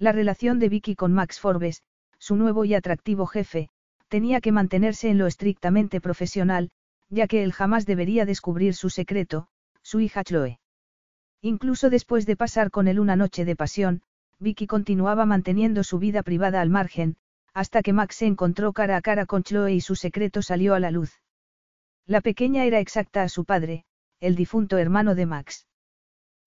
La relación de Vicky con Max Forbes, su nuevo y atractivo jefe, tenía que mantenerse en lo estrictamente profesional, ya que él jamás debería descubrir su secreto, su hija Chloe. Incluso después de pasar con él una noche de pasión, Vicky continuaba manteniendo su vida privada al margen, hasta que Max se encontró cara a cara con Chloe y su secreto salió a la luz. La pequeña era exacta a su padre, el difunto hermano de Max.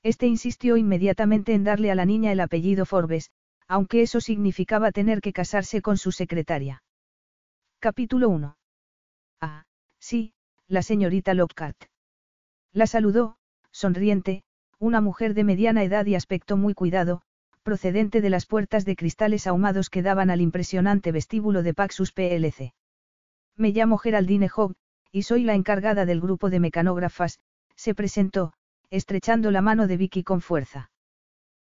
Este insistió inmediatamente en darle a la niña el apellido Forbes, aunque eso significaba tener que casarse con su secretaria. Capítulo 1. Ah, sí, la señorita Lockhart. La saludó, sonriente, una mujer de mediana edad y aspecto muy cuidado, procedente de las puertas de cristales ahumados que daban al impresionante vestíbulo de Paxus PLC. Me llamo Geraldine Hogg, y soy la encargada del grupo de mecanógrafas, se presentó, estrechando la mano de Vicky con fuerza.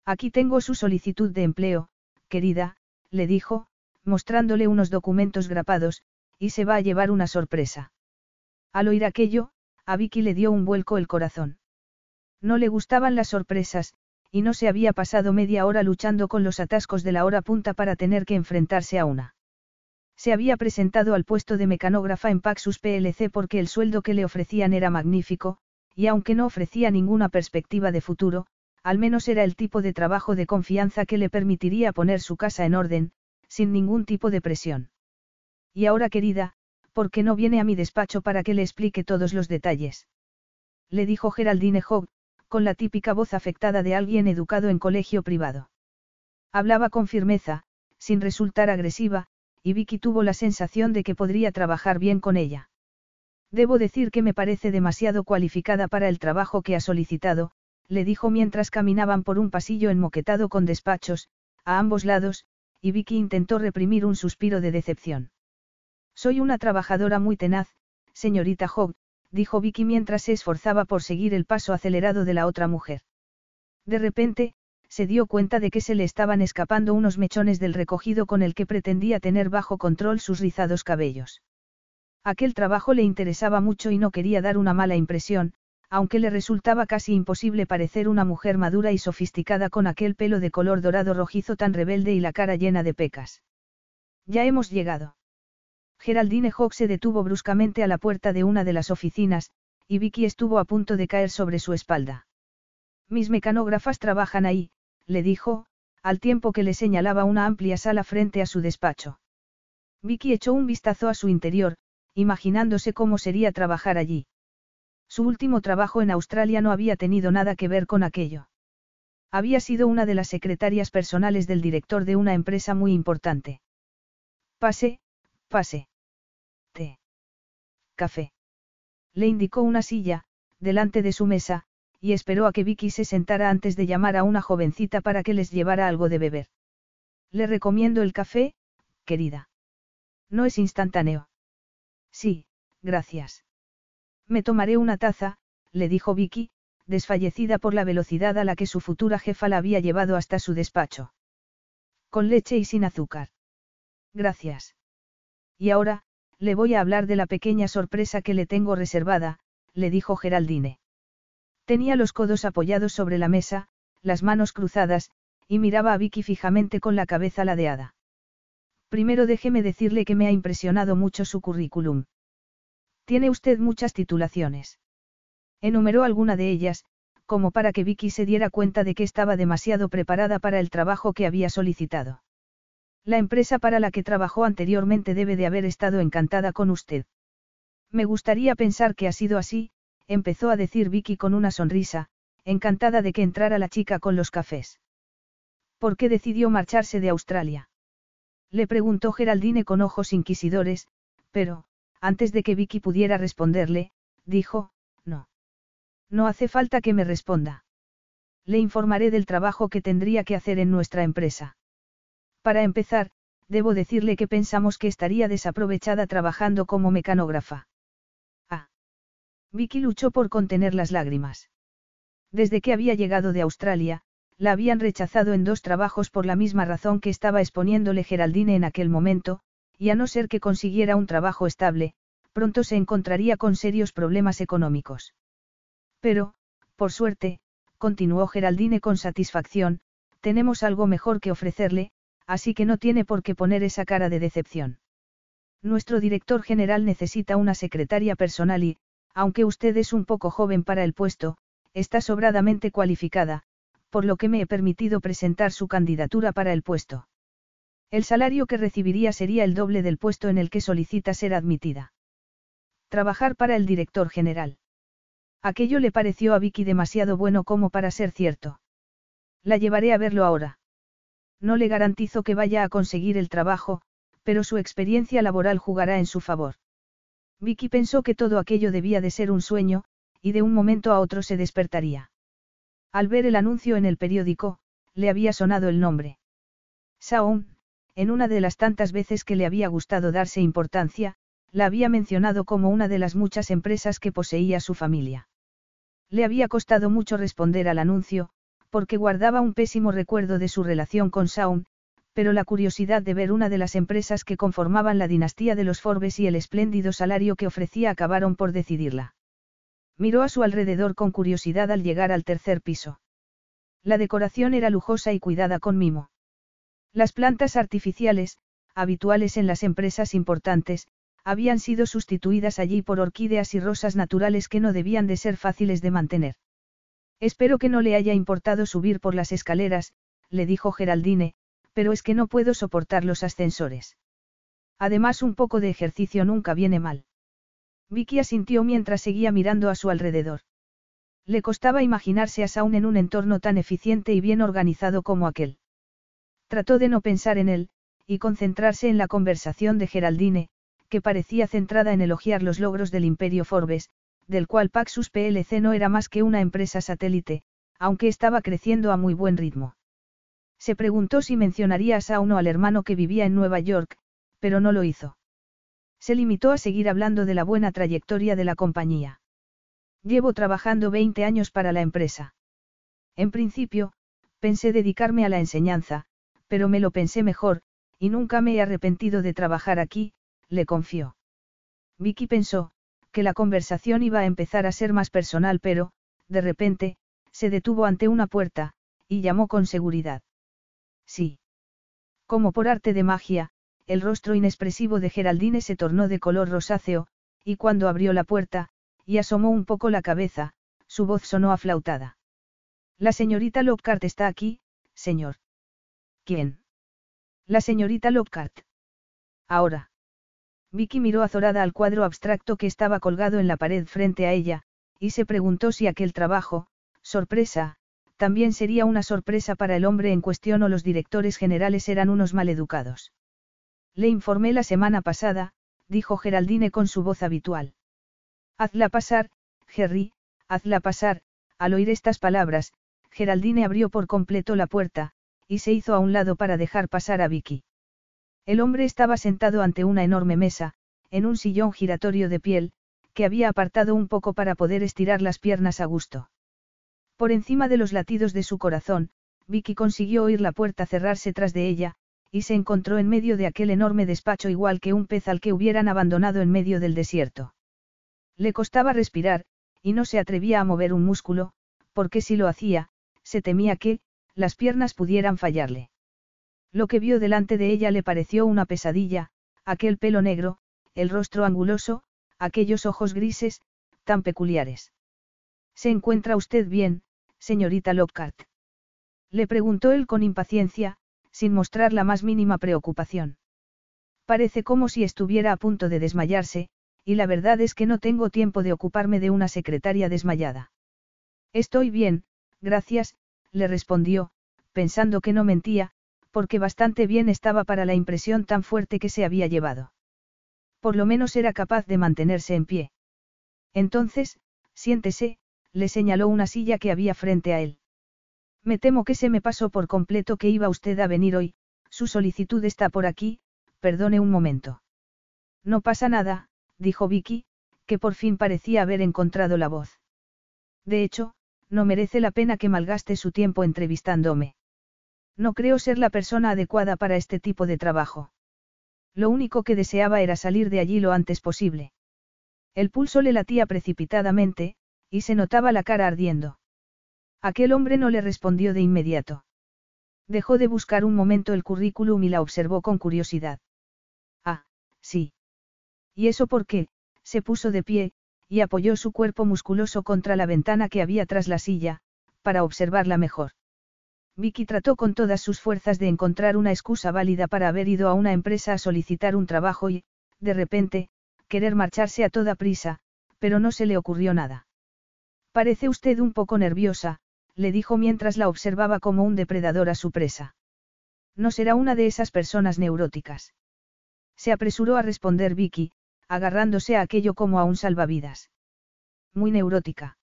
Aquí tengo su solicitud de empleo, querida, le dijo, mostrándole unos documentos grapados, y se va a llevar una sorpresa. Al oír aquello, a Vicky le dio un vuelco el corazón. No le gustaban las sorpresas, y no se había pasado media hora luchando con los atascos de la hora punta para tener que enfrentarse a una. Se había presentado al puesto de mecanógrafa en Paxus PLC porque el sueldo que le ofrecían era magnífico, y aunque no ofrecía ninguna perspectiva de futuro, al menos era el tipo de trabajo de confianza que le permitiría poner su casa en orden, sin ningún tipo de presión. Y ahora querida, ¿por qué no viene a mi despacho para que le explique todos los detalles? Le dijo Geraldine Hogg, con la típica voz afectada de alguien educado en colegio privado. Hablaba con firmeza, sin resultar agresiva, y Vicky tuvo la sensación de que podría trabajar bien con ella. Debo decir que me parece demasiado cualificada para el trabajo que ha solicitado, le dijo mientras caminaban por un pasillo enmoquetado con despachos, a ambos lados, y Vicky intentó reprimir un suspiro de decepción. Soy una trabajadora muy tenaz, señorita Hogg, dijo Vicky mientras se esforzaba por seguir el paso acelerado de la otra mujer. De repente, se dio cuenta de que se le estaban escapando unos mechones del recogido con el que pretendía tener bajo control sus rizados cabellos. Aquel trabajo le interesaba mucho y no quería dar una mala impresión, aunque le resultaba casi imposible parecer una mujer madura y sofisticada con aquel pelo de color dorado rojizo tan rebelde y la cara llena de pecas. Ya hemos llegado. Geraldine Hawk se detuvo bruscamente a la puerta de una de las oficinas, y Vicky estuvo a punto de caer sobre su espalda. Mis mecanógrafas trabajan ahí, le dijo, al tiempo que le señalaba una amplia sala frente a su despacho. Vicky echó un vistazo a su interior, imaginándose cómo sería trabajar allí. Su último trabajo en Australia no había tenido nada que ver con aquello. Había sido una de las secretarias personales del director de una empresa muy importante. Pase, pase. Té. Café. Le indicó una silla, delante de su mesa, y esperó a que Vicky se sentara antes de llamar a una jovencita para que les llevara algo de beber. Le recomiendo el café, querida. No es instantáneo. Sí, gracias. Me tomaré una taza, le dijo Vicky, desfallecida por la velocidad a la que su futura jefa la había llevado hasta su despacho. Con leche y sin azúcar. Gracias. Y ahora, le voy a hablar de la pequeña sorpresa que le tengo reservada, le dijo Geraldine. Tenía los codos apoyados sobre la mesa, las manos cruzadas, y miraba a Vicky fijamente con la cabeza ladeada. Primero déjeme decirle que me ha impresionado mucho su currículum. Tiene usted muchas titulaciones. Enumeró alguna de ellas, como para que Vicky se diera cuenta de que estaba demasiado preparada para el trabajo que había solicitado. La empresa para la que trabajó anteriormente debe de haber estado encantada con usted. Me gustaría pensar que ha sido así, empezó a decir Vicky con una sonrisa, encantada de que entrara la chica con los cafés. ¿Por qué decidió marcharse de Australia? Le preguntó Geraldine con ojos inquisidores, pero, antes de que Vicky pudiera responderle, dijo, no. No hace falta que me responda. Le informaré del trabajo que tendría que hacer en nuestra empresa. Para empezar, debo decirle que pensamos que estaría desaprovechada trabajando como mecanógrafa. Ah. Vicky luchó por contener las lágrimas. Desde que había llegado de Australia, la habían rechazado en dos trabajos por la misma razón que estaba exponiéndole Geraldine en aquel momento, y a no ser que consiguiera un trabajo estable, pronto se encontraría con serios problemas económicos. Pero, por suerte, continuó Geraldine con satisfacción, tenemos algo mejor que ofrecerle, así que no tiene por qué poner esa cara de decepción. Nuestro director general necesita una secretaria personal y, aunque usted es un poco joven para el puesto, está sobradamente cualificada, por lo que me he permitido presentar su candidatura para el puesto. El salario que recibiría sería el doble del puesto en el que solicita ser admitida. Trabajar para el director general. Aquello le pareció a Vicky demasiado bueno como para ser cierto. La llevaré a verlo ahora. No le garantizo que vaya a conseguir el trabajo, pero su experiencia laboral jugará en su favor. Vicky pensó que todo aquello debía de ser un sueño, y de un momento a otro se despertaría. Al ver el anuncio en el periódico, le había sonado el nombre. Saun, en una de las tantas veces que le había gustado darse importancia, la había mencionado como una de las muchas empresas que poseía su familia. Le había costado mucho responder al anuncio, porque guardaba un pésimo recuerdo de su relación con Saun, pero la curiosidad de ver una de las empresas que conformaban la dinastía de los Forbes y el espléndido salario que ofrecía acabaron por decidirla. Miró a su alrededor con curiosidad al llegar al tercer piso. La decoración era lujosa y cuidada con mimo. Las plantas artificiales, habituales en las empresas importantes, habían sido sustituidas allí por orquídeas y rosas naturales que no debían de ser fáciles de mantener. Espero que no le haya importado subir por las escaleras, le dijo Geraldine, pero es que no puedo soportar los ascensores. Además, un poco de ejercicio nunca viene mal. Vicky asintió mientras seguía mirando a su alrededor. Le costaba imaginarse a Saun en un entorno tan eficiente y bien organizado como aquel. Trató de no pensar en él, y concentrarse en la conversación de Geraldine, que parecía centrada en elogiar los logros del Imperio Forbes, del cual Paxus PLC no era más que una empresa satélite, aunque estaba creciendo a muy buen ritmo. Se preguntó si mencionaría a Saun o al hermano que vivía en Nueva York, pero no lo hizo. Se limitó a seguir hablando de la buena trayectoria de la compañía. Llevo trabajando 20 años para la empresa. En principio, pensé dedicarme a la enseñanza, pero me lo pensé mejor, y nunca me he arrepentido de trabajar aquí, le confió. Vicky pensó, que la conversación iba a empezar a ser más personal, pero, de repente, se detuvo ante una puerta, y llamó con seguridad. Sí. Como por arte de magia, el rostro inexpresivo de Geraldine se tornó de color rosáceo, y cuando abrió la puerta, y asomó un poco la cabeza, su voz sonó aflautada. La señorita Lockhart está aquí, señor. ¿Quién? La señorita Lockhart. Ahora. Vicky miró azorada al cuadro abstracto que estaba colgado en la pared frente a ella, y se preguntó si aquel trabajo, sorpresa, también sería una sorpresa para el hombre en cuestión o los directores generales eran unos maleducados. Le informé la semana pasada, dijo Geraldine con su voz habitual. Hazla pasar, Jerry, hazla pasar, al oír estas palabras, Geraldine abrió por completo la puerta, y se hizo a un lado para dejar pasar a Vicky. El hombre estaba sentado ante una enorme mesa, en un sillón giratorio de piel, que había apartado un poco para poder estirar las piernas a gusto. Por encima de los latidos de su corazón, Vicky consiguió oír la puerta cerrarse tras de ella, y se encontró en medio de aquel enorme despacho igual que un pez al que hubieran abandonado en medio del desierto. Le costaba respirar, y no se atrevía a mover un músculo, porque si lo hacía, se temía que, las piernas pudieran fallarle. Lo que vio delante de ella le pareció una pesadilla, aquel pelo negro, el rostro anguloso, aquellos ojos grises, tan peculiares. ¿Se encuentra usted bien, señorita Lockhart? Le preguntó él con impaciencia, sin mostrar la más mínima preocupación. Parece como si estuviera a punto de desmayarse, y la verdad es que no tengo tiempo de ocuparme de una secretaria desmayada. Estoy bien, gracias, le respondió, pensando que no mentía, porque bastante bien estaba para la impresión tan fuerte que se había llevado. Por lo menos era capaz de mantenerse en pie. Entonces, siéntese, le señaló una silla que había frente a él. Me temo que se me pasó por completo que iba usted a venir hoy, su solicitud está por aquí, perdone un momento. No pasa nada, dijo Vicky, que por fin parecía haber encontrado la voz. De hecho, no merece la pena que malgaste su tiempo entrevistándome. No creo ser la persona adecuada para este tipo de trabajo. Lo único que deseaba era salir de allí lo antes posible. El pulso le latía precipitadamente, y se notaba la cara ardiendo. Aquel hombre no le respondió de inmediato. Dejó de buscar un momento el currículum y la observó con curiosidad. Ah, sí. ¿Y eso por qué? Se puso de pie, y apoyó su cuerpo musculoso contra la ventana que había tras la silla, para observarla mejor. Vicky trató con todas sus fuerzas de encontrar una excusa válida para haber ido a una empresa a solicitar un trabajo y, de repente, querer marcharse a toda prisa, pero no se le ocurrió nada. Parece usted un poco nerviosa, le dijo mientras la observaba como un depredador a su presa. No será una de esas personas neuróticas. Se apresuró a responder Vicky, agarrándose a aquello como a un salvavidas. Muy neurótica.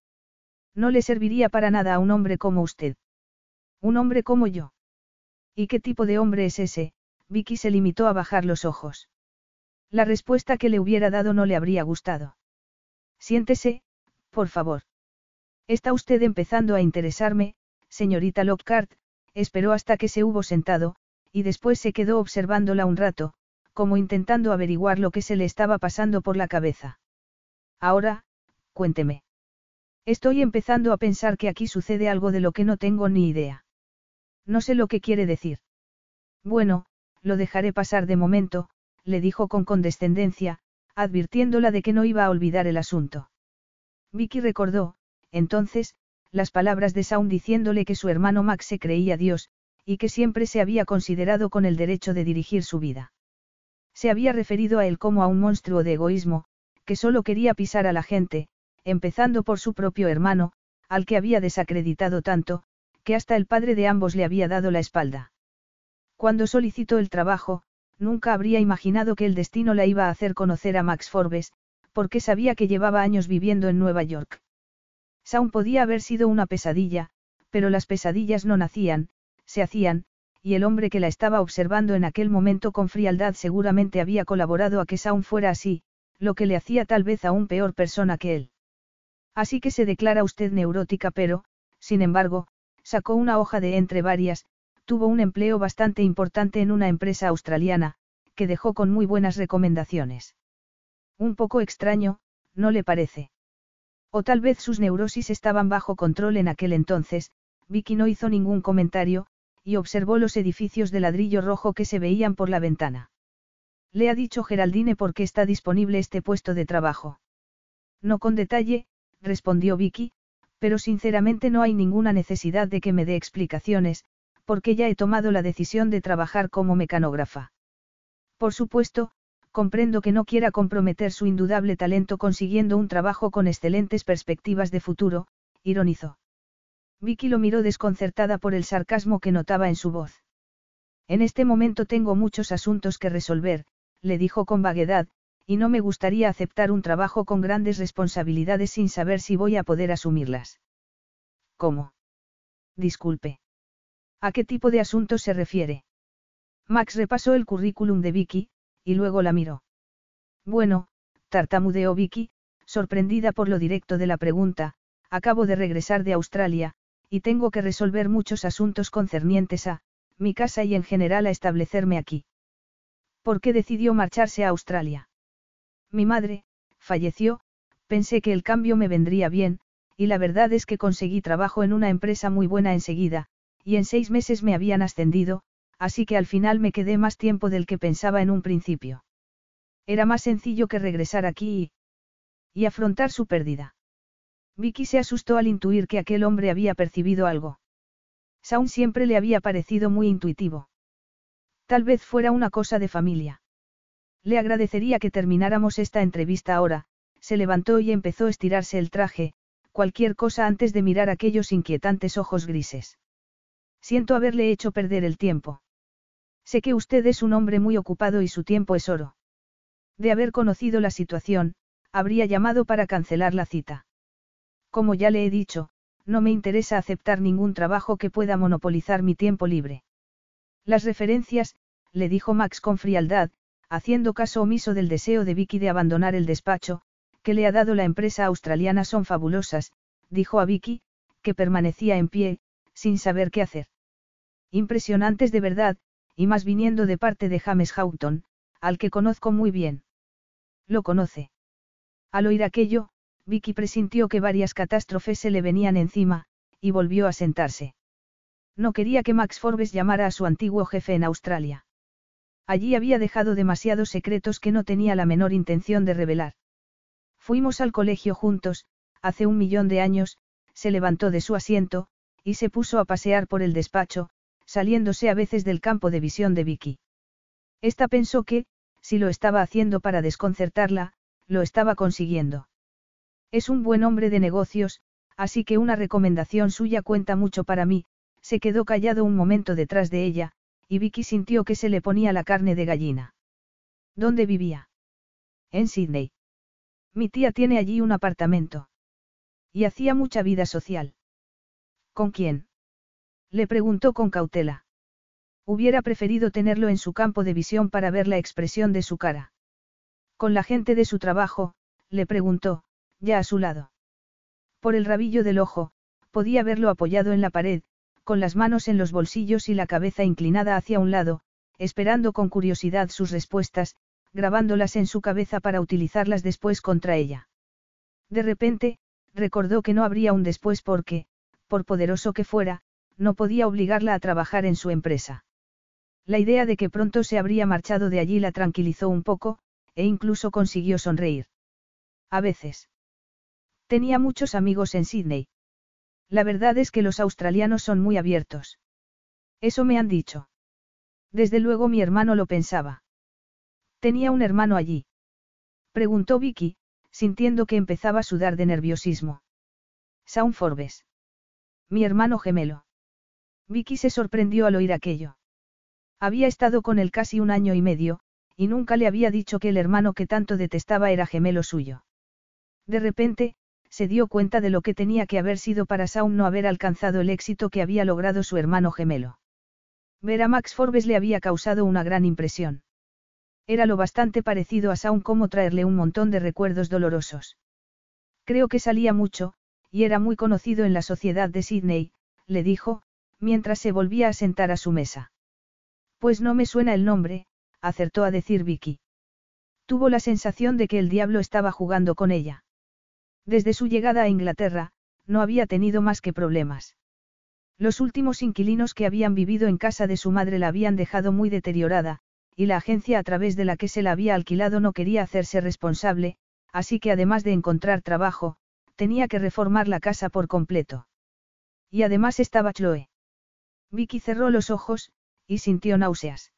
No le serviría para nada a un hombre como usted. Un hombre como yo. ¿Y qué tipo de hombre es ese? Vicky se limitó a bajar los ojos. La respuesta que le hubiera dado no le habría gustado. Siéntese, por favor. Está usted empezando a interesarme, señorita Lockhart, esperó hasta que se hubo sentado, y después se quedó observándola un rato, como intentando averiguar lo que se le estaba pasando por la cabeza. Ahora, cuénteme. Estoy empezando a pensar que aquí sucede algo de lo que no tengo ni idea. No sé lo que quiere decir. Bueno, lo dejaré pasar de momento, le dijo con condescendencia, advirtiéndola de que no iba a olvidar el asunto. Vicky recordó, entonces, las palabras de Saun diciéndole que su hermano Max se creía Dios, y que siempre se había considerado con el derecho de dirigir su vida. Se había referido a él como a un monstruo de egoísmo, que solo quería pisar a la gente, empezando por su propio hermano, al que había desacreditado tanto, que hasta el padre de ambos le había dado la espalda. Cuando solicitó el trabajo, nunca habría imaginado que el destino la iba a hacer conocer a Max Forbes, porque sabía que llevaba años viviendo en Nueva York. Saun podía haber sido una pesadilla, pero las pesadillas no nacían, se hacían, y el hombre que la estaba observando en aquel momento con frialdad seguramente había colaborado a que Saun fuera así, lo que le hacía tal vez aún peor persona que él. Así que se declara usted neurótica pero, sin embargo, sacó una hoja de entre varias, tuvo un empleo bastante importante en una empresa australiana, que dejó con muy buenas recomendaciones. Un poco extraño, ¿no le parece? O tal vez sus neurosis estaban bajo control en aquel entonces, Vicky no hizo ningún comentario, y observó los edificios de ladrillo rojo que se veían por la ventana. Le ha dicho Geraldine por qué está disponible este puesto de trabajo. No con detalle, respondió Vicky, pero sinceramente no hay ninguna necesidad de que me dé explicaciones, porque ya he tomado la decisión de trabajar como mecanógrafa. Por supuesto, comprendo que no quiera comprometer su indudable talento consiguiendo un trabajo con excelentes perspectivas de futuro, ironizó. Vicky lo miró desconcertada por el sarcasmo que notaba en su voz. En este momento tengo muchos asuntos que resolver, le dijo con vaguedad, y no me gustaría aceptar un trabajo con grandes responsabilidades sin saber si voy a poder asumirlas. ¿Cómo? Disculpe. ¿A qué tipo de asuntos se refiere? Max repasó el currículum de Vicky, y luego la miró. Bueno, tartamudeó Vicky, sorprendida por lo directo de la pregunta, acabo de regresar de Australia, y tengo que resolver muchos asuntos concernientes a, mi casa y en general a establecerme aquí. ¿Por qué decidió marcharse a Australia? Mi madre, falleció, pensé que el cambio me vendría bien, y la verdad es que conseguí trabajo en una empresa muy buena enseguida, y en seis meses me habían ascendido, así que al final me quedé más tiempo del que pensaba en un principio. Era más sencillo que regresar aquí y... y afrontar su pérdida. Vicky se asustó al intuir que aquel hombre había percibido algo. Saun siempre le había parecido muy intuitivo. Tal vez fuera una cosa de familia. Le agradecería que termináramos esta entrevista ahora, se levantó y empezó a estirarse el traje, cualquier cosa antes de mirar aquellos inquietantes ojos grises. Siento haberle hecho perder el tiempo. Sé que usted es un hombre muy ocupado y su tiempo es oro. De haber conocido la situación, habría llamado para cancelar la cita. Como ya le he dicho, no me interesa aceptar ningún trabajo que pueda monopolizar mi tiempo libre. Las referencias, le dijo Max con frialdad, haciendo caso omiso del deseo de Vicky de abandonar el despacho, que le ha dado la empresa australiana son fabulosas, dijo a Vicky, que permanecía en pie, sin saber qué hacer. Impresionantes de verdad, y más viniendo de parte de James Houghton, al que conozco muy bien. Lo conoce. Al oír aquello, Vicky presintió que varias catástrofes se le venían encima, y volvió a sentarse. No quería que Max Forbes llamara a su antiguo jefe en Australia. Allí había dejado demasiados secretos que no tenía la menor intención de revelar. Fuimos al colegio juntos, hace un millón de años, se levantó de su asiento, y se puso a pasear por el despacho, saliéndose a veces del campo de visión de Vicky. Esta pensó que, si lo estaba haciendo para desconcertarla, lo estaba consiguiendo. Es un buen hombre de negocios, así que una recomendación suya cuenta mucho para mí, se quedó callado un momento detrás de ella, y Vicky sintió que se le ponía la carne de gallina. ¿Dónde vivía? En Sydney. Mi tía tiene allí un apartamento. Y hacía mucha vida social. ¿Con quién? Le preguntó con cautela. Hubiera preferido tenerlo en su campo de visión para ver la expresión de su cara. Con la gente de su trabajo, le preguntó, ya a su lado. Por el rabillo del ojo, podía verlo apoyado en la pared, con las manos en los bolsillos y la cabeza inclinada hacia un lado, esperando con curiosidad sus respuestas, grabándolas en su cabeza para utilizarlas después contra ella. De repente, recordó que no habría un después porque, por poderoso que fuera, no podía obligarla a trabajar en su empresa. La idea de que pronto se habría marchado de allí la tranquilizó un poco, e incluso consiguió sonreír. A veces. Tenía muchos amigos en Sydney. La verdad es que los australianos son muy abiertos. Eso me han dicho. Desde luego mi hermano lo pensaba. ¿Tenía un hermano allí? Preguntó Vicky, sintiendo que empezaba a sudar de nerviosismo. Saun Forbes. Mi hermano gemelo. Vicky se sorprendió al oír aquello. Había estado con él casi un año y medio, y nunca le había dicho que el hermano que tanto detestaba era gemelo suyo. De repente, se dio cuenta de lo que tenía que haber sido para Saum no haber alcanzado el éxito que había logrado su hermano gemelo. Ver a Max Forbes le había causado una gran impresión. Era lo bastante parecido a Saum como traerle un montón de recuerdos dolorosos. Creo que salía mucho, y era muy conocido en la sociedad de Sydney, le dijo, mientras se volvía a sentar a su mesa. Pues no me suena el nombre, acertó a decir Vicky. Tuvo la sensación de que el diablo estaba jugando con ella. Desde su llegada a Inglaterra, no había tenido más que problemas. Los últimos inquilinos que habían vivido en casa de su madre la habían dejado muy deteriorada, y la agencia a través de la que se la había alquilado no quería hacerse responsable, así que además de encontrar trabajo, tenía que reformar la casa por completo. Y además estaba Chloe. Vicky cerró los ojos, y sintió náuseas.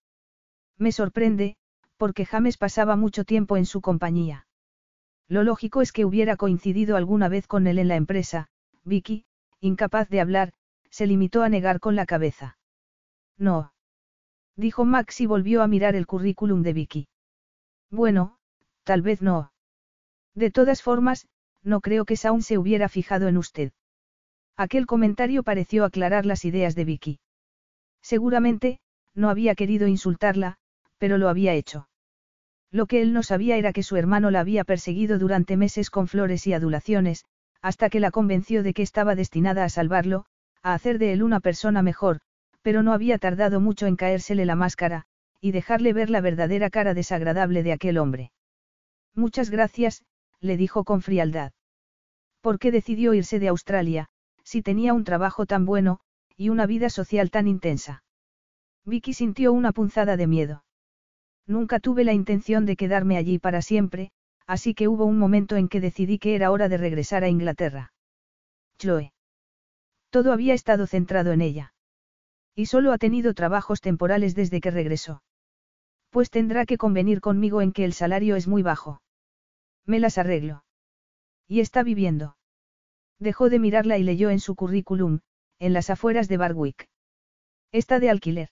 Me sorprende, porque James pasaba mucho tiempo en su compañía. Lo lógico es que hubiera coincidido alguna vez con él en la empresa, Vicky, incapaz de hablar, se limitó a negar con la cabeza. No. Dijo Max y volvió a mirar el currículum de Vicky. Bueno, tal vez no. De todas formas, no creo que Saun se hubiera fijado en usted. Aquel comentario pareció aclarar las ideas de Vicky. Seguramente, no había querido insultarla, pero lo había hecho. Lo que él no sabía era que su hermano la había perseguido durante meses con flores y adulaciones, hasta que la convenció de que estaba destinada a salvarlo, a hacer de él una persona mejor, pero no había tardado mucho en caérsele la máscara, y dejarle ver la verdadera cara desagradable de aquel hombre. Muchas gracias, le dijo con frialdad. ¿Por qué decidió irse de Australia, si tenía un trabajo tan bueno, y una vida social tan intensa? Vicky sintió una punzada de miedo. Nunca tuve la intención de quedarme allí para siempre, así que hubo un momento en que decidí que era hora de regresar a Inglaterra. Chloe. Todo había estado centrado en ella. Y solo ha tenido trabajos temporales desde que regresó. Pues tendrá que convenir conmigo en que el salario es muy bajo. Me las arreglo. Y está viviendo. Dejó de mirarla y leyó en su currículum, en las afueras de Barwick. Está de alquiler.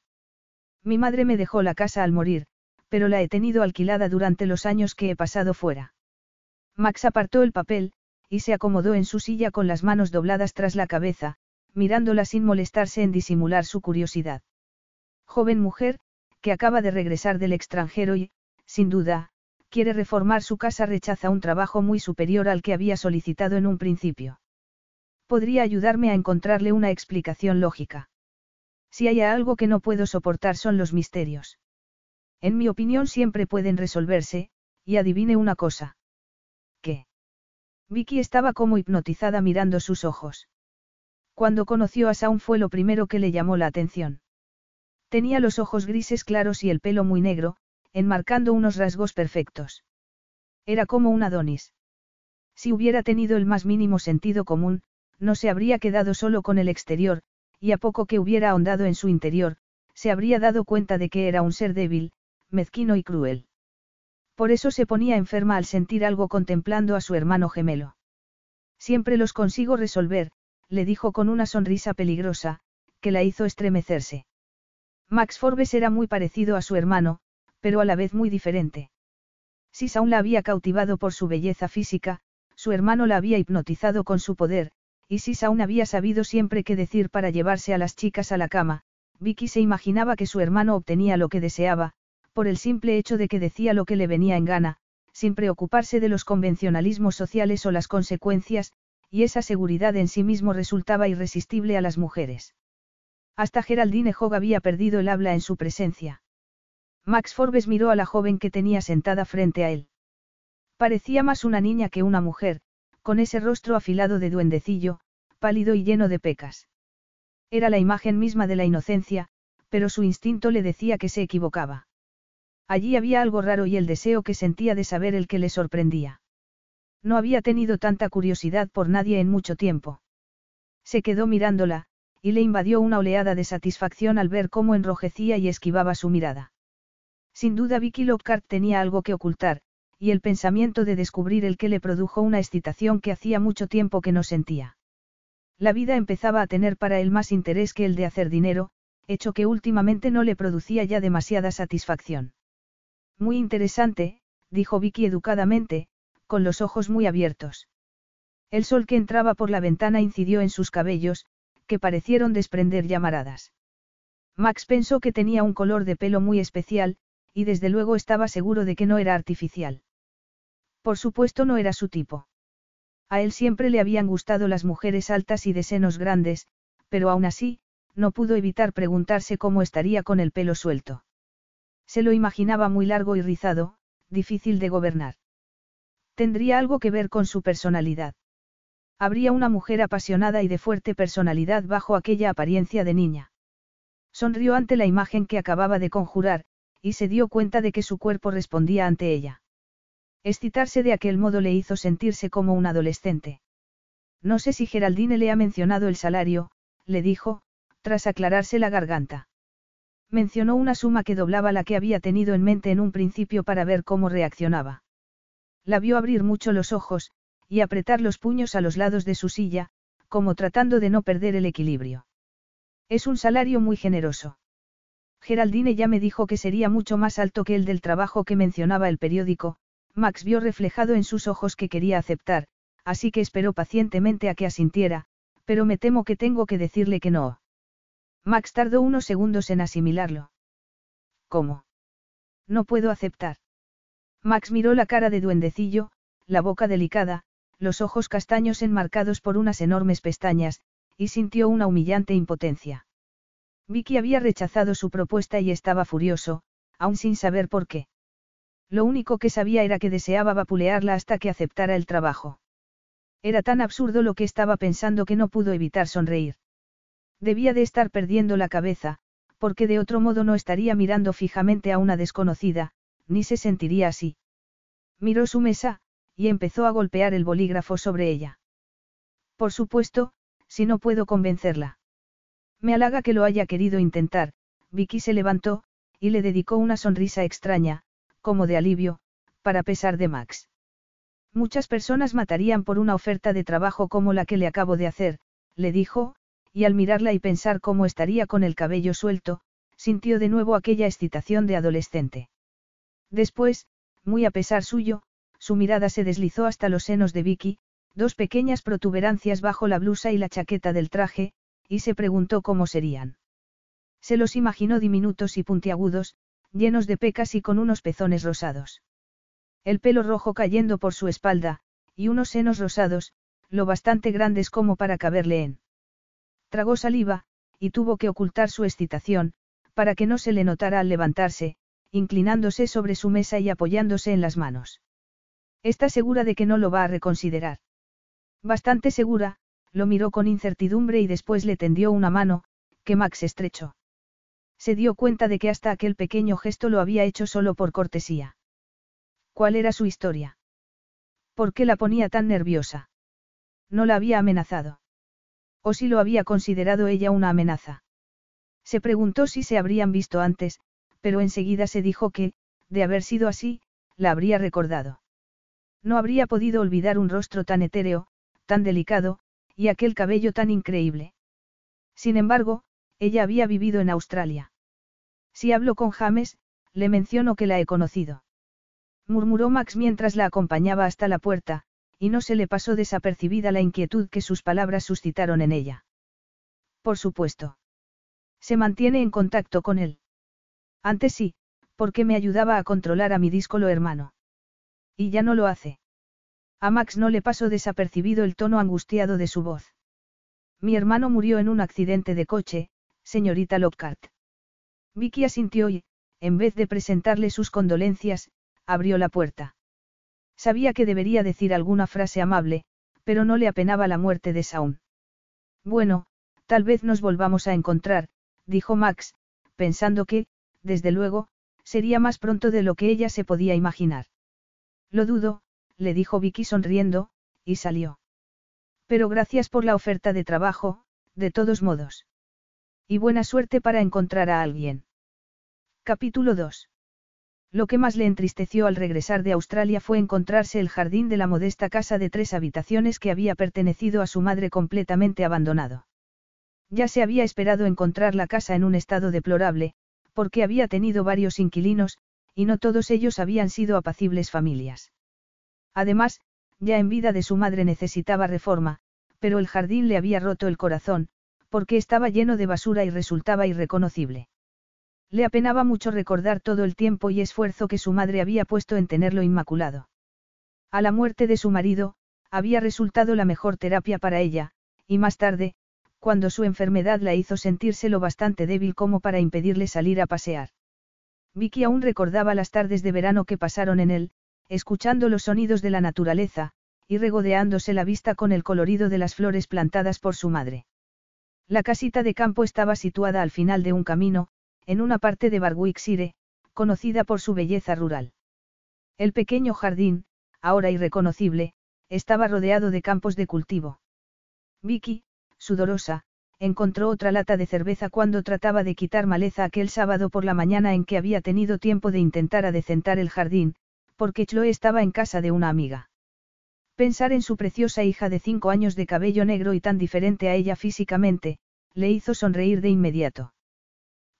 Mi madre me dejó la casa al morir, pero la he tenido alquilada durante los años que he pasado fuera. Max apartó el papel, y se acomodó en su silla con las manos dobladas tras la cabeza, mirándola sin molestarse en disimular su curiosidad. Joven mujer, que acaba de regresar del extranjero y, sin duda, quiere reformar su casa rechaza un trabajo muy superior al que había solicitado en un principio. Podría ayudarme a encontrarle una explicación lógica. Si hay algo que no puedo soportar son los misterios. En mi opinión siempre pueden resolverse, y adivine una cosa. ¿Qué? Vicky estaba como hipnotizada mirando sus ojos. Cuando conoció a Saun fue lo primero que le llamó la atención. Tenía los ojos grises claros y el pelo muy negro, enmarcando unos rasgos perfectos. Era como un Adonis. Si hubiera tenido el más mínimo sentido común, no se habría quedado solo con el exterior, y a poco que hubiera ahondado en su interior, se habría dado cuenta de que era un ser débil, mezquino y cruel. Por eso se ponía enferma al sentir algo contemplando a su hermano gemelo. Siempre los consigo resolver, le dijo con una sonrisa peligrosa, que la hizo estremecerse. Max Forbes era muy parecido a su hermano, pero a la vez muy diferente. Si Saun la había cautivado por su belleza física, su hermano la había hipnotizado con su poder, y si Saun había sabido siempre qué decir para llevarse a las chicas a la cama, Vicky se imaginaba que su hermano obtenía lo que deseaba, por el simple hecho de que decía lo que le venía en gana, sin preocuparse de los convencionalismos sociales o las consecuencias, y esa seguridad en sí mismo resultaba irresistible a las mujeres. Hasta Geraldine Hogg había perdido el habla en su presencia. Max Forbes miró a la joven que tenía sentada frente a él. Parecía más una niña que una mujer, con ese rostro afilado de duendecillo, pálido y lleno de pecas. Era la imagen misma de la inocencia, pero su instinto le decía que se equivocaba. Allí había algo raro y el deseo que sentía de saber el que le sorprendía. No había tenido tanta curiosidad por nadie en mucho tiempo. Se quedó mirándola, y le invadió una oleada de satisfacción al ver cómo enrojecía y esquivaba su mirada. Sin duda Vicky Lockhart tenía algo que ocultar, y el pensamiento de descubrir el que le produjo una excitación que hacía mucho tiempo que no sentía. La vida empezaba a tener para él más interés que el de hacer dinero, hecho que últimamente no le producía ya demasiada satisfacción. Muy interesante, dijo Vicky educadamente, con los ojos muy abiertos. El sol que entraba por la ventana incidió en sus cabellos, que parecieron desprender llamaradas. Max pensó que tenía un color de pelo muy especial, y desde luego estaba seguro de que no era artificial. Por supuesto no era su tipo. A él siempre le habían gustado las mujeres altas y de senos grandes, pero aún así, no pudo evitar preguntarse cómo estaría con el pelo suelto. Se lo imaginaba muy largo y rizado, difícil de gobernar. Tendría algo que ver con su personalidad. Habría una mujer apasionada y de fuerte personalidad bajo aquella apariencia de niña. Sonrió ante la imagen que acababa de conjurar, y se dio cuenta de que su cuerpo respondía ante ella. Excitarse de aquel modo le hizo sentirse como un adolescente. No sé si Geraldine le ha mencionado el salario, le dijo, tras aclararse la garganta. Mencionó una suma que doblaba la que había tenido en mente en un principio para ver cómo reaccionaba. La vio abrir mucho los ojos, y apretar los puños a los lados de su silla, como tratando de no perder el equilibrio. Es un salario muy generoso. Geraldine ya me dijo que sería mucho más alto que el del trabajo que mencionaba el periódico, Max vio reflejado en sus ojos que quería aceptar, así que esperó pacientemente a que asintiera, pero me temo que tengo que decirle que no. Max tardó unos segundos en asimilarlo. ¿Cómo? No puedo aceptar. Max miró la cara de duendecillo, la boca delicada, los ojos castaños enmarcados por unas enormes pestañas, y sintió una humillante impotencia. Vicky había rechazado su propuesta y estaba furioso, aún sin saber por qué. Lo único que sabía era que deseaba vapulearla hasta que aceptara el trabajo. Era tan absurdo lo que estaba pensando que no pudo evitar sonreír. Debía de estar perdiendo la cabeza, porque de otro modo no estaría mirando fijamente a una desconocida, ni se sentiría así. Miró su mesa, y empezó a golpear el bolígrafo sobre ella. Por supuesto, si no puedo convencerla. Me halaga que lo haya querido intentar, Vicky se levantó, y le dedicó una sonrisa extraña, como de alivio, para pesar de Max. Muchas personas matarían por una oferta de trabajo como la que le acabo de hacer, le dijo, y al mirarla y pensar cómo estaría con el cabello suelto, sintió de nuevo aquella excitación de adolescente. Después, muy a pesar suyo, su mirada se deslizó hasta los senos de Vicky, dos pequeñas protuberancias bajo la blusa y la chaqueta del traje, y se preguntó cómo serían. Se los imaginó diminutos y puntiagudos, llenos de pecas y con unos pezones rosados. El pelo rojo cayendo por su espalda, y unos senos rosados, lo bastante grandes como para caberle en. Tragó saliva, y tuvo que ocultar su excitación, para que no se le notara al levantarse, inclinándose sobre su mesa y apoyándose en las manos. Está segura de que no lo va a reconsiderar. Bastante segura, lo miró con incertidumbre y después le tendió una mano, que Max estrechó. Se dio cuenta de que hasta aquel pequeño gesto lo había hecho solo por cortesía. ¿Cuál era su historia? ¿Por qué la ponía tan nerviosa? No la había amenazado. ¿O si lo había considerado ella una amenaza? Se preguntó si se habrían visto antes, pero enseguida se dijo que, de haber sido así, la habría recordado. No habría podido olvidar un rostro tan etéreo, tan delicado, y aquel cabello tan increíble. Sin embargo, ella había vivido en Australia. Si hablo con James, le menciono que la he conocido. Murmuró Max mientras la acompañaba hasta la puerta, y no se le pasó desapercibida la inquietud que sus palabras suscitaron en ella. Por supuesto. Se mantiene en contacto con él. Antes sí, porque me ayudaba a controlar a mi díscolo hermano. Y ya no lo hace. A Max no le pasó desapercibido el tono angustiado de su voz. Mi hermano murió en un accidente de coche, señorita Lockhart. Vicky asintió y, en vez de presentarle sus condolencias, abrió la puerta. Sabía que debería decir alguna frase amable, pero no le apenaba la muerte de Saun. Bueno, tal vez nos volvamos a encontrar, dijo Max, pensando que, desde luego, sería más pronto de lo que ella se podía imaginar. Lo dudo, le dijo Vicky sonriendo, y salió. Pero gracias por la oferta de trabajo, de todos modos. Y buena suerte para encontrar a alguien. Capítulo 2. Lo que más le entristeció al regresar de Australia fue encontrarse el jardín de la modesta casa de tres habitaciones que había pertenecido a su madre completamente abandonado. Ya se había esperado encontrar la casa en un estado deplorable, porque había tenido varios inquilinos, y no todos ellos habían sido apacibles familias. Además, ya en vida de su madre necesitaba reforma, pero el jardín le había roto el corazón, porque estaba lleno de basura y resultaba irreconocible. Le apenaba mucho recordar todo el tiempo y esfuerzo que su madre había puesto en tenerlo inmaculado. A la muerte de su marido, había resultado la mejor terapia para ella, y más tarde, cuando su enfermedad la hizo sentirse lo bastante débil como para impedirle salir a pasear. Vicky aún recordaba las tardes de verano que pasaron en él, escuchando los sonidos de la naturaleza, y regodeándose la vista con el colorido de las flores plantadas por su madre. La casita de campo estaba situada al final de un camino, en una parte de Barwickshire, conocida por su belleza rural. El pequeño jardín, ahora irreconocible, estaba rodeado de campos de cultivo. Vicky, sudorosa, encontró otra lata de cerveza cuando trataba de quitar maleza aquel sábado por la mañana en que había tenido tiempo de intentar adecentar el jardín, porque Chloe estaba en casa de una amiga. Pensar en su preciosa hija de cinco años de cabello negro y tan diferente a ella físicamente, le hizo sonreír de inmediato.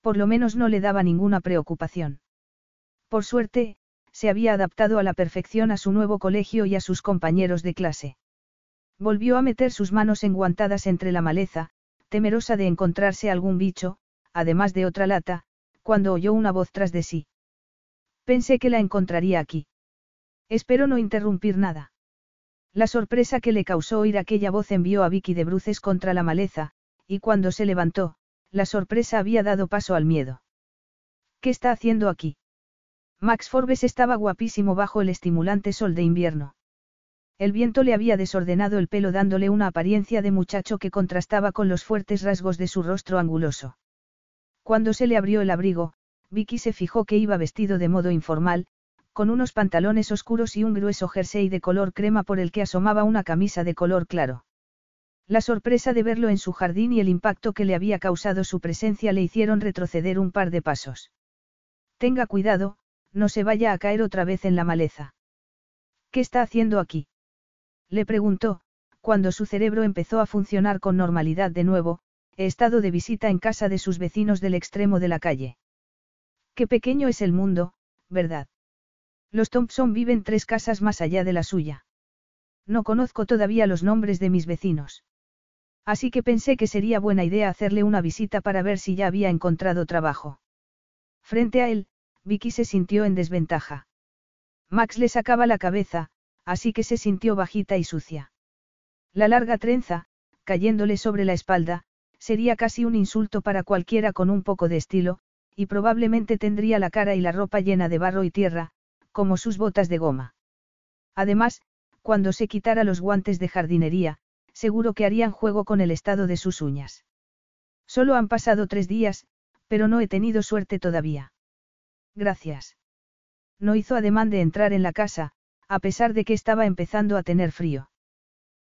Por lo menos no le daba ninguna preocupación. Por suerte, se había adaptado a la perfección a su nuevo colegio y a sus compañeros de clase. Volvió a meter sus manos enguantadas entre la maleza, temerosa de encontrarse algún bicho, además de otra lata, cuando oyó una voz tras de sí. Pensé que la encontraría aquí. Espero no interrumpir nada. La sorpresa que le causó oír aquella voz envió a Vicky de bruces contra la maleza, y cuando se levantó, la sorpresa había dado paso al miedo. ¿Qué está haciendo aquí? Max Forbes estaba guapísimo bajo el estimulante sol de invierno. El viento le había desordenado el pelo dándole una apariencia de muchacho que contrastaba con los fuertes rasgos de su rostro anguloso. Cuando se le abrió el abrigo, Vicky se fijó que iba vestido de modo informal, con unos pantalones oscuros y un grueso jersey de color crema por el que asomaba una camisa de color claro. La sorpresa de verlo en su jardín y el impacto que le había causado su presencia le hicieron retroceder un par de pasos. Tenga cuidado, no se vaya a caer otra vez en la maleza. ¿Qué está haciendo aquí? Le preguntó, cuando su cerebro empezó a funcionar con normalidad de nuevo, he estado de visita en casa de sus vecinos del extremo de la calle. Qué pequeño es el mundo, ¿verdad? Los Thompson viven tres casas más allá de la suya. No conozco todavía los nombres de mis vecinos. Así que pensé que sería buena idea hacerle una visita para ver si ya había encontrado trabajo. Frente a él, Vicky se sintió en desventaja. Max le sacaba la cabeza, así que se sintió bajita y sucia. La larga trenza, cayéndole sobre la espalda, sería casi un insulto para cualquiera con un poco de estilo, y probablemente tendría la cara y la ropa llena de barro y tierra, como sus botas de goma. Además, cuando se quitara los guantes de jardinería, seguro que harían juego con el estado de sus uñas. Solo han pasado tres días, pero no he tenido suerte todavía. Gracias. No hizo ademán de entrar en la casa, a pesar de que estaba empezando a tener frío.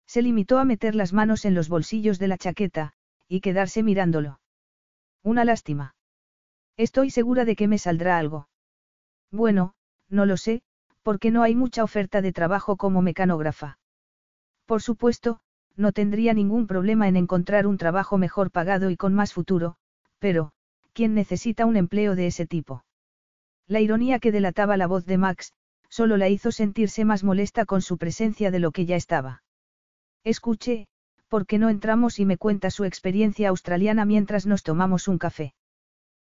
Se limitó a meter las manos en los bolsillos de la chaqueta, y quedarse mirándolo. Una lástima. Estoy segura de que me saldrá algo. Bueno, no lo sé, porque no hay mucha oferta de trabajo como mecanógrafa. Por supuesto, no tendría ningún problema en encontrar un trabajo mejor pagado y con más futuro, pero, ¿quién necesita un empleo de ese tipo? La ironía que delataba la voz de Max, solo la hizo sentirse más molesta con su presencia de lo que ya estaba. Escuche, ¿por qué no entramos y me cuenta su experiencia australiana mientras nos tomamos un café?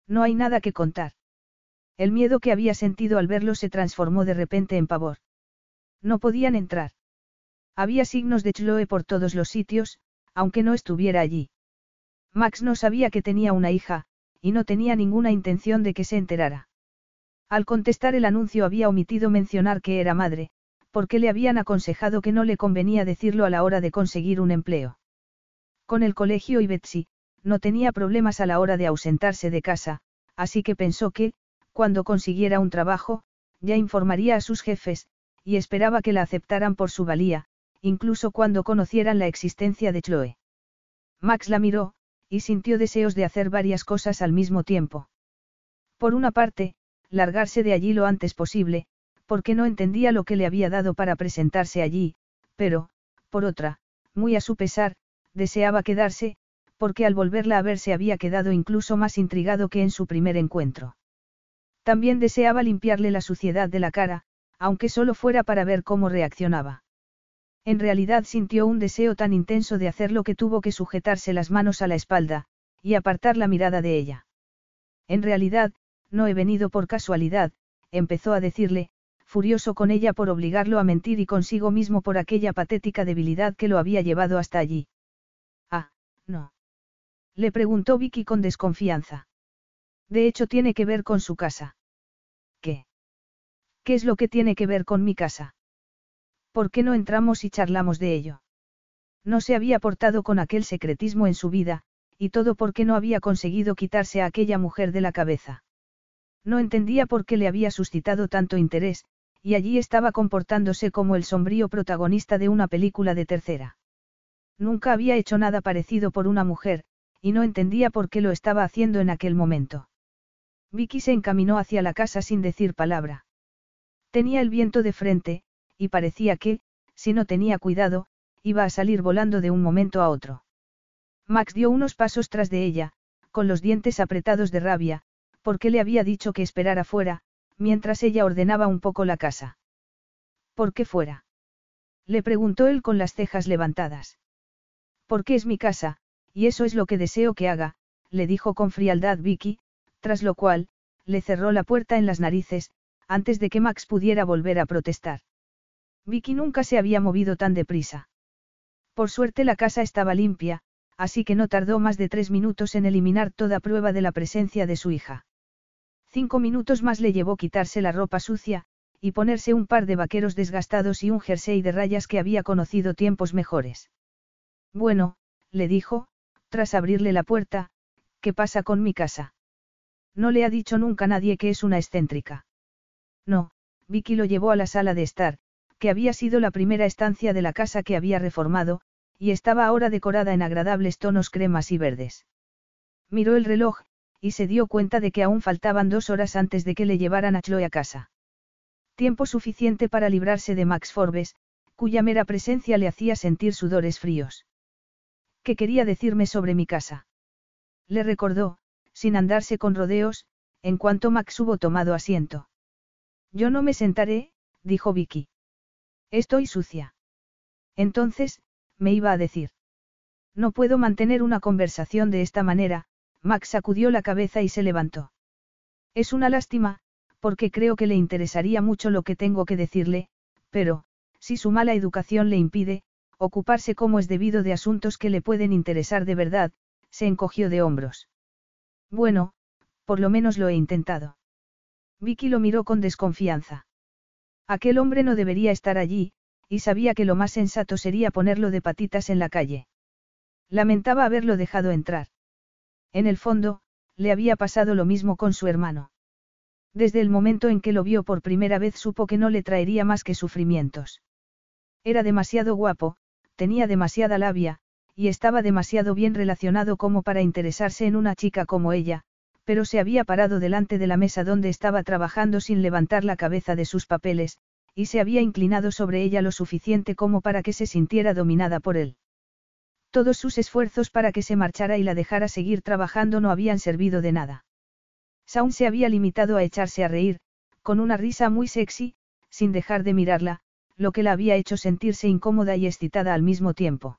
No hay nada que contar. El miedo que había sentido al verlo se transformó de repente en pavor. No podían entrar. Había signos de Chloe por todos los sitios, aunque no estuviera allí. Max no sabía que tenía una hija, y no tenía ninguna intención de que se enterara. Al contestar el anuncio había omitido mencionar que era madre, porque le habían aconsejado que no le convenía decirlo a la hora de conseguir un empleo. Con el colegio y Betsy, no tenía problemas a la hora de ausentarse de casa, así que pensó que, cuando consiguiera un trabajo, ya informaría a sus jefes, y esperaba que la aceptaran por su valía, incluso cuando conocieran la existencia de Chloe. Max la miró, y sintió deseos de hacer varias cosas al mismo tiempo. Por una parte, largarse de allí lo antes posible, porque no entendía lo que le había dado para presentarse allí, pero, por otra, muy a su pesar, deseaba quedarse, porque al volverla a ver se había quedado incluso más intrigado que en su primer encuentro. También deseaba limpiarle la suciedad de la cara, aunque solo fuera para ver cómo reaccionaba. En realidad sintió un deseo tan intenso de hacerlo que tuvo que sujetarse las manos a la espalda, y apartar la mirada de ella. En realidad, no he venido por casualidad, empezó a decirle, furioso con ella por obligarlo a mentir y consigo mismo por aquella patética debilidad que lo había llevado hasta allí. Ah, no. Le preguntó Vicky con desconfianza. De hecho tiene que ver con su casa. ¿Qué? ¿Qué es lo que tiene que ver con mi casa? ¿Por qué no entramos y charlamos de ello? No se había portado con aquel secretismo en su vida, y todo porque no había conseguido quitarse a aquella mujer de la cabeza. No entendía por qué le había suscitado tanto interés, y allí estaba comportándose como el sombrío protagonista de una película de tercera. Nunca había hecho nada parecido por una mujer, y no entendía por qué lo estaba haciendo en aquel momento. Vicky se encaminó hacia la casa sin decir palabra. Tenía el viento de frente, y parecía que, si no tenía cuidado, iba a salir volando de un momento a otro. Max dio unos pasos tras de ella, con los dientes apretados de rabia, porque le había dicho que esperara fuera, mientras ella ordenaba un poco la casa. ¿Por qué fuera? Le preguntó él con las cejas levantadas. Porque es mi casa, y eso es lo que deseo que haga, le dijo con frialdad Vicky, tras lo cual, le cerró la puerta en las narices, antes de que Max pudiera volver a protestar. Vicky nunca se había movido tan deprisa. Por suerte la casa estaba limpia, así que no tardó más de tres minutos en eliminar toda prueba de la presencia de su hija. Cinco minutos más le llevó quitarse la ropa sucia, y ponerse un par de vaqueros desgastados y un jersey de rayas que había conocido tiempos mejores. Bueno, le dijo, tras abrirle la puerta, ¿qué pasa con mi casa? No le ha dicho nunca nadie que es una excéntrica. No, Vicky lo llevó a la sala de estar, que había sido la primera estancia de la casa que había reformado, y estaba ahora decorada en agradables tonos cremas y verdes. Miró el reloj, y se dio cuenta de que aún faltaban dos horas antes de que le llevaran a Chloe a casa. Tiempo suficiente para librarse de Max Forbes, cuya mera presencia le hacía sentir sudores fríos. ¿Qué quería decirme sobre mi casa? Le recordó, sin andarse con rodeos, en cuanto Max hubo tomado asiento. Yo no me sentaré, dijo Vicky. Estoy sucia. Entonces, me iba a decir. No puedo mantener una conversación de esta manera, Max sacudió la cabeza y se levantó. Es una lástima, porque creo que le interesaría mucho lo que tengo que decirle, pero, si su mala educación le impide, ocuparse como es debido de asuntos que le pueden interesar de verdad, se encogió de hombros. Bueno, por lo menos lo he intentado. Vicky lo miró con desconfianza. Aquel hombre no debería estar allí, y sabía que lo más sensato sería ponerlo de patitas en la calle. Lamentaba haberlo dejado entrar. En el fondo, le había pasado lo mismo con su hermano. Desde el momento en que lo vio por primera vez supo que no le traería más que sufrimientos. Era demasiado guapo, tenía demasiada labia, y estaba demasiado bien relacionado como para interesarse en una chica como ella, pero se había parado delante de la mesa donde estaba trabajando sin levantar la cabeza de sus papeles, y se había inclinado sobre ella lo suficiente como para que se sintiera dominada por él. Todos sus esfuerzos para que se marchara y la dejara seguir trabajando no habían servido de nada. Saun se había limitado a echarse a reír, con una risa muy sexy, sin dejar de mirarla, lo que la había hecho sentirse incómoda y excitada al mismo tiempo.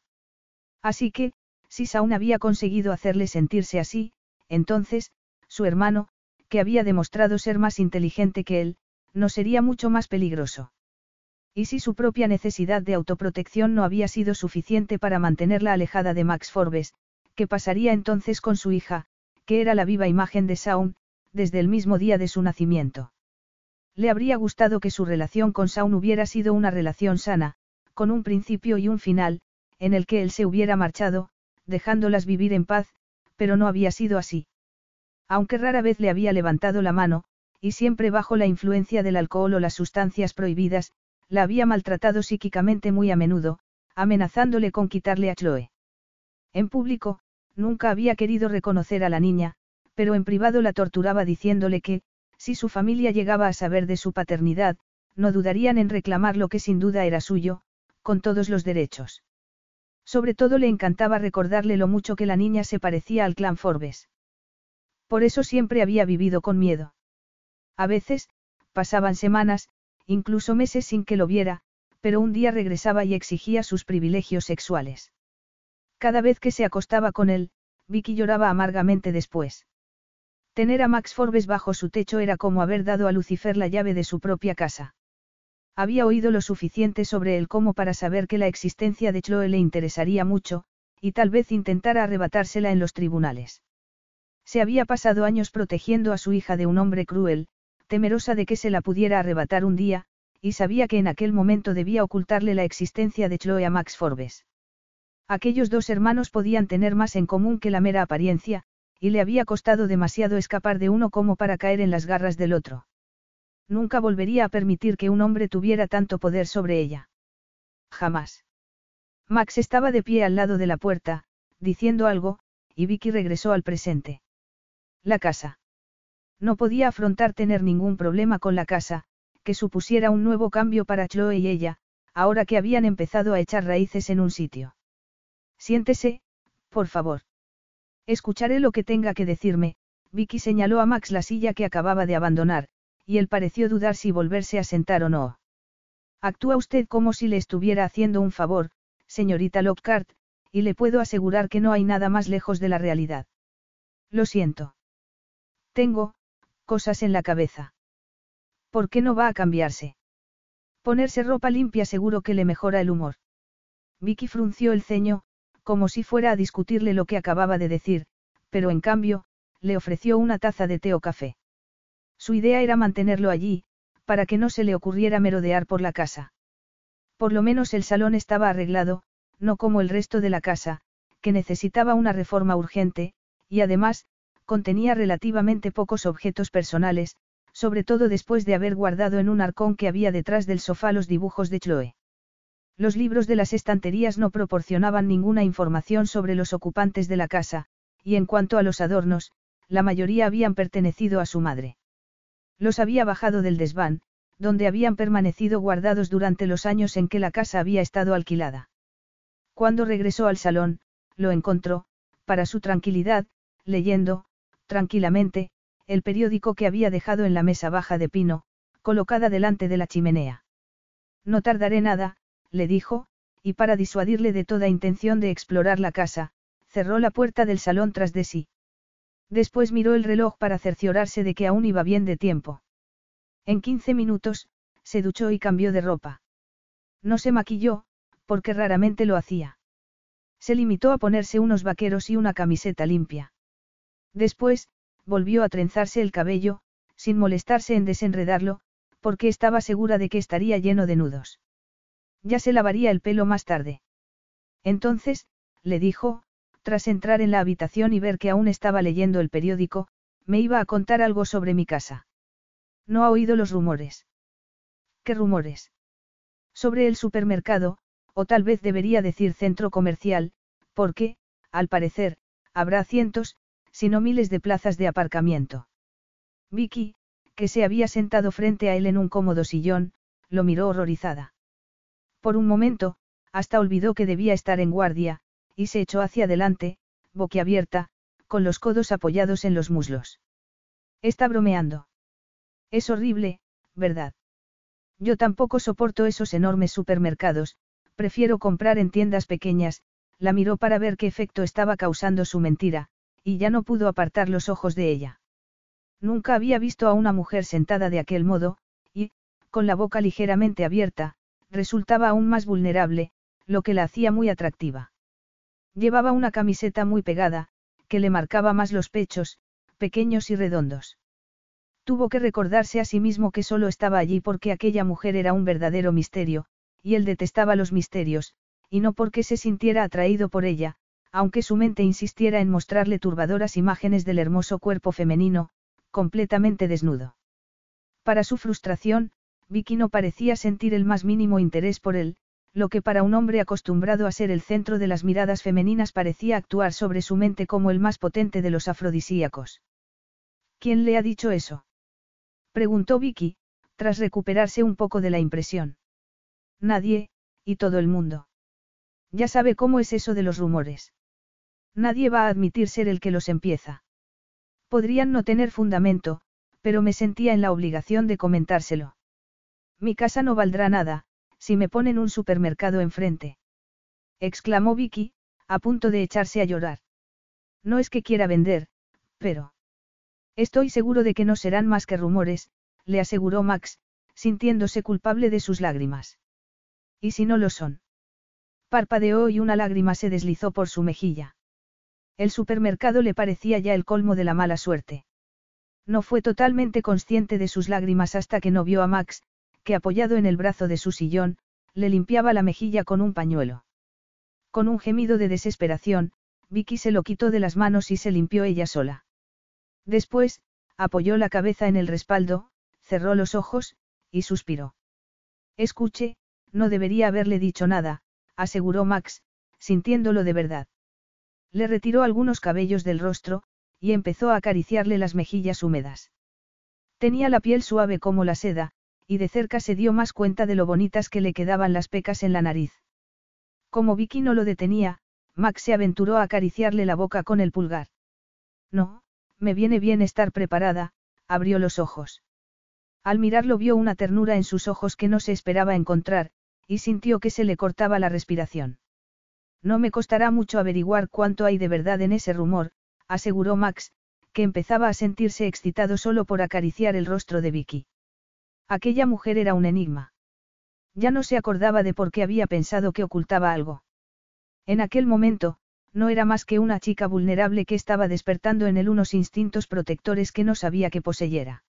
Así que, si Saun había conseguido hacerle sentirse así, entonces, su hermano, que había demostrado ser más inteligente que él, no sería mucho más peligroso. Y si su propia necesidad de autoprotección no había sido suficiente para mantenerla alejada de Max Forbes, ¿qué pasaría entonces con su hija, que era la viva imagen de Saun, desde el mismo día de su nacimiento? Le habría gustado que su relación con Saun hubiera sido una relación sana, con un principio y un final, en el que él se hubiera marchado, dejándolas vivir en paz, pero no había sido así. Aunque rara vez le había levantado la mano, y siempre bajo la influencia del alcohol o las sustancias prohibidas, la había maltratado psíquicamente muy a menudo, amenazándole con quitarle a Chloe. En público, nunca había querido reconocer a la niña, pero en privado la torturaba diciéndole que, si su familia llegaba a saber de su paternidad, no dudarían en reclamar lo que sin duda era suyo, con todos los derechos. Sobre todo le encantaba recordarle lo mucho que la niña se parecía al clan Forbes. Por eso siempre había vivido con miedo. A veces, pasaban semanas, incluso meses sin que lo viera, pero un día regresaba y exigía sus privilegios sexuales. Cada vez que se acostaba con él, Vicky lloraba amargamente después. Tener a Max Forbes bajo su techo era como haber dado a Lucifer la llave de su propia casa. Había oído lo suficiente sobre él como para saber que la existencia de Chloe le interesaría mucho, y tal vez intentara arrebatársela en los tribunales. Se había pasado años protegiendo a su hija de un hombre cruel, temerosa de que se la pudiera arrebatar un día, y sabía que en aquel momento debía ocultarle la existencia de Chloe a Max Forbes. Aquellos dos hermanos podían tener más en común que la mera apariencia, y le había costado demasiado escapar de uno como para caer en las garras del otro. Nunca volvería a permitir que un hombre tuviera tanto poder sobre ella. Jamás. Max estaba de pie al lado de la puerta, diciendo algo, y Vicky regresó al presente. La casa. No podía afrontar tener ningún problema con la casa, que supusiera un nuevo cambio para Chloe y ella, ahora que habían empezado a echar raíces en un sitio. Siéntese, por favor. Escucharé lo que tenga que decirme, Vicky señaló a Max la silla que acababa de abandonar, y él pareció dudar si volverse a sentar o no. Actúa usted como si le estuviera haciendo un favor, señorita Lockhart, y le puedo asegurar que no hay nada más lejos de la realidad. Lo siento. Tengo, cosas en la cabeza. ¿Por qué no va a cambiarse? Ponerse ropa limpia seguro que le mejora el humor. Vicky frunció el ceño, como si fuera a discutirle lo que acababa de decir, pero en cambio, le ofreció una taza de té o café. Su idea era mantenerlo allí, para que no se le ocurriera merodear por la casa. Por lo menos el salón estaba arreglado, no como el resto de la casa, que necesitaba una reforma urgente, y además, contenía relativamente pocos objetos personales, sobre todo después de haber guardado en un arcón que había detrás del sofá los dibujos de Chloe. Los libros de las estanterías no proporcionaban ninguna información sobre los ocupantes de la casa, y en cuanto a los adornos, la mayoría habían pertenecido a su madre. Los había bajado del desván, donde habían permanecido guardados durante los años en que la casa había estado alquilada. Cuando regresó al salón, lo encontró, para su tranquilidad, leyendo, tranquilamente, el periódico que había dejado en la mesa baja de pino, colocada delante de la chimenea. No tardaré nada, le dijo, y para disuadirle de toda intención de explorar la casa, cerró la puerta del salón tras de sí. Después miró el reloj para cerciorarse de que aún iba bien de tiempo. En 15 minutos, se duchó y cambió de ropa. No se maquilló, porque raramente lo hacía. Se limitó a ponerse unos vaqueros y una camiseta limpia. Después, volvió a trenzarse el cabello, sin molestarse en desenredarlo, porque estaba segura de que estaría lleno de nudos. Ya se lavaría el pelo más tarde. Entonces, le dijo, tras entrar en la habitación y ver que aún estaba leyendo el periódico, me iba a contar algo sobre mi casa. No ha oído los rumores. ¿Qué rumores? Sobre el supermercado, o tal vez debería decir centro comercial, porque, al parecer, habrá cientos, si no miles de plazas de aparcamiento. Vicky, que se había sentado frente a él en un cómodo sillón, lo miró horrorizada. Por un momento, hasta olvidó que debía estar en guardia, y se echó hacia adelante, boquiabierta, con los codos apoyados en los muslos. Está bromeando. Es horrible, ¿verdad? Yo tampoco soporto esos enormes supermercados, prefiero comprar en tiendas pequeñas, la miró para ver qué efecto estaba causando su mentira, y ya no pudo apartar los ojos de ella. Nunca había visto a una mujer sentada de aquel modo, y, con la boca ligeramente abierta, resultaba aún más vulnerable, lo que la hacía muy atractiva. Llevaba una camiseta muy pegada, que le marcaba más los pechos, pequeños y redondos. Tuvo que recordarse a sí mismo que solo estaba allí porque aquella mujer era un verdadero misterio, y él detestaba los misterios, y no porque se sintiera atraído por ella, aunque su mente insistiera en mostrarle turbadoras imágenes del hermoso cuerpo femenino, completamente desnudo. Para su frustración, Vicky no parecía sentir el más mínimo interés por él, lo que para un hombre acostumbrado a ser el centro de las miradas femeninas parecía actuar sobre su mente como el más potente de los afrodisíacos. ¿Quién le ha dicho eso? preguntó Vicky, tras recuperarse un poco de la impresión. Nadie, y todo el mundo. Ya sabe cómo es eso de los rumores. Nadie va a admitir ser el que los empieza. Podrían no tener fundamento, pero me sentía en la obligación de comentárselo. Mi casa no valdrá nada, si me ponen un supermercado enfrente. Exclamó Vicky, a punto de echarse a llorar. No es que quiera vender, pero... Estoy seguro de que no serán más que rumores, le aseguró Max, sintiéndose culpable de sus lágrimas. ¿Y si no lo son? Parpadeó y una lágrima se deslizó por su mejilla. El supermercado le parecía ya el colmo de la mala suerte. No fue totalmente consciente de sus lágrimas hasta que no vio a Max, que apoyado en el brazo de su sillón, le limpiaba la mejilla con un pañuelo. Con un gemido de desesperación, Vicky se lo quitó de las manos y se limpió ella sola. Después, apoyó la cabeza en el respaldo, cerró los ojos, y suspiró. Escuche, no debería haberle dicho nada, aseguró Max, sintiéndolo de verdad. Le retiró algunos cabellos del rostro, y empezó a acariciarle las mejillas húmedas. Tenía la piel suave como la seda, y de cerca se dio más cuenta de lo bonitas que le quedaban las pecas en la nariz. Como Vicky no lo detenía, Max se aventuró a acariciarle la boca con el pulgar. No, me viene bien estar preparada, abrió los ojos. Al mirarlo vio una ternura en sus ojos que no se esperaba encontrar, y sintió que se le cortaba la respiración. No me costará mucho averiguar cuánto hay de verdad en ese rumor, aseguró Max, que empezaba a sentirse excitado solo por acariciar el rostro de Vicky. Aquella mujer era un enigma. Ya no se acordaba de por qué había pensado que ocultaba algo. En aquel momento, no era más que una chica vulnerable que estaba despertando en él unos instintos protectores que no sabía que poseyera.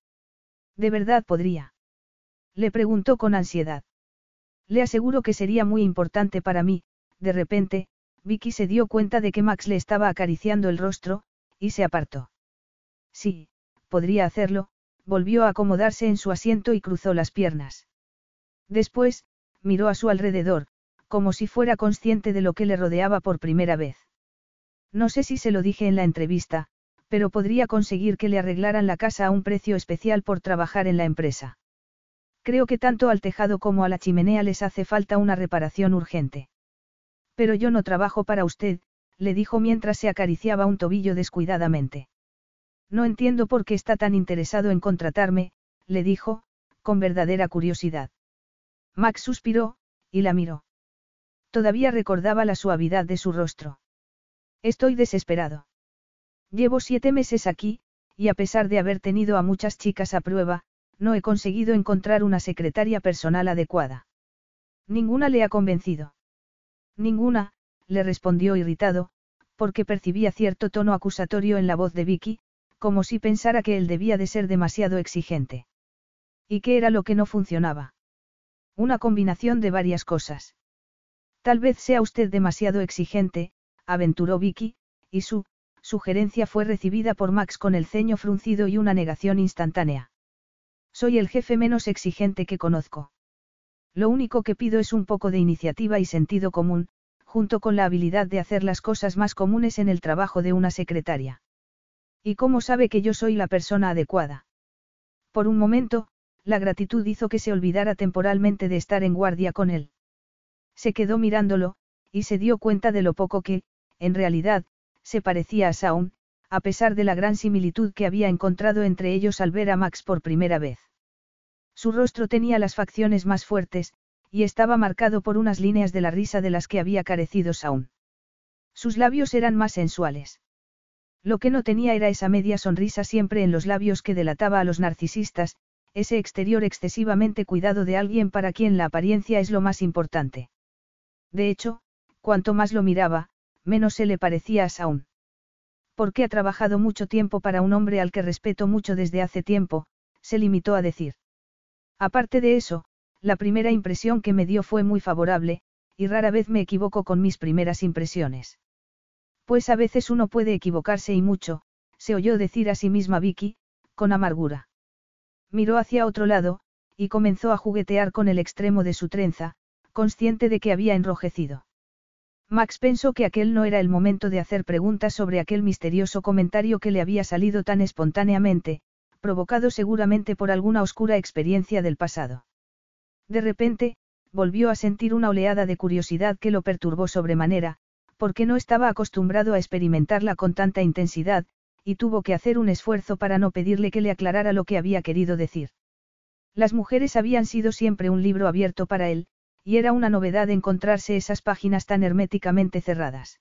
¿De verdad podría? Le preguntó con ansiedad. Le aseguro que sería muy importante para mí, de repente, Vicky se dio cuenta de que Max le estaba acariciando el rostro, y se apartó. Sí, podría hacerlo, volvió a acomodarse en su asiento y cruzó las piernas. Después, miró a su alrededor, como si fuera consciente de lo que le rodeaba por primera vez. No sé si se lo dije en la entrevista, pero podría conseguir que le arreglaran la casa a un precio especial por trabajar en la empresa. Creo que tanto al tejado como a la chimenea les hace falta una reparación urgente. Pero yo no trabajo para usted, le dijo mientras se acariciaba un tobillo descuidadamente. No entiendo por qué está tan interesado en contratarme, le dijo, con verdadera curiosidad. Max suspiró, y la miró. Todavía recordaba la suavidad de su rostro. Estoy desesperado. Llevo siete meses aquí, y a pesar de haber tenido a muchas chicas a prueba, no he conseguido encontrar una secretaria personal adecuada. Ninguna le ha convencido. Ninguna, le respondió irritado, porque percibía cierto tono acusatorio en la voz de Vicky, como si pensara que él debía de ser demasiado exigente. ¿Y qué era lo que no funcionaba? Una combinación de varias cosas. Tal vez sea usted demasiado exigente, aventuró Vicky, y su sugerencia fue recibida por Max con el ceño fruncido y una negación instantánea. Soy el jefe menos exigente que conozco. Lo único que pido es un poco de iniciativa y sentido común, junto con la habilidad de hacer las cosas más comunes en el trabajo de una secretaria. ¿Y cómo sabe que yo soy la persona adecuada? Por un momento, la gratitud hizo que se olvidara temporalmente de estar en guardia con él. Se quedó mirándolo, y se dio cuenta de lo poco que, en realidad, se parecía a Saun, a pesar de la gran similitud que había encontrado entre ellos al ver a Max por primera vez. Su rostro tenía las facciones más fuertes, y estaba marcado por unas líneas de la risa de las que había carecido Saun. Sus labios eran más sensuales. Lo que no tenía era esa media sonrisa siempre en los labios que delataba a los narcisistas, ese exterior excesivamente cuidado de alguien para quien la apariencia es lo más importante. De hecho, cuanto más lo miraba, menos se le parecía a Saun. Porque ha trabajado mucho tiempo para un hombre al que respeto mucho desde hace tiempo, se limitó a decir. Aparte de eso, la primera impresión que me dio fue muy favorable, y rara vez me equivoco con mis primeras impresiones. Pues a veces uno puede equivocarse y mucho, se oyó decir a sí misma Vicky, con amargura. Miró hacia otro lado, y comenzó a juguetear con el extremo de su trenza, consciente de que había enrojecido. Max pensó que aquel no era el momento de hacer preguntas sobre aquel misterioso comentario que le había salido tan espontáneamente, provocado seguramente por alguna oscura experiencia del pasado. De repente, volvió a sentir una oleada de curiosidad que lo perturbó sobremanera, porque no estaba acostumbrado a experimentarla con tanta intensidad, y tuvo que hacer un esfuerzo para no pedirle que le aclarara lo que había querido decir. Las mujeres habían sido siempre un libro abierto para él, y era una novedad encontrarse esas páginas tan herméticamente cerradas.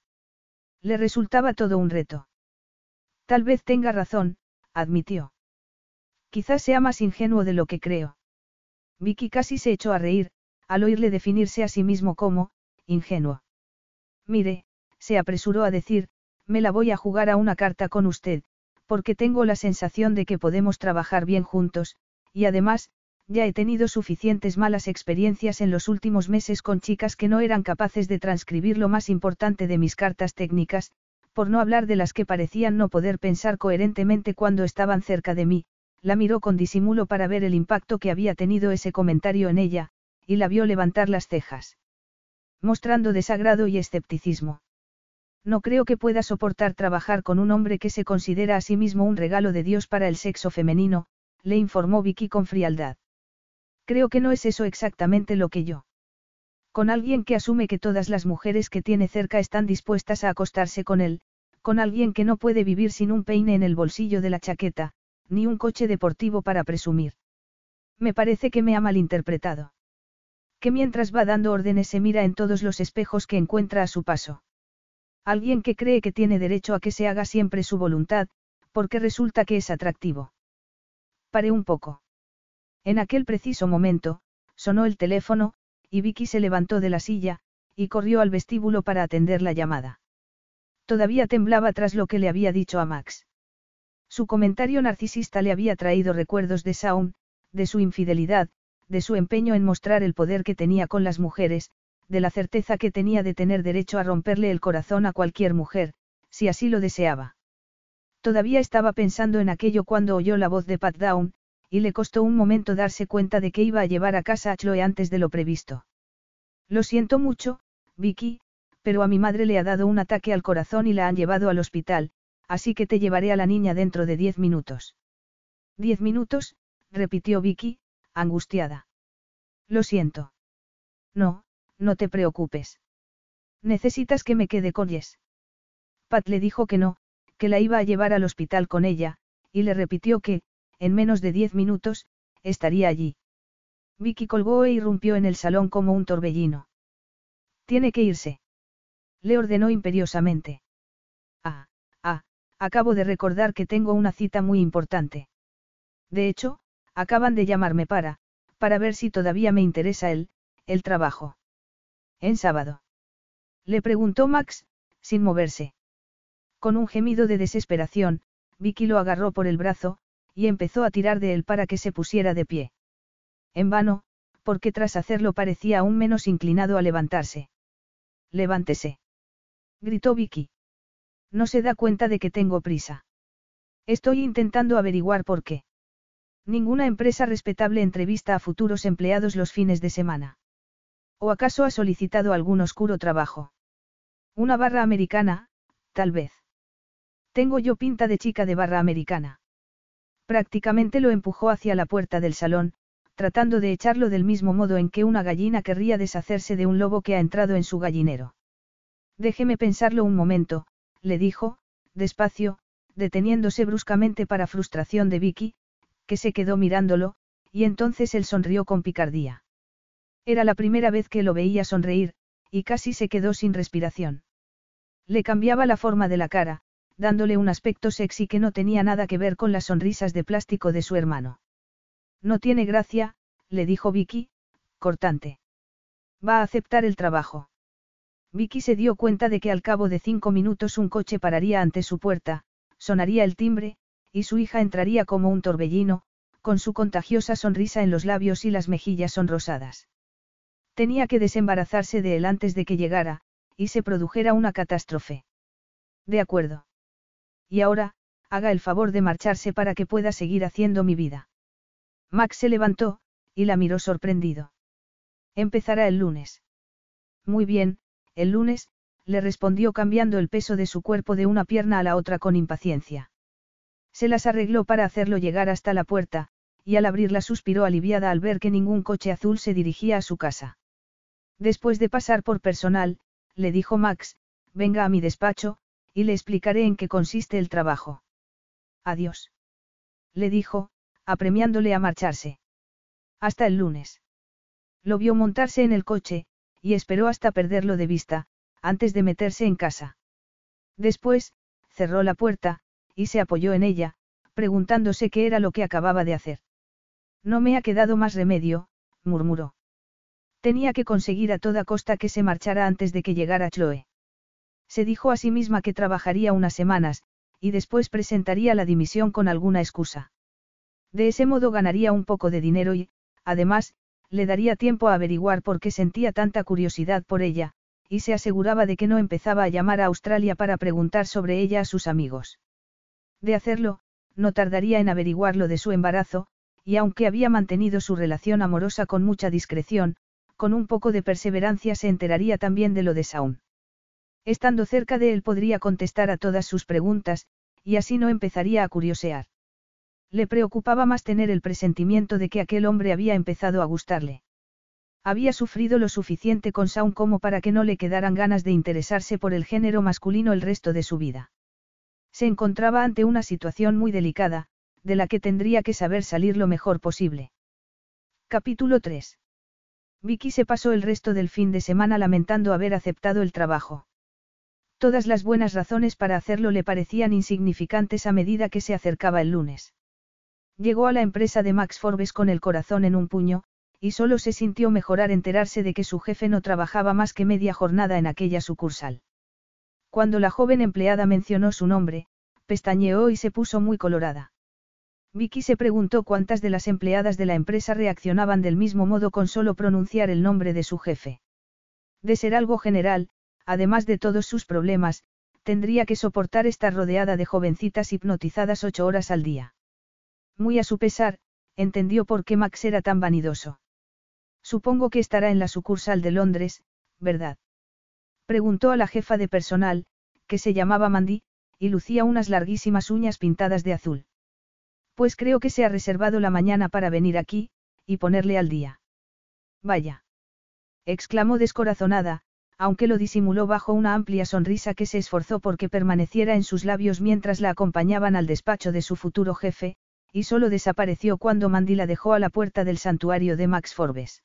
Le resultaba todo un reto. Tal vez tenga razón, admitió. Quizás sea más ingenuo de lo que creo. Vicky casi se echó a reír, al oírle definirse a sí mismo como, ingenuo. Mire, se apresuró a decir, me la voy a jugar a una carta con usted, porque tengo la sensación de que podemos trabajar bien juntos, y además, ya he tenido suficientes malas experiencias en los últimos meses con chicas que no eran capaces de transcribir lo más importante de mis cartas técnicas, por no hablar de las que parecían no poder pensar coherentemente cuando estaban cerca de mí, la miró con disimulo para ver el impacto que había tenido ese comentario en ella, y la vio levantar las cejas. Mostrando desagrado y escepticismo. No creo que pueda soportar trabajar con un hombre que se considera a sí mismo un regalo de Dios para el sexo femenino, le informó Vicky con frialdad. Creo que no es eso exactamente lo que yo. Con alguien que asume que todas las mujeres que tiene cerca están dispuestas a acostarse con él, con alguien que no puede vivir sin un peine en el bolsillo de la chaqueta, ni un coche deportivo para presumir. Me parece que me ha malinterpretado. Que mientras va dando órdenes se mira en todos los espejos que encuentra a su paso. Alguien que cree que tiene derecho a que se haga siempre su voluntad, porque resulta que es atractivo. Paré un poco. En aquel preciso momento, sonó el teléfono, y Vicky se levantó de la silla, y corrió al vestíbulo para atender la llamada. Todavía temblaba tras lo que le había dicho a Max. Su comentario narcisista le había traído recuerdos de Saum, de su infidelidad, de su empeño en mostrar el poder que tenía con las mujeres, de la certeza que tenía de tener derecho a romperle el corazón a cualquier mujer, si así lo deseaba. Todavía estaba pensando en aquello cuando oyó la voz de Pat Down, y le costó un momento darse cuenta de que iba a llevar a casa a Chloe antes de lo previsto. Lo siento mucho, Vicky, pero a mi madre le ha dado un ataque al corazón y la han llevado al hospital, así que te llevaré a la niña dentro de diez minutos. Diez minutos, repitió Vicky, angustiada. Lo siento. No, no te preocupes. Necesitas que me quede con Jess. Pat le dijo que no, que la iba a llevar al hospital con ella, y le repitió que, en menos de diez minutos, estaría allí. Vicky colgó e irrumpió en el salón como un torbellino. Tiene que irse. Le ordenó imperiosamente. Acabo de recordar que tengo una cita muy importante. De hecho, acaban de llamarme para, para ver si todavía me interesa el, el trabajo. En sábado. Le preguntó Max, sin moverse. Con un gemido de desesperación, Vicky lo agarró por el brazo, y empezó a tirar de él para que se pusiera de pie. En vano, porque tras hacerlo parecía aún menos inclinado a levantarse. Levántese. Gritó Vicky. No se da cuenta de que tengo prisa. Estoy intentando averiguar por qué. Ninguna empresa respetable entrevista a futuros empleados los fines de semana. ¿O acaso ha solicitado algún oscuro trabajo? Una barra americana, tal vez. Tengo yo pinta de chica de barra americana. Prácticamente lo empujó hacia la puerta del salón, tratando de echarlo del mismo modo en que una gallina querría deshacerse de un lobo que ha entrado en su gallinero. Déjeme pensarlo un momento, le dijo, despacio, deteniéndose bruscamente para frustración de Vicky, que se quedó mirándolo, y entonces él sonrió con picardía. Era la primera vez que lo veía sonreír, y casi se quedó sin respiración. Le cambiaba la forma de la cara, dándole un aspecto sexy que no tenía nada que ver con las sonrisas de plástico de su hermano. No tiene gracia, le dijo Vicky, cortante. Va a aceptar el trabajo. Vicky se dio cuenta de que al cabo de cinco minutos un coche pararía ante su puerta, sonaría el timbre, y su hija entraría como un torbellino, con su contagiosa sonrisa en los labios y las mejillas sonrosadas. Tenía que desembarazarse de él antes de que llegara, y se produjera una catástrofe. De acuerdo. Y ahora, haga el favor de marcharse para que pueda seguir haciendo mi vida. Max se levantó, y la miró sorprendido. Empezará el lunes. Muy bien, el lunes, le respondió cambiando el peso de su cuerpo de una pierna a la otra con impaciencia. Se las arregló para hacerlo llegar hasta la puerta, y al abrirla suspiró aliviada al ver que ningún coche azul se dirigía a su casa. Después de pasar por personal, le dijo Max, venga a mi despacho, y le explicaré en qué consiste el trabajo. Adiós. Le dijo, apremiándole a marcharse. Hasta el lunes. Lo vio montarse en el coche, y esperó hasta perderlo de vista, antes de meterse en casa. Después, cerró la puerta, y se apoyó en ella, preguntándose qué era lo que acababa de hacer. No me ha quedado más remedio, murmuró. Tenía que conseguir a toda costa que se marchara antes de que llegara Chloe. Se dijo a sí misma que trabajaría unas semanas, y después presentaría la dimisión con alguna excusa. De ese modo ganaría un poco de dinero y, además, le daría tiempo a averiguar por qué sentía tanta curiosidad por ella, y se aseguraba de que no empezaba a llamar a Australia para preguntar sobre ella a sus amigos. De hacerlo, no tardaría en averiguar lo de su embarazo, y aunque había mantenido su relación amorosa con mucha discreción, con un poco de perseverancia se enteraría también de lo de Saun. Estando cerca de él podría contestar a todas sus preguntas, y así no empezaría a curiosear. Le preocupaba más tener el presentimiento de que aquel hombre había empezado a gustarle. Había sufrido lo suficiente con Saun como para que no le quedaran ganas de interesarse por el género masculino el resto de su vida. Se encontraba ante una situación muy delicada, de la que tendría que saber salir lo mejor posible. Capítulo 3. Vicky se pasó el resto del fin de semana lamentando haber aceptado el trabajo. Todas las buenas razones para hacerlo le parecían insignificantes a medida que se acercaba el lunes. Llegó a la empresa de Max Forbes con el corazón en un puño, y solo se sintió mejorar enterarse de que su jefe no trabajaba más que media jornada en aquella sucursal. Cuando la joven empleada mencionó su nombre, pestañeó y se puso muy colorada. Vicky se preguntó cuántas de las empleadas de la empresa reaccionaban del mismo modo con solo pronunciar el nombre de su jefe. De ser algo general, además de todos sus problemas, tendría que soportar estar rodeada de jovencitas hipnotizadas ocho horas al día. Muy a su pesar, entendió por qué Max era tan vanidoso. Supongo que estará en la sucursal de Londres, ¿verdad? Preguntó a la jefa de personal, que se llamaba Mandy, y lucía unas larguísimas uñas pintadas de azul. Pues creo que se ha reservado la mañana para venir aquí, y ponerle al día. Vaya. exclamó descorazonada, aunque lo disimuló bajo una amplia sonrisa que se esforzó porque permaneciera en sus labios mientras la acompañaban al despacho de su futuro jefe, y solo desapareció cuando Mandy la dejó a la puerta del santuario de Max Forbes.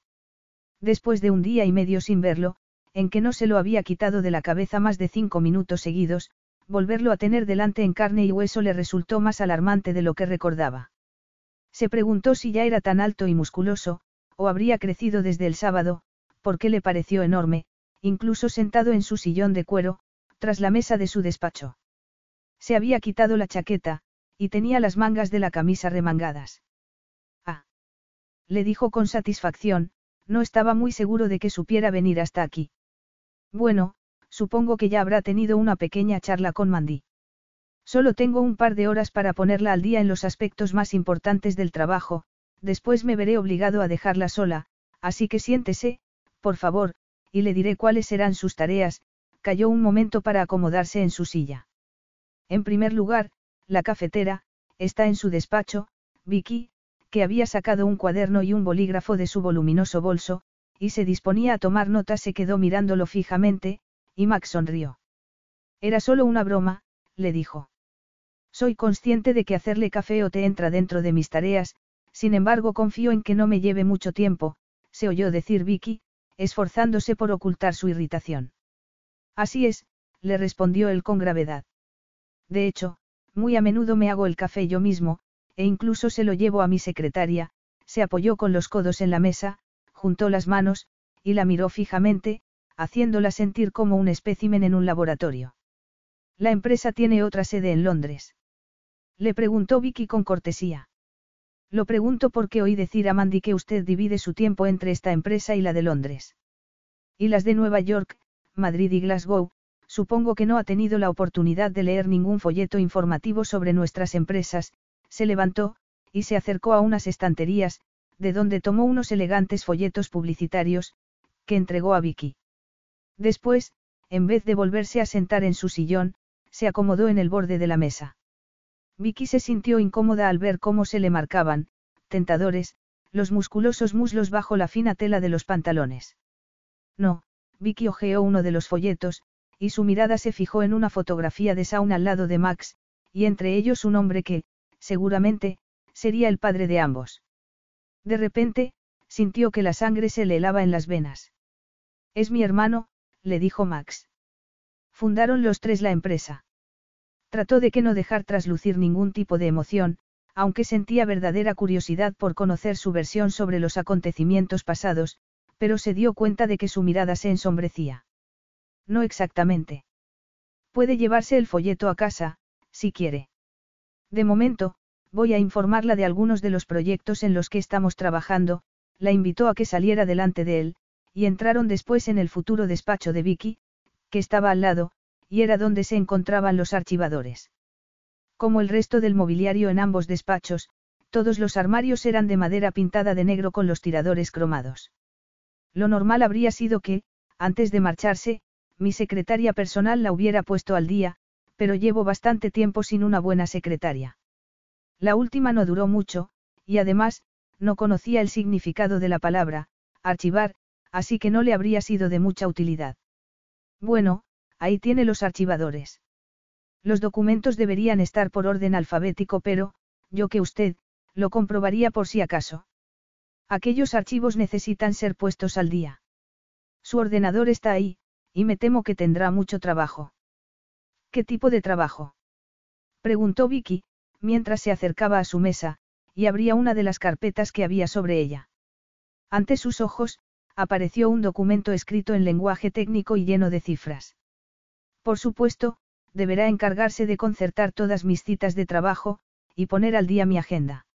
Después de un día y medio sin verlo, en que no se lo había quitado de la cabeza más de cinco minutos seguidos, volverlo a tener delante en carne y hueso le resultó más alarmante de lo que recordaba. Se preguntó si ya era tan alto y musculoso, o habría crecido desde el sábado, porque le pareció enorme, incluso sentado en su sillón de cuero, tras la mesa de su despacho. Se había quitado la chaqueta, y tenía las mangas de la camisa remangadas. Ah. Le dijo con satisfacción, no estaba muy seguro de que supiera venir hasta aquí. Bueno, supongo que ya habrá tenido una pequeña charla con Mandy. Solo tengo un par de horas para ponerla al día en los aspectos más importantes del trabajo, después me veré obligado a dejarla sola, así que siéntese, por favor, y le diré cuáles serán sus tareas, cayó un momento para acomodarse en su silla. En primer lugar, la cafetera, está en su despacho, Vicky, que había sacado un cuaderno y un bolígrafo de su voluminoso bolso, y se disponía a tomar notas, se quedó mirándolo fijamente, y Max sonrió. Era solo una broma, le dijo. Soy consciente de que hacerle café o té entra dentro de mis tareas, sin embargo confío en que no me lleve mucho tiempo, se oyó decir Vicky, esforzándose por ocultar su irritación. Así es, le respondió él con gravedad. De hecho, muy a menudo me hago el café yo mismo, e incluso se lo llevo a mi secretaria, se apoyó con los codos en la mesa, juntó las manos, y la miró fijamente, haciéndola sentir como un espécimen en un laboratorio. La empresa tiene otra sede en Londres. Le preguntó Vicky con cortesía. Lo pregunto porque oí decir a Mandy que usted divide su tiempo entre esta empresa y la de Londres. Y las de Nueva York, Madrid y Glasgow, supongo que no ha tenido la oportunidad de leer ningún folleto informativo sobre nuestras empresas, se levantó, y se acercó a unas estanterías, de donde tomó unos elegantes folletos publicitarios, que entregó a Vicky. Después, en vez de volverse a sentar en su sillón, se acomodó en el borde de la mesa. Vicky se sintió incómoda al ver cómo se le marcaban, tentadores, los musculosos muslos bajo la fina tela de los pantalones. No, Vicky hojeó uno de los folletos, y su mirada se fijó en una fotografía de Saun al lado de Max, y entre ellos un hombre que, seguramente, sería el padre de ambos. De repente, sintió que la sangre se le helaba en las venas. Es mi hermano, le dijo Max. Fundaron los tres la empresa. Trató de que no dejar traslucir ningún tipo de emoción, aunque sentía verdadera curiosidad por conocer su versión sobre los acontecimientos pasados, pero se dio cuenta de que su mirada se ensombrecía. No exactamente. Puede llevarse el folleto a casa, si quiere. De momento, voy a informarla de algunos de los proyectos en los que estamos trabajando, la invitó a que saliera delante de él, y entraron después en el futuro despacho de Vicky, que estaba al lado, y era donde se encontraban los archivadores. Como el resto del mobiliario en ambos despachos, todos los armarios eran de madera pintada de negro con los tiradores cromados. Lo normal habría sido que, antes de marcharse, mi secretaria personal la hubiera puesto al día, pero llevo bastante tiempo sin una buena secretaria. La última no duró mucho, y además, no conocía el significado de la palabra, archivar, así que no le habría sido de mucha utilidad. Bueno, ahí tiene los archivadores. Los documentos deberían estar por orden alfabético, pero, yo que usted, lo comprobaría por si acaso. Aquellos archivos necesitan ser puestos al día. Su ordenador está ahí, y me temo que tendrá mucho trabajo. ¿Qué tipo de trabajo? Preguntó Vicky, mientras se acercaba a su mesa, y abría una de las carpetas que había sobre ella. Ante sus ojos, apareció un documento escrito en lenguaje técnico y lleno de cifras. Por supuesto, deberá encargarse de concertar todas mis citas de trabajo, y poner al día mi agenda.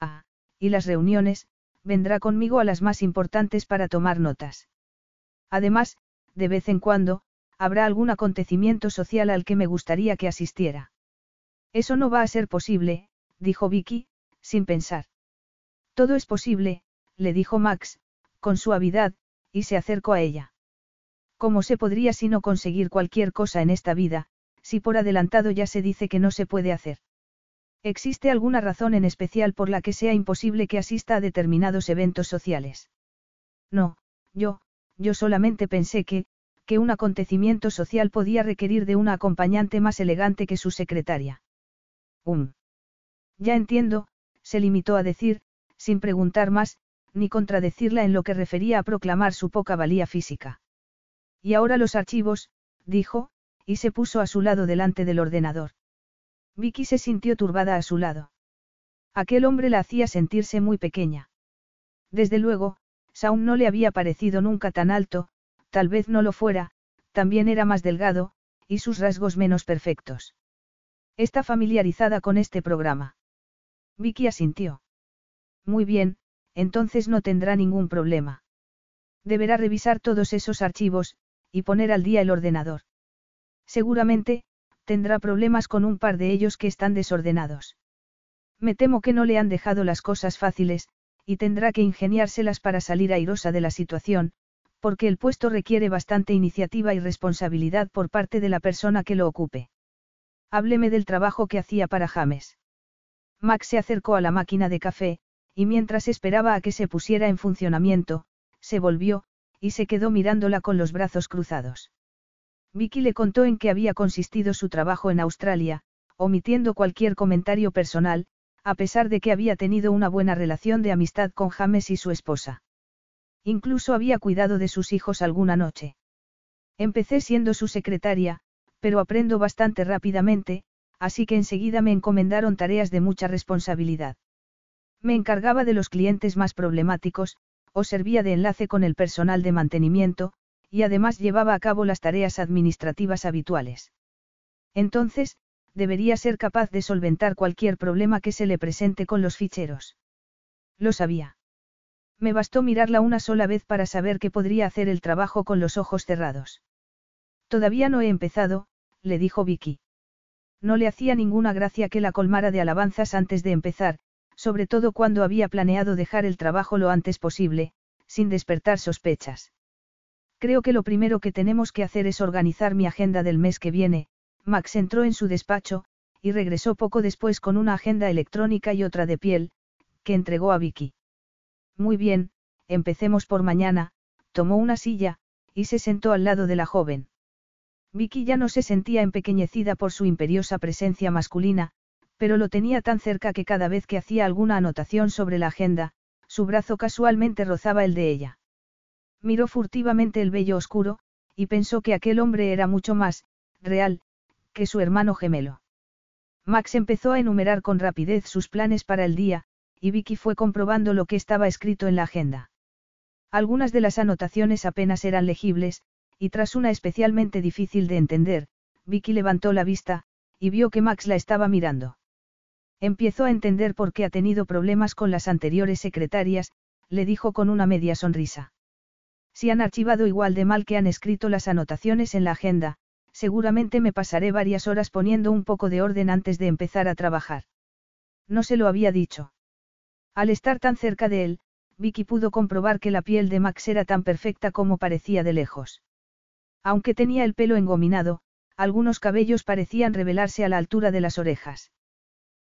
Ah, y las reuniones, vendrá conmigo a las más importantes para tomar notas. Además, de vez en cuando, habrá algún acontecimiento social al que me gustaría que asistiera. Eso no va a ser posible, dijo Vicky, sin pensar. Todo es posible, le dijo Max, con suavidad, y se acercó a ella. ¿Cómo se podría sino conseguir cualquier cosa en esta vida, si por adelantado ya se dice que no se puede hacer? ¿Existe alguna razón en especial por la que sea imposible que asista a determinados eventos sociales? No, yo, yo solamente pensé que, que un acontecimiento social podía requerir de una acompañante más elegante que su secretaria. Um. Ya entiendo, se limitó a decir, sin preguntar más, ni contradecirla en lo que refería a proclamar su poca valía física. Y ahora los archivos, dijo, y se puso a su lado delante del ordenador. Vicky se sintió turbada a su lado. Aquel hombre la hacía sentirse muy pequeña. Desde luego, Saúl no le había parecido nunca tan alto, tal vez no lo fuera, también era más delgado, y sus rasgos menos perfectos. Está familiarizada con este programa. Vicky asintió. Muy bien, entonces no tendrá ningún problema. Deberá revisar todos esos archivos, y poner al día el ordenador. Seguramente, tendrá problemas con un par de ellos que están desordenados. Me temo que no le han dejado las cosas fáciles, y tendrá que ingeniárselas para salir airosa de la situación, porque el puesto requiere bastante iniciativa y responsabilidad por parte de la persona que lo ocupe. Hábleme del trabajo que hacía para James. Max se acercó a la máquina de café, y mientras esperaba a que se pusiera en funcionamiento, se volvió, y se quedó mirándola con los brazos cruzados. Vicky le contó en qué había consistido su trabajo en Australia, omitiendo cualquier comentario personal, a pesar de que había tenido una buena relación de amistad con James y su esposa. Incluso había cuidado de sus hijos alguna noche. Empecé siendo su secretaria, pero aprendo bastante rápidamente, así que enseguida me encomendaron tareas de mucha responsabilidad. Me encargaba de los clientes más problemáticos, o servía de enlace con el personal de mantenimiento, y además llevaba a cabo las tareas administrativas habituales. Entonces, debería ser capaz de solventar cualquier problema que se le presente con los ficheros. Lo sabía. Me bastó mirarla una sola vez para saber que podría hacer el trabajo con los ojos cerrados. Todavía no he empezado, le dijo Vicky. No le hacía ninguna gracia que la colmara de alabanzas antes de empezar, sobre todo cuando había planeado dejar el trabajo lo antes posible, sin despertar sospechas. Creo que lo primero que tenemos que hacer es organizar mi agenda del mes que viene. Max entró en su despacho, y regresó poco después con una agenda electrónica y otra de piel, que entregó a Vicky. Muy bien, empecemos por mañana, tomó una silla, y se sentó al lado de la joven. Vicky ya no se sentía empequeñecida por su imperiosa presencia masculina, pero lo tenía tan cerca que cada vez que hacía alguna anotación sobre la agenda, su brazo casualmente rozaba el de ella. Miró furtivamente el vello oscuro, y pensó que aquel hombre era mucho más, real, que su hermano gemelo. Max empezó a enumerar con rapidez sus planes para el día, y Vicky fue comprobando lo que estaba escrito en la agenda. Algunas de las anotaciones apenas eran legibles, y tras una especialmente difícil de entender, Vicky levantó la vista, y vio que Max la estaba mirando. Empezó a entender por qué ha tenido problemas con las anteriores secretarias, le dijo con una media sonrisa. Si han archivado igual de mal que han escrito las anotaciones en la agenda, seguramente me pasaré varias horas poniendo un poco de orden antes de empezar a trabajar. No se lo había dicho. Al estar tan cerca de él, Vicky pudo comprobar que la piel de Max era tan perfecta como parecía de lejos. Aunque tenía el pelo engominado, algunos cabellos parecían revelarse a la altura de las orejas.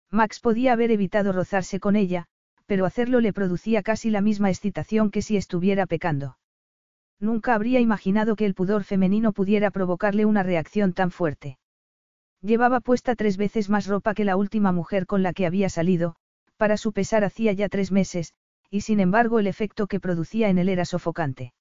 Max podía haber evitado rozarse con ella, pero hacerlo le producía casi la misma excitación que si estuviera pecando. Nunca habría imaginado que el pudor femenino pudiera provocarle una reacción tan fuerte. Llevaba puesta tres veces más ropa que la última mujer con la que había salido, para su pesar hacía ya tres meses, y sin embargo el efecto que producía en él era sofocante.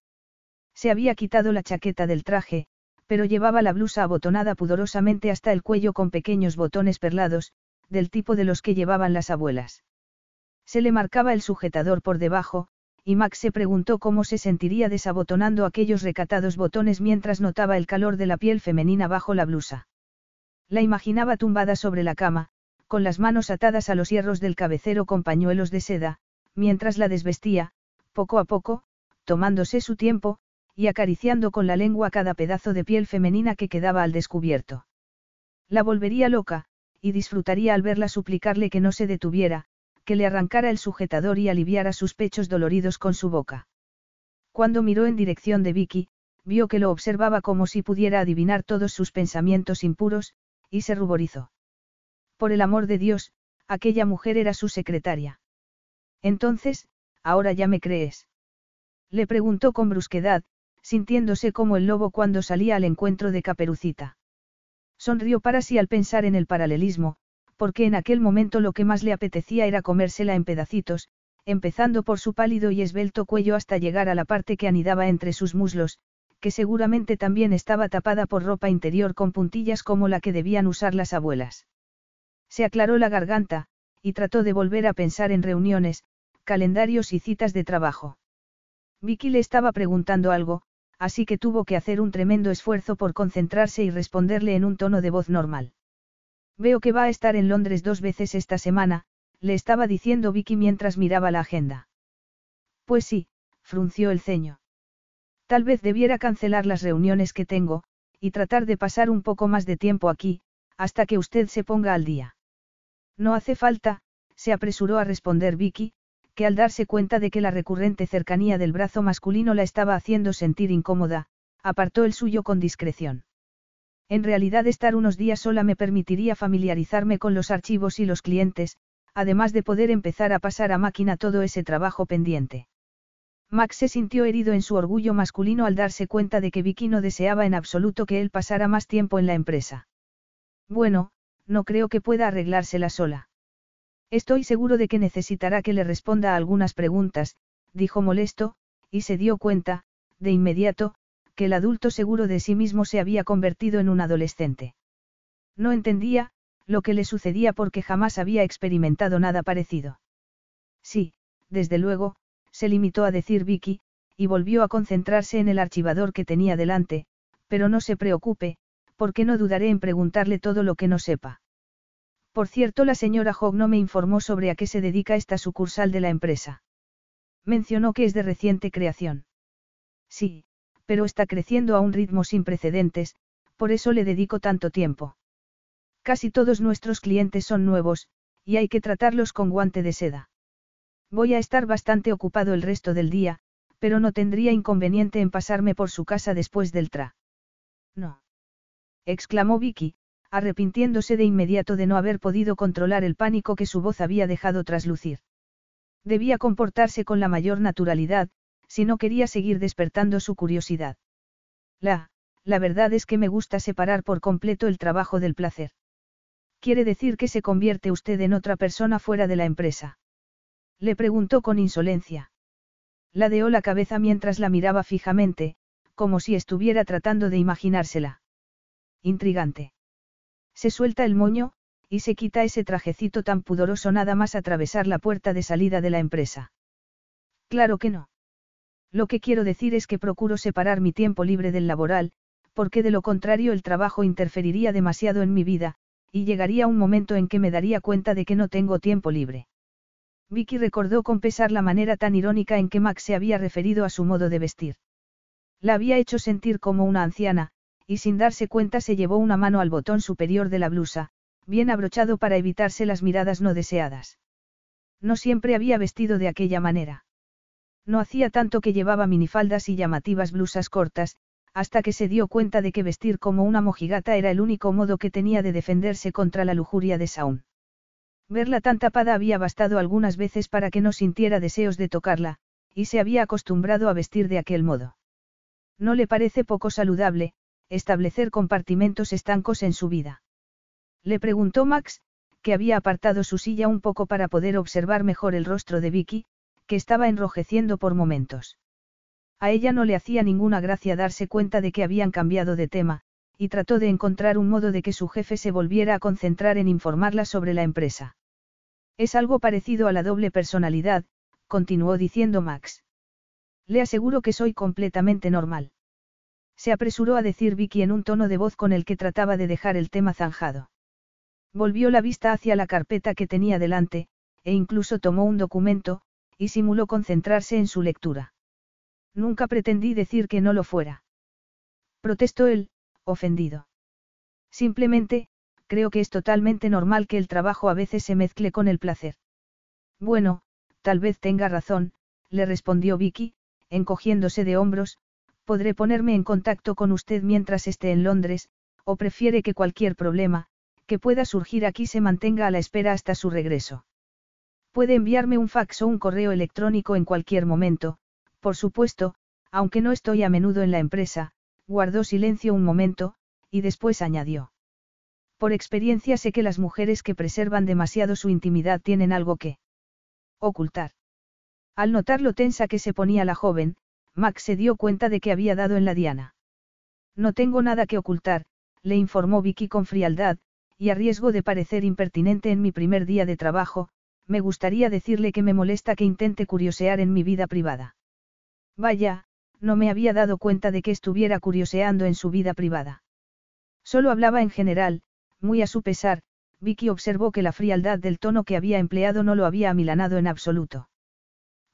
Se había quitado la chaqueta del traje, pero llevaba la blusa abotonada pudorosamente hasta el cuello con pequeños botones perlados, del tipo de los que llevaban las abuelas. Se le marcaba el sujetador por debajo, y Max se preguntó cómo se sentiría desabotonando aquellos recatados botones mientras notaba el calor de la piel femenina bajo la blusa. La imaginaba tumbada sobre la cama, con las manos atadas a los hierros del cabecero con pañuelos de seda, mientras la desvestía, poco a poco, tomándose su tiempo, y acariciando con la lengua cada pedazo de piel femenina que quedaba al descubierto. La volvería loca, y disfrutaría al verla suplicarle que no se detuviera, que le arrancara el sujetador y aliviara sus pechos doloridos con su boca. Cuando miró en dirección de Vicky, vio que lo observaba como si pudiera adivinar todos sus pensamientos impuros, y se ruborizó. Por el amor de Dios, aquella mujer era su secretaria. Entonces, ahora ya me crees. Le preguntó con brusquedad, sintiéndose como el lobo cuando salía al encuentro de Caperucita. Sonrió para sí al pensar en el paralelismo, porque en aquel momento lo que más le apetecía era comérsela en pedacitos, empezando por su pálido y esbelto cuello hasta llegar a la parte que anidaba entre sus muslos, que seguramente también estaba tapada por ropa interior con puntillas como la que debían usar las abuelas. Se aclaró la garganta, y trató de volver a pensar en reuniones, calendarios y citas de trabajo. Vicky le estaba preguntando algo, así que tuvo que hacer un tremendo esfuerzo por concentrarse y responderle en un tono de voz normal. Veo que va a estar en Londres dos veces esta semana, le estaba diciendo Vicky mientras miraba la agenda. Pues sí, frunció el ceño. Tal vez debiera cancelar las reuniones que tengo, y tratar de pasar un poco más de tiempo aquí, hasta que usted se ponga al día. No hace falta, se apresuró a responder Vicky, que al darse cuenta de que la recurrente cercanía del brazo masculino la estaba haciendo sentir incómoda, apartó el suyo con discreción. En realidad estar unos días sola me permitiría familiarizarme con los archivos y los clientes, además de poder empezar a pasar a máquina todo ese trabajo pendiente. Max se sintió herido en su orgullo masculino al darse cuenta de que Vicky no deseaba en absoluto que él pasara más tiempo en la empresa. Bueno, no creo que pueda arreglársela sola. Estoy seguro de que necesitará que le responda a algunas preguntas, dijo molesto, y se dio cuenta, de inmediato, que el adulto seguro de sí mismo se había convertido en un adolescente. No entendía, lo que le sucedía porque jamás había experimentado nada parecido. Sí, desde luego, se limitó a decir Vicky, y volvió a concentrarse en el archivador que tenía delante, pero no se preocupe, porque no dudaré en preguntarle todo lo que no sepa. Por cierto, la señora Hogg no me informó sobre a qué se dedica esta sucursal de la empresa. Mencionó que es de reciente creación. Sí, pero está creciendo a un ritmo sin precedentes, por eso le dedico tanto tiempo. Casi todos nuestros clientes son nuevos, y hay que tratarlos con guante de seda. Voy a estar bastante ocupado el resto del día, pero no tendría inconveniente en pasarme por su casa después del tra. No. exclamó Vicky, arrepintiéndose de inmediato de no haber podido controlar el pánico que su voz había dejado traslucir. Debía comportarse con la mayor naturalidad, si no quería seguir despertando su curiosidad. La, la verdad es que me gusta separar por completo el trabajo del placer. ¿Quiere decir que se convierte usted en otra persona fuera de la empresa? Le preguntó con insolencia. Ladeó la cabeza mientras la miraba fijamente, como si estuviera tratando de imaginársela. Intrigante. Se suelta el moño, y se quita ese trajecito tan pudoroso nada más atravesar la puerta de salida de la empresa. Claro que no. Lo que quiero decir es que procuro separar mi tiempo libre del laboral, porque de lo contrario el trabajo interferiría demasiado en mi vida, y llegaría un momento en que me daría cuenta de que no tengo tiempo libre. Vicky recordó con pesar la manera tan irónica en que Max se había referido a su modo de vestir. La había hecho sentir como una anciana, y sin darse cuenta se llevó una mano al botón superior de la blusa, bien abrochado para evitarse las miradas no deseadas. No siempre había vestido de aquella manera. No hacía tanto que llevaba minifaldas y llamativas blusas cortas, hasta que se dio cuenta de que vestir como una mojigata era el único modo que tenía de defenderse contra la lujuria de Saúl. Verla tan tapada había bastado algunas veces para que no sintiera deseos de tocarla, y se había acostumbrado a vestir de aquel modo. ¿No le parece poco saludable, establecer compartimentos estancos en su vida? Le preguntó Max, que había apartado su silla un poco para poder observar mejor el rostro de Vicky, que estaba enrojeciendo por momentos. A ella no le hacía ninguna gracia darse cuenta de que habían cambiado de tema, y trató de encontrar un modo de que su jefe se volviera a concentrar en informarla sobre la empresa. Es algo parecido a la doble personalidad, continuó diciendo Max. Le aseguro que soy completamente normal. Se apresuró a decir Vicky en un tono de voz con el que trataba de dejar el tema zanjado. Volvió la vista hacia la carpeta que tenía delante, e incluso tomó un documento, y simuló concentrarse en su lectura. Nunca pretendí decir que no lo fuera. Protestó él, ofendido. Simplemente, creo que es totalmente normal que el trabajo a veces se mezcle con el placer. Bueno, tal vez tenga razón, le respondió Vicky, encogiéndose de hombros, podré ponerme en contacto con usted mientras esté en Londres, o prefiere que cualquier problema, que pueda surgir aquí se mantenga a la espera hasta su regreso. Puede enviarme un fax o un correo electrónico en cualquier momento, por supuesto, aunque no estoy a menudo en la empresa, guardó silencio un momento, y después añadió. Por experiencia sé que las mujeres que preservan demasiado su intimidad tienen algo que ocultar. Al notar lo tensa que se ponía la joven, Max se dio cuenta de que había dado en la diana. No tengo nada que ocultar, le informó Vicky con frialdad, y a riesgo de parecer impertinente en mi primer día de trabajo, me gustaría decirle que me molesta que intente curiosear en mi vida privada. Vaya, no me había dado cuenta de que estuviera curioseando en su vida privada. Solo hablaba en general, muy a su pesar, Vicky observó que la frialdad del tono que había empleado no lo había amilanado en absoluto.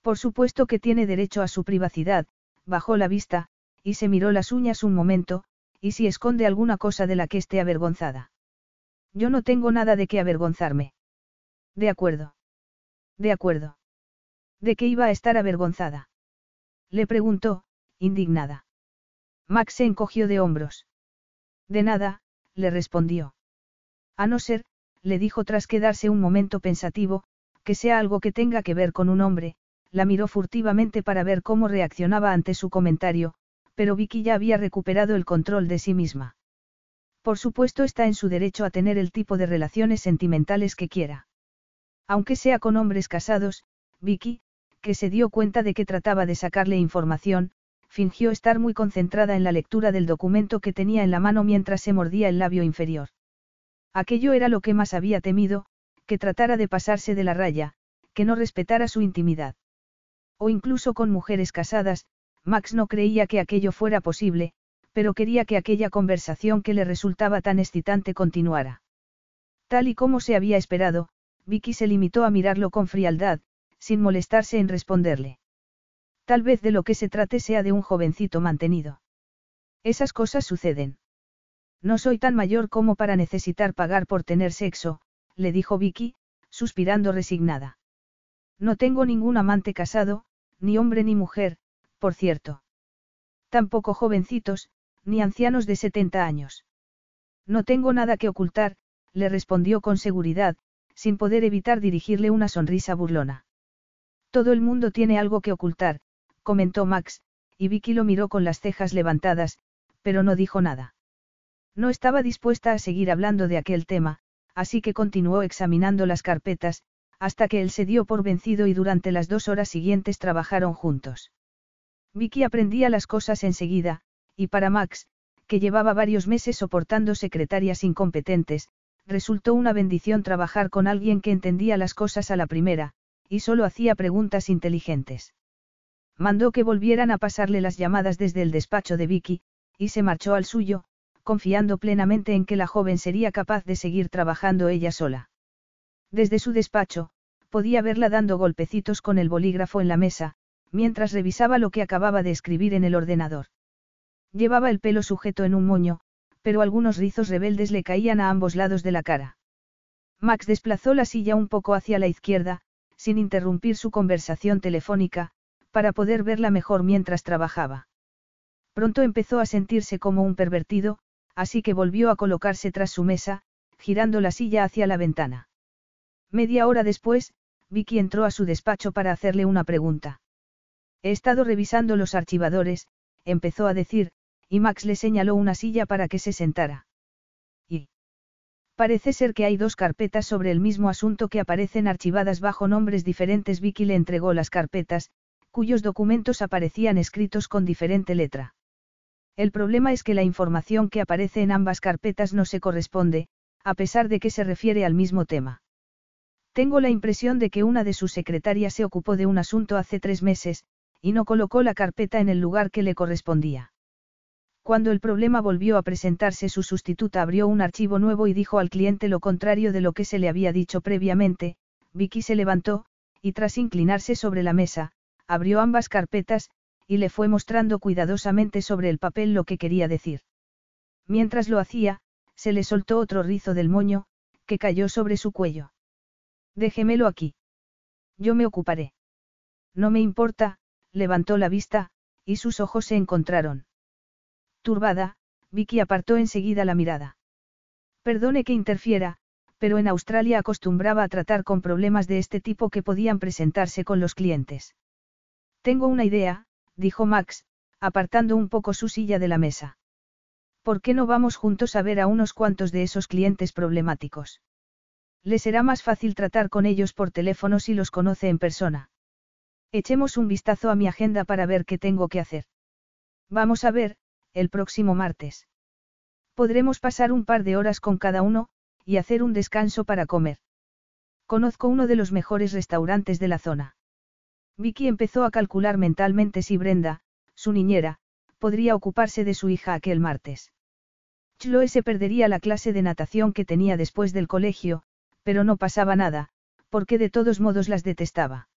Por supuesto que tiene derecho a su privacidad, bajó la vista, y se miró las uñas un momento, y si esconde alguna cosa de la que esté avergonzada. Yo no tengo nada de qué avergonzarme. De acuerdo. De acuerdo. ¿De qué iba a estar avergonzada? Le preguntó, indignada. Max se encogió de hombros. De nada, le respondió. A no ser, le dijo tras quedarse un momento pensativo, que sea algo que tenga que ver con un hombre, la miró furtivamente para ver cómo reaccionaba ante su comentario, pero Vicky ya había recuperado el control de sí misma. Por supuesto está en su derecho a tener el tipo de relaciones sentimentales que quiera. Aunque sea con hombres casados, Vicky, que se dio cuenta de que trataba de sacarle información, fingió estar muy concentrada en la lectura del documento que tenía en la mano mientras se mordía el labio inferior. Aquello era lo que más había temido, que tratara de pasarse de la raya, que no respetara su intimidad. O incluso con mujeres casadas, Max no creía que aquello fuera posible, pero quería que aquella conversación que le resultaba tan excitante continuara. Tal y como se había esperado, Vicky se limitó a mirarlo con frialdad, sin molestarse en responderle. Tal vez de lo que se trate sea de un jovencito mantenido. Esas cosas suceden. No soy tan mayor como para necesitar pagar por tener sexo, le dijo Vicky, suspirando resignada. No tengo ningún amante casado, ni hombre ni mujer, por cierto. Tampoco jovencitos, ni ancianos de 70 años. No tengo nada que ocultar, le respondió con seguridad, sin poder evitar dirigirle una sonrisa burlona. Todo el mundo tiene algo que ocultar, comentó Max, y Vicky lo miró con las cejas levantadas, pero no dijo nada. No estaba dispuesta a seguir hablando de aquel tema, así que continuó examinando las carpetas, hasta que él se dio por vencido y durante las dos horas siguientes trabajaron juntos. Vicky aprendía las cosas enseguida, y para Max, que llevaba varios meses soportando secretarias incompetentes, resultó una bendición trabajar con alguien que entendía las cosas a la primera, y solo hacía preguntas inteligentes. Mandó que volvieran a pasarle las llamadas desde el despacho de Vicky, y se marchó al suyo, confiando plenamente en que la joven sería capaz de seguir trabajando ella sola. Desde su despacho, podía verla dando golpecitos con el bolígrafo en la mesa, mientras revisaba lo que acababa de escribir en el ordenador. Llevaba el pelo sujeto en un moño, pero algunos rizos rebeldes le caían a ambos lados de la cara. Max desplazó la silla un poco hacia la izquierda, sin interrumpir su conversación telefónica, para poder verla mejor mientras trabajaba. Pronto empezó a sentirse como un pervertido, así que volvió a colocarse tras su mesa, girando la silla hacia la ventana. Media hora después, Vicky entró a su despacho para hacerle una pregunta. He estado revisando los archivadores, empezó a decir, y Max le señaló una silla para que se sentara. Y. Parece ser que hay dos carpetas sobre el mismo asunto que aparecen archivadas bajo nombres diferentes. Vicky le entregó las carpetas, cuyos documentos aparecían escritos con diferente letra. El problema es que la información que aparece en ambas carpetas no se corresponde, a pesar de que se refiere al mismo tema. Tengo la impresión de que una de sus secretarias se ocupó de un asunto hace tres meses, y no colocó la carpeta en el lugar que le correspondía. Cuando el problema volvió a presentarse, su sustituta abrió un archivo nuevo y dijo al cliente lo contrario de lo que se le había dicho previamente, Vicky se levantó, y tras inclinarse sobre la mesa, abrió ambas carpetas, y le fue mostrando cuidadosamente sobre el papel lo que quería decir. Mientras lo hacía, se le soltó otro rizo del moño, que cayó sobre su cuello. Déjemelo aquí. Yo me ocuparé. No me importa, levantó la vista, y sus ojos se encontraron. Vicky apartó enseguida la mirada. Perdone que interfiera, pero en Australia acostumbraba a tratar con problemas de este tipo que podían presentarse con los clientes. Tengo una idea, dijo Max, apartando un poco su silla de la mesa. ¿Por qué no vamos juntos a ver a unos cuantos de esos clientes problemáticos? Le será más fácil tratar con ellos por teléfono si los conoce en persona. Echemos un vistazo a mi agenda para ver qué tengo que hacer. Vamos a ver, el próximo martes. Podremos pasar un par de horas con cada uno, y hacer un descanso para comer. Conozco uno de los mejores restaurantes de la zona. Vicky empezó a calcular mentalmente si Brenda, su niñera, podría ocuparse de su hija aquel martes. Chloe se perdería la clase de natación que tenía después del colegio, pero no pasaba nada, porque de todos modos las detestaba.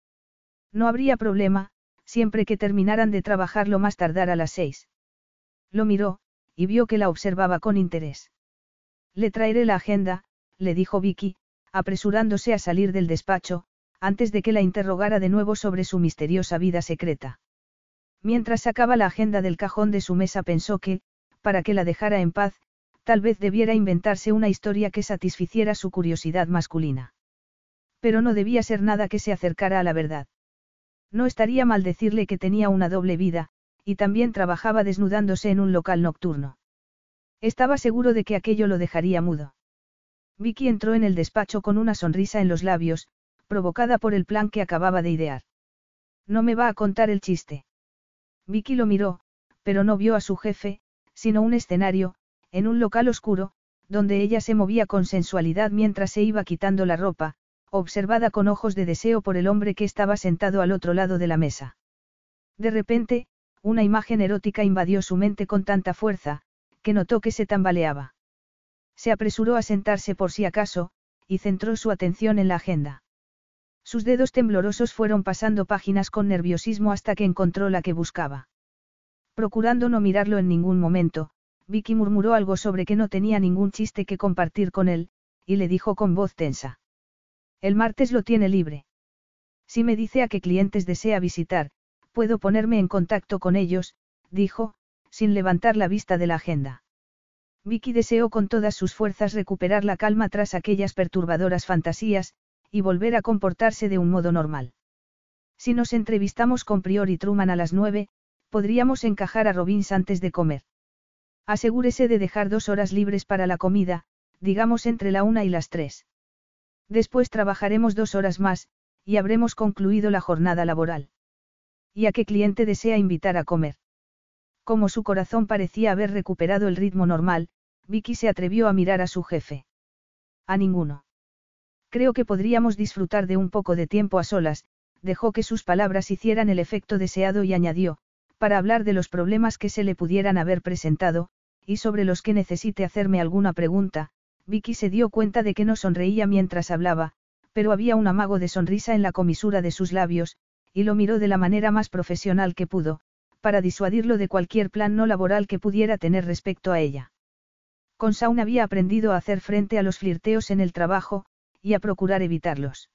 No habría problema, siempre que terminaran de trabajar lo más tardar a las seis. Lo miró, y vio que la observaba con interés. Le traeré la agenda, le dijo Vicky, apresurándose a salir del despacho, antes de que la interrogara de nuevo sobre su misteriosa vida secreta. Mientras sacaba la agenda del cajón de su mesa pensó que, para que la dejara en paz, tal vez debiera inventarse una historia que satisficiera su curiosidad masculina. Pero no debía ser nada que se acercara a la verdad. No estaría mal decirle que tenía una doble vida, y también trabajaba desnudándose en un local nocturno. Estaba seguro de que aquello lo dejaría mudo. Vicky entró en el despacho con una sonrisa en los labios, provocada por el plan que acababa de idear. No me va a contar el chiste. Vicky lo miró, pero no vio a su jefe, sino un escenario, en un local oscuro, donde ella se movía con sensualidad mientras se iba quitando la ropa, observada con ojos de deseo por el hombre que estaba sentado al otro lado de la mesa. De repente, una imagen erótica invadió su mente con tanta fuerza, que notó que se tambaleaba. Se apresuró a sentarse por si acaso, y centró su atención en la agenda. Sus dedos temblorosos fueron pasando páginas con nerviosismo hasta que encontró la que buscaba. Procurando no mirarlo en ningún momento, Vicky murmuró algo sobre que no tenía ningún chiste que compartir con él, y le dijo con voz tensa. El martes lo tiene libre. Si me dice a qué clientes desea visitar, puedo ponerme en contacto con ellos, dijo, sin levantar la vista de la agenda. Vicky deseó con todas sus fuerzas recuperar la calma tras aquellas perturbadoras fantasías, y volver a comportarse de un modo normal. Si nos entrevistamos con Prior y Truman a las nueve, podríamos encajar a Robbins antes de comer. Asegúrese de dejar dos horas libres para la comida, digamos entre la una y las tres. Después trabajaremos dos horas más, y habremos concluido la jornada laboral. ¿Y a qué cliente desea invitar a comer? Como su corazón parecía haber recuperado el ritmo normal, Vicky se atrevió a mirar a su jefe. A ninguno. Creo que podríamos disfrutar de un poco de tiempo a solas, dejó que sus palabras hicieran el efecto deseado y añadió, para hablar de los problemas que se le pudieran haber presentado, y sobre los que necesite hacerme alguna pregunta, Vicky se dio cuenta de que no sonreía mientras hablaba, pero había un amago de sonrisa en la comisura de sus labios, y lo miró de la manera más profesional que pudo, para disuadirlo de cualquier plan no laboral que pudiera tener respecto a ella. Con Saun había aprendido a hacer frente a los flirteos en el trabajo, y a procurar evitarlos.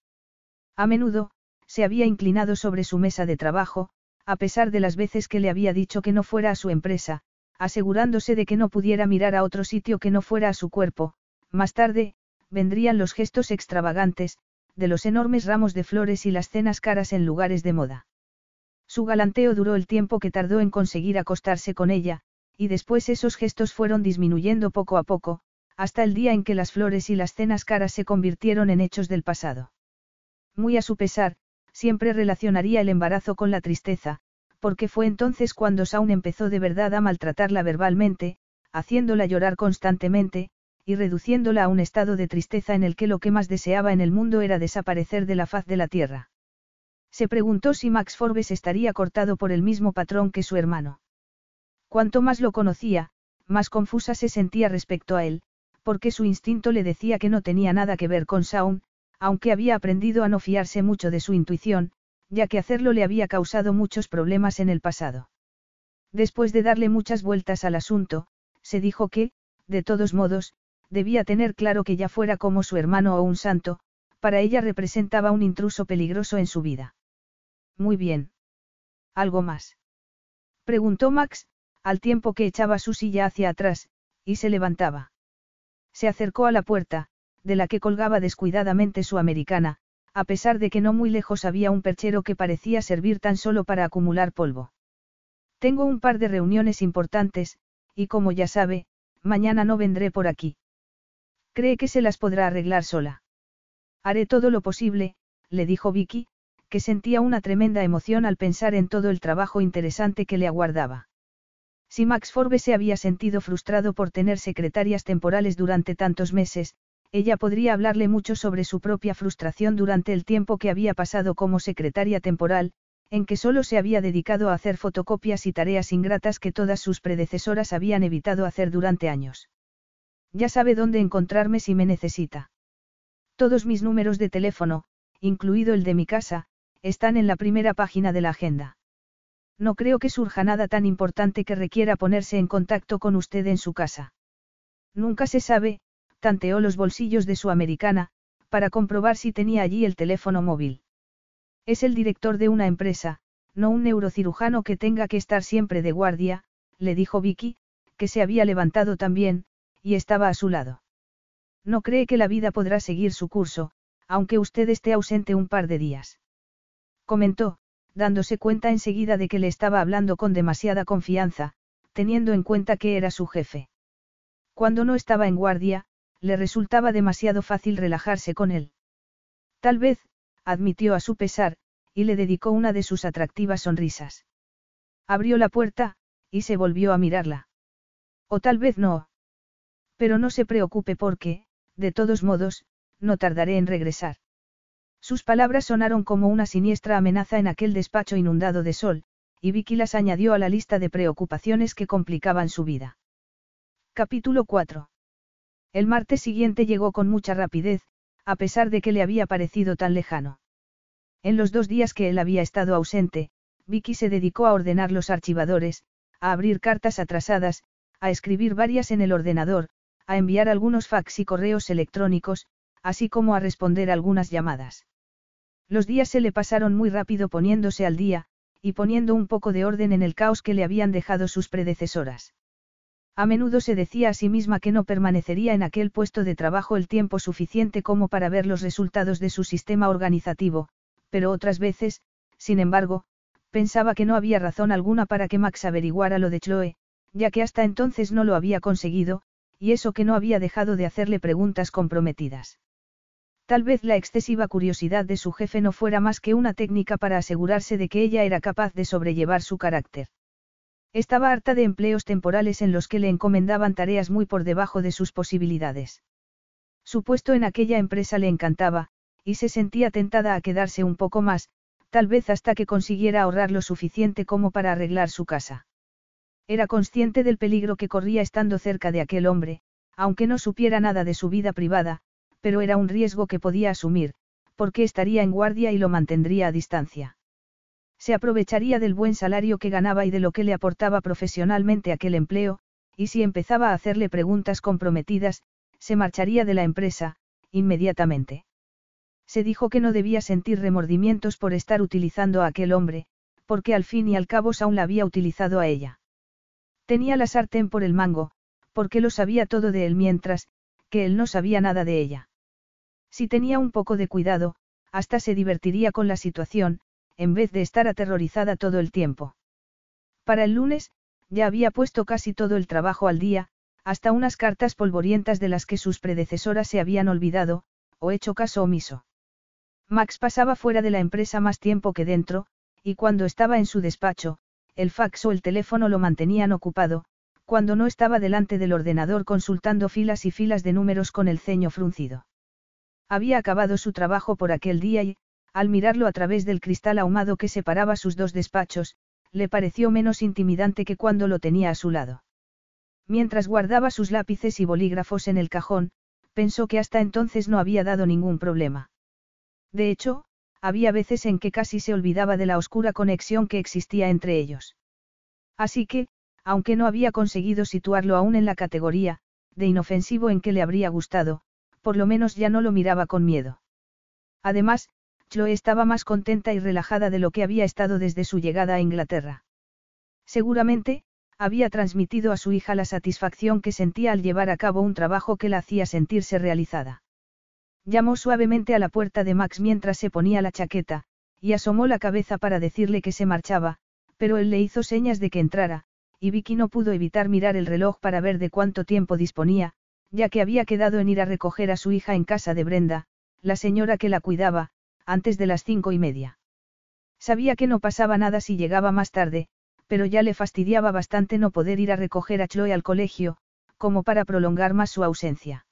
A menudo, se había inclinado sobre su mesa de trabajo, a pesar de las veces que le había dicho que no fuera a su empresa, asegurándose de que no pudiera mirar a otro sitio que no fuera a su cuerpo, más tarde, vendrían los gestos extravagantes, de los enormes ramos de flores y las cenas caras en lugares de moda. Su galanteo duró el tiempo que tardó en conseguir acostarse con ella, y después esos gestos fueron disminuyendo poco a poco, hasta el día en que las flores y las cenas caras se convirtieron en hechos del pasado. Muy a su pesar, siempre relacionaría el embarazo con la tristeza, porque fue entonces cuando Saun empezó de verdad a maltratarla verbalmente, haciéndola llorar constantemente, y reduciéndola a un estado de tristeza en el que lo que más deseaba en el mundo era desaparecer de la faz de la tierra. Se preguntó si Max Forbes estaría cortado por el mismo patrón que su hermano. Cuanto más lo conocía, más confusa se sentía respecto a él, porque su instinto le decía que no tenía nada que ver con Saun, aunque había aprendido a no fiarse mucho de su intuición, ya que hacerlo le había causado muchos problemas en el pasado. Después de darle muchas vueltas al asunto, se dijo que, de todos modos, debía tener claro que ya fuera como su hermano o un santo, para ella representaba un intruso peligroso en su vida. Muy bien. ¿Algo más? Preguntó Max, al tiempo que echaba su silla hacia atrás, y se levantaba. Se acercó a la puerta, de la que colgaba descuidadamente su americana, a pesar de que no muy lejos había un perchero que parecía servir tan solo para acumular polvo. Tengo un par de reuniones importantes, y como ya sabe, mañana no vendré por aquí. ¿Cree que se las podrá arreglar sola? Haré todo lo posible, le dijo Vicky, que sentía una tremenda emoción al pensar en todo el trabajo interesante que le aguardaba. Si Max Forbes se había sentido frustrado por tener secretarias temporales durante tantos meses, ella podría hablarle mucho sobre su propia frustración durante el tiempo que había pasado como secretaria temporal, en que solo se había dedicado a hacer fotocopias y tareas ingratas que todas sus predecesoras habían evitado hacer durante años. Ya sabe dónde encontrarme si me necesita. Todos mis números de teléfono, incluido el de mi casa, están en la primera página de la agenda. No creo que surja nada tan importante que requiera ponerse en contacto con usted en su casa. Nunca se sabe, tanteó los bolsillos de su americana, para comprobar si tenía allí el teléfono móvil. Es el director de una empresa, no un neurocirujano que tenga que estar siempre de guardia, le dijo Vicky, que se había levantado también, y estaba a su lado. No cree que la vida podrá seguir su curso, aunque usted esté ausente un par de días. Comentó, dándose cuenta enseguida de que le estaba hablando con demasiada confianza, teniendo en cuenta que era su jefe. Cuando no estaba en guardia, le resultaba demasiado fácil relajarse con él. Tal vez, admitió a su pesar, y le dedicó una de sus atractivas sonrisas. Abrió la puerta, y se volvió a mirarla. O tal vez no. Pero no se preocupe porque, de todos modos, no tardaré en regresar. Sus palabras sonaron como una siniestra amenaza en aquel despacho inundado de sol, y Vicky las añadió a la lista de preocupaciones que complicaban su vida. Capítulo 4. El martes siguiente llegó con mucha rapidez, a pesar de que le había parecido tan lejano. En los dos días que él había estado ausente, Vicky se dedicó a ordenar los archivadores, a abrir cartas atrasadas, a escribir varias en el ordenador, a enviar algunos fax y correos electrónicos, así como a responder algunas llamadas. Los días se le pasaron muy rápido poniéndose al día, y poniendo un poco de orden en el caos que le habían dejado sus predecesoras. A menudo se decía a sí misma que no permanecería en aquel puesto de trabajo el tiempo suficiente como para ver los resultados de su sistema organizativo, pero otras veces, sin embargo, pensaba que no había razón alguna para que Max averiguara lo de Chloe, ya que hasta entonces no lo había conseguido, y eso que no había dejado de hacerle preguntas comprometidas. Tal vez la excesiva curiosidad de su jefe no fuera más que una técnica para asegurarse de que ella era capaz de sobrellevar su carácter. Estaba harta de empleos temporales en los que le encomendaban tareas muy por debajo de sus posibilidades. Su puesto en aquella empresa le encantaba, y se sentía tentada a quedarse un poco más, tal vez hasta que consiguiera ahorrar lo suficiente como para arreglar su casa. Era consciente del peligro que corría estando cerca de aquel hombre, aunque no supiera nada de su vida privada, pero era un riesgo que podía asumir, porque estaría en guardia y lo mantendría a distancia. Se aprovecharía del buen salario que ganaba y de lo que le aportaba profesionalmente aquel empleo, y si empezaba a hacerle preguntas comprometidas, se marcharía de la empresa, inmediatamente. Se dijo que no debía sentir remordimientos por estar utilizando a aquel hombre, porque al fin y al cabo aún la había utilizado a ella. Tenía la sartén por el mango, porque lo sabía todo de él mientras, que él no sabía nada de ella. Si tenía un poco de cuidado, hasta se divertiría con la situación, en vez de estar aterrorizada todo el tiempo. Para el lunes, ya había puesto casi todo el trabajo al día, hasta unas cartas polvorientas de las que sus predecesoras se habían olvidado, o hecho caso omiso. Max pasaba fuera de la empresa más tiempo que dentro, y cuando estaba en su despacho, el fax o el teléfono lo mantenían ocupado, cuando no estaba delante del ordenador consultando filas y filas de números con el ceño fruncido. Había acabado su trabajo por aquel día y, al mirarlo a través del cristal ahumado que separaba sus dos despachos, le pareció menos intimidante que cuando lo tenía a su lado. Mientras guardaba sus lápices y bolígrafos en el cajón, pensó que hasta entonces no había dado ningún problema. De hecho, había veces en que casi se olvidaba de la oscura conexión que existía entre ellos. Así que, aunque no había conseguido situarlo aún en la categoría, de inofensivo en que le habría gustado, por lo menos ya no lo miraba con miedo. Además, Chloe estaba más contenta y relajada de lo que había estado desde su llegada a Inglaterra. Seguramente, había transmitido a su hija la satisfacción que sentía al llevar a cabo un trabajo que la hacía sentirse realizada. Llamó suavemente a la puerta de Max mientras se ponía la chaqueta, y asomó la cabeza para decirle que se marchaba, pero él le hizo señas de que entrara, y Vicky no pudo evitar mirar el reloj para ver de cuánto tiempo disponía, ya que había quedado en ir a recoger a su hija en casa de Brenda, la señora que la cuidaba, antes de las cinco y media. Sabía que no pasaba nada si llegaba más tarde, pero ya le fastidiaba bastante no poder ir a recoger a Chloe al colegio, como para prolongar más su ausencia.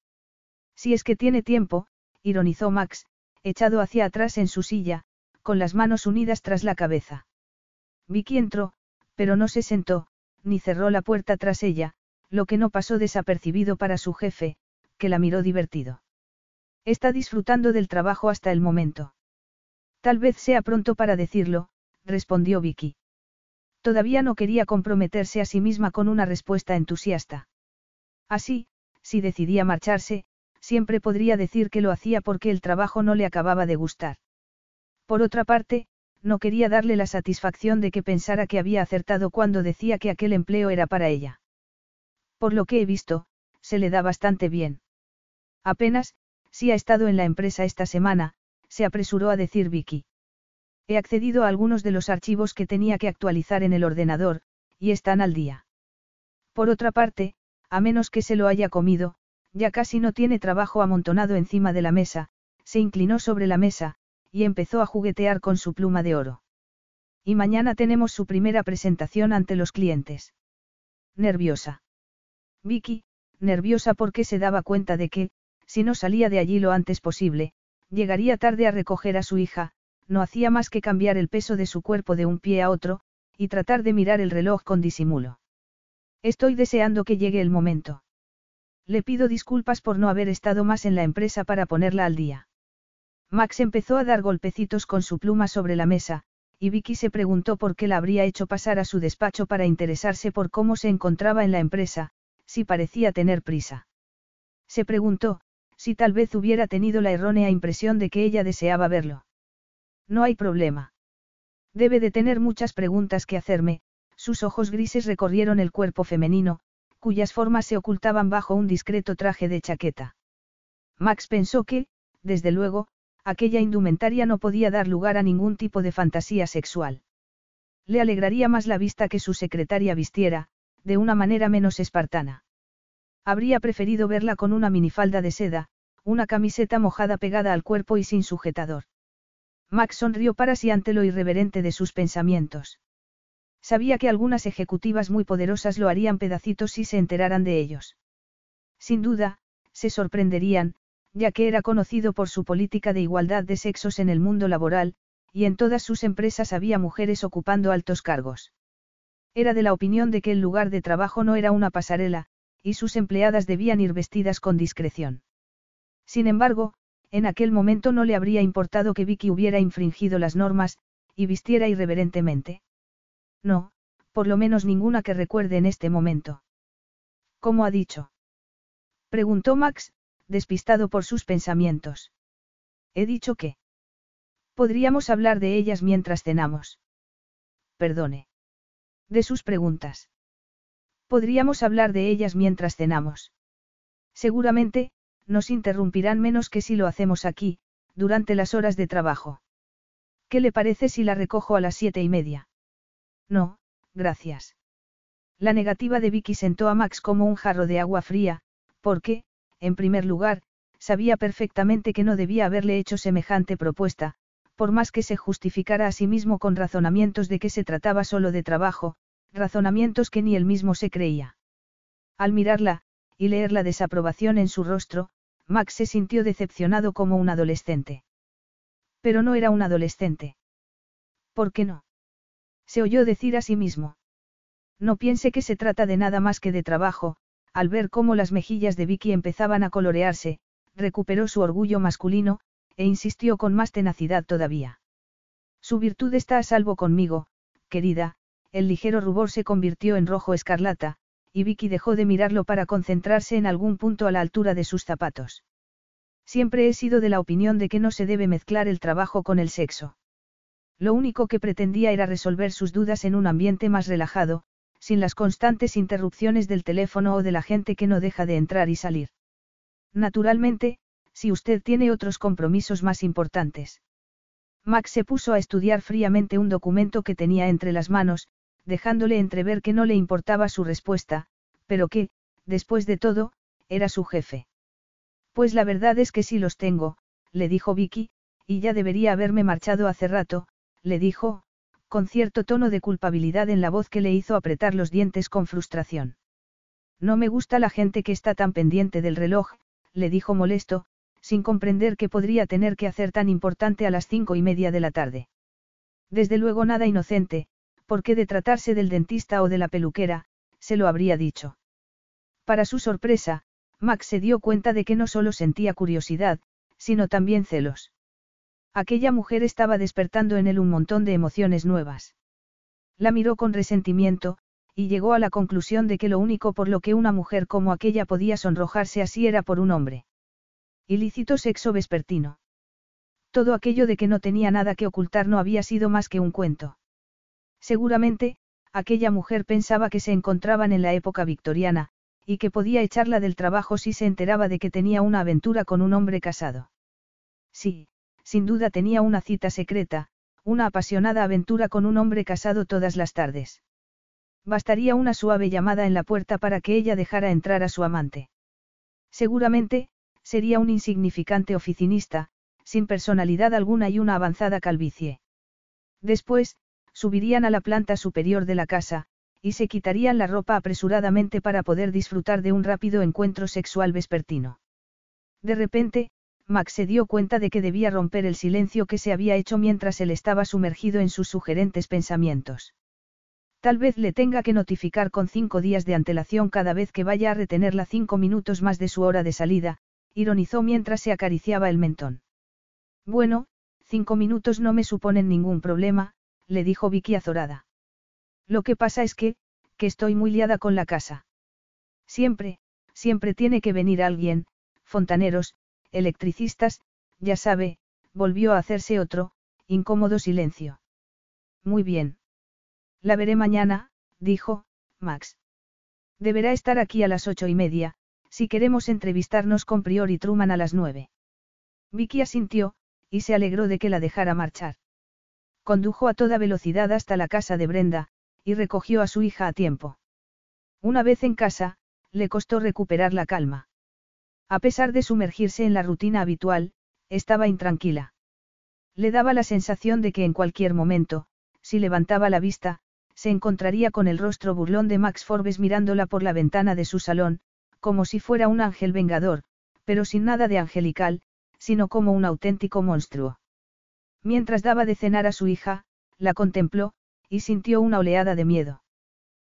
Si es que tiene tiempo, ironizó Max, echado hacia atrás en su silla, con las manos unidas tras la cabeza. Vicky entró, pero no se sentó, ni cerró la puerta tras ella, lo que no pasó desapercibido para su jefe, que la miró divertido. Está disfrutando del trabajo hasta el momento. Tal vez sea pronto para decirlo, respondió Vicky. Todavía no quería comprometerse a sí misma con una respuesta entusiasta. Así, si decidía marcharse, siempre podría decir que lo hacía porque el trabajo no le acababa de gustar. Por otra parte, no quería darle la satisfacción de que pensara que había acertado cuando decía que aquel empleo era para ella. Por lo que he visto, se le da bastante bien. Apenas, si ha estado en la empresa esta semana, se apresuró a decir Vicky. He accedido a algunos de los archivos que tenía que actualizar en el ordenador, y están al día. Por otra parte, a menos que se lo haya comido, ya casi no tiene trabajo amontonado encima de la mesa, se inclinó sobre la mesa, y empezó a juguetear con su pluma de oro. Y mañana tenemos su primera presentación ante los clientes. Nerviosa. Vicky, nerviosa porque se daba cuenta de que, si no salía de allí lo antes posible, llegaría tarde a recoger a su hija, no hacía más que cambiar el peso de su cuerpo de un pie a otro, y tratar de mirar el reloj con disimulo. Estoy deseando que llegue el momento. Le pido disculpas por no haber estado más en la empresa para ponerla al día. Max empezó a dar golpecitos con su pluma sobre la mesa, y Vicky se preguntó por qué la habría hecho pasar a su despacho para interesarse por cómo se encontraba en la empresa, si parecía tener prisa. Se preguntó, si tal vez hubiera tenido la errónea impresión de que ella deseaba verlo. No hay problema. Debe de tener muchas preguntas que hacerme, sus ojos grises recorrieron el cuerpo femenino, cuyas formas se ocultaban bajo un discreto traje de chaqueta. Max pensó que, desde luego, aquella indumentaria no podía dar lugar a ningún tipo de fantasía sexual. Le alegraría más la vista que su secretaria vistiera, de una manera menos espartana. Habría preferido verla con una minifalda de seda, una camiseta mojada pegada al cuerpo y sin sujetador. Max sonrió para sí ante lo irreverente de sus pensamientos. Sabía que algunas ejecutivas muy poderosas lo harían pedacitos si se enteraran de ellos. Sin duda, se sorprenderían, ya que era conocido por su política de igualdad de sexos en el mundo laboral, y en todas sus empresas había mujeres ocupando altos cargos. Era de la opinión de que el lugar de trabajo no era una pasarela, y sus empleadas debían ir vestidas con discreción. Sin embargo, en aquel momento no le habría importado que Vicky hubiera infringido las normas, y vistiera irreverentemente. No, por lo menos ninguna que recuerde en este momento. ¿Cómo ha dicho? Preguntó Max, despistado por sus pensamientos. He dicho que. Podríamos hablar de ellas mientras cenamos. Perdone. De sus preguntas. Podríamos hablar de ellas mientras cenamos. Seguramente, nos interrumpirán menos que si lo hacemos aquí, durante las horas de trabajo. ¿Qué le parece si la recojo a las siete y media? No, gracias. La negativa de Vicky sentó a Max como un jarro de agua fría, porque, en primer lugar, sabía perfectamente que no debía haberle hecho semejante propuesta, por más que se justificara a sí mismo con razonamientos de que se trataba solo de trabajo, razonamientos que ni él mismo se creía. Al mirarla, y leer la desaprobación en su rostro, Max se sintió decepcionado como un adolescente. Pero no era un adolescente. ¿Por qué no? Se oyó decir a sí mismo. No piense que se trata de nada más que de trabajo, al ver cómo las mejillas de Vicky empezaban a colorearse, recuperó su orgullo masculino, e insistió con más tenacidad todavía. Su virtud está a salvo conmigo, querida, el ligero rubor se convirtió en rojo escarlata, y Vicky dejó de mirarlo para concentrarse en algún punto a la altura de sus zapatos. Siempre he sido de la opinión de que no se debe mezclar el trabajo con el sexo. Lo único que pretendía era resolver sus dudas en un ambiente más relajado, sin las constantes interrupciones del teléfono o de la gente que no deja de entrar y salir. Naturalmente, si usted tiene otros compromisos más importantes. Max se puso a estudiar fríamente un documento que tenía entre las manos, dejándole entrever que no le importaba su respuesta, pero que, después de todo, era su jefe. Pues la verdad es que sí los tengo, le dijo Vicky, y ya debería haberme marchado hace rato, le dijo, con cierto tono de culpabilidad en la voz que le hizo apretar los dientes con frustración. No me gusta la gente que está tan pendiente del reloj, le dijo molesto, sin comprender que podría tener que hacer tan importante a las cinco y media de la tarde. Desde luego nada inocente, porque de tratarse del dentista o de la peluquera, se lo habría dicho. Para su sorpresa, Max se dio cuenta de que no solo sentía curiosidad, sino también celos. Aquella mujer estaba despertando en él un montón de emociones nuevas. La miró con resentimiento, y llegó a la conclusión de que lo único por lo que una mujer como aquella podía sonrojarse así era por un hombre. Ilícito sexo vespertino. Todo aquello de que no tenía nada que ocultar no había sido más que un cuento. Seguramente, aquella mujer pensaba que se encontraban en la época victoriana, y que podía echarla del trabajo si se enteraba de que tenía una aventura con un hombre casado. Sí, sin duda tenía una cita secreta, una apasionada aventura con un hombre casado todas las tardes. Bastaría una suave llamada en la puerta para que ella dejara entrar a su amante. Seguramente, sería un insignificante oficinista, sin personalidad alguna y una avanzada calvicie. Después, subirían a la planta superior de la casa, y se quitarían la ropa apresuradamente para poder disfrutar de un rápido encuentro sexual vespertino. De repente, Max se dio cuenta de que debía romper el silencio que se había hecho mientras él estaba sumergido en sus sugerentes pensamientos. Tal vez le tenga que notificar con cinco días de antelación cada vez que vaya a retenerla cinco minutos más de su hora de salida, ironizó mientras se acariciaba el mentón. Bueno, cinco minutos no me suponen ningún problema, le dijo Vicky azorada. Lo que pasa es que, que estoy muy liada con la casa. Siempre, siempre tiene que venir alguien, fontaneros, electricistas, ya sabe, volvió a hacerse otro, incómodo silencio. Muy bien. La veré mañana, dijo, Max. Deberá estar aquí a las ocho y media, si queremos entrevistarnos con Prior y Truman a las nueve. Vicky asintió, y se alegró de que la dejara marchar. Condujo a toda velocidad hasta la casa de Brenda, y recogió a su hija a tiempo. Una vez en casa, le costó recuperar la calma. A pesar de sumergirse en la rutina habitual, estaba intranquila. Le daba la sensación de que en cualquier momento, si levantaba la vista, se encontraría con el rostro burlón de Max Forbes mirándola por la ventana de su salón, como si fuera un ángel vengador, pero sin nada de angelical, sino como un auténtico monstruo. Mientras daba de cenar a su hija, la contempló, y sintió una oleada de miedo.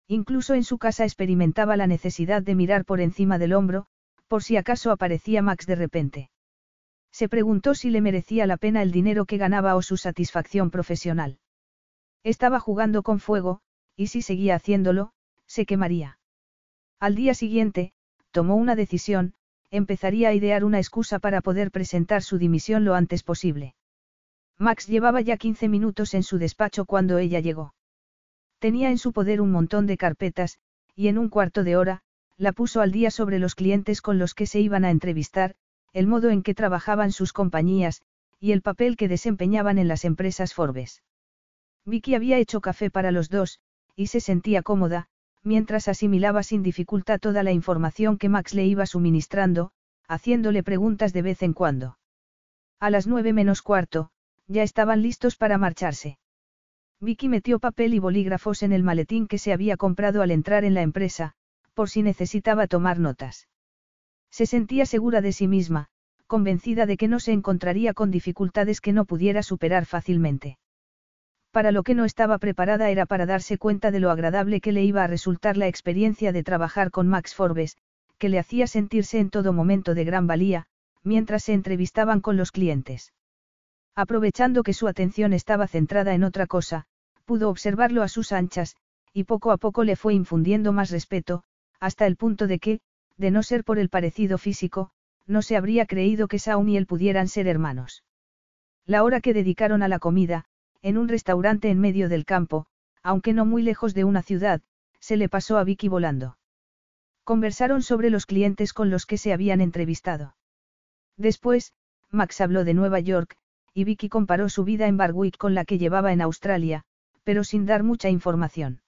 Incluso en su casa experimentaba la necesidad de mirar por encima del hombro, por si acaso aparecía Max de repente. Se preguntó si le merecía la pena el dinero que ganaba o su satisfacción profesional. Estaba jugando con fuego, y si seguía haciéndolo, se quemaría. Al día siguiente, tomó una decisión, empezaría a idear una excusa para poder presentar su dimisión lo antes posible. Max llevaba ya 15 minutos en su despacho cuando ella llegó. Tenía en su poder un montón de carpetas, y en un cuarto de hora, la puso al día sobre los clientes con los que se iban a entrevistar, el modo en que trabajaban sus compañías, y el papel que desempeñaban en las empresas Forbes. Vicky había hecho café para los dos, y se sentía cómoda, mientras asimilaba sin dificultad toda la información que Max le iba suministrando, haciéndole preguntas de vez en cuando. A las nueve menos cuarto, ya estaban listos para marcharse. Vicky metió papel y bolígrafos en el maletín que se había comprado al entrar en la empresa, por si necesitaba tomar notas. Se sentía segura de sí misma, convencida de que no se encontraría con dificultades que no pudiera superar fácilmente. Para lo que no estaba preparada era para darse cuenta de lo agradable que le iba a resultar la experiencia de trabajar con Max Forbes, que le hacía sentirse en todo momento de gran valía, mientras se entrevistaban con los clientes. Aprovechando que su atención estaba centrada en otra cosa, pudo observarlo a sus anchas, y poco a poco le fue infundiendo más respeto, hasta el punto de que, de no ser por el parecido físico, no se habría creído que Saun y él pudieran ser hermanos. La hora que dedicaron a la comida, en un restaurante en medio del campo, aunque no muy lejos de una ciudad, se le pasó a Vicky volando. Conversaron sobre los clientes con los que se habían entrevistado. Después, Max habló de Nueva York, y Vicky comparó su vida en Barwick con la que llevaba en Australia, pero sin dar mucha información.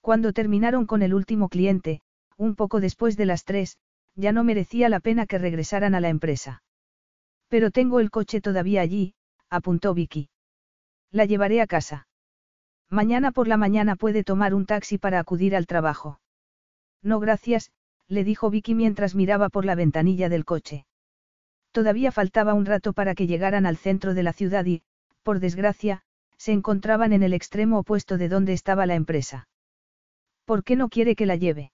Cuando terminaron con el último cliente, un poco después de las tres, ya no merecía la pena que regresaran a la empresa. Pero tengo el coche todavía allí, apuntó Vicky. La llevaré a casa. Mañana por la mañana puede tomar un taxi para acudir al trabajo. No gracias, le dijo Vicky mientras miraba por la ventanilla del coche. Todavía faltaba un rato para que llegaran al centro de la ciudad y, por desgracia, se encontraban en el extremo opuesto de donde estaba la empresa. ¿Por qué no quiere que la lleve?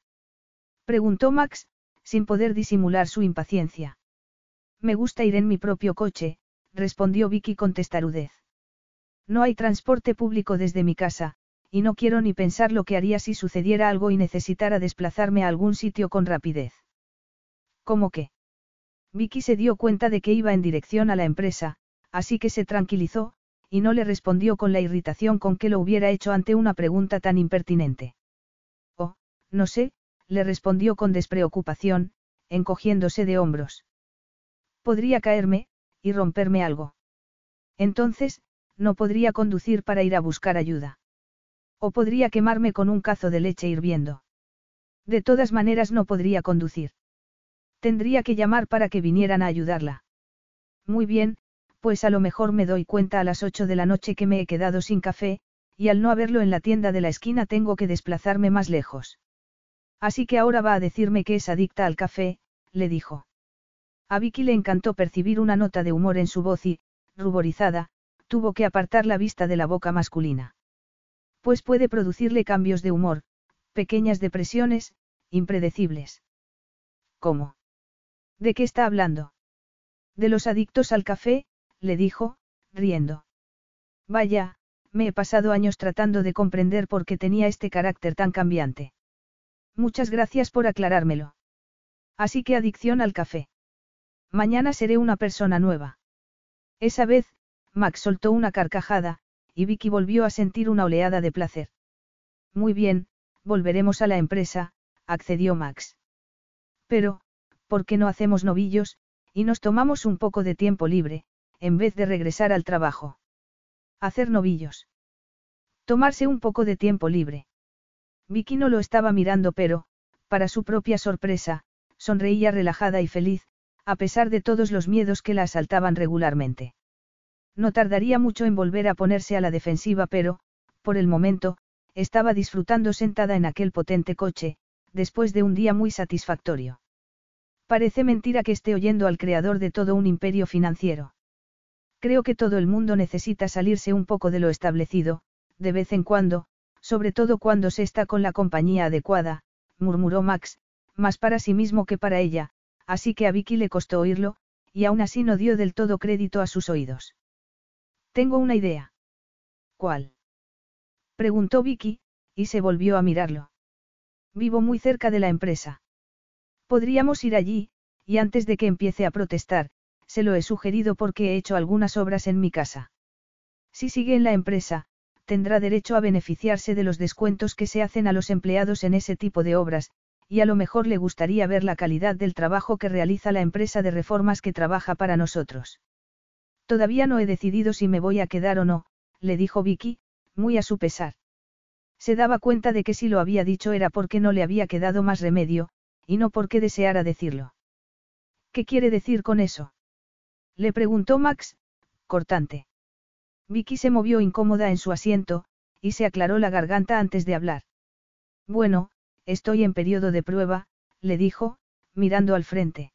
Preguntó Max, sin poder disimular su impaciencia. Me gusta ir en mi propio coche, respondió Vicky con testarudez. No hay transporte público desde mi casa, y no quiero ni pensar lo que haría si sucediera algo y necesitara desplazarme a algún sitio con rapidez. ¿Cómo qué? Vicky se dio cuenta de que iba en dirección a la empresa, así que se tranquilizó, y no le respondió con la irritación con que lo hubiera hecho ante una pregunta tan impertinente. No sé, le respondió con despreocupación, encogiéndose de hombros. Podría caerme, y romperme algo. Entonces, no podría conducir para ir a buscar ayuda. O podría quemarme con un cazo de leche hirviendo. De todas maneras no podría conducir. Tendría que llamar para que vinieran a ayudarla. Muy bien, pues a lo mejor me doy cuenta a las ocho de la noche que me he quedado sin café, y al no haberlo en la tienda de la esquina tengo que desplazarme más lejos. Así que ahora va a decirme que es adicta al café, le dijo. A Vicky le encantó percibir una nota de humor en su voz y, ruborizada, tuvo que apartar la vista de la boca masculina. Pues puede producirle cambios de humor, pequeñas depresiones, impredecibles. ¿Cómo? ¿De qué está hablando? De los adictos al café, le dijo, riendo. Vaya, me he pasado años tratando de comprender por qué tenía este carácter tan cambiante. Muchas gracias por aclarármelo. Así que adicción al café. Mañana seré una persona nueva. Esa vez, Max soltó una carcajada, y Vicky volvió a sentir una oleada de placer. Muy bien, volveremos a la empresa, accedió Max. Pero, ¿por qué no hacemos novillos, y nos tomamos un poco de tiempo libre, en vez de regresar al trabajo. Hacer novillos. Tomarse un poco de tiempo libre. Vicky no lo estaba mirando pero, para su propia sorpresa, sonreía relajada y feliz, a pesar de todos los miedos que la asaltaban regularmente. No tardaría mucho en volver a ponerse a la defensiva pero, por el momento, estaba disfrutando sentada en aquel potente coche, después de un día muy satisfactorio. Parece mentira que esté oyendo al creador de todo un imperio financiero. Creo que todo el mundo necesita salirse un poco de lo establecido, de vez en cuando, sobre todo cuando se está con la compañía adecuada, murmuró Max, más para sí mismo que para ella, así que a Vicky le costó oírlo, y aún así no dio del todo crédito a sus oídos. Tengo una idea. ¿Cuál? Preguntó Vicky, y se volvió a mirarlo. Vivo muy cerca de la empresa. Podríamos ir allí, y antes de que empiece a protestar, se lo he sugerido porque he hecho algunas obras en mi casa. Si sigue en la empresa, tendrá derecho a beneficiarse de los descuentos que se hacen a los empleados en ese tipo de obras, y a lo mejor le gustaría ver la calidad del trabajo que realiza la empresa de reformas que trabaja para nosotros. Todavía no he decidido si me voy a quedar o no, le dijo Vicky, muy a su pesar. Se daba cuenta de que si lo había dicho era porque no le había quedado más remedio, y no porque deseara decirlo. ¿Qué quiere decir con eso? Le preguntó Max, cortante. Vicky se movió incómoda en su asiento, y se aclaró la garganta antes de hablar. Bueno, estoy en periodo de prueba, le dijo, mirando al frente.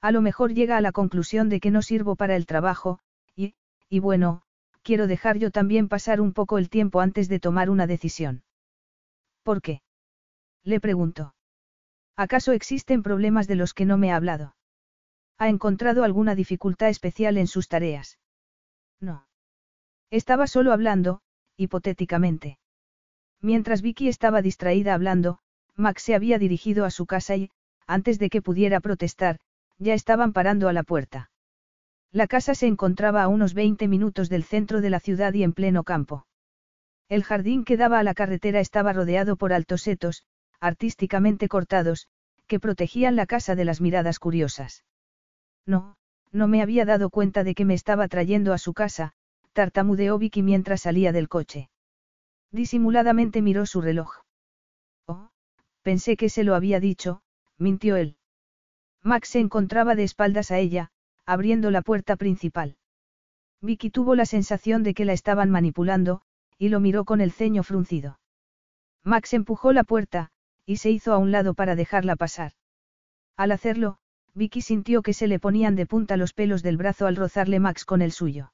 A lo mejor llega a la conclusión de que no sirvo para el trabajo, y, y bueno, quiero dejar yo también pasar un poco el tiempo antes de tomar una decisión. ¿Por qué? Le preguntó. ¿Acaso existen problemas de los que no me ha hablado? ¿Ha encontrado alguna dificultad especial en sus tareas? No. Estaba solo hablando, hipotéticamente. Mientras Vicky estaba distraída hablando, Max se había dirigido a su casa y, antes de que pudiera protestar, ya estaban parando a la puerta. La casa se encontraba a unos 20 minutos del centro de la ciudad y en pleno campo. El jardín que daba a la carretera estaba rodeado por altos setos, artísticamente cortados, que protegían la casa de las miradas curiosas. No, no me había dado cuenta de que me estaba trayendo a su casa, tartamudeó Vicky mientras salía del coche. Disimuladamente miró su reloj. Oh, pensé que se lo había dicho, mintió él. Max se encontraba de espaldas a ella, abriendo la puerta principal. Vicky tuvo la sensación de que la estaban manipulando, y lo miró con el ceño fruncido. Max empujó la puerta, y se hizo a un lado para dejarla pasar. Al hacerlo, Vicky sintió que se le ponían de punta los pelos del brazo al rozarle Max con el suyo.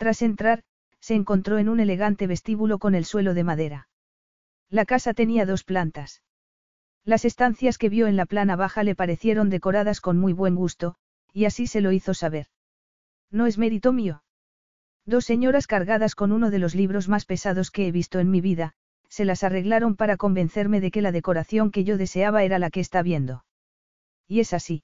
Tras entrar, se encontró en un elegante vestíbulo con el suelo de madera. La casa tenía dos plantas. Las estancias que vio en la plana baja le parecieron decoradas con muy buen gusto, y así se lo hizo saber. No es mérito mío. Dos señoras cargadas con uno de los libros más pesados que he visto en mi vida, se las arreglaron para convencerme de que la decoración que yo deseaba era la que está viendo. Y es así.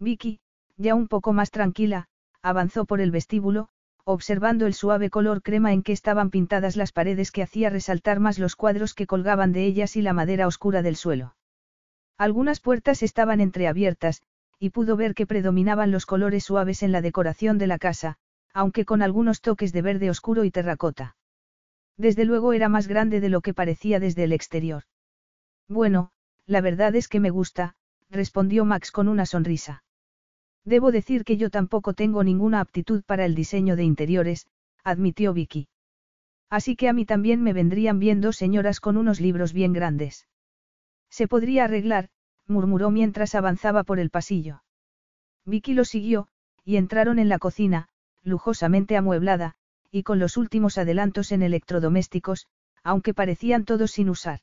Vicky, ya un poco más tranquila, avanzó por el vestíbulo, observando el suave color crema en que estaban pintadas las paredes que hacía resaltar más los cuadros que colgaban de ellas y la madera oscura del suelo. Algunas puertas estaban entreabiertas, y pudo ver que predominaban los colores suaves en la decoración de la casa, aunque con algunos toques de verde oscuro y terracota. Desde luego era más grande de lo que parecía desde el exterior. Bueno, la verdad es que me gusta, respondió Max con una sonrisa. Debo decir que yo tampoco tengo ninguna aptitud para el diseño de interiores, admitió Vicky. Así que a mí también me vendrían bien dos señoras con unos libros bien grandes. Se podría arreglar, murmuró mientras avanzaba por el pasillo. Vicky lo siguió, y entraron en la cocina, lujosamente amueblada, y con los últimos adelantos en electrodomésticos, aunque parecían todos sin usar.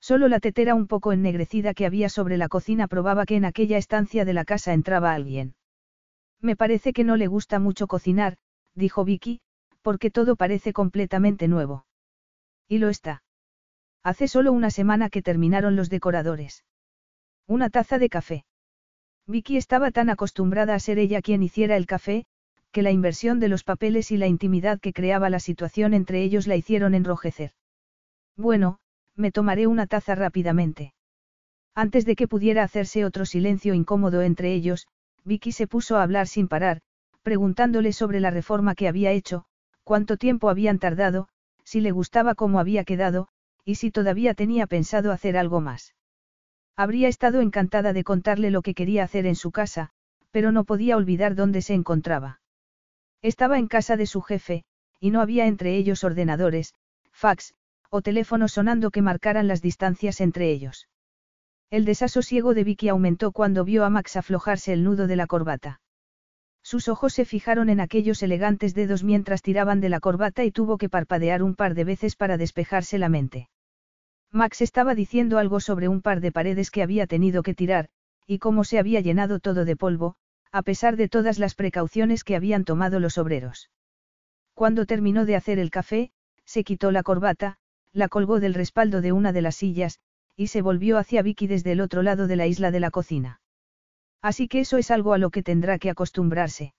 Solo la tetera un poco ennegrecida que había sobre la cocina probaba que en aquella estancia de la casa entraba alguien. Me parece que no le gusta mucho cocinar, dijo Vicky, porque todo parece completamente nuevo. Y lo está. Hace solo una semana que terminaron los decoradores. Una taza de café. Vicky estaba tan acostumbrada a ser ella quien hiciera el café, que la inversión de los papeles y la intimidad que creaba la situación entre ellos la hicieron enrojecer. Bueno, me tomaré una taza rápidamente. Antes de que pudiera hacerse otro silencio incómodo entre ellos, Vicky se puso a hablar sin parar, preguntándole sobre la reforma que había hecho, cuánto tiempo habían tardado, si le gustaba cómo había quedado, y si todavía tenía pensado hacer algo más. Habría estado encantada de contarle lo que quería hacer en su casa, pero no podía olvidar dónde se encontraba. Estaba en casa de su jefe, y no había entre ellos ordenadores, fax, o teléfonos sonando que marcaran las distancias entre ellos. El desasosiego de Vicky aumentó cuando vio a Max aflojarse el nudo de la corbata. Sus ojos se fijaron en aquellos elegantes dedos mientras tiraban de la corbata y tuvo que parpadear un par de veces para despejarse la mente. Max estaba diciendo algo sobre un par de paredes que había tenido que tirar, y cómo se había llenado todo de polvo, a pesar de todas las precauciones que habían tomado los obreros. Cuando terminó de hacer el café, se quitó la corbata, la colgó del respaldo de una de las sillas, y se volvió hacia Vicky desde el otro lado de la isla de la cocina. Así que eso es algo a lo que tendrá que acostumbrarse.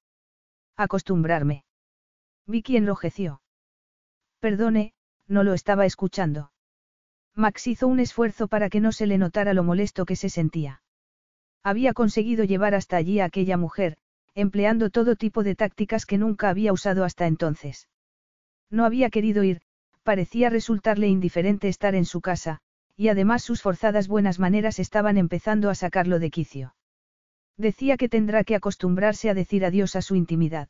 Acostumbrarme. Vicky enrojeció. Perdone, no lo estaba escuchando. Max hizo un esfuerzo para que no se le notara lo molesto que se sentía. Había conseguido llevar hasta allí a aquella mujer, empleando todo tipo de tácticas que nunca había usado hasta entonces. No había querido ir, parecía resultarle indiferente estar en su casa, y además sus forzadas buenas maneras estaban empezando a sacarlo de quicio. Decía que tendrá que acostumbrarse a decir adiós a su intimidad.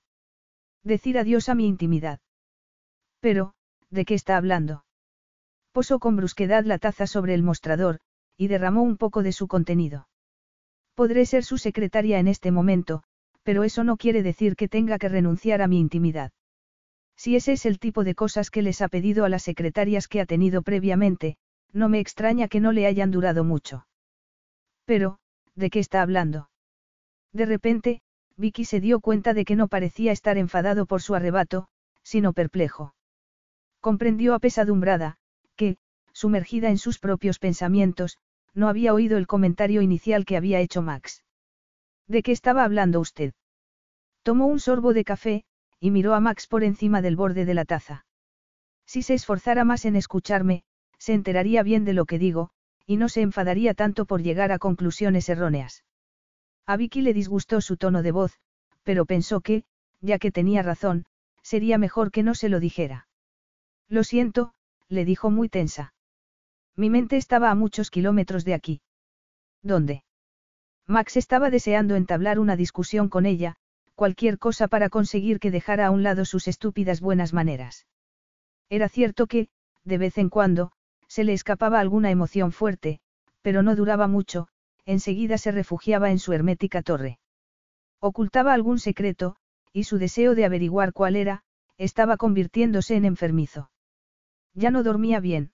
Decir adiós a mi intimidad. Pero, ¿de qué está hablando? Posó con brusquedad la taza sobre el mostrador, y derramó un poco de su contenido. Podré ser su secretaria en este momento, pero eso no quiere decir que tenga que renunciar a mi intimidad. Si ese es el tipo de cosas que les ha pedido a las secretarias que ha tenido previamente, no me extraña que no le hayan durado mucho. Pero, ¿de qué está hablando? De repente, Vicky se dio cuenta de que no parecía estar enfadado por su arrebato, sino perplejo. Comprendió apesadumbrada, que, sumergida en sus propios pensamientos, no había oído el comentario inicial que había hecho Max. ¿De qué estaba hablando usted? Tomó un sorbo de café, y miró a Max por encima del borde de la taza. Si se esforzara más en escucharme, se enteraría bien de lo que digo, y no se enfadaría tanto por llegar a conclusiones erróneas. A Vicky le disgustó su tono de voz, pero pensó que, ya que tenía razón, sería mejor que no se lo dijera. Lo siento, le dijo muy tensa. Mi mente estaba a muchos kilómetros de aquí. ¿Dónde? Max estaba deseando entablar una discusión con ella, cualquier cosa para conseguir que dejara a un lado sus estúpidas buenas maneras. Era cierto que, de vez en cuando, se le escapaba alguna emoción fuerte, pero no duraba mucho, enseguida se refugiaba en su hermética torre. Ocultaba algún secreto, y su deseo de averiguar cuál era, estaba convirtiéndose en enfermizo. Ya no dormía bien.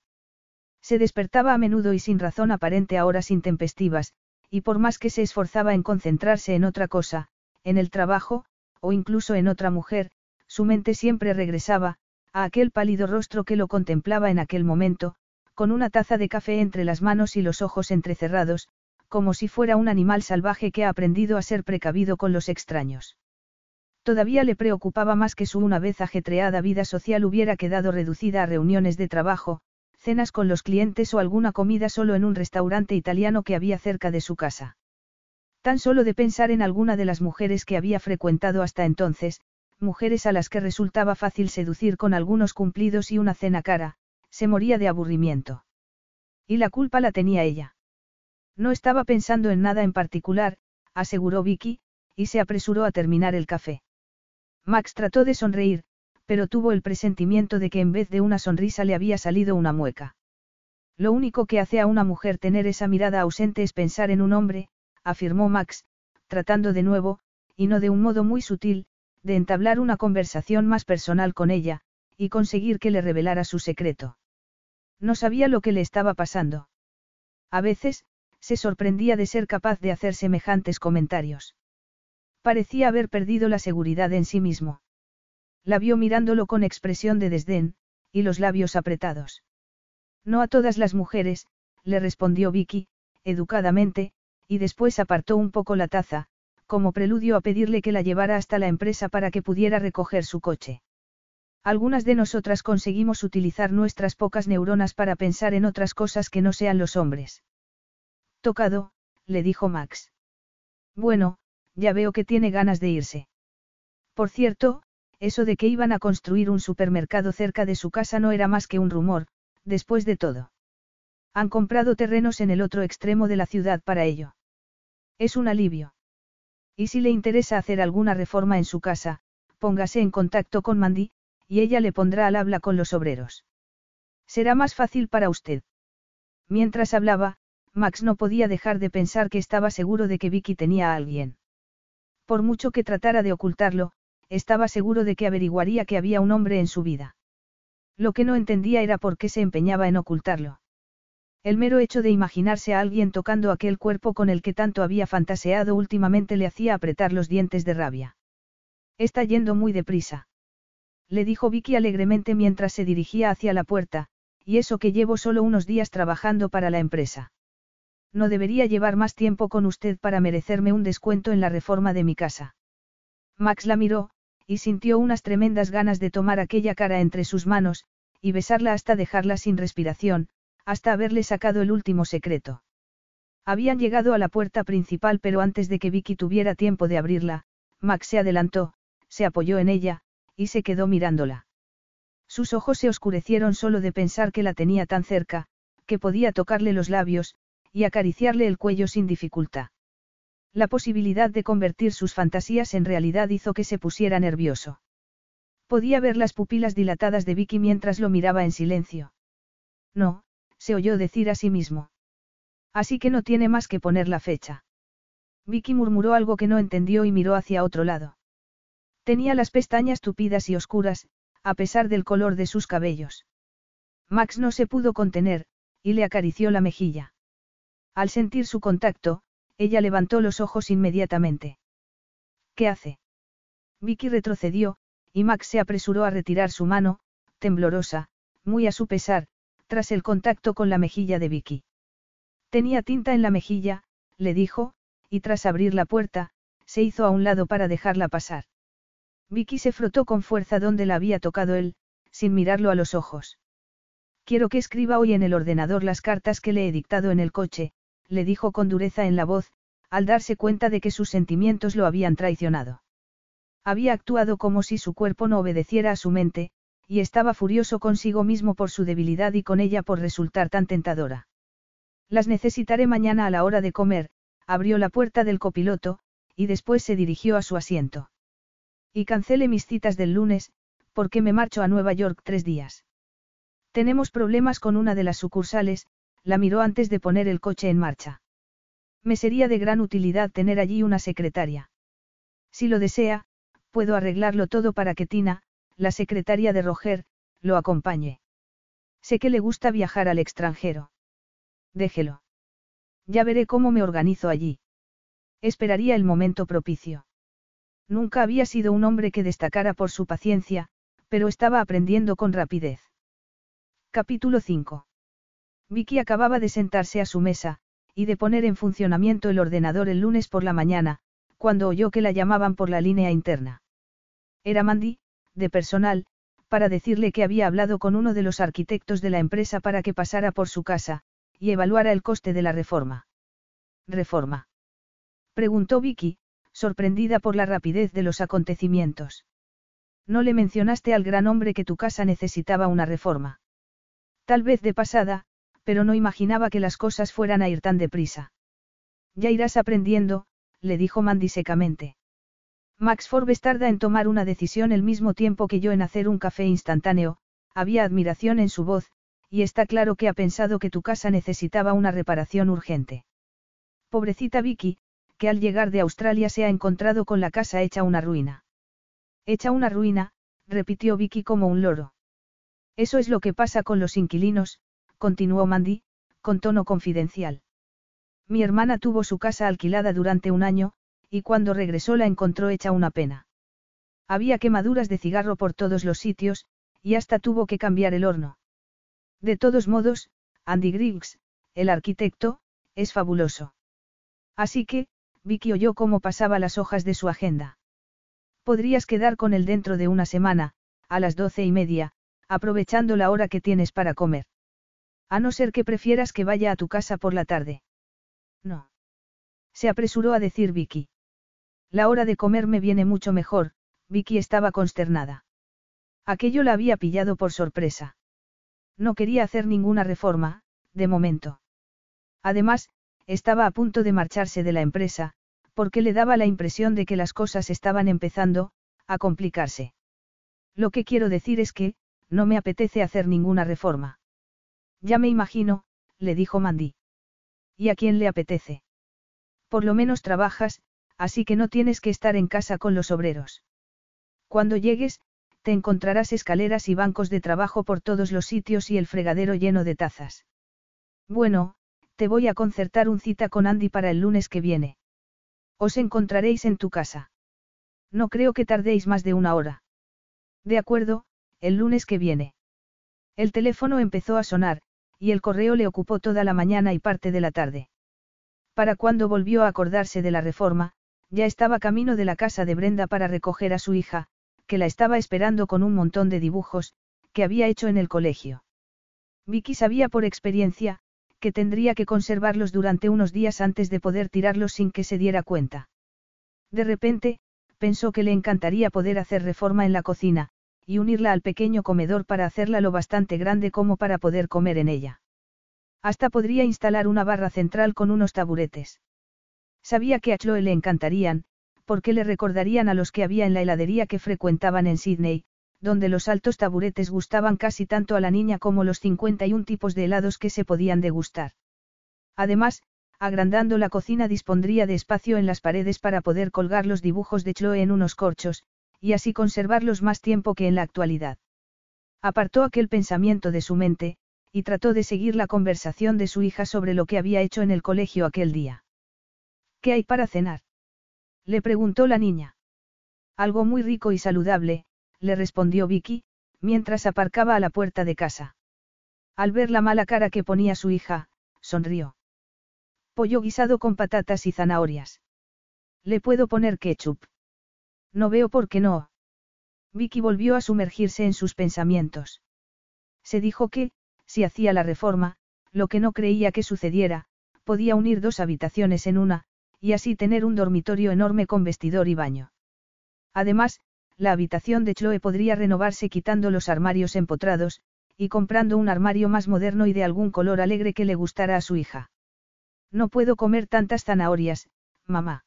Se despertaba a menudo y sin razón aparente a horas intempestivas, y por más que se esforzaba en concentrarse en otra cosa, en el trabajo, o incluso en otra mujer, su mente siempre regresaba, a aquel pálido rostro que lo contemplaba en aquel momento, con una taza de café entre las manos y los ojos entrecerrados, como si fuera un animal salvaje que ha aprendido a ser precavido con los extraños. Todavía le preocupaba más que su una vez ajetreada vida social hubiera quedado reducida a reuniones de trabajo, cenas con los clientes o alguna comida solo en un restaurante italiano que había cerca de su casa. Tan solo de pensar en alguna de las mujeres que había frecuentado hasta entonces, mujeres a las que resultaba fácil seducir con algunos cumplidos y una cena cara, se moría de aburrimiento. Y la culpa la tenía ella. No estaba pensando en nada en particular, aseguró Vicky, y se apresuró a terminar el café. Max trató de sonreír, pero tuvo el presentimiento de que en vez de una sonrisa le había salido una mueca. Lo único que hace a una mujer tener esa mirada ausente es pensar en un hombre, afirmó Max, tratando de nuevo, y no de un modo muy sutil, de entablar una conversación más personal con ella, y conseguir que le revelara su secreto. No sabía lo que le estaba pasando. A veces, se sorprendía de ser capaz de hacer semejantes comentarios. Parecía haber perdido la seguridad en sí mismo. La vio mirándolo con expresión de desdén, y los labios apretados. No a todas las mujeres, le respondió Vicky, educadamente, y después apartó un poco la taza, como preludio a pedirle que la llevara hasta la empresa para que pudiera recoger su coche. Algunas de nosotras conseguimos utilizar nuestras pocas neuronas para pensar en otras cosas que no sean los hombres. Tocado, le dijo Max. Bueno, ya veo que tiene ganas de irse. Por cierto, eso de que iban a construir un supermercado cerca de su casa no era más que un rumor, después de todo. Han comprado terrenos en el otro extremo de la ciudad para ello. Es un alivio. Y si le interesa hacer alguna reforma en su casa, póngase en contacto con Mandy, y ella le pondrá al habla con los obreros. Será más fácil para usted. Mientras hablaba, Max no podía dejar de pensar que estaba seguro de que Vicky tenía a alguien. Por mucho que tratara de ocultarlo, estaba seguro de que averiguaría que había un hombre en su vida. Lo que no entendía era por qué se empeñaba en ocultarlo. El mero hecho de imaginarse a alguien tocando aquel cuerpo con el que tanto había fantaseado últimamente le hacía apretar los dientes de rabia. Está yendo muy deprisa. Le dijo Vicky alegremente mientras se dirigía hacia la puerta, y eso que llevo solo unos días trabajando para la empresa. No debería llevar más tiempo con usted para merecerme un descuento en la reforma de mi casa. Max la miró, y sintió unas tremendas ganas de tomar aquella cara entre sus manos, y besarla hasta dejarla sin respiración, hasta haberle sacado el último secreto. Habían llegado a la puerta principal pero antes de que Vicky tuviera tiempo de abrirla, Max se adelantó, se apoyó en ella, y se quedó mirándola. Sus ojos se oscurecieron solo de pensar que la tenía tan cerca, que podía tocarle los labios, y acariciarle el cuello sin dificultad. La posibilidad de convertir sus fantasías en realidad hizo que se pusiera nervioso. Podía ver las pupilas dilatadas de Vicky mientras lo miraba en silencio. No, se oyó decir a sí mismo. Así que no tiene más que poner la fecha. Vicky murmuró algo que no entendió y miró hacia otro lado. Tenía las pestañas tupidas y oscuras, a pesar del color de sus cabellos. Max no se pudo contener, y le acarició la mejilla. Al sentir su contacto, ella levantó los ojos inmediatamente. ¿Qué hace? Vicky retrocedió, y Max se apresuró a retirar su mano, temblorosa, muy a su pesar, tras el contacto con la mejilla de Vicky. Tenía tinta en la mejilla, le dijo, y tras abrir la puerta, se hizo a un lado para dejarla pasar. Vicky se frotó con fuerza donde la había tocado él, sin mirarlo a los ojos. Quiero que escriba hoy en el ordenador las cartas que le he dictado en el coche, le dijo con dureza en la voz, al darse cuenta de que sus sentimientos lo habían traicionado. Había actuado como si su cuerpo no obedeciera a su mente, y estaba furioso consigo mismo por su debilidad y con ella por resultar tan tentadora. Las necesitaré mañana a la hora de comer, abrió la puerta del copiloto, y después se dirigió a su asiento. Y cancele mis citas del lunes, porque me marcho a Nueva York tres días. Tenemos problemas con una de las sucursales, la miró antes de poner el coche en marcha. Me sería de gran utilidad tener allí una secretaria. Si lo desea, puedo arreglarlo todo para que Tina, la secretaria de Roger, lo acompañe. Sé que le gusta viajar al extranjero. Déjelo. Ya veré cómo me organizo allí. Esperaría el momento propicio. Nunca había sido un hombre que destacara por su paciencia, pero estaba aprendiendo con rapidez. Capítulo 5. Vicky acababa de sentarse a su mesa, y de poner en funcionamiento el ordenador el lunes por la mañana, cuando oyó que la llamaban por la línea interna. Era Mandy, de personal, para decirle que había hablado con uno de los arquitectos de la empresa para que pasara por su casa, y evaluara el coste de la reforma. ¿Reforma? Preguntó Vicky, sorprendida por la rapidez de los acontecimientos. No le mencionaste al gran hombre que tu casa necesitaba una reforma. Tal vez de pasada, pero no imaginaba que las cosas fueran a ir tan deprisa. Ya irás aprendiendo, le dijo Mandy secamente. Max Forbes tarda en tomar una decisión el mismo tiempo que yo en hacer un café instantáneo, había admiración en su voz, y está claro que ha pensado que tu casa necesitaba una reparación urgente. Pobrecita Vicky, que al llegar de Australia se ha encontrado con la casa hecha una ruina. Hecha una ruina, repitió Vicky como un loro. Eso es lo que pasa con los inquilinos, continuó Mandy, con tono confidencial. Mi hermana tuvo su casa alquilada durante un año, y cuando regresó la encontró hecha una pena. Había quemaduras de cigarro por todos los sitios, y hasta tuvo que cambiar el horno. De todos modos, Andy Griggs, el arquitecto, es fabuloso. Así que, Vicky oyó cómo pasaba las hojas de su agenda. Podrías quedar con él dentro de una semana, a las doce y media, aprovechando la hora que tienes para comer. A no ser que prefieras que vaya a tu casa por la tarde. No. Se apresuró a decir Vicky. La hora de comer me viene mucho mejor, Vicky estaba consternada. Aquello la había pillado por sorpresa. No quería hacer ninguna reforma, de momento. Además, estaba a punto de marcharse de la empresa, porque le daba la impresión de que las cosas estaban empezando, a complicarse. Lo que quiero decir es que, no me apetece hacer ninguna reforma. Ya me imagino, le dijo Mandy. ¿Y a quién le apetece? Por lo menos trabajas, así que no tienes que estar en casa con los obreros. Cuando llegues, te encontrarás escaleras y bancos de trabajo por todos los sitios y el fregadero lleno de tazas. Bueno, te voy a concertar un cita con Andy para el lunes que viene. Os encontraréis en tu casa. No creo que tardéis más de una hora. De acuerdo, el lunes que viene. El teléfono empezó a sonar, y el correo le ocupó toda la mañana y parte de la tarde. Para cuando volvió a acordarse de la reforma, ya estaba camino de la casa de Brenda para recoger a su hija, que la estaba esperando con un montón de dibujos, que había hecho en el colegio. Vicky sabía por experiencia, que tendría que conservarlos durante unos días antes de poder tirarlos sin que se diera cuenta. De repente, pensó que le encantaría poder hacer reforma en la cocina, y unirla al pequeño comedor para hacerla lo bastante grande como para poder comer en ella. Hasta podría instalar una barra central con unos taburetes. Sabía que a Chloe le encantarían, porque le recordarían a los que había en la heladería que frecuentaban en Sydney, donde los altos taburetes gustaban casi tanto a la niña como los 51 tipos de helados que se podían degustar. Además, agrandando la cocina dispondría de espacio en las paredes para poder colgar los dibujos de Chloe en unos corchos, y así conservarlos más tiempo que en la actualidad. Apartó aquel pensamiento de su mente, y trató de seguir la conversación de su hija sobre lo que había hecho en el colegio aquel día. ¿Qué hay para cenar? Le preguntó la niña. Algo muy rico y saludable, le respondió Vicky, mientras aparcaba a la puerta de casa. Al ver la mala cara que ponía su hija, sonrió. Pollo guisado con patatas y zanahorias. ¿Le puedo poner ketchup? No veo por qué no. Vicky volvió a sumergirse en sus pensamientos. Se dijo que, si hacía la reforma, lo que no creía que sucediera, podía unir dos habitaciones en una, y así tener un dormitorio enorme con vestidor y baño. Además, la habitación de Chloe podría renovarse quitando los armarios empotrados, y comprando un armario más moderno y de algún color alegre que le gustara a su hija. No puedo comer tantas zanahorias, mamá.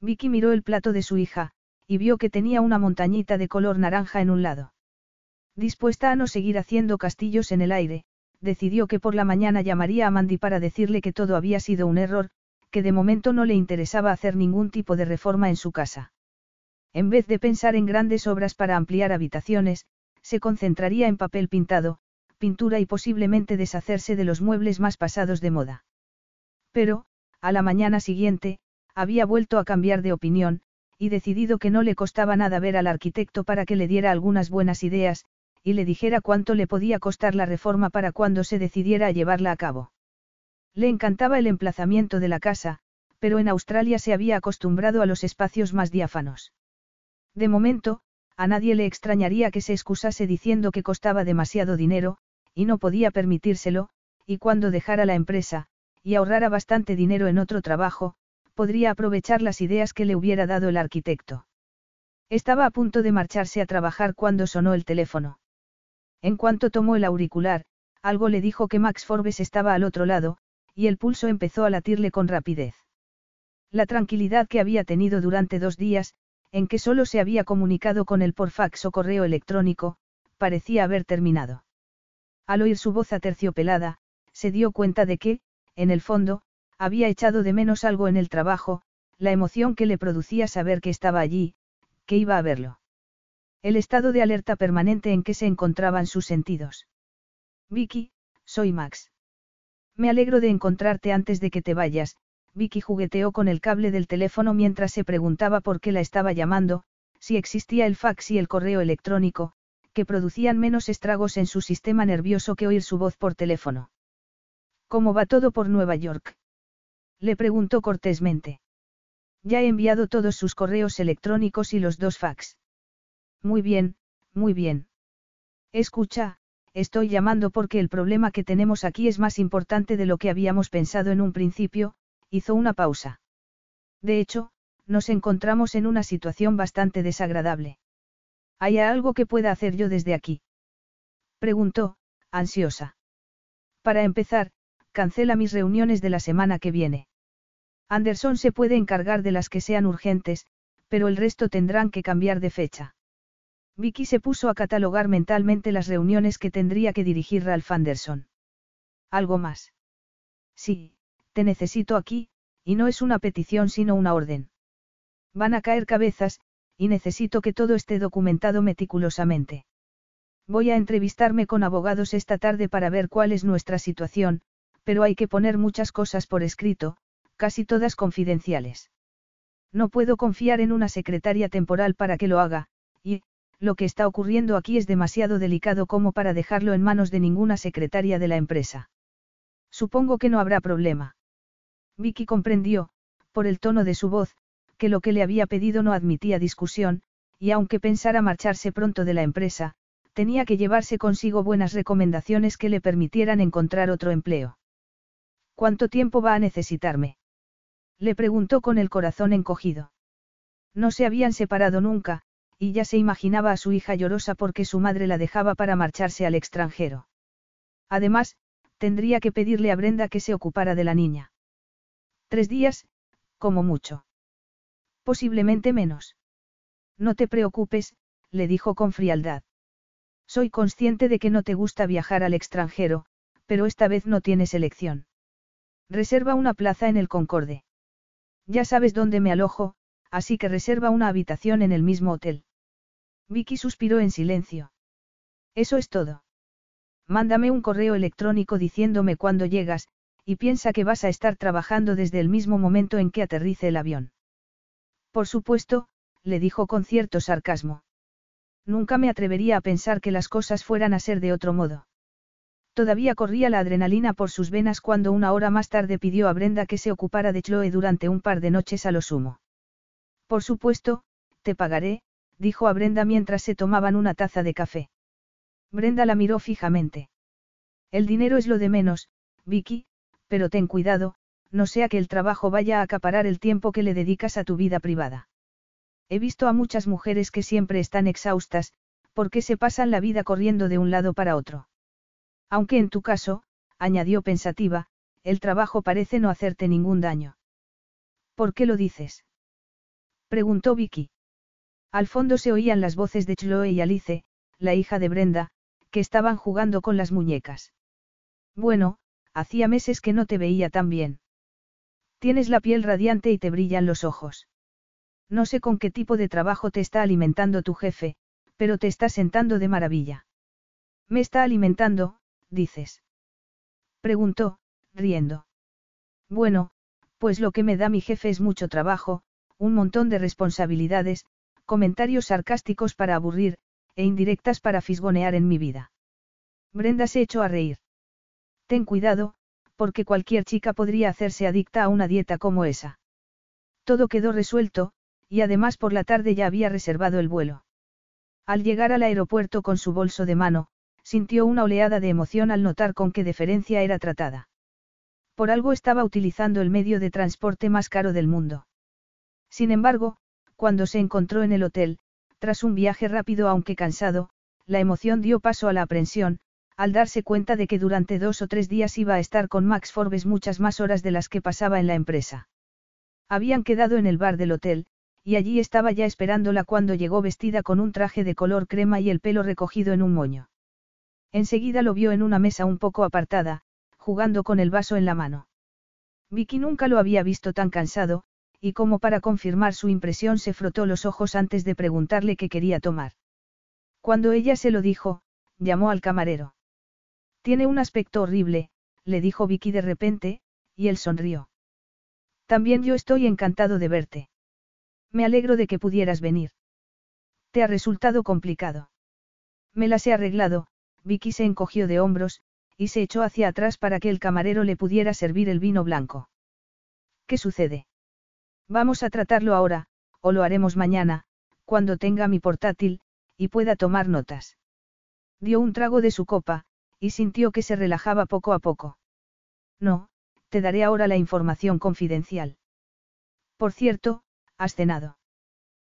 Vicky miró el plato de su hija, y vio que tenía una montañita de color naranja en un lado. Dispuesta a no seguir haciendo castillos en el aire, decidió que por la mañana llamaría a Mandy para decirle que todo había sido un error, que de momento no le interesaba hacer ningún tipo de reforma en su casa. En vez de pensar en grandes obras para ampliar habitaciones, se concentraría en papel pintado, pintura y posiblemente deshacerse de los muebles más pasados de moda. Pero, a la mañana siguiente, había vuelto a cambiar de opinión, y decidido que no le costaba nada ver al arquitecto para que le diera algunas buenas ideas, y le dijera cuánto le podía costar la reforma para cuando se decidiera a llevarla a cabo. Le encantaba el emplazamiento de la casa, pero en Australia se había acostumbrado a los espacios más diáfanos. De momento, a nadie le extrañaría que se excusase diciendo que costaba demasiado dinero, y no podía permitírselo, y cuando dejara la empresa, y ahorrara bastante dinero en otro trabajo, podría aprovechar las ideas que le hubiera dado el arquitecto. Estaba a punto de marcharse a trabajar cuando sonó el teléfono. En cuanto tomó el auricular, algo le dijo que Max Forbes estaba al otro lado, y el pulso empezó a latirle con rapidez. La tranquilidad que había tenido durante dos días, en que solo se había comunicado con él por fax o correo electrónico, parecía haber terminado. Al oír su voz aterciopelada, se dio cuenta de que, en el fondo, había echado de menos algo en el trabajo, la emoción que le producía saber que estaba allí, que iba a verlo. El estado de alerta permanente en que se encontraban sus sentidos. Vicky, soy Max. Me alegro de encontrarte antes de que te vayas, Vicky jugueteó con el cable del teléfono mientras se preguntaba por qué la estaba llamando, si existía el fax y el correo electrónico, que producían menos estragos en su sistema nervioso que oír su voz por teléfono. ¿Cómo va todo por Nueva York? Le preguntó cortésmente. Ya he enviado todos sus correos electrónicos y los dos fax. Muy bien, muy bien. Escucha, estoy llamando porque el problema que tenemos aquí es más importante de lo que habíamos pensado en un principio, hizo una pausa. De hecho, nos encontramos en una situación bastante desagradable. ¿Hay algo que pueda hacer yo desde aquí? Preguntó, ansiosa. Para empezar, cancela mis reuniones de la semana que viene. Anderson se puede encargar de las que sean urgentes, pero el resto tendrán que cambiar de fecha. Vicky se puso a catalogar mentalmente las reuniones que tendría que dirigir Ralph Anderson. ¿Algo más? Sí, te necesito aquí, y no es una petición sino una orden. Van a caer cabezas, y necesito que todo esté documentado meticulosamente. Voy a entrevistarme con abogados esta tarde para ver cuál es nuestra situación, pero hay que poner muchas cosas por escrito, casi todas confidenciales. No puedo confiar en una secretaria temporal para que lo haga, lo que está ocurriendo aquí es demasiado delicado como para dejarlo en manos de ninguna secretaria de la empresa. Supongo que no habrá problema. Vicky comprendió, por el tono de su voz, que lo que le había pedido no admitía discusión, y aunque pensara marcharse pronto de la empresa, tenía que llevarse consigo buenas recomendaciones que le permitieran encontrar otro empleo. ¿Cuánto tiempo va a necesitarme? Le preguntó con el corazón encogido. No se habían separado nunca, y ya se imaginaba a su hija llorosa porque su madre la dejaba para marcharse al extranjero. Además, tendría que pedirle a Brenda que se ocupara de la niña. Tres días, como mucho. Posiblemente menos. No te preocupes, le dijo con frialdad. Soy consciente de que no te gusta viajar al extranjero, pero esta vez no tienes elección. Reserva una plaza en el Concorde. Ya sabes dónde me alojo, así que reserva una habitación en el mismo hotel. Vicky suspiró en silencio. Eso es todo. Mándame un correo electrónico diciéndome cuándo llegas, y piensa que vas a estar trabajando desde el mismo momento en que aterrice el avión. Por supuesto, le dijo con cierto sarcasmo. Nunca me atrevería a pensar que las cosas fueran a ser de otro modo. Todavía corría la adrenalina por sus venas cuando una hora más tarde pidió a Brenda que se ocupara de Chloe durante un par de noches a lo sumo. Por supuesto, te pagaré, dijo a Brenda mientras se tomaban una taza de café. Brenda la miró fijamente. El dinero es lo de menos, Vicky, pero ten cuidado, no sea que el trabajo vaya a acaparar el tiempo que le dedicas a tu vida privada. He visto a muchas mujeres que siempre están exhaustas, porque se pasan la vida corriendo de un lado para otro. Aunque en tu caso, añadió pensativa, el trabajo parece no hacerte ningún daño. ¿Por qué lo dices? preguntó Vicky. Al fondo se oían las voces de Chloe y Alice, la hija de Brenda, que estaban jugando con las muñecas. Bueno, hacía meses que no te veía tan bien. Tienes la piel radiante y te brillan los ojos. No sé con qué tipo de trabajo te está alimentando tu jefe, pero te está sentando de maravilla. Me está alimentando, dices. Preguntó, riendo. Bueno, pues lo que me da mi jefe es mucho trabajo, un montón de responsabilidades, comentarios sarcásticos para aburrir, e indirectas para fisgonear en mi vida. Brenda se echó a reír. Ten cuidado, porque cualquier chica podría hacerse adicta a una dieta como esa. Todo quedó resuelto, y además por la tarde ya había reservado el vuelo. Al llegar al aeropuerto con su bolso de mano, sintió una oleada de emoción al notar con qué deferencia era tratada. Por algo estaba utilizando el medio de transporte más caro del mundo. Sin embargo, cuando se encontró en el hotel, tras un viaje rápido aunque cansado, la emoción dio paso a la aprensión, al darse cuenta de que durante dos o tres días iba a estar con Max Forbes muchas más horas de las que pasaba en la empresa. Habían quedado en el bar del hotel, y allí estaba ya esperándola cuando llegó vestida con un traje de color crema y el pelo recogido en un moño. Enseguida lo vio en una mesa un poco apartada, jugando con el vaso en la mano. Vicky nunca lo había visto tan cansado, y como para confirmar su impresión se frotó los ojos antes de preguntarle qué quería tomar. Cuando ella se lo dijo, llamó al camarero. Tiene un aspecto horrible, le dijo Vicky de repente, y él sonrió. También yo estoy encantado de verte. Me alegro de que pudieras venir. Te ha resultado complicado. Me las he arreglado, Vicky se encogió de hombros, y se echó hacia atrás para que el camarero le pudiera servir el vino blanco. ¿Qué sucede? Vamos a tratarlo ahora, o lo haremos mañana, cuando tenga mi portátil, y pueda tomar notas. Dio un trago de su copa, y sintió que se relajaba poco a poco. No, te daré ahora la información confidencial. Por cierto, has cenado.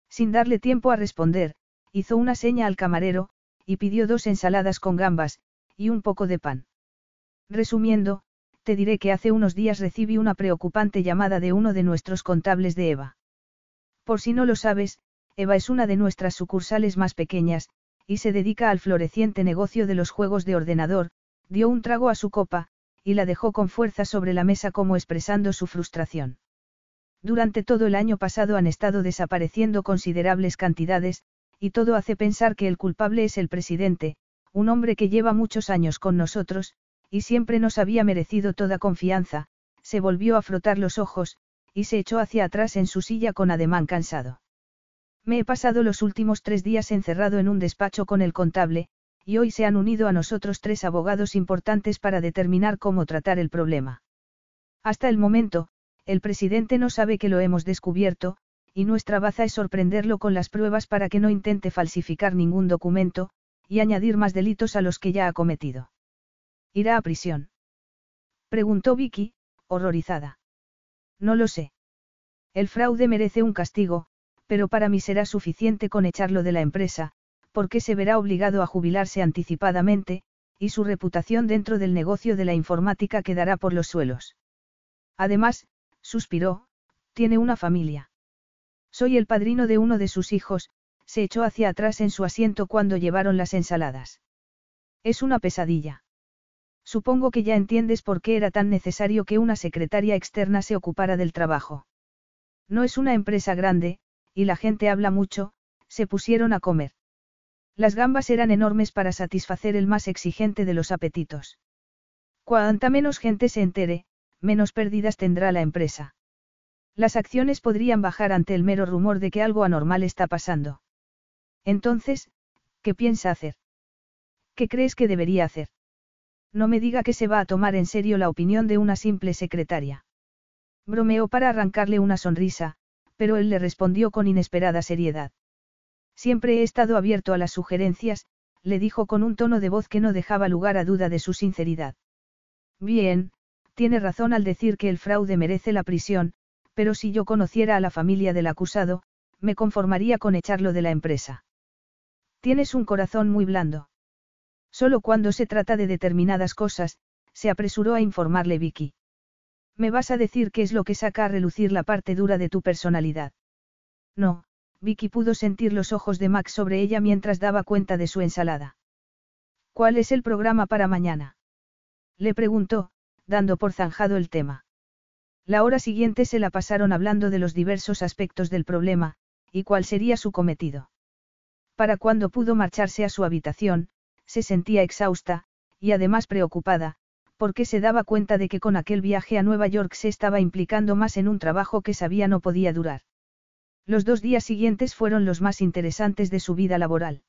Sin darle tiempo a responder, hizo una seña al camarero, y pidió dos ensaladas con gambas, y un poco de pan. Resumiendo, te diré que hace unos días recibí una preocupante llamada de uno de nuestros contables de Eva. Por si no lo sabes, Eva es una de nuestras sucursales más pequeñas, y se dedica al floreciente negocio de los juegos de ordenador, dio un trago a su copa, y la dejó con fuerza sobre la mesa como expresando su frustración. Durante todo el año pasado han estado desapareciendo considerables cantidades, y todo hace pensar que el culpable es el presidente, un hombre que lleva muchos años con nosotros, y siempre nos había merecido toda confianza, se volvió a frotar los ojos, y se echó hacia atrás en su silla con ademán cansado. Me he pasado los últimos tres días encerrado en un despacho con el contable, y hoy se han unido a nosotros tres abogados importantes para determinar cómo tratar el problema. Hasta el momento, el presidente no sabe que lo hemos descubierto, y nuestra baza es sorprenderlo con las pruebas para que no intente falsificar ningún documento, y añadir más delitos a los que ya ha cometido. ¿Irá a prisión? Preguntó Vicky, horrorizada. No lo sé. El fraude merece un castigo, pero para mí será suficiente con echarlo de la empresa, porque se verá obligado a jubilarse anticipadamente, y su reputación dentro del negocio de la informática quedará por los suelos. Además, suspiró, tiene una familia. Soy el padrino de uno de sus hijos, se echó hacia atrás en su asiento cuando llevaron las ensaladas. Es una pesadilla. Supongo que ya entiendes por qué era tan necesario que una secretaria externa se ocupara del trabajo. No es una empresa grande, y la gente habla mucho, se pusieron a comer. Las gambas eran enormes para satisfacer el más exigente de los apetitos. Cuanta menos gente se entere, menos pérdidas tendrá la empresa. Las acciones podrían bajar ante el mero rumor de que algo anormal está pasando. Entonces, ¿qué piensa hacer? ¿Qué crees que debería hacer? No me diga que se va a tomar en serio la opinión de una simple secretaria. Bromeó para arrancarle una sonrisa, pero él le respondió con inesperada seriedad. Siempre he estado abierto a las sugerencias, le dijo con un tono de voz que no dejaba lugar a duda de su sinceridad. Bien, tiene razón al decir que el fraude merece la prisión, pero si yo conociera a la familia del acusado, me conformaría con echarlo de la empresa. Tienes un corazón muy blando. Solo cuando se trata de determinadas cosas, se apresuró a informarle Vicky. Me vas a decir qué es lo que saca a relucir la parte dura de tu personalidad. No, Vicky pudo sentir los ojos de Max sobre ella mientras daba cuenta de su ensalada. ¿Cuál es el programa para mañana? Le preguntó, dando por zanjado el tema. La hora siguiente se la pasaron hablando de los diversos aspectos del problema, y cuál sería su cometido. Para cuando pudo marcharse a su habitación, se sentía exhausta, y además preocupada, porque se daba cuenta de que con aquel viaje a Nueva York se estaba implicando más en un trabajo que sabía no podía durar. Los dos días siguientes fueron los más interesantes de su vida laboral.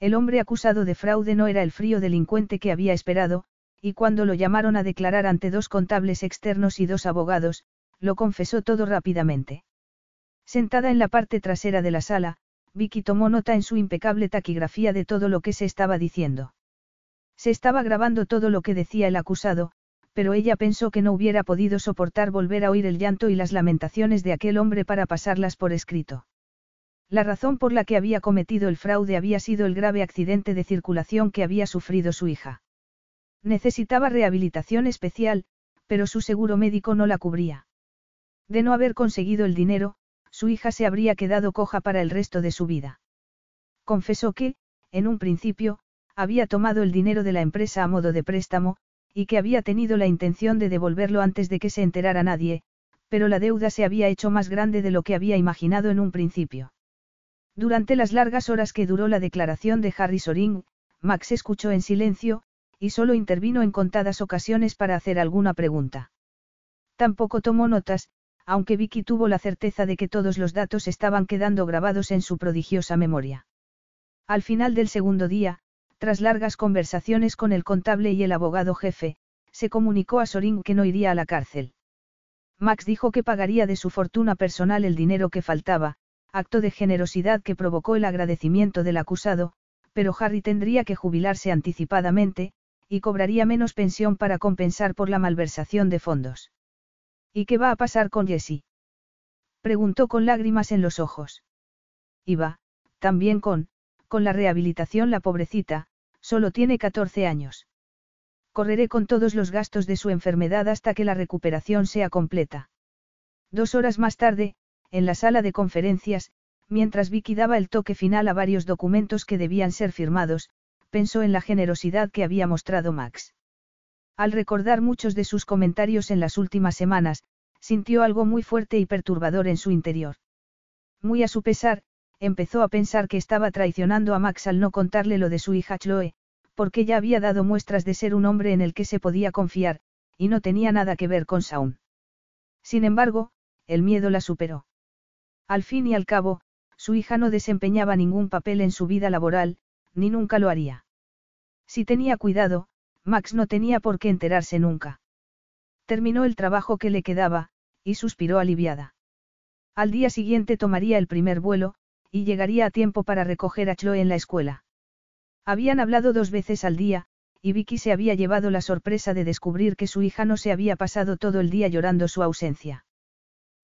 El hombre acusado de fraude no era el frío delincuente que había esperado, y cuando lo llamaron a declarar ante dos contables externos y dos abogados, lo confesó todo rápidamente. Sentada en la parte trasera de la sala, Vicky tomó nota en su impecable taquigrafía de todo lo que se estaba diciendo. Se estaba grabando todo lo que decía el acusado, pero ella pensó que no hubiera podido soportar volver a oír el llanto y las lamentaciones de aquel hombre para pasarlas por escrito. La razón por la que había cometido el fraude había sido el grave accidente de circulación que había sufrido su hija. Necesitaba rehabilitación especial, pero su seguro médico no la cubría. De no haber conseguido el dinero, su hija se habría quedado coja para el resto de su vida. Confesó que, en un principio, había tomado el dinero de la empresa a modo de préstamo, y que había tenido la intención de devolverlo antes de que se enterara nadie, pero la deuda se había hecho más grande de lo que había imaginado en un principio. Durante las largas horas que duró la declaración de Harry Soring, Max escuchó en silencio, y solo intervino en contadas ocasiones para hacer alguna pregunta. Tampoco tomó notas, aunque Vicky tuvo la certeza de que todos los datos estaban quedando grabados en su prodigiosa memoria. Al final del segundo día, tras largas conversaciones con el contable y el abogado jefe, se comunicó a Sorin que no iría a la cárcel. Max dijo que pagaría de su fortuna personal el dinero que faltaba, acto de generosidad que provocó el agradecimiento del acusado, pero Harry tendría que jubilarse anticipadamente, y cobraría menos pensión para compensar por la malversación de fondos. ¿Y qué va a pasar con Jessie? Preguntó con lágrimas en los ojos. Iba, también con, con la rehabilitación la pobrecita, Solo tiene 14 años. Correré con todos los gastos de su enfermedad hasta que la recuperación sea completa. Dos horas más tarde, en la sala de conferencias, mientras Vicky daba el toque final a varios documentos que debían ser firmados, pensó en la generosidad que había mostrado Max. Al recordar muchos de sus comentarios en las últimas semanas, sintió algo muy fuerte y perturbador en su interior. Muy a su pesar, empezó a pensar que estaba traicionando a Max al no contarle lo de su hija Chloe, porque ya había dado muestras de ser un hombre en el que se podía confiar, y no tenía nada que ver con Saun. Sin embargo, el miedo la superó. Al fin y al cabo, su hija no desempeñaba ningún papel en su vida laboral, ni nunca lo haría. Si tenía cuidado, Max no tenía por qué enterarse nunca. Terminó el trabajo que le quedaba, y suspiró aliviada. Al día siguiente tomaría el primer vuelo, y llegaría a tiempo para recoger a Chloe en la escuela. Habían hablado dos veces al día, y Vicky se había llevado la sorpresa de descubrir que su hija no se había pasado todo el día llorando su ausencia.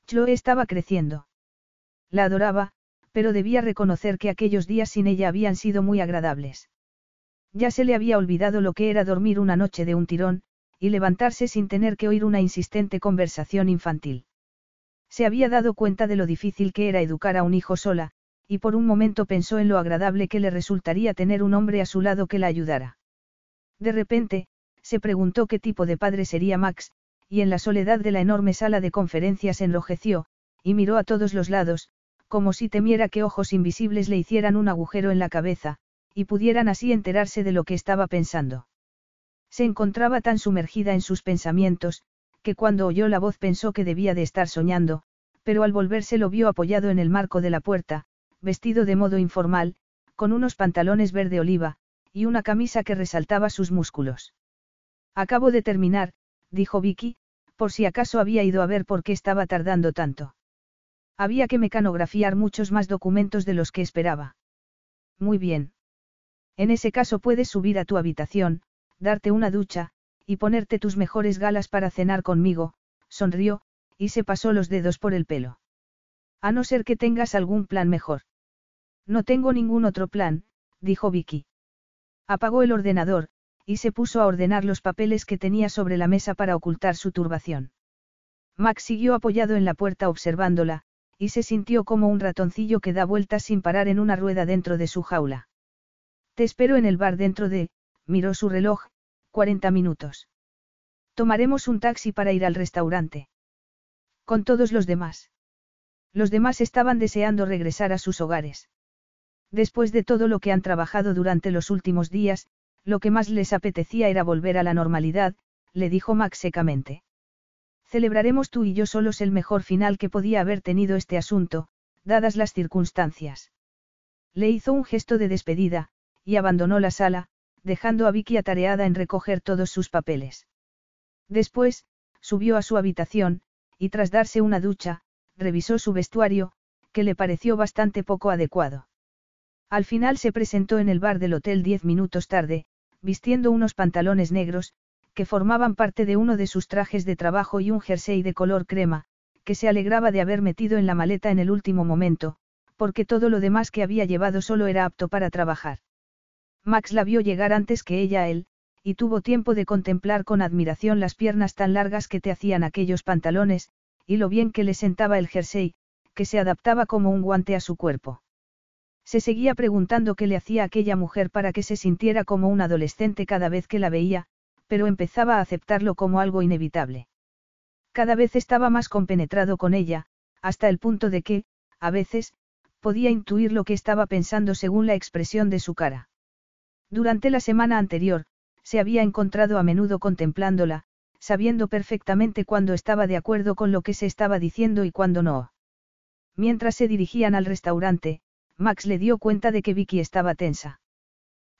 Chloe estaba creciendo. La adoraba, pero debía reconocer que aquellos días sin ella habían sido muy agradables. Ya se le había olvidado lo que era dormir una noche de un tirón, y levantarse sin tener que oír una insistente conversación infantil. Se había dado cuenta de lo difícil que era educar a un hijo sola, y por un momento pensó en lo agradable que le resultaría tener un hombre a su lado que la ayudara. De repente, se preguntó qué tipo de padre sería Max, y en la soledad de la enorme sala de conferencias enrojeció, y miró a todos los lados, como si temiera que ojos invisibles le hicieran un agujero en la cabeza, y pudieran así enterarse de lo que estaba pensando. Se encontraba tan sumergida en sus pensamientos, que cuando oyó la voz pensó que debía de estar soñando, pero al volverse lo vio apoyado en el marco de la puerta, vestido de modo informal, con unos pantalones verde oliva, y una camisa que resaltaba sus músculos. Acabo de terminar, dijo Vicky, por si acaso había ido a ver por qué estaba tardando tanto. Había que mecanografiar muchos más documentos de los que esperaba. Muy bien. En ese caso puedes subir a tu habitación, darte una ducha, y ponerte tus mejores galas para cenar conmigo, sonrió, y se pasó los dedos por el pelo. A no ser que tengas algún plan mejor. No tengo ningún otro plan, dijo Vicky. Apagó el ordenador, y se puso a ordenar los papeles que tenía sobre la mesa para ocultar su turbación. Max siguió apoyado en la puerta observándola, y se sintió como un ratoncillo que da vueltas sin parar en una rueda dentro de su jaula. Te espero en el bar dentro de, miró su reloj, 40 minutos. Tomaremos un taxi para ir al restaurante. Con todos los demás. Los demás estaban deseando regresar a sus hogares. Después de todo lo que han trabajado durante los últimos días, lo que más les apetecía era volver a la normalidad, le dijo Max secamente. Celebraremos tú y yo solos el mejor final que podía haber tenido este asunto, dadas las circunstancias. Le hizo un gesto de despedida, y abandonó la sala, dejando a Vicky atareada en recoger todos sus papeles. Después, subió a su habitación, y tras darse una ducha, revisó su vestuario, que le pareció bastante poco adecuado. Al final se presentó en el bar del hotel diez minutos tarde, vistiendo unos pantalones negros, que formaban parte de uno de sus trajes de trabajo y un jersey de color crema, que se alegraba de haber metido en la maleta en el último momento, porque todo lo demás que había llevado solo era apto para trabajar. Max la vio llegar antes que ella a él, y tuvo tiempo de contemplar con admiración las piernas tan largas que te hacían aquellos pantalones, y lo bien que le sentaba el jersey, que se adaptaba como un guante a su cuerpo. Se seguía preguntando qué le hacía aquella mujer para que se sintiera como un adolescente cada vez que la veía, pero empezaba a aceptarlo como algo inevitable. Cada vez estaba más compenetrado con ella, hasta el punto de que, a veces, podía intuir lo que estaba pensando según la expresión de su cara. Durante la semana anterior, se había encontrado a menudo contemplándola, sabiendo perfectamente cuándo estaba de acuerdo con lo que se estaba diciendo y cuándo no. Mientras se dirigían al restaurante, Max le dio cuenta de que Vicky estaba tensa.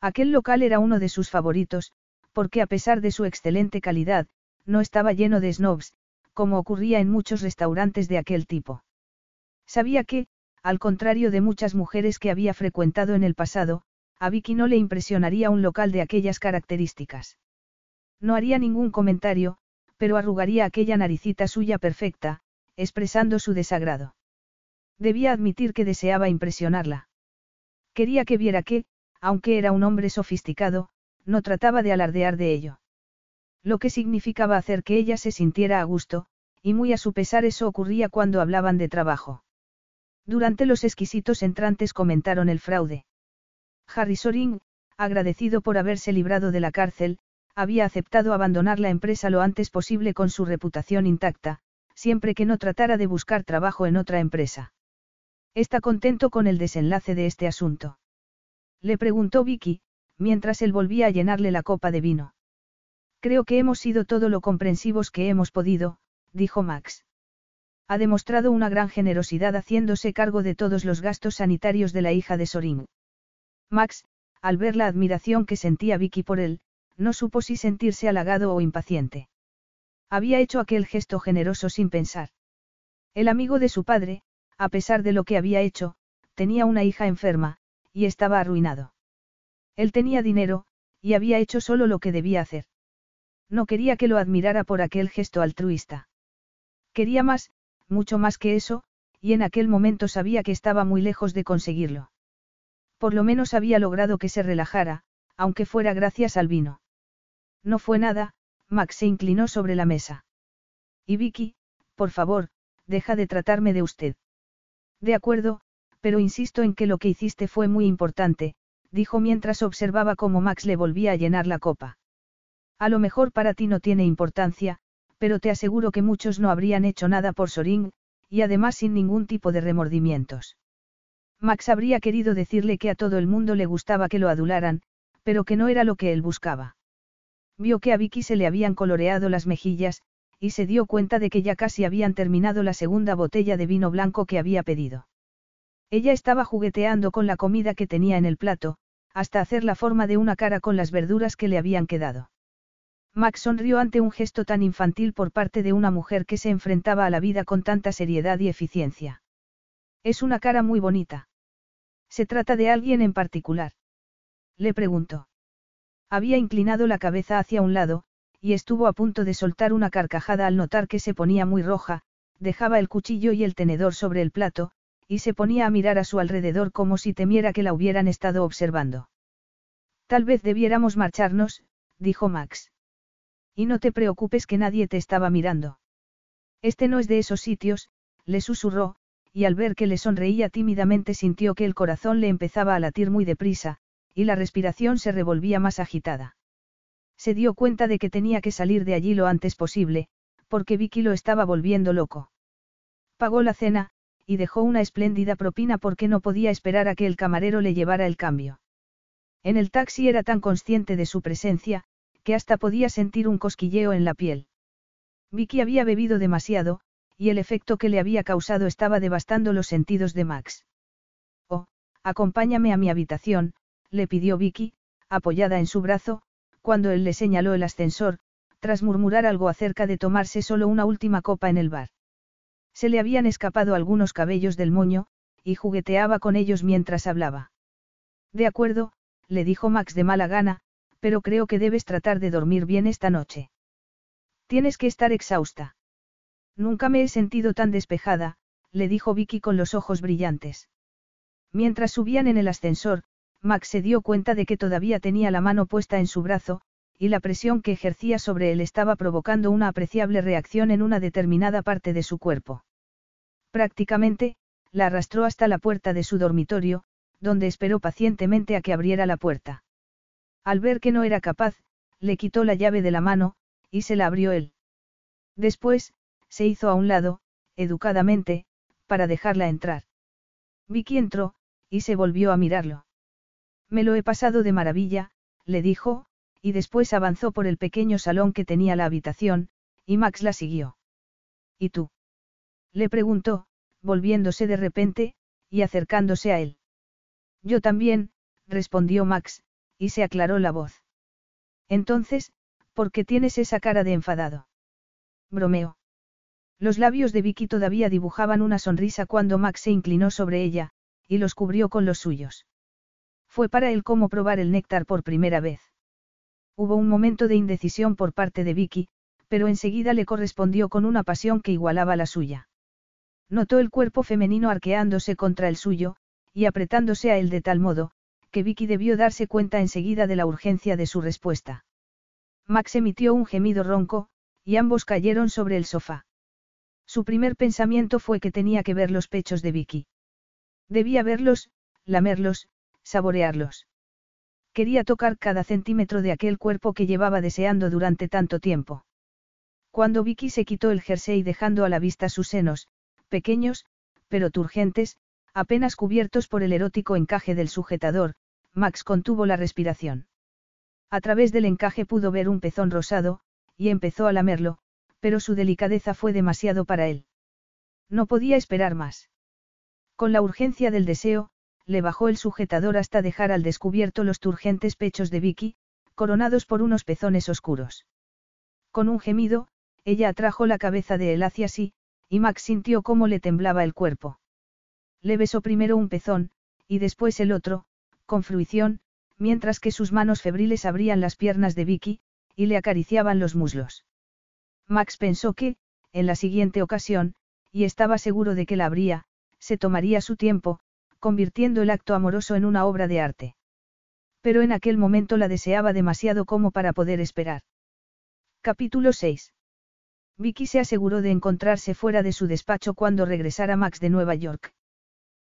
Aquel local era uno de sus favoritos, porque a pesar de su excelente calidad, no estaba lleno de snobs, como ocurría en muchos restaurantes de aquel tipo. Sabía que, al contrario de muchas mujeres que había frecuentado en el pasado, a Vicky no le impresionaría un local de aquellas características. No haría ningún comentario, pero arrugaría aquella naricita suya perfecta, expresando su desagrado. Debía admitir que deseaba impresionarla. Quería que viera que, aunque era un hombre sofisticado, no trataba de alardear de ello. Lo que significaba hacer que ella se sintiera a gusto, y muy a su pesar eso ocurría cuando hablaban de trabajo. Durante los exquisitos entrantes comentaron el fraude. Harry Soring, agradecido por haberse librado de la cárcel, había aceptado abandonar la empresa lo antes posible con su reputación intacta, siempre que no tratara de buscar trabajo en otra empresa. Está contento con el desenlace de este asunto. Le preguntó Vicky, mientras él volvía a llenarle la copa de vino. Creo que hemos sido todo lo comprensivos que hemos podido, dijo Max. Ha demostrado una gran generosidad haciéndose cargo de todos los gastos sanitarios de la hija de Sorin. Max, al ver la admiración que sentía Vicky por él, no supo si sentirse halagado o impaciente. Había hecho aquel gesto generoso sin pensar. El amigo de su padre, a pesar de lo que había hecho, tenía una hija enferma, y estaba arruinado. Él tenía dinero, y había hecho solo lo que debía hacer. No quería que lo admirara por aquel gesto altruista. Quería más, mucho más que eso, y en aquel momento sabía que estaba muy lejos de conseguirlo. Por lo menos había logrado que se relajara, aunque fuera gracias al vino. No fue nada, Max se inclinó sobre la mesa. Y Vicky, por favor, deja de tratarme de usted. De acuerdo, pero insisto en que lo que hiciste fue muy importante, dijo mientras observaba cómo Max le volvía a llenar la copa. A lo mejor para ti no tiene importancia, pero te aseguro que muchos no habrían hecho nada por Sorin, y además sin ningún tipo de remordimientos. Max habría querido decirle que a todo el mundo le gustaba que lo adularan, pero que no era lo que él buscaba. Vio que a Vicky se le habían coloreado las mejillas, y se dio cuenta de que ya casi habían terminado la segunda botella de vino blanco que había pedido. Ella estaba jugueteando con la comida que tenía en el plato, hasta hacer la forma de una cara con las verduras que le habían quedado. Max sonrió ante un gesto tan infantil por parte de una mujer que se enfrentaba a la vida con tanta seriedad y eficiencia. Es una cara muy bonita. ¿Se trata de alguien en particular? Le preguntó. Había inclinado la cabeza hacia un lado, y estuvo a punto de soltar una carcajada al notar que se ponía muy roja, dejaba el cuchillo y el tenedor sobre el plato, y se ponía a mirar a su alrededor como si temiera que la hubieran estado observando. Tal vez debiéramos marcharnos, dijo Max. Y no te preocupes que nadie te estaba mirando. Este no es de esos sitios, le susurró, y al ver que le sonreía tímidamente sintió que el corazón le empezaba a latir muy deprisa, y la respiración se revolvía más agitada. Se dio cuenta de que tenía que salir de allí lo antes posible, porque Vicky lo estaba volviendo loco. Pagó la cena, y dejó una espléndida propina porque no podía esperar a que el camarero le llevara el cambio. En el taxi era tan consciente de su presencia, que hasta podía sentir un cosquilleo en la piel. Vicky había bebido demasiado, y el efecto que le había causado estaba devastando los sentidos de Max. Oh, acompáñame a mi habitación, le pidió Vicky, apoyada en su brazo, cuando él le señaló el ascensor, tras murmurar algo acerca de tomarse solo una última copa en el bar. Se le habían escapado algunos cabellos del moño, y jugueteaba con ellos mientras hablaba. De acuerdo, le dijo Max de mala gana, pero creo que debes tratar de dormir bien esta noche. Tienes que estar exhausta. Nunca me he sentido tan despejada, le dijo Vicky con los ojos brillantes. Mientras subían en el ascensor, Max se dio cuenta de que todavía tenía la mano puesta en su brazo, y la presión que ejercía sobre él estaba provocando una apreciable reacción en una determinada parte de su cuerpo. Prácticamente, la arrastró hasta la puerta de su dormitorio, donde esperó pacientemente a que abriera la puerta. Al ver que no era capaz, le quitó la llave de la mano, y se la abrió él. Después, se hizo a un lado, educadamente, para dejarla entrar. Vicky entró, y se volvió a mirarlo. Me lo he pasado de maravilla, le dijo, y después avanzó por el pequeño salón que tenía la habitación, y Max la siguió. ¿Y tú? Le preguntó, volviéndose de repente, y acercándose a él. Yo también, respondió Max, y se aclaró la voz. Entonces, ¿por qué tienes esa cara de enfadado? Bromeo. Los labios de Vicky todavía dibujaban una sonrisa cuando Max se inclinó sobre ella, y los cubrió con los suyos. Fue para él como probar el néctar por primera vez. Hubo un momento de indecisión por parte de Vicky, pero enseguida le correspondió con una pasión que igualaba la suya. Notó el cuerpo femenino arqueándose contra el suyo, y apretándose a él de tal modo, que Vicky debió darse cuenta enseguida de la urgencia de su respuesta. Max emitió un gemido ronco, y ambos cayeron sobre el sofá. Su primer pensamiento fue que tenía que ver los pechos de Vicky. Debía verlos, lamerlos, saborearlos. Quería tocar cada centímetro de aquel cuerpo que llevaba deseando durante tanto tiempo. Cuando Vicky se quitó el jersey dejando a la vista sus senos, pequeños, pero turgentes, apenas cubiertos por el erótico encaje del sujetador, Max contuvo la respiración. A través del encaje pudo ver un pezón rosado, y empezó a lamerlo, pero su delicadeza fue demasiado para él. No podía esperar más. Con la urgencia del deseo, le bajó el sujetador hasta dejar al descubierto los turgentes pechos de Vicky, coronados por unos pezones oscuros. Con un gemido, ella atrajo la cabeza de él hacia sí, y Max sintió cómo le temblaba el cuerpo. Le besó primero un pezón, y después el otro, con fruición, mientras que sus manos febriles abrían las piernas de Vicky, y le acariciaban los muslos. Max pensó que, en la siguiente ocasión, y estaba seguro de que la habría, se tomaría su tiempo, convirtiendo el acto amoroso en una obra de arte. Pero en aquel momento la deseaba demasiado como para poder esperar. Capítulo 6. Vicky se aseguró de encontrarse fuera de su despacho cuando regresara Max de Nueva York.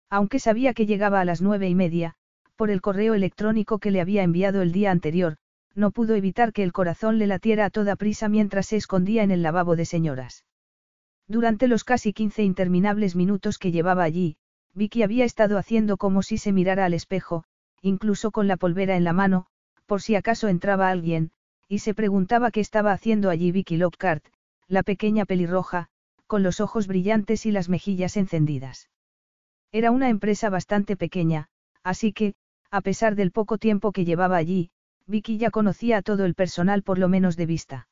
Aunque sabía que llegaba a las nueve y media, por el correo electrónico que le había enviado el día anterior, no pudo evitar que el corazón le latiera a toda prisa mientras se escondía en el lavabo de señoras. Durante los casi quince interminables minutos que llevaba allí, Vicky había estado haciendo como si se mirara al espejo, incluso con la polvera en la mano, por si acaso entraba alguien, y se preguntaba qué estaba haciendo allí Vicky Lockhart, la pequeña pelirroja, con los ojos brillantes y las mejillas encendidas. Era una empresa bastante pequeña, así que, a pesar del poco tiempo que llevaba allí, Vicky ya conocía a todo el personal por lo menos de vista.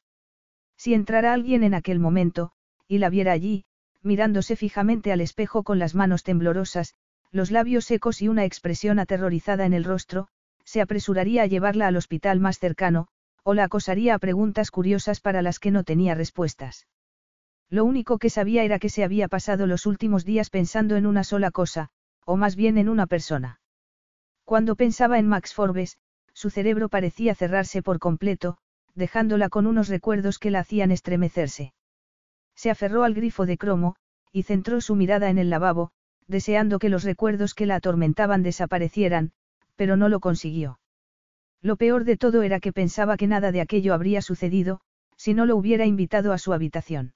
Si entrara alguien en aquel momento, y la viera allí, mirándose fijamente al espejo con las manos temblorosas, los labios secos y una expresión aterrorizada en el rostro, se apresuraría a llevarla al hospital más cercano, o la acosaría a preguntas curiosas para las que no tenía respuestas. Lo único que sabía era que se había pasado los últimos días pensando en una sola cosa, o más bien en una persona. Cuando pensaba en Max Forbes, su cerebro parecía cerrarse por completo, dejándola con unos recuerdos que la hacían estremecerse. Se aferró al grifo de cromo, y centró su mirada en el lavabo, deseando que los recuerdos que la atormentaban desaparecieran, pero no lo consiguió. Lo peor de todo era que pensaba que nada de aquello habría sucedido, si no lo hubiera invitado a su habitación.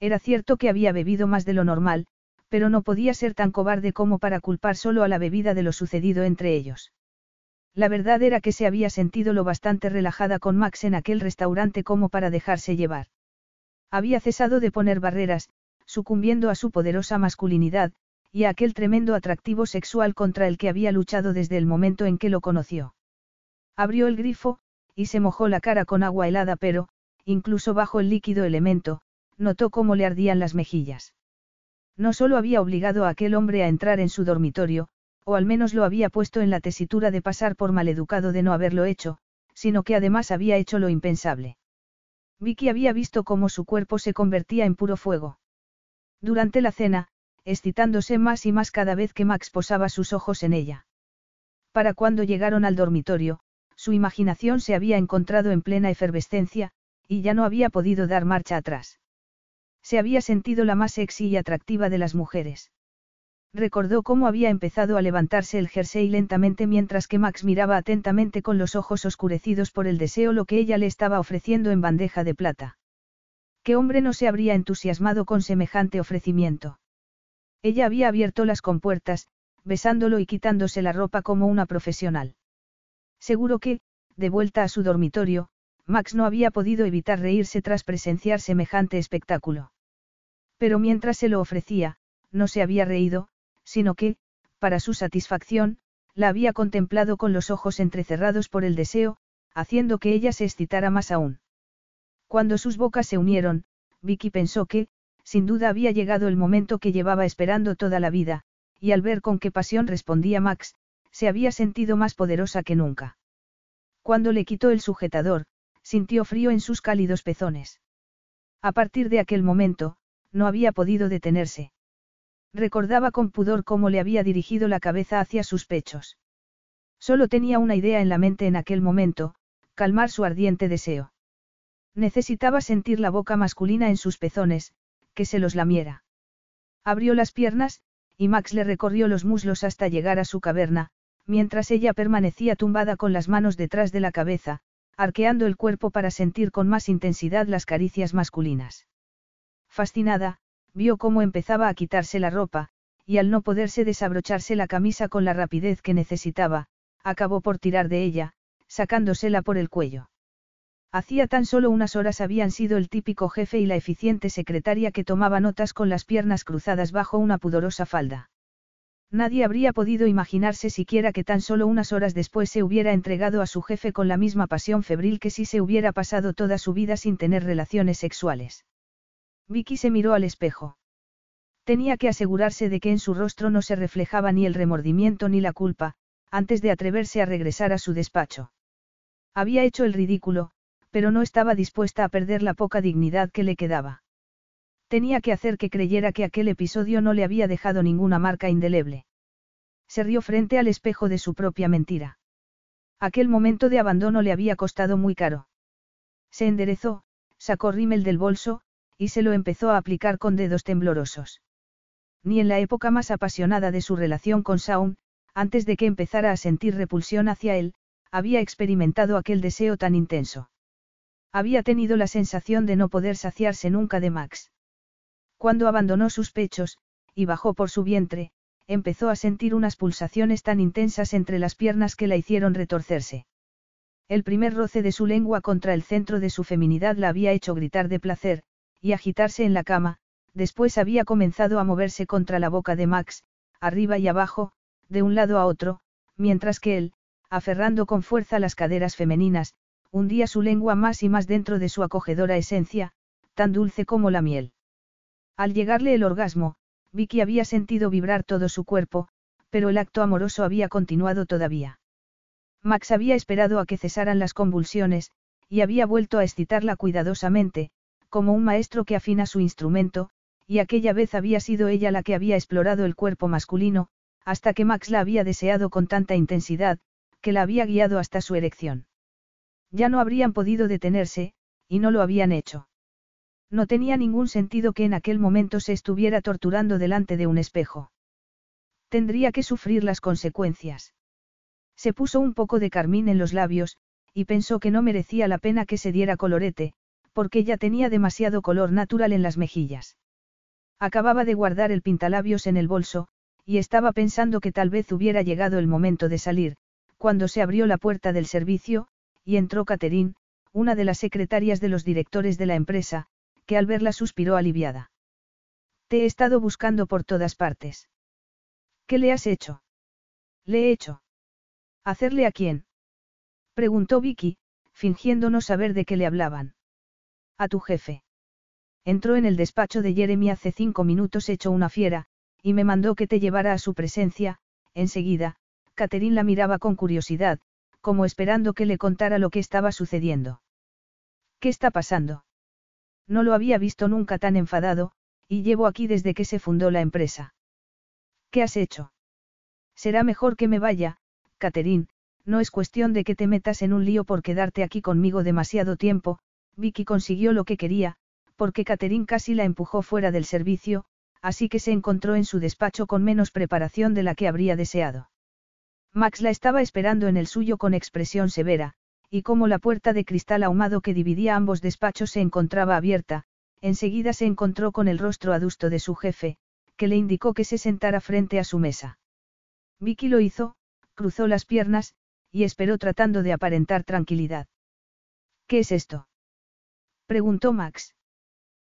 Era cierto que había bebido más de lo normal, pero no podía ser tan cobarde como para culpar solo a la bebida de lo sucedido entre ellos. La verdad era que se había sentido lo bastante relajada con Max en aquel restaurante como para dejarse llevar. Había cesado de poner barreras, sucumbiendo a su poderosa masculinidad, y a aquel tremendo atractivo sexual contra el que había luchado desde el momento en que lo conoció. Abrió el grifo, y se mojó la cara con agua helada pero, incluso bajo el líquido elemento, notó cómo le ardían las mejillas. No solo había obligado a aquel hombre a entrar en su dormitorio, o al menos lo había puesto en la tesitura de pasar por maleducado de no haberlo hecho, sino que además había hecho lo impensable. Vicky había visto cómo su cuerpo se convertía en puro fuego. Durante la cena, excitándose más y más cada vez que Max posaba sus ojos en ella. Para cuando llegaron al dormitorio, su imaginación se había encontrado en plena efervescencia, y ya no había podido dar marcha atrás. Se había sentido la más sexy y atractiva de las mujeres. Recordó cómo había empezado a levantarse el jersey lentamente mientras que Max miraba atentamente con los ojos oscurecidos por el deseo lo que ella le estaba ofreciendo en bandeja de plata. ¿Qué hombre no se habría entusiasmado con semejante ofrecimiento? Ella había abierto las compuertas, besándolo y quitándose la ropa como una profesional. Seguro que, de vuelta a su dormitorio, Max no había podido evitar reírse tras presenciar semejante espectáculo. Pero mientras se lo ofrecía, no se había reído, sino que, para su satisfacción, la había contemplado con los ojos entrecerrados por el deseo, haciendo que ella se excitara más aún. Cuando sus bocas se unieron, Vicky pensó que, sin duda había llegado el momento que llevaba esperando toda la vida, y al ver con qué pasión respondía Max, se había sentido más poderosa que nunca. Cuando le quitó el sujetador, sintió frío en sus cálidos pezones. A partir de aquel momento, no había podido detenerse. Recordaba con pudor cómo le había dirigido la cabeza hacia sus pechos. Solo tenía una idea en la mente en aquel momento, calmar su ardiente deseo. Necesitaba sentir la boca masculina en sus pezones, que se los lamiera. Abrió las piernas, y Max le recorrió los muslos hasta llegar a su caverna, mientras ella permanecía tumbada con las manos detrás de la cabeza, arqueando el cuerpo para sentir con más intensidad las caricias masculinas. Fascinada, vio cómo empezaba a quitarse la ropa, y al no poderse desabrocharse la camisa con la rapidez que necesitaba, acabó por tirar de ella, sacándosela por el cuello. Hacía tan solo unas horas habían sido el típico jefe y la eficiente secretaria que tomaba notas con las piernas cruzadas bajo una pudorosa falda. Nadie habría podido imaginarse siquiera que tan solo unas horas después se hubiera entregado a su jefe con la misma pasión febril que si se hubiera pasado toda su vida sin tener relaciones sexuales. Vicky se miró al espejo. Tenía que asegurarse de que en su rostro no se reflejaba ni el remordimiento ni la culpa, antes de atreverse a regresar a su despacho. Había hecho el ridículo, pero no estaba dispuesta a perder la poca dignidad que le quedaba. Tenía que hacer que creyera que aquel episodio no le había dejado ninguna marca indeleble. Se rió frente al espejo de su propia mentira. Aquel momento de abandono le había costado muy caro. Se enderezó, sacó rímel del bolso, y se lo empezó a aplicar con dedos temblorosos. Ni en la época más apasionada de su relación con Saun, antes de que empezara a sentir repulsión hacia él, había experimentado aquel deseo tan intenso. Había tenido la sensación de no poder saciarse nunca de Max. Cuando abandonó sus pechos, y bajó por su vientre, empezó a sentir unas pulsaciones tan intensas entre las piernas que la hicieron retorcerse. El primer roce de su lengua contra el centro de su feminidad la había hecho gritar de placer, y agitarse en la cama, después había comenzado a moverse contra la boca de Max, arriba y abajo, de un lado a otro, mientras que él, aferrando con fuerza las caderas femeninas, hundía su lengua más y más dentro de su acogedora esencia, tan dulce como la miel. Al llegarle el orgasmo, Vicky había sentido vibrar todo su cuerpo, pero el acto amoroso había continuado todavía. Max había esperado a que cesaran las convulsiones, y había vuelto a excitarla cuidadosamente, como un maestro que afina su instrumento, y aquella vez había sido ella la que había explorado el cuerpo masculino, hasta que Max la había deseado con tanta intensidad, que la había guiado hasta su erección. Ya no habrían podido detenerse, y no lo habían hecho. No tenía ningún sentido que en aquel momento se estuviera torturando delante de un espejo. Tendría que sufrir las consecuencias. Se puso un poco de carmín en los labios, y pensó que no merecía la pena que se diera colorete, porque ya tenía demasiado color natural en las mejillas. Acababa de guardar el pintalabios en el bolso, y estaba pensando que tal vez hubiera llegado el momento de salir, cuando se abrió la puerta del servicio, y entró Catherine, una de las secretarias de los directores de la empresa, que al verla suspiró aliviada. Te he estado buscando por todas partes. ¿Qué le has hecho? Le he hecho. ¿Hacerle a quién? Preguntó Vicky, fingiendo no saber de qué le hablaban. A tu jefe. Entró en el despacho de Jeremy hace cinco minutos hecho una fiera, y me mandó que te llevara a su presencia, enseguida, Catherine la miraba con curiosidad, como esperando que le contara lo que estaba sucediendo. ¿Qué está pasando? No lo había visto nunca tan enfadado, y llevo aquí desde que se fundó la empresa. ¿Qué has hecho? Será mejor que me vaya, Catherine, no es cuestión de que te metas en un lío por quedarte aquí conmigo demasiado tiempo, Vicky consiguió lo que quería, porque Catherine casi la empujó fuera del servicio, así que se encontró en su despacho con menos preparación de la que habría deseado. Max la estaba esperando en el suyo con expresión severa, y como la puerta de cristal ahumado que dividía ambos despachos se encontraba abierta, enseguida se encontró con el rostro adusto de su jefe, que le indicó que se sentara frente a su mesa. Vicky lo hizo, cruzó las piernas, y esperó tratando de aparentar tranquilidad. ¿Qué es esto? Preguntó Max.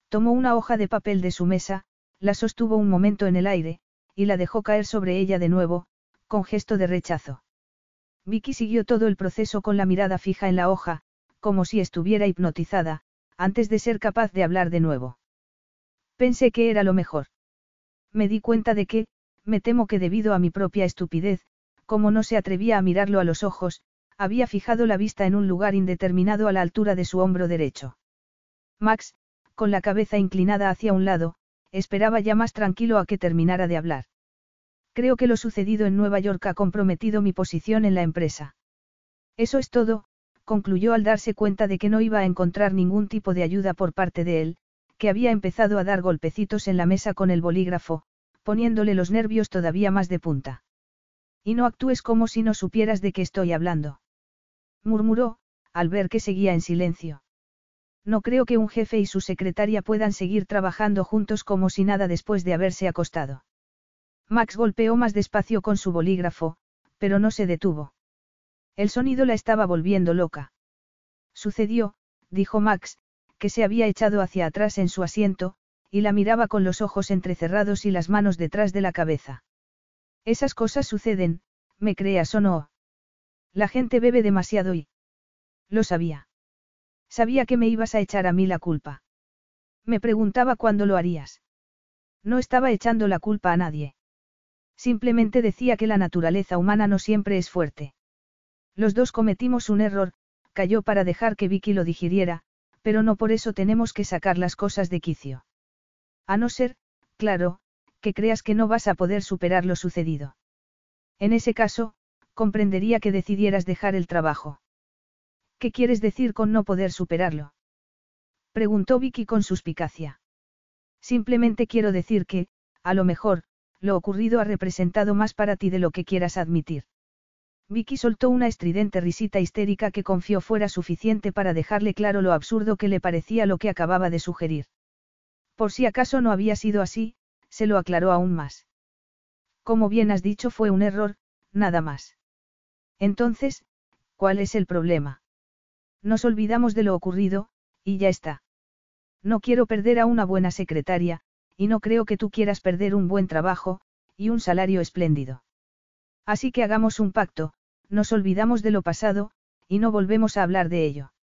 Tomó una hoja de papel de su mesa, la sostuvo un momento en el aire, y la dejó caer sobre ella de nuevo, con gesto de rechazo. Vicky siguió todo el proceso con la mirada fija en la hoja, como si estuviera hipnotizada, antes de ser capaz de hablar de nuevo. Pensé que era lo mejor. Me di cuenta de que, me temo que debido a mi propia estupidez, como no se atrevía a mirarlo a los ojos, había fijado la vista en un lugar indeterminado a la altura de su hombro derecho. Max, con la cabeza inclinada hacia un lado, esperaba ya más tranquilo a que terminara de hablar. Creo que lo sucedido en Nueva York ha comprometido mi posición en la empresa. Eso es todo, concluyó al darse cuenta de que no iba a encontrar ningún tipo de ayuda por parte de él, que había empezado a dar golpecitos en la mesa con el bolígrafo, poniéndole los nervios todavía más de punta. Y no actúes como si no supieras de qué estoy hablando. Murmuró, al ver que seguía en silencio. No creo que un jefe y su secretaria puedan seguir trabajando juntos como si nada después de haberse acostado. Max golpeó más despacio con su bolígrafo, pero no se detuvo. El sonido la estaba volviendo loca. Sucedió, dijo Max, que se había echado hacia atrás en su asiento, y la miraba con los ojos entrecerrados y las manos detrás de la cabeza. Esas cosas suceden, me creas o no. La gente bebe demasiado y... Lo sabía. Sabía que me ibas a echar a mí la culpa. Me preguntaba cuándo lo harías. No estaba echando la culpa a nadie. Simplemente decía que la naturaleza humana no siempre es fuerte. Los dos cometimos un error, cayó para dejar que Vicky lo digiriera, pero no por eso tenemos que sacar las cosas de quicio. A no ser, claro, que creas que no vas a poder superar lo sucedido. En ese caso, comprendería que decidieras dejar el trabajo. ¿Qué quieres decir con no poder superarlo? Preguntó Vicky con suspicacia. Simplemente quiero decir que, a lo mejor, lo ocurrido ha representado más para ti de lo que quieras admitir. Vicky soltó una estridente risita histérica que confió fuera suficiente para dejarle claro lo absurdo que le parecía lo que acababa de sugerir. Por si acaso no había sido así, se lo aclaró aún más. Como bien has dicho fue un error, nada más. Entonces, ¿cuál es el problema? Nos olvidamos de lo ocurrido, y ya está. No quiero perder a una buena secretaria, y no creo que tú quieras perder un buen trabajo, y un salario espléndido. Así que hagamos un pacto, nos olvidamos de lo pasado, y no volvemos a hablar de ello.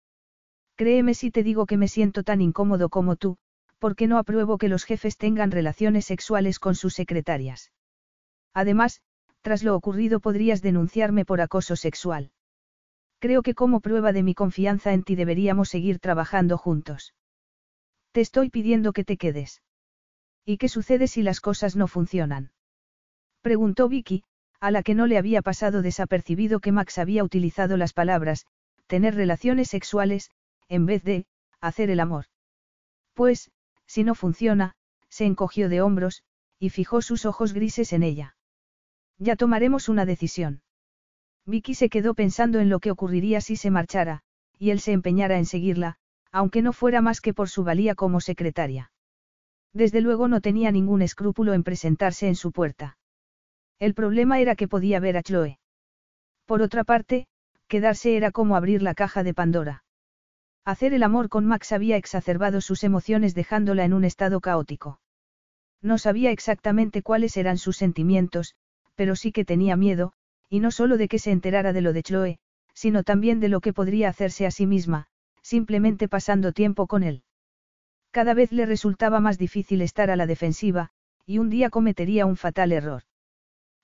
Créeme si te digo que me siento tan incómodo como tú, porque no apruebo que los jefes tengan relaciones sexuales con sus secretarias. Además, tras lo ocurrido podrías denunciarme por acoso sexual. Creo que como prueba de mi confianza en ti deberíamos seguir trabajando juntos. Te estoy pidiendo que te quedes. ¿Y qué sucede si las cosas no funcionan? Preguntó Vicky, a la que no le había pasado desapercibido que Max había utilizado las palabras, tener relaciones sexuales, en vez de, hacer el amor. Pues, si no funciona, se encogió de hombros, y fijó sus ojos grises en ella. Ya tomaremos una decisión. Vicky se quedó pensando en lo que ocurriría si se marchara, y él se empeñara en seguirla, aunque no fuera más que por su valía como secretaria. Desde luego no tenía ningún escrúpulo en presentarse en su puerta. El problema era que podía ver a Chloe. Por otra parte, quedarse era como abrir la caja de Pandora. Hacer el amor con Max había exacerbado sus emociones dejándola en un estado caótico. No sabía exactamente cuáles eran sus sentimientos, pero sí que tenía miedo, y no solo de que se enterara de lo de Chloe, sino también de lo que podría hacerse a sí misma, simplemente pasando tiempo con él. Cada vez le resultaba más difícil estar a la defensiva, y un día cometería un fatal error.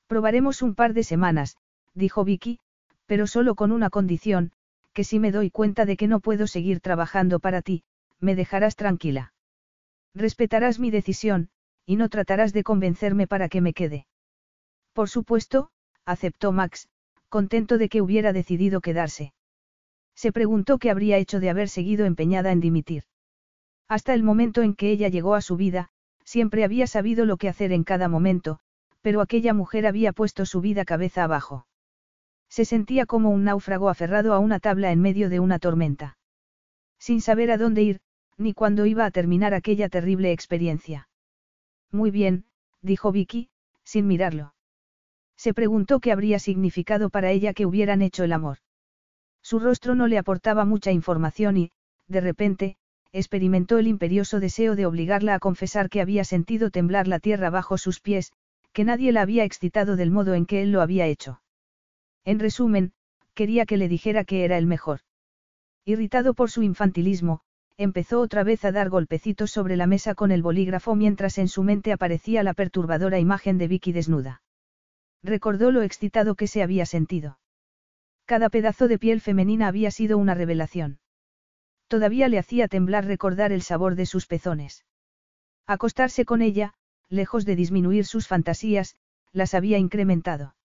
Probaremos un par de semanas, dijo Vicky, pero solo con una condición, que si me doy cuenta de que no puedo seguir trabajando para ti, me dejarás tranquila. Respetarás mi decisión, y no tratarás de convencerme para que me quede. Por supuesto, aceptó Max, contento de que hubiera decidido quedarse. Se preguntó qué habría hecho de haber seguido empeñada en dimitir. Hasta el momento en que ella llegó a su vida, siempre había sabido lo que hacer en cada momento, pero aquella mujer había puesto su vida cabeza abajo. Se sentía como un náufrago aferrado a una tabla en medio de una tormenta. Sin saber a dónde ir, ni cuándo iba a terminar aquella terrible experiencia. Muy bien, dijo Vicky, sin mirarlo. Se preguntó qué habría significado para ella que hubieran hecho el amor. Su rostro no le aportaba mucha información y, de repente, experimentó el imperioso deseo de obligarla a confesar que había sentido temblar la tierra bajo sus pies, que nadie la había excitado del modo en que él lo había hecho. En resumen, quería que le dijera que era el mejor. Irritado por su infantilismo, empezó otra vez a dar golpecitos sobre la mesa con el bolígrafo mientras en su mente aparecía la perturbadora imagen de Vicky desnuda. Recordó lo excitado que se había sentido. Cada pedazo de piel femenina había sido una revelación. Todavía le hacía temblar recordar el sabor de sus pezones. Acostarse con ella, lejos de disminuir sus fantasías, las había incrementado.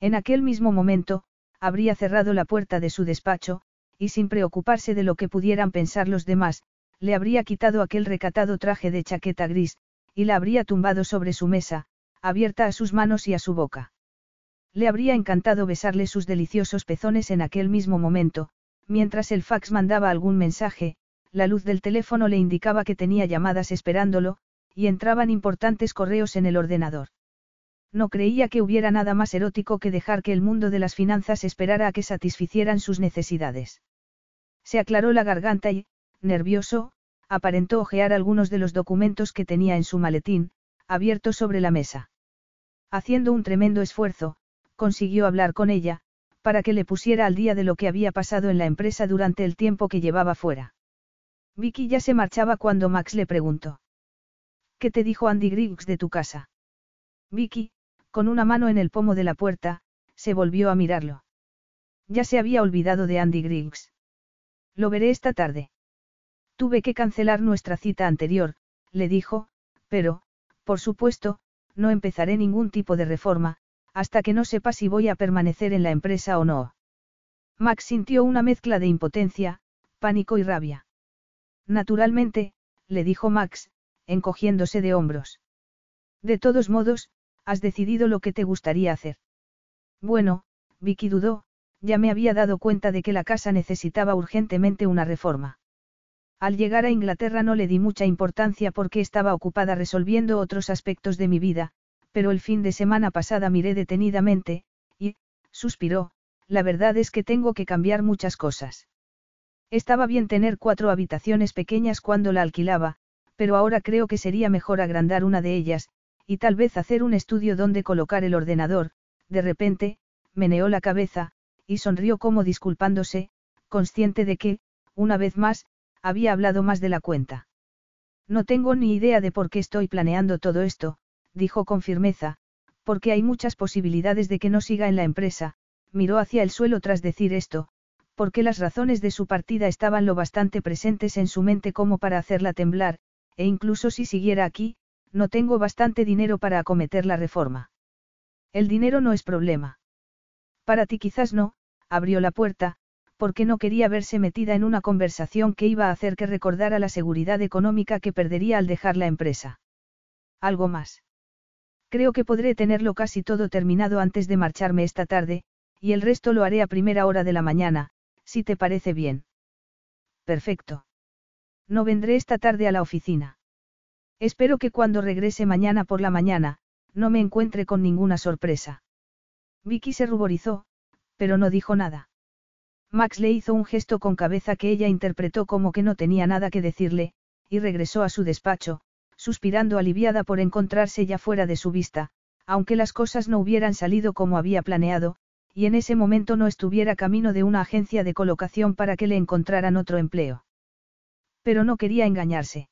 En aquel mismo momento, habría cerrado la puerta de su despacho, y sin preocuparse de lo que pudieran pensar los demás, le habría quitado aquel recatado traje de chaqueta gris, y la habría tumbado sobre su mesa, abierta a sus manos y a su boca. Le habría encantado besarle sus deliciosos pezones en aquel mismo momento, mientras el fax mandaba algún mensaje, la luz del teléfono le indicaba que tenía llamadas esperándolo, y entraban importantes correos en el ordenador. No creía que hubiera nada más erótico que dejar que el mundo de las finanzas esperara a que satisficieran sus necesidades. Se aclaró la garganta y, nervioso, aparentó ojear algunos de los documentos que tenía en su maletín, abiertos sobre la mesa. Haciendo un tremendo esfuerzo, consiguió hablar con ella, para que le pusiera al día de lo que había pasado en la empresa durante el tiempo que llevaba fuera. Vicky ya se marchaba cuando Max le preguntó. ¿Qué te dijo Andy Griggs de tu casa? Vicky, con una mano en el pomo de la puerta, se volvió a mirarlo. Ya se había olvidado de Andy Griggs. Lo veré esta tarde. Tuve que cancelar nuestra cita anterior, le dijo, pero, por supuesto, no empezaré ningún tipo de reforma, hasta que no sepa si voy a permanecer en la empresa o no. Max sintió una mezcla de impotencia, pánico y rabia. Naturalmente, le dijo Max, encogiéndose de hombros. De todos modos, has decidido lo que te gustaría hacer. Bueno, Vicky dudó, ya me había dado cuenta de que la casa necesitaba urgentemente una reforma. Al llegar a Inglaterra no le di mucha importancia porque estaba ocupada resolviendo otros aspectos de mi vida, pero el fin de semana pasada miré detenidamente, y, suspiró, la verdad es que tengo que cambiar muchas cosas. Estaba bien tener cuatro habitaciones pequeñas cuando la alquilaba, pero ahora creo que sería mejor agrandar una de ellas, y tal vez hacer un estudio donde colocar el ordenador, de repente, meneó la cabeza, y sonrió como disculpándose, consciente de que, una vez más, había hablado más de la cuenta. No tengo ni idea de por qué estoy planeando todo esto, dijo con firmeza, porque hay muchas posibilidades de que no siga en la empresa, miró hacia el suelo tras decir esto, porque las razones de su partida estaban lo bastante presentes en su mente como para hacerla temblar, e incluso si siguiera aquí, no tengo bastante dinero para acometer la reforma. El dinero no es problema. Para ti quizás no, abrió la puerta, porque no quería verse metida en una conversación que iba a hacer que recordara la seguridad económica que perdería al dejar la empresa. Algo más. Creo que podré tenerlo casi todo terminado antes de marcharme esta tarde, y el resto lo haré a primera hora de la mañana, si te parece bien. Perfecto. No vendré esta tarde a la oficina. Espero que cuando regrese mañana por la mañana, no me encuentre con ninguna sorpresa. Vicky se ruborizó, pero no dijo nada. Max le hizo un gesto con cabeza que ella interpretó como que no tenía nada que decirle, y regresó a su despacho, suspirando aliviada por encontrarse ya fuera de su vista, aunque las cosas no hubieran salido como había planeado, y en ese momento no estuviera camino de una agencia de colocación para que le encontraran otro empleo. Pero no quería engañarse.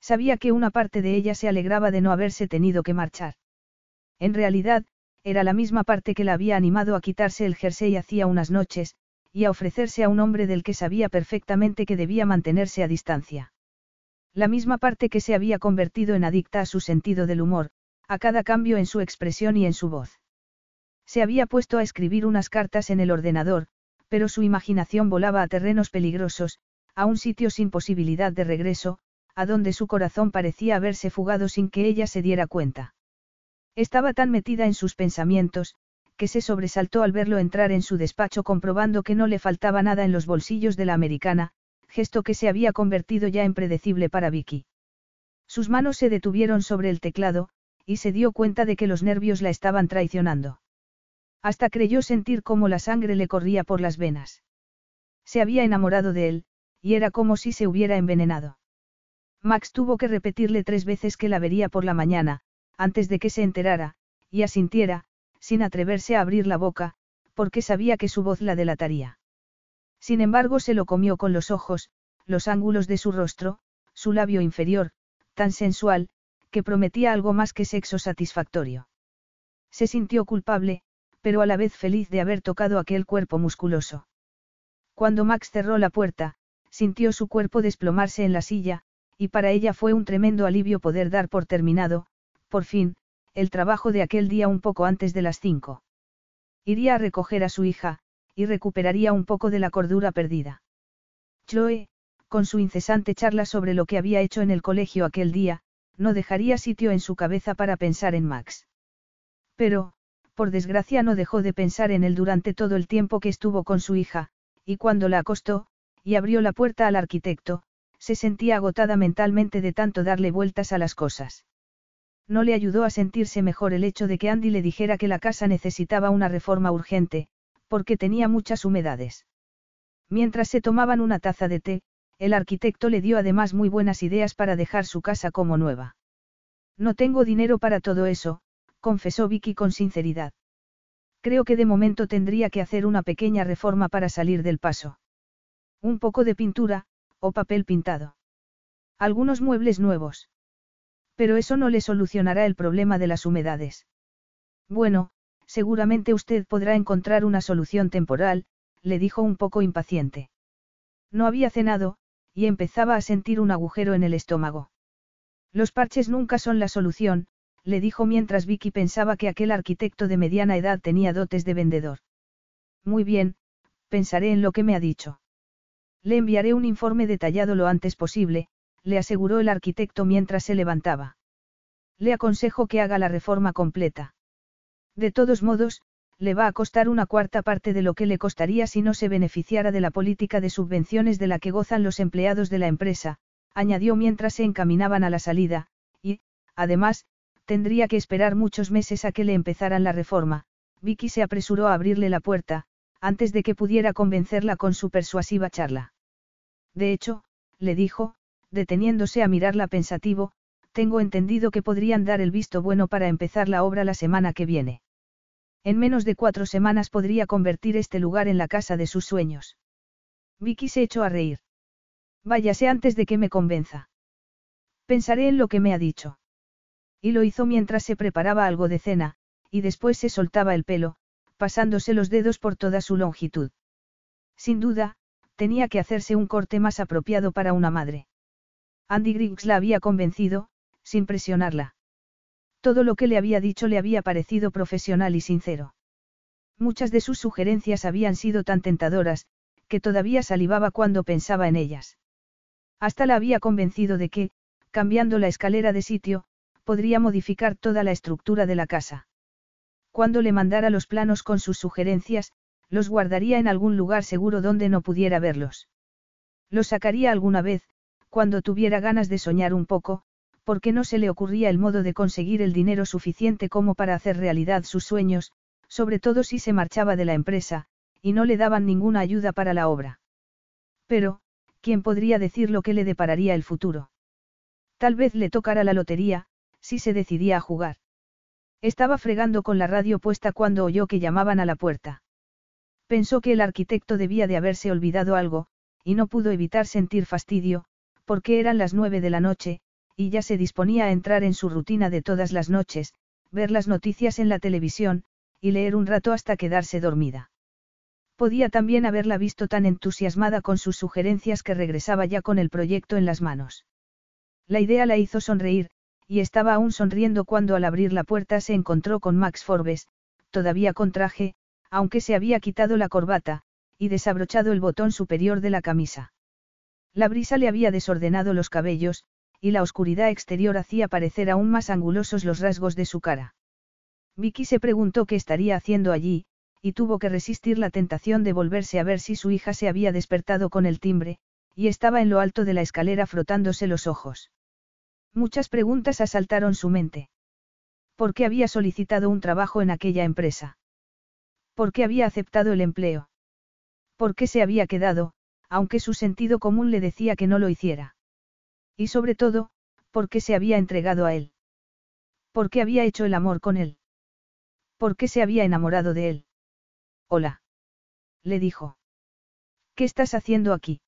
Sabía que una parte de ella se alegraba de no haberse tenido que marchar. En realidad, era la misma parte que la había animado a quitarse el jersey hacía unas noches, y a ofrecerse a un hombre del que sabía perfectamente que debía mantenerse a distancia. La misma parte que se había convertido en adicta a su sentido del humor, a cada cambio en su expresión y en su voz. Se había puesto a escribir unas cartas en el ordenador, pero su imaginación volaba a terrenos peligrosos, a un sitio sin posibilidad de regreso, a donde su corazón parecía haberse fugado sin que ella se diera cuenta. Estaba tan metida en sus pensamientos, que se sobresaltó al verlo entrar en su despacho comprobando que no le faltaba nada en los bolsillos de la americana, gesto que se había convertido ya en predecible para Vicky. Sus manos se detuvieron sobre el teclado, y se dio cuenta de que los nervios la estaban traicionando. Hasta creyó sentir cómo la sangre le corría por las venas. Se había enamorado de él, y era como si se hubiera envenenado. Max tuvo que repetirle tres veces que la vería por la mañana, antes de que se enterara, y asintiera, sin atreverse a abrir la boca, porque sabía que su voz la delataría. Sin embargo, se lo comió con los ojos, los ángulos de su rostro, su labio inferior, tan sensual, que prometía algo más que sexo satisfactorio. Se sintió culpable, pero a la vez feliz de haber tocado aquel cuerpo musculoso. Cuando Max cerró la puerta, sintió su cuerpo desplomarse en la silla, y para ella fue un tremendo alivio poder dar por terminado, por fin, el trabajo de aquel día un poco antes de las cinco. Iría a recoger a su hija, y recuperaría un poco de la cordura perdida. Chloe, con su incesante charla sobre lo que había hecho en el colegio aquel día, no dejaría sitio en su cabeza para pensar en Max. Pero, por desgracia no dejó de pensar en él durante todo el tiempo que estuvo con su hija, y cuando la acostó, y abrió la puerta al arquitecto, se sentía agotada mentalmente de tanto darle vueltas a las cosas. No le ayudó a sentirse mejor el hecho de que Andy le dijera que la casa necesitaba una reforma urgente, porque tenía muchas humedades. Mientras se tomaban una taza de té, el arquitecto le dio además muy buenas ideas para dejar su casa como nueva. No tengo dinero para todo eso, confesó Vicky con sinceridad. Creo que de momento tendría que hacer una pequeña reforma para salir del paso. Un poco de pintura, o papel pintado. Algunos muebles nuevos. Pero eso no le solucionará el problema de las humedades. Bueno, seguramente usted podrá encontrar una solución temporal, le dijo un poco impaciente. No había cenado, y empezaba a sentir un agujero en el estómago. Los parches nunca son la solución, le dijo mientras Vicky pensaba que aquel arquitecto de mediana edad tenía dotes de vendedor. Muy bien, pensaré en lo que me ha dicho. Le enviaré un informe detallado lo antes posible, le aseguró el arquitecto mientras se levantaba. Le aconsejo que haga la reforma completa. De todos modos, le va a costar una cuarta parte de lo que le costaría si no se beneficiara de la política de subvenciones de la que gozan los empleados de la empresa, añadió mientras se encaminaban a la salida, y, además, tendría que esperar muchos meses a que le empezaran la reforma. Vicky se apresuró a abrirle la puerta, antes de que pudiera convencerla con su persuasiva charla. De hecho, le dijo, deteniéndose a mirarla pensativo, tengo entendido que podrían dar el visto bueno para empezar la obra la semana que viene. En menos de cuatro semanas podría convertir este lugar en la casa de sus sueños. Vicky se echó a reír. Váyase antes de que me convenza. Pensaré en lo que me ha dicho. Y lo hizo mientras se preparaba algo de cena, y después se soltaba el pelo, pasándose los dedos por toda su longitud. Sin duda, tenía que hacerse un corte más apropiado para una madre. Andy Griggs la había convencido, sin presionarla. Todo lo que le había dicho le había parecido profesional y sincero. Muchas de sus sugerencias habían sido tan tentadoras, que todavía salivaba cuando pensaba en ellas. Hasta la había convencido de que, cambiando la escalera de sitio, podría modificar toda la estructura de la casa. Cuando le mandara los planos con sus sugerencias, los guardaría en algún lugar seguro donde no pudiera verlos. Los sacaría alguna vez, cuando tuviera ganas de soñar un poco, porque no se le ocurría el modo de conseguir el dinero suficiente como para hacer realidad sus sueños, sobre todo si se marchaba de la empresa, y no le daban ninguna ayuda para la obra. Pero, ¿quién podría decir lo que le depararía el futuro? Tal vez le tocara la lotería, si se decidía a jugar. Estaba fregando con la radio puesta cuando oyó que llamaban a la puerta. Pensó que el arquitecto debía de haberse olvidado algo, y no pudo evitar sentir fastidio, porque eran las nueve de la noche, y ya se disponía a entrar en su rutina de todas las noches, ver las noticias en la televisión, y leer un rato hasta quedarse dormida. Podía también haberla visto tan entusiasmada con sus sugerencias que regresaba ya con el proyecto en las manos. La idea la hizo sonreír, y estaba aún sonriendo cuando al abrir la puerta se encontró con Max Forbes, todavía con traje, aunque se había quitado la corbata, y desabrochado el botón superior de la camisa. La brisa le había desordenado los cabellos, y la oscuridad exterior hacía parecer aún más angulosos los rasgos de su cara. Vicky se preguntó qué estaría haciendo allí, y tuvo que resistir la tentación de volverse a ver si su hija se había despertado con el timbre, y estaba en lo alto de la escalera frotándose los ojos. Muchas preguntas asaltaron su mente. ¿Por qué había solicitado un trabajo en aquella empresa? ¿Por qué había aceptado el empleo? ¿Por qué se había quedado, aunque su sentido común le decía que no lo hiciera? Y sobre todo, ¿por qué se había entregado a él? ¿Por qué había hecho el amor con él? ¿Por qué se había enamorado de él? Hola. Le dijo. ¿Qué estás haciendo aquí?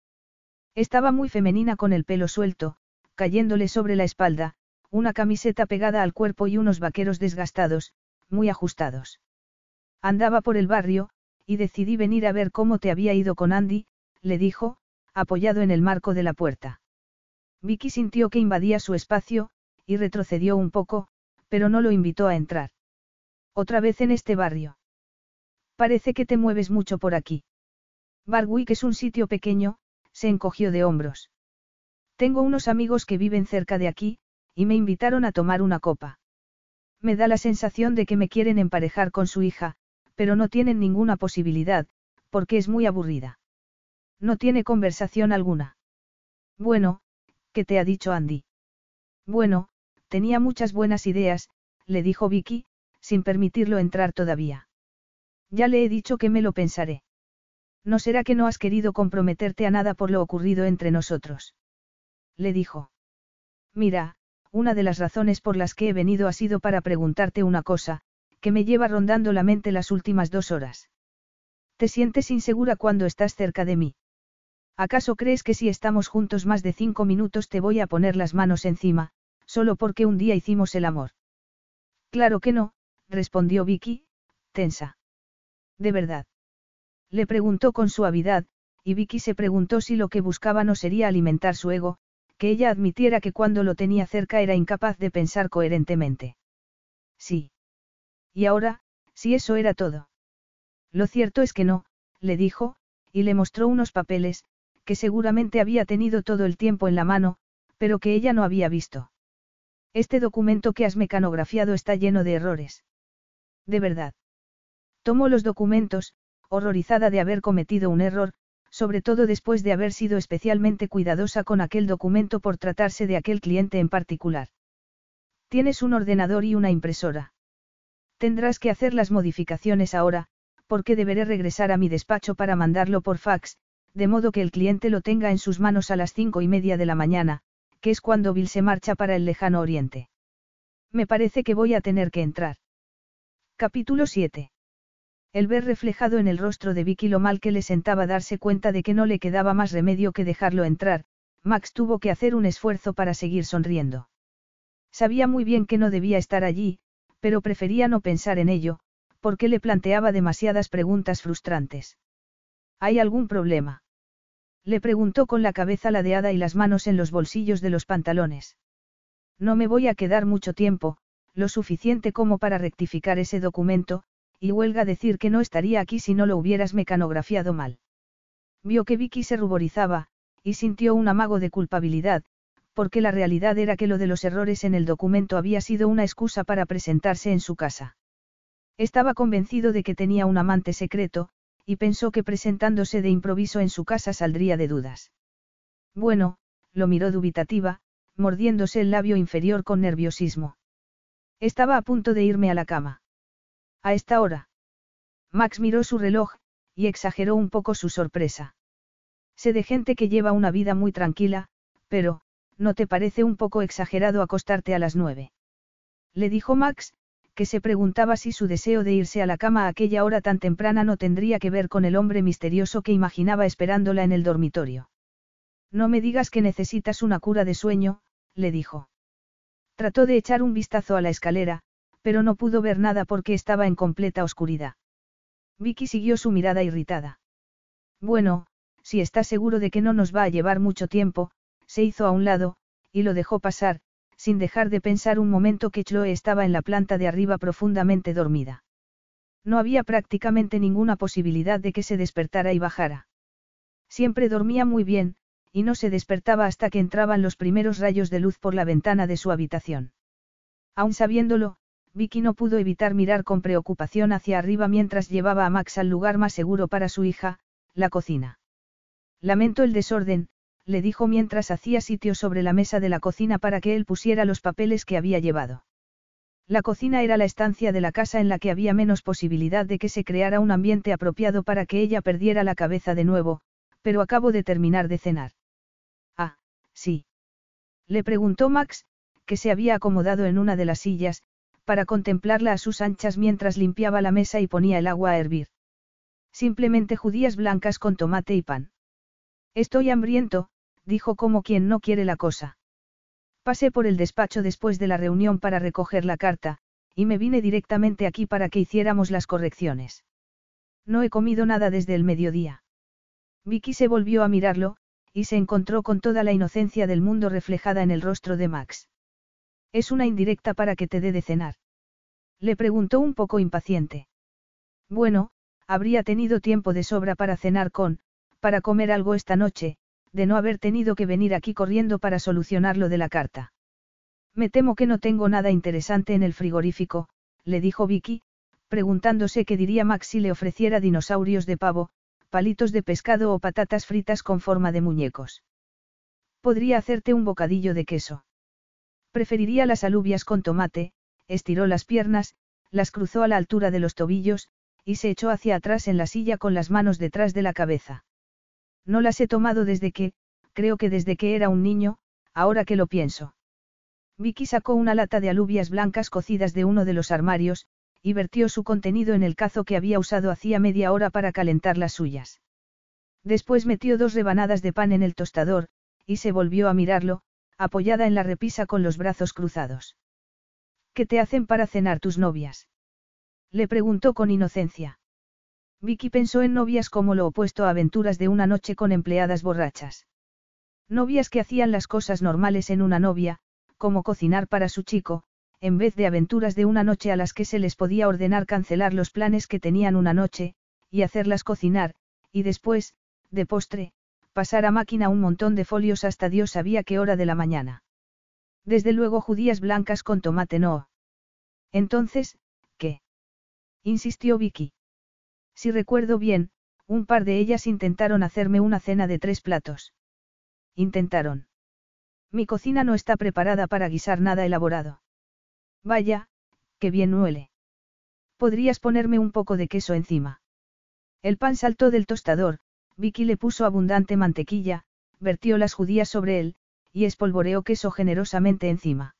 Estaba muy femenina con el pelo suelto, cayéndole sobre la espalda, una camiseta pegada al cuerpo y unos vaqueros desgastados, muy ajustados. Andaba por el barrio, y decidí venir a ver cómo te había ido con Andy, le dijo, apoyado en el marco de la puerta. Vicky sintió que invadía su espacio, y retrocedió un poco, pero no lo invitó a entrar. Otra vez en este barrio. Parece que te mueves mucho por aquí. Barwick es un sitio pequeño, se encogió de hombros. Tengo unos amigos que viven cerca de aquí, y me invitaron a tomar una copa. Me da la sensación de que me quieren emparejar con su hija, pero no tienen ninguna posibilidad, porque es muy aburrida. No tiene conversación alguna. Bueno, ¿qué te ha dicho Andy? Bueno, tenía muchas buenas ideas, le dijo Vicky, sin permitirlo entrar todavía. Ya le he dicho que me lo pensaré. ¿No será que no has querido comprometerte a nada por lo ocurrido entre nosotros? Le dijo. Mira, una de las razones por las que he venido ha sido para preguntarte una cosa, que me lleva rondando la mente las últimas dos horas. ¿Te sientes insegura cuando estás cerca de mí? ¿Acaso crees que si estamos juntos más de cinco minutos te voy a poner las manos encima, solo porque un día hicimos el amor? Claro que no, respondió Vicky, tensa. ¿De verdad? Le preguntó con suavidad, y Vicky se preguntó si lo que buscaba no sería alimentar su ego, que ella admitiera que cuando lo tenía cerca era incapaz de pensar coherentemente. Sí. Y ahora, si eso era todo. Lo cierto es que no, le dijo, y le mostró unos papeles, que seguramente había tenido todo el tiempo en la mano, pero que ella no había visto. Este documento que has mecanografiado está lleno de errores. De verdad. Tomó los documentos, horrorizada de haber cometido un error, sobre todo después de haber sido especialmente cuidadosa con aquel documento por tratarse de aquel cliente en particular. Tienes un ordenador y una impresora. Tendrás que hacer las modificaciones ahora, porque deberé regresar a mi despacho para mandarlo por fax, de modo que el cliente lo tenga en sus manos a las cinco y media de la mañana, que es cuando Bill se marcha para el lejano oriente. Me parece que voy a tener que entrar. Capítulo 7. El ver reflejado en el rostro de Vicky lo mal que le sentaba darse cuenta de que no le quedaba más remedio que dejarlo entrar, Max tuvo que hacer un esfuerzo para seguir sonriendo. Sabía muy bien que no debía estar allí, pero prefería no pensar en ello, porque le planteaba demasiadas preguntas frustrantes. ¿Hay algún problema? Le preguntó con la cabeza ladeada y las manos en los bolsillos de los pantalones. No me voy a quedar mucho tiempo, lo suficiente como para rectificar ese documento, y huelga decir que no estaría aquí si no lo hubieras mecanografiado mal. Vio que Vicky se ruborizaba, y sintió un amago de culpabilidad, porque la realidad era que lo de los errores en el documento había sido una excusa para presentarse en su casa. Estaba convencido de que tenía un amante secreto, y pensó que presentándose de improviso en su casa saldría de dudas. Bueno, lo miró dubitativa, mordiéndose el labio inferior con nerviosismo. Estaba a punto de irme a la cama. A esta hora. Max miró su reloj, y exageró un poco su sorpresa. Sé de gente que lleva una vida muy tranquila, pero, ¿no te parece un poco exagerado acostarte a las nueve? Le dijo Max, que se preguntaba si su deseo de irse a la cama a aquella hora tan temprana no tendría que ver con el hombre misterioso que imaginaba esperándola en el dormitorio. No me digas que necesitas una cura de sueño, le dijo. Trató de echar un vistazo a la escalera, pero no pudo ver nada porque estaba en completa oscuridad. Vicky siguió su mirada irritada. Bueno, si está seguro de que no nos va a llevar mucho tiempo, se hizo a un lado, y lo dejó pasar, sin dejar de pensar un momento que Chloe estaba en la planta de arriba profundamente dormida. No había prácticamente ninguna posibilidad de que se despertara y bajara. Siempre dormía muy bien, y no se despertaba hasta que entraban los primeros rayos de luz por la ventana de su habitación. Aun sabiéndolo, Vicky no pudo evitar mirar con preocupación hacia arriba mientras llevaba a Max al lugar más seguro para su hija, la cocina. Lamento el desorden, le dijo mientras hacía sitio sobre la mesa de la cocina para que él pusiera los papeles que había llevado. La cocina era la estancia de la casa en la que había menos posibilidad de que se creara un ambiente apropiado para que ella perdiera la cabeza de nuevo, pero acabo de terminar de cenar. Ah, sí. Le preguntó Max, que se había acomodado en una de las sillas, para contemplarla a sus anchas mientras limpiaba la mesa y ponía el agua a hervir. Simplemente judías blancas con tomate y pan. Estoy hambriento, dijo como quien no quiere la cosa. Pasé por el despacho después de la reunión para recoger la carta, y me vine directamente aquí para que hiciéramos las correcciones. No he comido nada desde el mediodía. Vicky se volvió a mirarlo, y se encontró con toda la inocencia del mundo reflejada en el rostro de Max. Es una indirecta para que te dé de cenar. Le preguntó un poco impaciente. Bueno, habría tenido tiempo de sobra para cenar con, para comer algo esta noche, de no haber tenido que venir aquí corriendo para solucionar lo de la carta. Me temo que no tengo nada interesante en el frigorífico, le dijo Vicky, preguntándose qué diría Max si le ofreciera dinosaurios de pavo, palitos de pescado o patatas fritas con forma de muñecos. Podría hacerte un bocadillo de queso. Preferiría las alubias con tomate, estiró las piernas, las cruzó a la altura de los tobillos, y se echó hacia atrás en la silla con las manos detrás de la cabeza. No las he tomado desde que, creo que desde que era un niño, ahora que lo pienso. Vicky sacó una lata de alubias blancas cocidas de uno de los armarios, y vertió su contenido en el cazo que había usado hacía media hora para calentar las suyas. Después metió dos rebanadas de pan en el tostador, y se volvió a mirarlo, apoyada en la repisa con los brazos cruzados. ¿Qué te hacen para cenar tus novias? Le preguntó con inocencia. Vicky pensó en novias como lo opuesto a aventuras de una noche con empleadas borrachas. Novias que hacían las cosas normales en una novia, como cocinar para su chico, en vez de aventuras de una noche a las que se les podía ordenar cancelar los planes que tenían una noche, y hacerlas cocinar, y después, de postre, pasar a máquina un montón de folios hasta Dios sabía qué hora de la mañana. Desde luego judías blancas con tomate no. Entonces, ¿qué? insistió Vicky. Si recuerdo bien, un par de ellas intentaron hacerme una cena de tres platos. Intentaron. Mi cocina no está preparada para guisar nada elaborado. Vaya, qué bien huele. Podrías ponerme un poco de queso encima. El pan saltó del tostador, Vicky le puso abundante mantequilla, vertió las judías sobre él, y espolvoreó queso generosamente encima.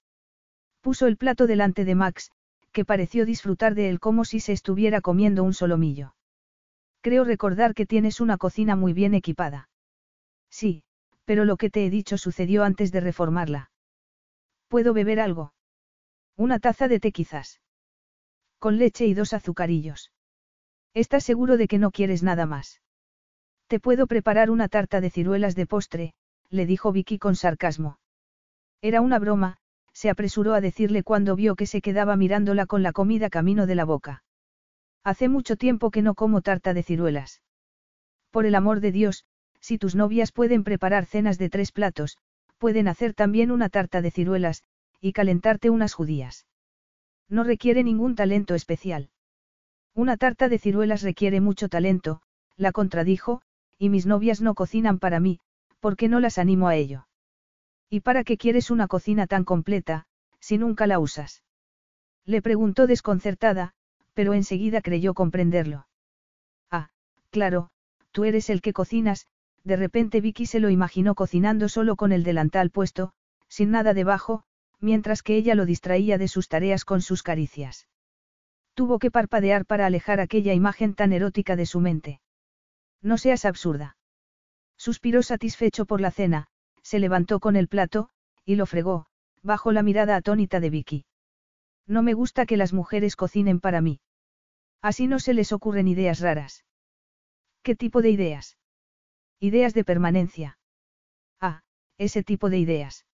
Puso el plato delante de Max, que pareció disfrutar de él como si se estuviera comiendo un solomillo. Creo recordar que tienes una cocina muy bien equipada. Sí, pero lo que te he dicho sucedió antes de reformarla. ¿Puedo beber algo? Una taza de té quizás. Con leche y dos azucarillos. ¿Estás seguro de que no quieres nada más? Te puedo preparar una tarta de ciruelas de postre, le dijo Vicky con sarcasmo. Era una broma, se apresuró a decirle cuando vio que se quedaba mirándola con la comida camino de la boca. Hace mucho tiempo que no como tarta de ciruelas. Por el amor de Dios, si tus novias pueden preparar cenas de tres platos, pueden hacer también una tarta de ciruelas, y calentarte unas judías. No requiere ningún talento especial. Una tarta de ciruelas requiere mucho talento, la contradijo, y mis novias no cocinan para mí, porque no las animo a ello. ¿Y para qué quieres una cocina tan completa, si nunca la usas? Le preguntó desconcertada, pero enseguida creyó comprenderlo. Ah, claro, tú eres el que cocinas, de repente Vicky se lo imaginó cocinando solo con el delantal puesto, sin nada debajo, mientras que ella lo distraía de sus tareas con sus caricias. Tuvo que parpadear para alejar aquella imagen tan erótica de su mente. No seas absurda. Suspiró satisfecho por la cena, se levantó con el plato, y lo fregó, bajo la mirada atónita de Vicky. No me gusta que las mujeres cocinen para mí. Así no se les ocurren ideas raras. ¿Qué tipo de ideas? Ideas de permanencia. Ah, ese tipo de ideas.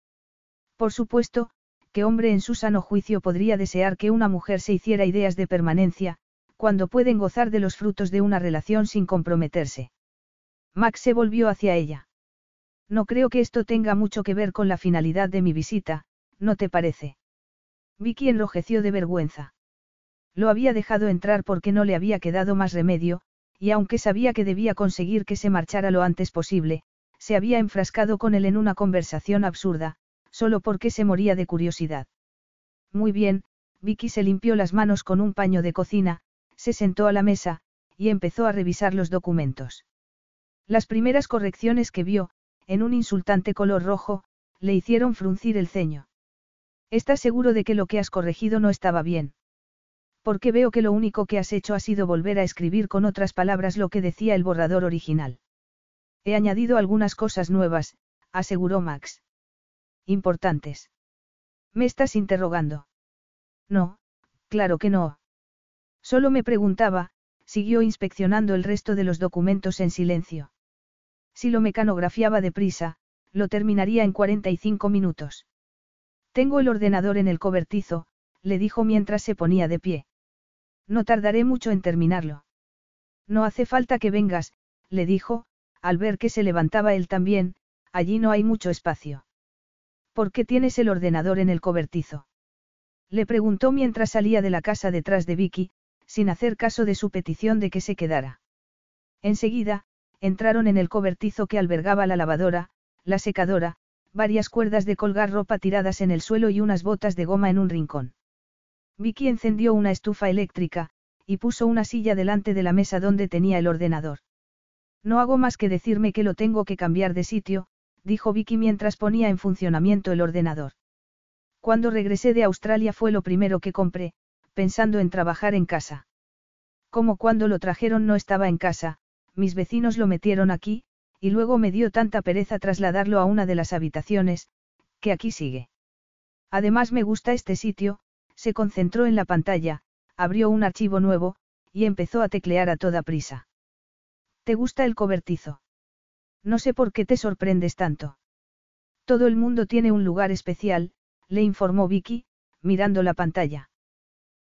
Por supuesto, ¿qué hombre en su sano juicio podría desear que una mujer se hiciera ideas de permanencia, cuando pueden gozar de los frutos de una relación sin comprometerse? Max se volvió hacia ella. No creo que esto tenga mucho que ver con la finalidad de mi visita, ¿no te parece? Vicky enrojeció de vergüenza. Lo había dejado entrar porque no le había quedado más remedio, y aunque sabía que debía conseguir que se marchara lo antes posible, se había enfrascado con él en una conversación absurda, solo porque se moría de curiosidad. Muy bien, Vicky se limpió las manos con un paño de cocina, se sentó a la mesa, y empezó a revisar los documentos. Las primeras correcciones que vio, en un insultante color rojo, le hicieron fruncir el ceño. ¿Estás seguro de que lo que has corregido no estaba bien? Porque veo que lo único que has hecho ha sido volver a escribir con otras palabras lo que decía el borrador original. He añadido algunas cosas nuevas, aseguró Max. Importantes. ¿Me estás interrogando? No, claro que no. Solo me preguntaba, siguió inspeccionando el resto de los documentos en silencio. Si lo mecanografiaba deprisa, lo terminaría en 45 minutos. Tengo el ordenador en el cobertizo, le dijo mientras se ponía de pie. No tardaré mucho en terminarlo. No hace falta que vengas, le dijo, al ver que se levantaba él también, allí no hay mucho espacio. ¿Por qué tienes el ordenador en el cobertizo? Le preguntó mientras salía de la casa detrás de Vicky, sin hacer caso de su petición de que se quedara. Enseguida, entraron en el cobertizo que albergaba la lavadora, la secadora, varias cuerdas de colgar ropa tiradas en el suelo y unas botas de goma en un rincón. Vicky encendió una estufa eléctrica, y puso una silla delante de la mesa donde tenía el ordenador. No hago más que decirme que lo tengo que cambiar de sitio, dijo Vicky mientras ponía en funcionamiento el ordenador. Cuando regresé de Australia fue lo primero que compré, pensando en trabajar en casa. Como cuando lo trajeron no estaba en casa, mis vecinos lo metieron aquí, y luego me dio tanta pereza trasladarlo a una de las habitaciones, que aquí sigue. Además me gusta este sitio, se concentró en la pantalla, abrió un archivo nuevo, y empezó a teclear a toda prisa. ¿Te gusta el cobertizo? No sé por qué te sorprendes tanto. Todo el mundo tiene un lugar especial, le informó Vicky, mirando la pantalla.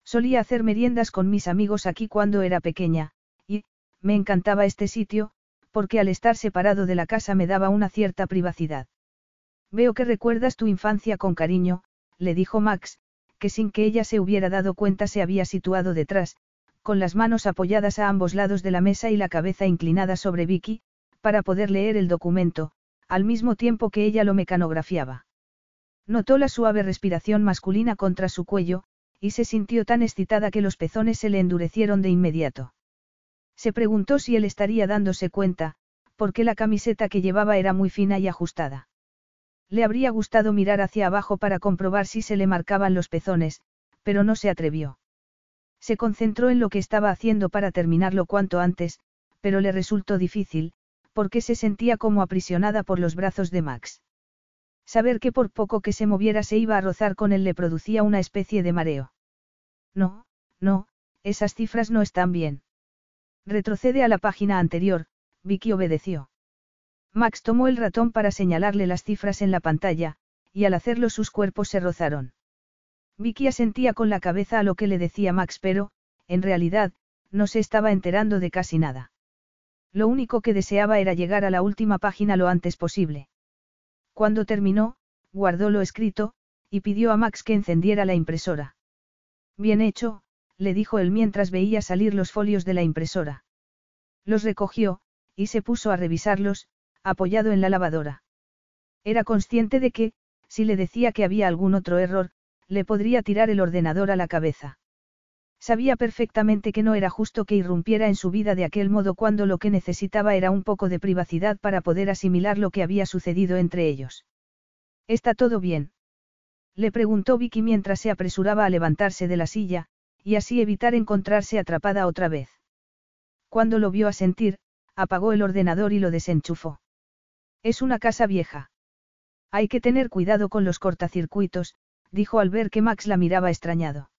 Solía hacer meriendas con mis amigos aquí cuando era pequeña, me encantaba este sitio, porque al estar separado de la casa me daba una cierta privacidad. Veo que recuerdas tu infancia con cariño, le dijo Max, que sin que ella se hubiera dado cuenta se había situado detrás, con las manos apoyadas a ambos lados de la mesa y la cabeza inclinada sobre Vicky, para poder leer el documento, al mismo tiempo que ella lo mecanografiaba. Notó la suave respiración masculina contra su cuello, y se sintió tan excitada que los pezones se le endurecieron de inmediato. Se preguntó si él estaría dándose cuenta, porque la camiseta que llevaba era muy fina y ajustada. Le habría gustado mirar hacia abajo para comprobar si se le marcaban los pezones, pero no se atrevió. Se concentró en lo que estaba haciendo para terminarlo cuanto antes, pero le resultó difícil, porque se sentía como aprisionada por los brazos de Max. Saber que por poco que se moviera se iba a rozar con él le producía una especie de mareo. No, no, esas cifras no están bien. Retrocede a la página anterior, Vicky obedeció. Max tomó el ratón para señalarle las cifras en la pantalla, y al hacerlo sus cuerpos se rozaron. Vicky asentía con la cabeza a lo que le decía Max, pero, en realidad, no se estaba enterando de casi nada. Lo único que deseaba era llegar a la última página lo antes posible. Cuando terminó, guardó lo escrito, y pidió a Max que encendiera la impresora. Bien hecho, le dijo él mientras veía salir los folios de la impresora. Los recogió, y se puso a revisarlos, apoyado en la lavadora. Era consciente de que, si le decía que había algún otro error, le podría tirar el ordenador a la cabeza. Sabía perfectamente que no era justo que irrumpiera en su vida de aquel modo cuando lo que necesitaba era un poco de privacidad para poder asimilar lo que había sucedido entre ellos. ¿Está todo bien? Le preguntó Vicky mientras se apresuraba a levantarse de la silla, y así evitar encontrarse atrapada otra vez. Cuando lo vio a sentir, apagó el ordenador y lo desenchufó. Es una casa vieja. Hay que tener cuidado con los cortacircuitos, dijo al ver que Max la miraba extrañado.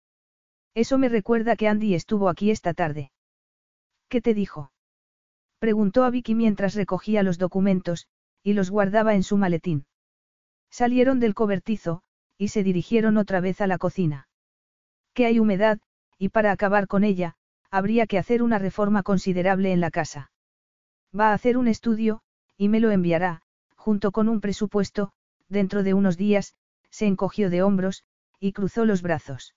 Eso me recuerda que Andy estuvo aquí esta tarde. ¿Qué te dijo? Preguntó a Vicky mientras recogía los documentos, y los guardaba en su maletín. Salieron del cobertizo, y se dirigieron otra vez a la cocina. Que hay humedad, y para acabar con ella, habría que hacer una reforma considerable en la casa. Va a hacer un estudio, y me lo enviará, junto con un presupuesto, dentro de unos días, se encogió de hombros, y cruzó los brazos.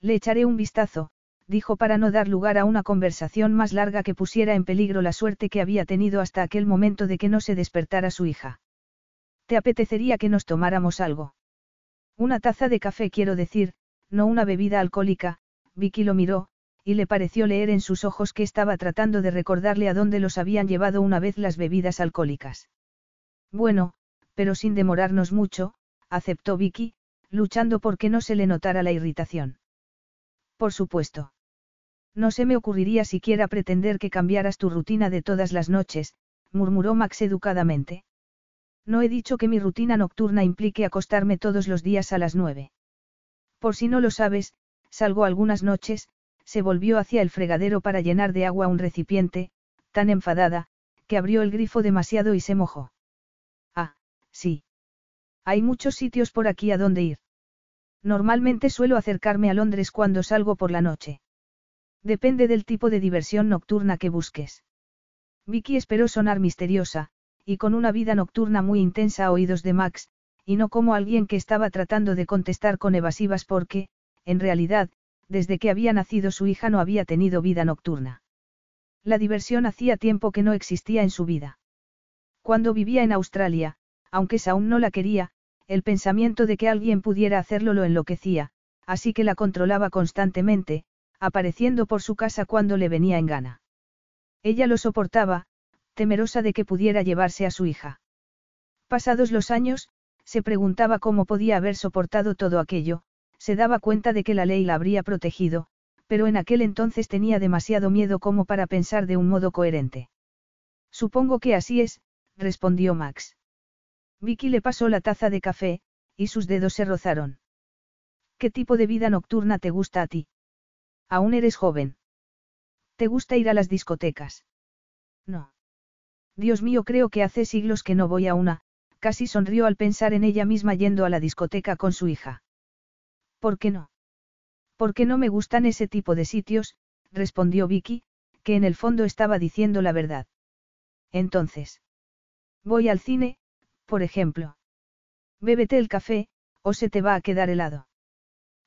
Le echaré un vistazo, dijo para no dar lugar a una conversación más larga que pusiera en peligro la suerte que había tenido hasta aquel momento de que no se despertara su hija. ¿Te apetecería que nos tomáramos algo? Una taza de café quiero decir, no una bebida alcohólica, Vicky lo miró, y le pareció leer en sus ojos que estaba tratando de recordarle a dónde los habían llevado una vez las bebidas alcohólicas. Bueno, pero sin demorarnos mucho, aceptó Vicky, luchando por que no se le notara la irritación. Por supuesto. No se me ocurriría siquiera pretender que cambiaras tu rutina de todas las noches, murmuró Max educadamente. No he dicho que mi rutina nocturna implique acostarme todos los días a las nueve. Por si no lo sabes, salgo algunas noches, se volvió hacia el fregadero para llenar de agua un recipiente, tan enfadada, que abrió el grifo demasiado y se mojó. Ah, sí. Hay muchos sitios por aquí a donde ir. Normalmente suelo acercarme a Londres cuando salgo por la noche. Depende del tipo de diversión nocturna que busques. Vicky esperó sonar misteriosa, y con una vida nocturna muy intensa a oídos de Max, y no como alguien que estaba tratando de contestar con evasivas porque, en realidad, desde que había nacido su hija no había tenido vida nocturna. La diversión hacía tiempo que no existía en su vida. Cuando vivía en Australia, aunque aún no la quería, el pensamiento de que alguien pudiera hacerlo lo enloquecía, así que la controlaba constantemente, apareciendo por su casa cuando le venía en gana. Ella lo soportaba, temerosa de que pudiera llevarse a su hija. Pasados los años, se preguntaba cómo podía haber soportado todo aquello, se daba cuenta de que la ley la habría protegido, pero en aquel entonces tenía demasiado miedo como para pensar de un modo coherente. Supongo que así es, respondió Max. Vicky le pasó la taza de café, y sus dedos se rozaron. ¿Qué tipo de vida nocturna te gusta a ti? Aún eres joven. ¿Te gusta ir a las discotecas? No. Dios mío, creo que hace siglos que no voy a una, casi sonrió al pensar en ella misma yendo a la discoteca con su hija. ¿Por qué no? Porque no me gustan ese tipo de sitios, respondió Vicky, que en el fondo estaba diciendo la verdad. Entonces. Voy al cine, por ejemplo. Bébete el café, o se te va a quedar helado.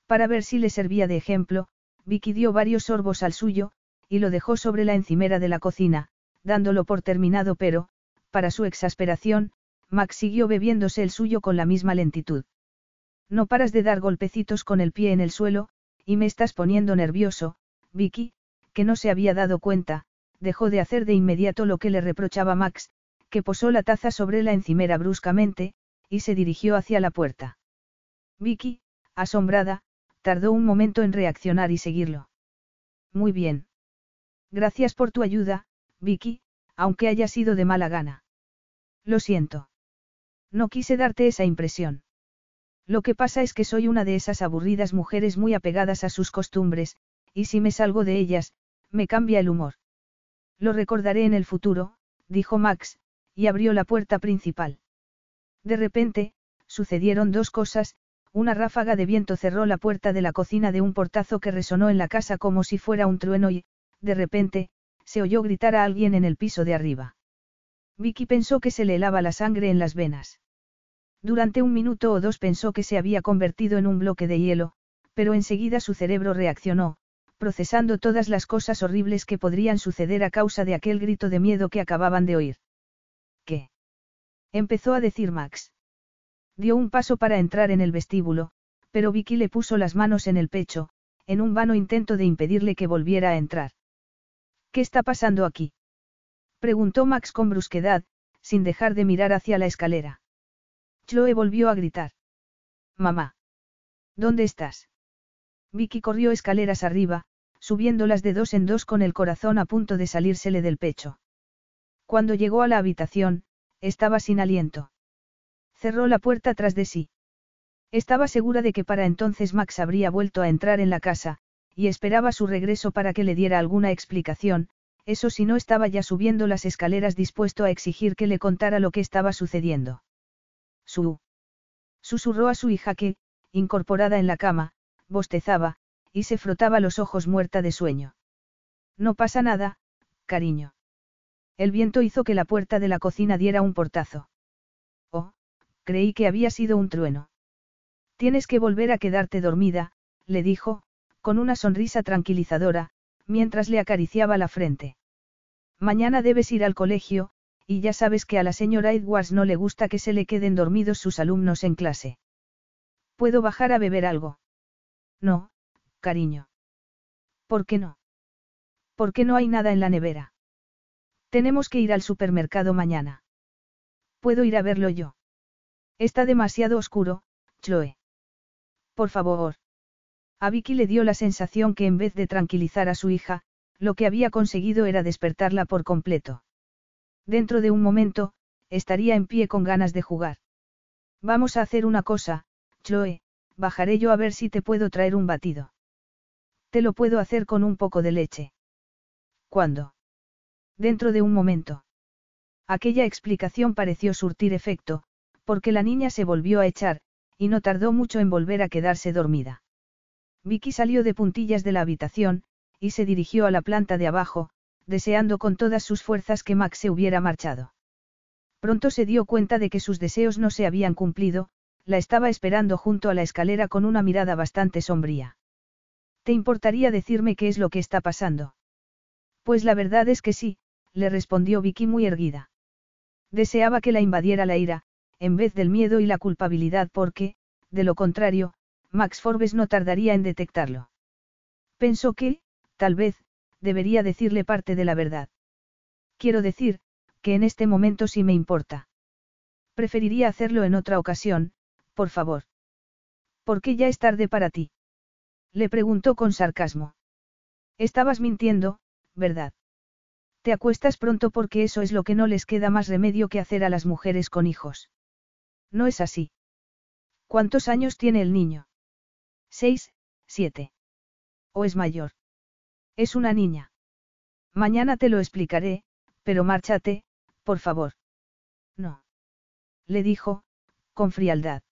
Para ver si le servía de ejemplo, Vicky dio varios sorbos al suyo, y lo dejó sobre la encimera de la cocina, dándolo por terminado pero, para su exasperación, Max siguió bebiéndose el suyo con la misma lentitud. No paras de dar golpecitos con el pie en el suelo, y me estás poniendo nervioso, Vicky, que no se había dado cuenta, dejó de hacer de inmediato lo que le reprochaba Max, que posó la taza sobre la encimera bruscamente, y se dirigió hacia la puerta. Vicky, asombrada, tardó un momento en reaccionar y seguirlo. Muy bien. Gracias por tu ayuda, Vicky, aunque haya sido de mala gana. Lo siento. No quise darte esa impresión. Lo que pasa es que soy una de esas aburridas mujeres muy apegadas a sus costumbres, y si me salgo de ellas, me cambia el humor. Lo recordaré en el futuro, dijo Max, y abrió la puerta principal. De repente, sucedieron dos cosas, una ráfaga de viento cerró la puerta de la cocina de un portazo que resonó en la casa como si fuera un trueno y, de repente, se oyó gritar a alguien en el piso de arriba. Vicky pensó que se le helaba la sangre en las venas. Durante un minuto o dos pensó que se había convertido en un bloque de hielo, pero enseguida su cerebro reaccionó, procesando todas las cosas horribles que podrían suceder a causa de aquel grito de miedo que acababan de oír. ¿Qué? empezó a decir Max. Dio un paso para entrar en el vestíbulo, pero Vicky le puso las manos en el pecho, en un vano intento de impedirle que volviera a entrar. ¿Qué está pasando aquí? preguntó Max con brusquedad, sin dejar de mirar hacia la escalera. Chloe volvió a gritar. Mamá. ¿Dónde estás? Vicky corrió escaleras arriba, subiéndolas de dos en dos con el corazón a punto de salírsele del pecho. Cuando llegó a la habitación, estaba sin aliento. Cerró la puerta tras de sí. Estaba segura de que para entonces Max habría vuelto a entrar en la casa, y esperaba su regreso para que le diera alguna explicación, eso si no estaba ya subiendo las escaleras dispuesto a exigir que le contara lo que estaba sucediendo. Su. Susurró a su hija que, incorporada en la cama, bostezaba, y se frotaba los ojos muerta de sueño. No pasa nada, cariño. El viento hizo que la puerta de la cocina diera un portazo. Oh, creí que había sido un trueno. Tienes que volver a quedarte dormida, le dijo, con una sonrisa tranquilizadora, mientras le acariciaba la frente. Mañana debes ir al colegio, y ya sabes que a la señora Edwards no le gusta que se le queden dormidos sus alumnos en clase. ¿Puedo bajar a beber algo? No, cariño. ¿Por qué no? ¿Por qué no hay nada en la nevera? Tenemos que ir al supermercado mañana. ¿Puedo ir a verlo yo? Está demasiado oscuro, Chloe. Por favor. A Vicky le dio la sensación que en vez de tranquilizar a su hija, lo que había conseguido era despertarla por completo. Dentro de un momento, estaría en pie con ganas de jugar. Vamos a hacer una cosa, Chloe, bajaré yo a ver si te puedo traer un batido. Te lo puedo hacer con un poco de leche. ¿Cuándo? Dentro de un momento. Aquella explicación pareció surtir efecto, porque la niña se volvió a echar, y no tardó mucho en volver a quedarse dormida. Vicky salió de puntillas de la habitación, y se dirigió a la planta de abajo, deseando con todas sus fuerzas que Max se hubiera marchado. Pronto se dio cuenta de que sus deseos no se habían cumplido, la estaba esperando junto a la escalera con una mirada bastante sombría. ¿Te importaría decirme qué es lo que está pasando? Pues la verdad es que sí, le respondió Vicky muy erguida. Deseaba que la invadiera la ira, en vez del miedo y la culpabilidad porque, de lo contrario, Max Forbes no tardaría en detectarlo. Pensó que, tal vez, debería decirle parte de la verdad. Quiero decir, que en este momento sí me importa. Preferiría hacerlo en otra ocasión, por favor. ¿Por qué ya es tarde para ti? Le preguntó con sarcasmo. Estabas mintiendo, ¿verdad? Te acuestas pronto porque eso es lo que no les queda más remedio que hacer a las mujeres con hijos. No es así. ¿Cuántos años tiene el niño? Seis, siete. ¿O es mayor? Es una niña. Mañana te lo explicaré, pero márchate, por favor. No. Le dijo, con frialdad.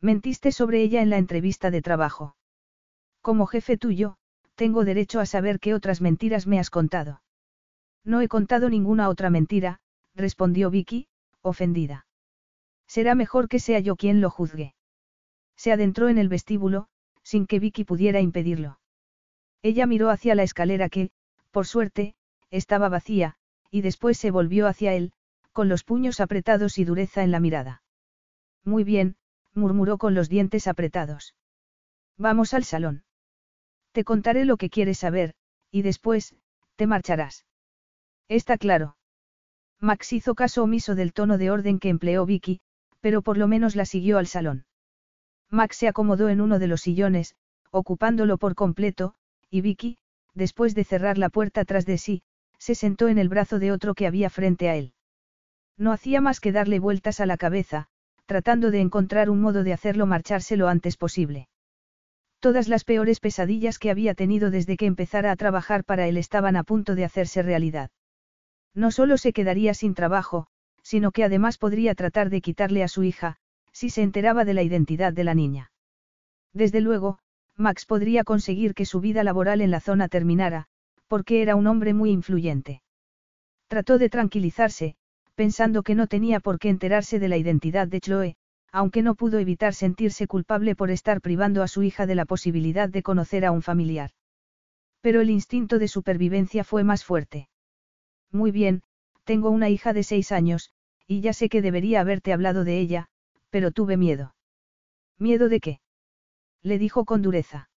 Mentiste sobre ella en la entrevista de trabajo. Como jefe tuyo, tengo derecho a saber qué otras mentiras me has contado. No he contado ninguna otra mentira, respondió Vicky, ofendida. Será mejor que sea yo quien lo juzgue. Se adentró en el vestíbulo, sin que Vicky pudiera impedirlo. Ella miró hacia la escalera que, por suerte, estaba vacía, y después se volvió hacia él, con los puños apretados y dureza en la mirada. Muy bien, murmuró con los dientes apretados. Vamos al salón. Te contaré lo que quieres saber, y después, te marcharás. Está claro. Max hizo caso omiso del tono de orden que empleó Vicky, pero por lo menos la siguió al salón. Max se acomodó en uno de los sillones, ocupándolo por completo, y Vicky, después de cerrar la puerta tras de sí, se sentó en el brazo de otro que había frente a él. No hacía más que darle vueltas a la cabeza, tratando de encontrar un modo de hacerlo marcharse lo antes posible. Todas las peores pesadillas que había tenido desde que empezara a trabajar para él estaban a punto de hacerse realidad. No solo se quedaría sin trabajo, sino que además podría tratar de quitarle a su hija, si se enteraba de la identidad de la niña. Desde luego, Max podría conseguir que su vida laboral en la zona terminara, porque era un hombre muy influyente. Trató de tranquilizarse, pensando que no tenía por qué enterarse de la identidad de Chloe, aunque no pudo evitar sentirse culpable por estar privando a su hija de la posibilidad de conocer a un familiar. Pero el instinto de supervivencia fue más fuerte. Muy bien, tengo una hija de seis años, y ya sé que debería haberte hablado de ella, pero tuve miedo. ¿Miedo de qué? Le dijo con dureza.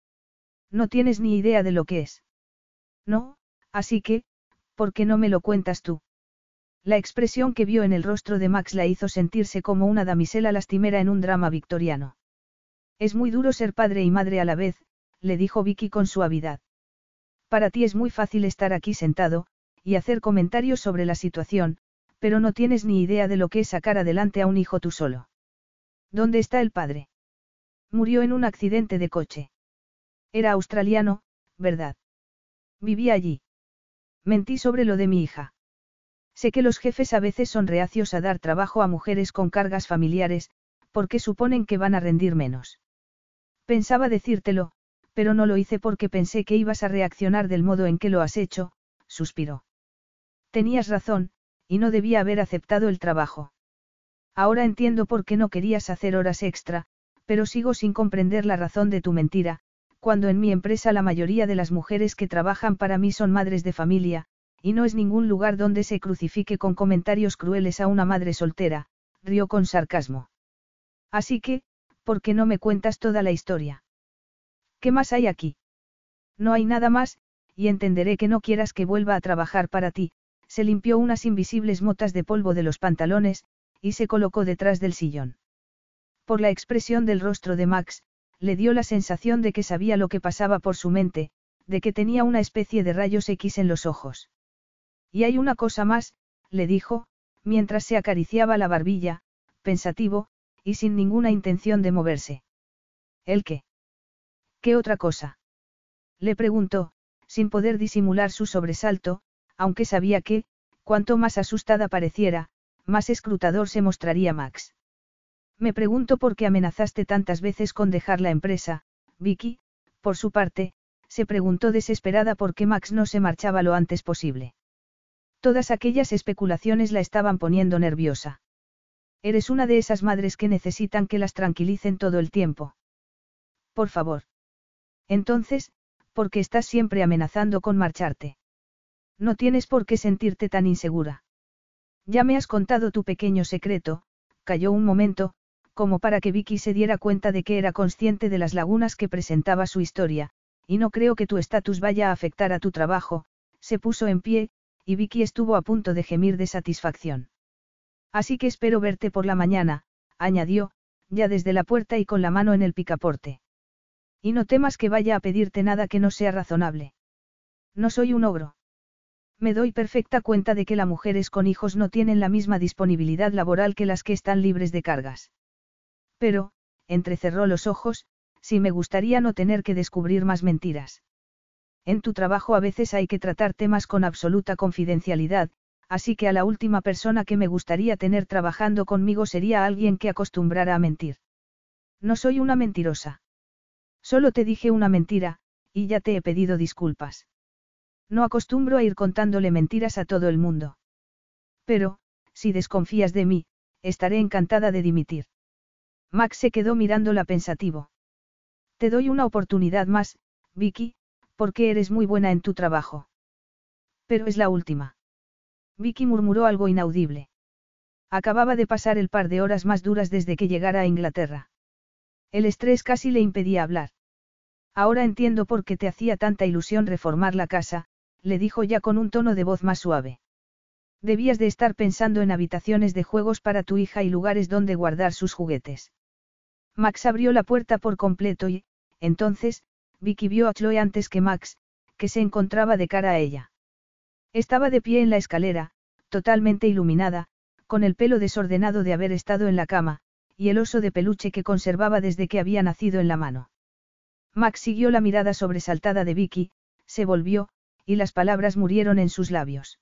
No tienes ni idea de lo que es. No, así que, ¿por qué no me lo cuentas tú? La expresión que vio en el rostro de Max la hizo sentirse como una damisela lastimera en un drama victoriano. Es muy duro ser padre y madre a la vez, le dijo Vicky con suavidad. Para ti es muy fácil estar aquí sentado, y hacer comentarios sobre la situación, pero no tienes ni idea de lo que es sacar adelante a un hijo tú solo. ¿Dónde está el padre? Murió en un accidente de coche. Era australiano, ¿verdad? Vivía allí. Mentí sobre lo de mi hija. Sé que los jefes a veces son reacios a dar trabajo a mujeres con cargas familiares, porque suponen que van a rendir menos. Pensaba decírtelo, pero no lo hice porque pensé que ibas a reaccionar del modo en que lo has hecho, suspiró. Tenías razón, y no debía haber aceptado el trabajo. Ahora entiendo por qué no querías hacer horas extra, pero sigo sin comprender la razón de tu mentira, cuando en mi empresa la mayoría de las mujeres que trabajan para mí son madres de familia, y no es ningún lugar donde se crucifique con comentarios crueles a una madre soltera, rió con sarcasmo. Así que, ¿por qué no me cuentas toda la historia? ¿Qué más hay aquí? No hay nada más, y entenderé que no quieras que vuelva a trabajar para ti, se limpió unas invisibles motas de polvo de los pantalones, y se colocó detrás del sillón. Por la expresión del rostro de Max, le dio la sensación de que sabía lo que pasaba por su mente, de que tenía una especie de rayos X en los ojos. Y hay una cosa más, le dijo, mientras se acariciaba la barbilla, pensativo, y sin ninguna intención de moverse. ¿El qué? ¿Qué otra cosa? Le preguntó, sin poder disimular su sobresalto, aunque sabía que, cuanto más asustada pareciera, más escrutador se mostraría Max. Me pregunto por qué amenazaste tantas veces con dejar la empresa, Vicky, por su parte, se preguntó desesperada por qué Max no se marchaba lo antes posible. Todas aquellas especulaciones la estaban poniendo nerviosa. Eres una de esas madres que necesitan que las tranquilicen todo el tiempo. Por favor. Entonces, ¿por qué estás siempre amenazando con marcharte? No tienes por qué sentirte tan insegura. Ya me has contado tu pequeño secreto, cayó un momento, como para que Vicky se diera cuenta de que era consciente de las lagunas que presentaba su historia, y no creo que tu estatus vaya a afectar a tu trabajo, se puso en pie, y Vicky estuvo a punto de gemir de satisfacción. Así que espero verte por la mañana, añadió, ya desde la puerta y con la mano en el picaporte. Y no temas que vaya a pedirte nada que no sea razonable. No soy un ogro. Me doy perfecta cuenta de que las mujeres con hijos no tienen la misma disponibilidad laboral que las que están libres de cargas. Pero, entrecerró los ojos, si me gustaría no tener que descubrir más mentiras. En tu trabajo a veces hay que tratar temas con absoluta confidencialidad, así que a la última persona que me gustaría tener trabajando conmigo sería alguien que acostumbrara a mentir. No soy una mentirosa. Solo te dije una mentira, y ya te he pedido disculpas. No acostumbro a ir contándole mentiras a todo el mundo. Pero, si desconfías de mí, estaré encantada de dimitir. Max se quedó mirándola pensativo. Te doy una oportunidad más, Vicky, porque eres muy buena en tu trabajo. Pero es la última. Vicky murmuró algo inaudible. Acababa de pasar el par de horas más duras desde que llegara a Inglaterra. El estrés casi le impedía hablar. Ahora entiendo por qué te hacía tanta ilusión reformar la casa, le dijo ya con un tono de voz más suave. Debías de estar pensando en habitaciones de juegos para tu hija y lugares donde guardar sus juguetes. Max abrió la puerta por completo y, entonces, Vicky vio a Chloe antes que Max, que se encontraba de cara a ella. Estaba de pie en la escalera, totalmente iluminada, con el pelo desordenado de haber estado en la cama, y el oso de peluche que conservaba desde que había nacido en la mano. Max siguió la mirada sobresaltada de Vicky, se volvió, y las palabras murieron en sus labios.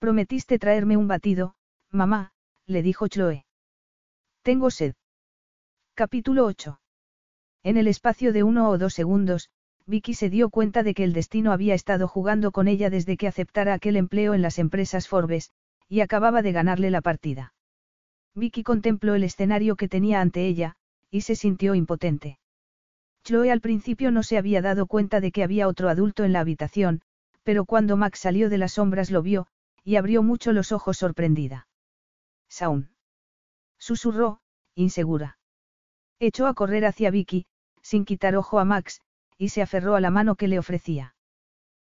Prometiste traerme un batido, mamá, le dijo Chloe. Tengo sed. Capítulo 8. En el espacio de uno o dos segundos, Vicky se dio cuenta de que el destino había estado jugando con ella desde que aceptara aquel empleo en las empresas Forbes, y acababa de ganarle la partida. Vicky contempló el escenario que tenía ante ella, y se sintió impotente. Chloe al principio no se había dado cuenta de que había otro adulto en la habitación, pero cuando Max salió de las sombras lo vio, y abrió mucho los ojos sorprendida. Saun. Susurró, insegura. Echó a correr hacia Vicky, sin quitar ojo a Max, y se aferró a la mano que le ofrecía.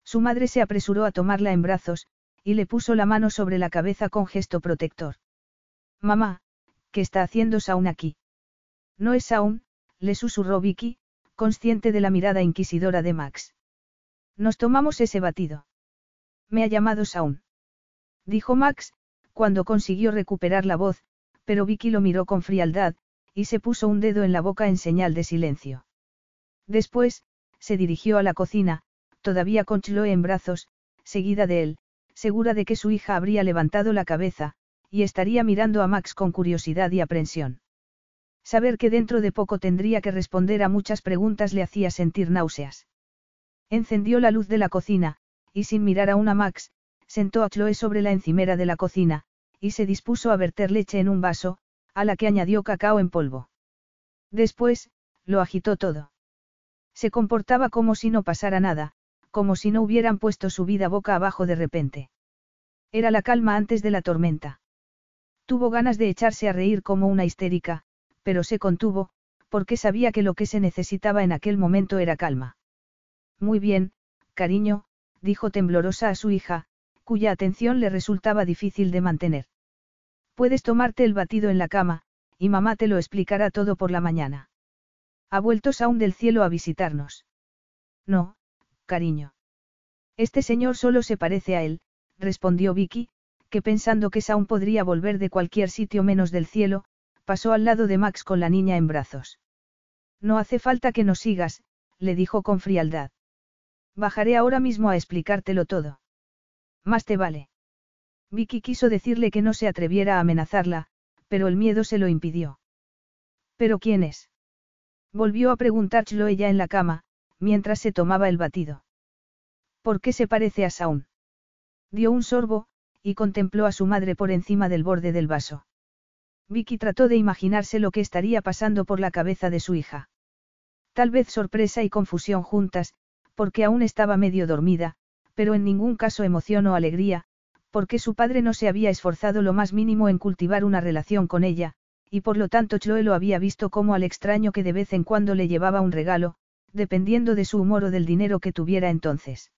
Su madre se apresuró a tomarla en brazos, y le puso la mano sobre la cabeza con gesto protector. Mamá, ¿qué está haciendo Saun aquí? No es Saun, le susurró Vicky, consciente de la mirada inquisidora de Max. Nos tomamos ese batido. Me ha llamado Saun. Dijo Max, cuando consiguió recuperar la voz, pero Vicky lo miró con frialdad, y se puso un dedo en la boca en señal de silencio. Después, se dirigió a la cocina, todavía con Chloe en brazos, seguida de él, segura de que su hija habría levantado la cabeza, y estaría mirando a Max con curiosidad y aprensión. Saber que dentro de poco tendría que responder a muchas preguntas le hacía sentir náuseas. Encendió la luz de la cocina, y sin mirar a una Max, sentó a Chloe sobre la encimera de la cocina, y se dispuso a verter leche en un vaso, a la que añadió cacao en polvo. Después, lo agitó todo. Se comportaba como si no pasara nada, como si no hubieran puesto su vida boca abajo de repente. Era la calma antes de la tormenta. Tuvo ganas de echarse a reír como una histérica, pero se contuvo, porque sabía que lo que se necesitaba en aquel momento era calma. Muy bien, cariño, dijo temblorosa a su hija, cuya atención le resultaba difícil de mantener. Puedes tomarte el batido en la cama, y mamá te lo explicará todo por la mañana. Ha vuelto Saúl del cielo a visitarnos. No, cariño. Este señor solo se parece a él, respondió Vicky, que pensando que Saúl podría volver de cualquier sitio menos del cielo, pasó al lado de Max con la niña en brazos. No hace falta que nos sigas, le dijo con frialdad. Bajaré ahora mismo a explicártelo todo. Más te vale. Vicky quiso decirle que no se atreviera a amenazarla, pero el miedo se lo impidió. ¿Pero quién es? Volvió a preguntárselo ella en la cama, mientras se tomaba el batido. ¿Por qué se parece a Saúl? Dio un sorbo, y contempló a su madre por encima del borde del vaso. Vicky trató de imaginarse lo que estaría pasando por la cabeza de su hija. Tal vez sorpresa y confusión juntas, porque aún estaba medio dormida, pero en ningún caso emoción o alegría, porque su padre no se había esforzado lo más mínimo en cultivar una relación con ella, y por lo tanto Chloe lo había visto como al extraño que de vez en cuando le llevaba un regalo, dependiendo de su humor o del dinero que tuviera entonces.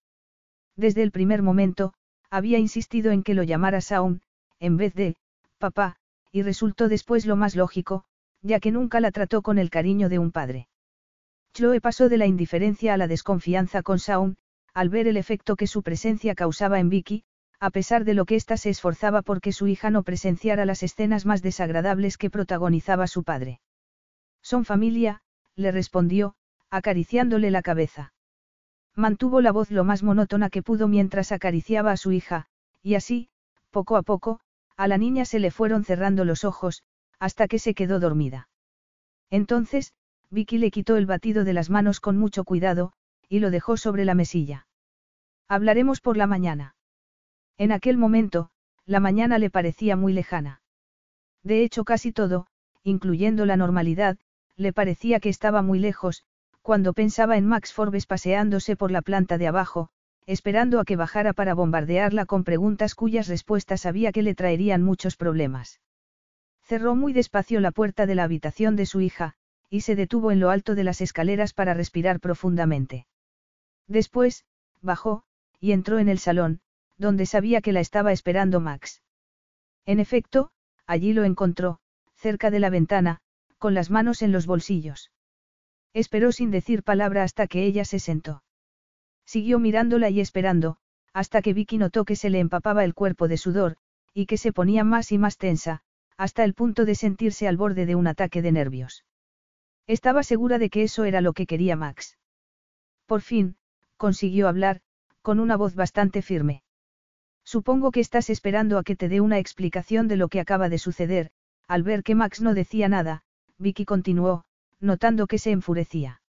Desde el primer momento, había insistido en que lo llamara Saum, en vez de, papá, y resultó después lo más lógico, ya que nunca la trató con el cariño de un padre. Chloe pasó de la indiferencia a la desconfianza con Saun, al ver el efecto que su presencia causaba en Vicky, a pesar de lo que ésta se esforzaba porque su hija no presenciara las escenas más desagradables que protagonizaba su padre. Son familia, le respondió, acariciándole la cabeza. Mantuvo la voz lo más monótona que pudo mientras acariciaba a su hija, y así, poco a poco, a la niña se le fueron cerrando los ojos, hasta que se quedó dormida. Entonces, Vicky le quitó el batido de las manos con mucho cuidado, y lo dejó sobre la mesilla. Hablaremos por la mañana. En aquel momento, la mañana le parecía muy lejana. De hecho, casi todo, incluyendo la normalidad, le parecía que estaba muy lejos, cuando pensaba en Max Forbes paseándose por la planta de abajo, esperando a que bajara para bombardearla con preguntas cuyas respuestas sabía que le traerían muchos problemas. Cerró muy despacio la puerta de la habitación de su hija, y se detuvo en lo alto de las escaleras para respirar profundamente. Después, bajó, y entró en el salón, donde sabía que la estaba esperando Max. En efecto, allí lo encontró, cerca de la ventana, con las manos en los bolsillos. Esperó sin decir palabra hasta que ella se sentó. Siguió mirándola y esperando, hasta que Vicky notó que se le empapaba el cuerpo de sudor, y que se ponía más y más tensa, hasta el punto de sentirse al borde de un ataque de nervios. Estaba segura de que eso era lo que quería Max. Por fin, consiguió hablar, con una voz bastante firme. Supongo que estás esperando a que te dé una explicación de lo que acaba de suceder, al ver que Max no decía nada, Vicky continuó, notando que se enfurecía.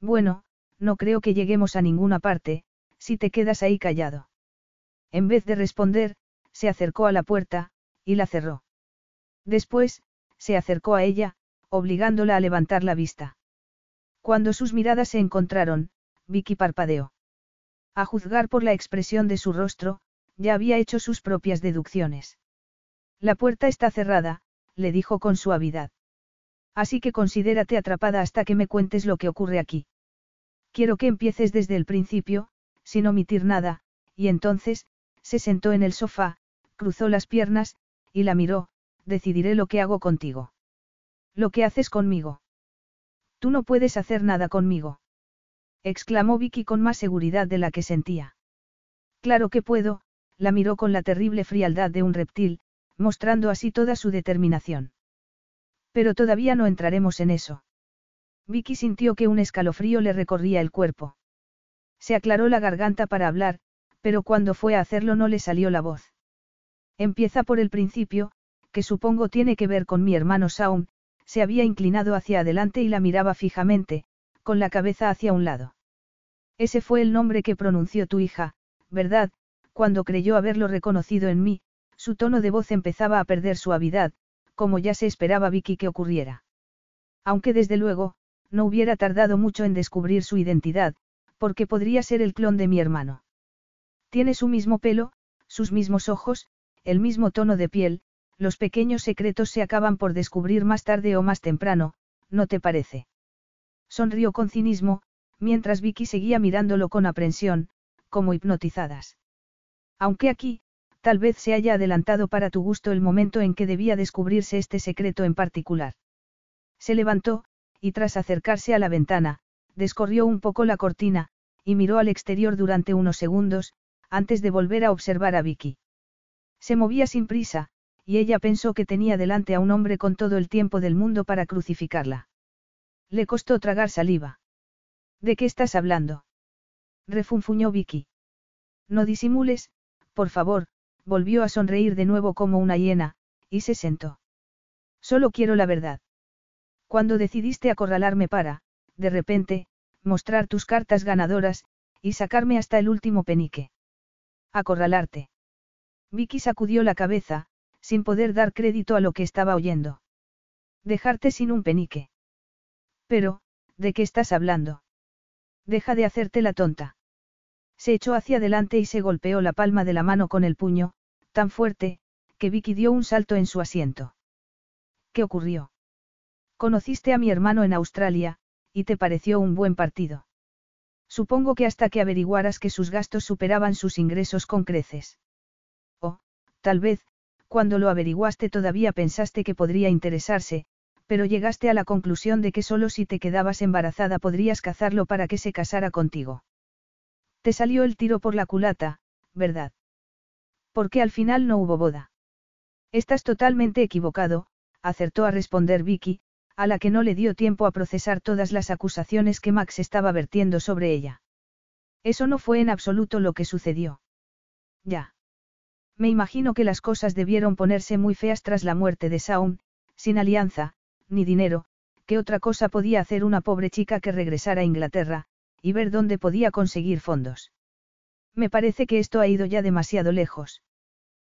Bueno, no creo que lleguemos a ninguna parte, si te quedas ahí callado. En vez de responder, se acercó a la puerta, y la cerró. Después, se acercó a ella, obligándola a levantar la vista. Cuando sus miradas se encontraron, Vicky parpadeó. A juzgar por la expresión de su rostro, ya había hecho sus propias deducciones. La puerta está cerrada, le dijo con suavidad. Así que considérate atrapada hasta que me cuentes lo que ocurre aquí. Quiero que empieces desde el principio, sin omitir nada, y entonces, se sentó en el sofá, cruzó las piernas, y la miró, decidiré lo que hago contigo. Lo que haces conmigo. Tú no puedes hacer nada conmigo. exclamó Vicky con más seguridad de la que sentía. Claro que puedo, la miró con la terrible frialdad de un reptil, mostrando así toda su determinación. Pero todavía no entraremos en eso. Vicky sintió que un escalofrío le recorría el cuerpo. Se aclaró la garganta para hablar, pero cuando fue a hacerlo no le salió la voz. Empieza por el principio, que supongo tiene que ver con mi hermano Saum, se había inclinado hacia adelante y la miraba fijamente, con la cabeza hacia un lado. Ese fue el nombre que pronunció tu hija, ¿verdad? Cuando creyó haberlo reconocido en mí, su tono de voz empezaba a perder suavidad, como ya se esperaba Vicky que ocurriera. Aunque desde luego, no hubiera tardado mucho en descubrir su identidad, porque podría ser el clon de mi hermano. Tiene su mismo pelo, sus mismos ojos, el mismo tono de piel, los pequeños secretos se acaban por descubrir más tarde o más temprano, ¿no te parece? Sonrió con cinismo, mientras Vicky seguía mirándolo con aprensión, como hipnotizadas. Aunque aquí, tal vez se haya adelantado para tu gusto el momento en que debía descubrirse este secreto en particular. Se levantó, y tras acercarse a la ventana, descorrió un poco la cortina, y miró al exterior durante unos segundos, antes de volver a observar a Vicky. Se movía sin prisa, y ella pensó que tenía delante a un hombre con todo el tiempo del mundo para crucificarla. Le costó tragar saliva. ¿De qué estás hablando? refunfuñó Vicky. No disimules, por favor, volvió a sonreír de nuevo como una hiena, y se sentó. Solo quiero la verdad. Cuando decidiste acorralarme para, de repente, mostrar tus cartas ganadoras, y sacarme hasta el último penique. Acorralarte. Vicky sacudió la cabeza, sin poder dar crédito a lo que estaba oyendo. Dejarte sin un penique. Pero, ¿de qué estás hablando? Deja de hacerte la tonta. Se echó hacia adelante y se golpeó la palma de la mano con el puño, tan fuerte, que Vicky dio un salto en su asiento. ¿Qué ocurrió? Conociste a mi hermano en Australia, y te pareció un buen partido. Supongo que hasta que averiguaras que sus gastos superaban sus ingresos con creces. O, tal vez, cuando lo averiguaste todavía pensaste que podría interesarse, pero llegaste a la conclusión de que solo si te quedabas embarazada podrías cazarlo para que se casara contigo. Te salió el tiro por la culata, ¿verdad? Porque al final no hubo boda. Estás totalmente equivocado, acertó a responder Vicky, a la que no le dio tiempo a procesar todas las acusaciones que Max estaba vertiendo sobre ella. Eso no fue en absoluto lo que sucedió. Ya. Me imagino que las cosas debieron ponerse muy feas tras la muerte de Saum, sin alianza, ni dinero, ¿qué otra cosa podía hacer una pobre chica que regresara a Inglaterra, y ver dónde podía conseguir fondos? Me parece que esto ha ido ya demasiado lejos.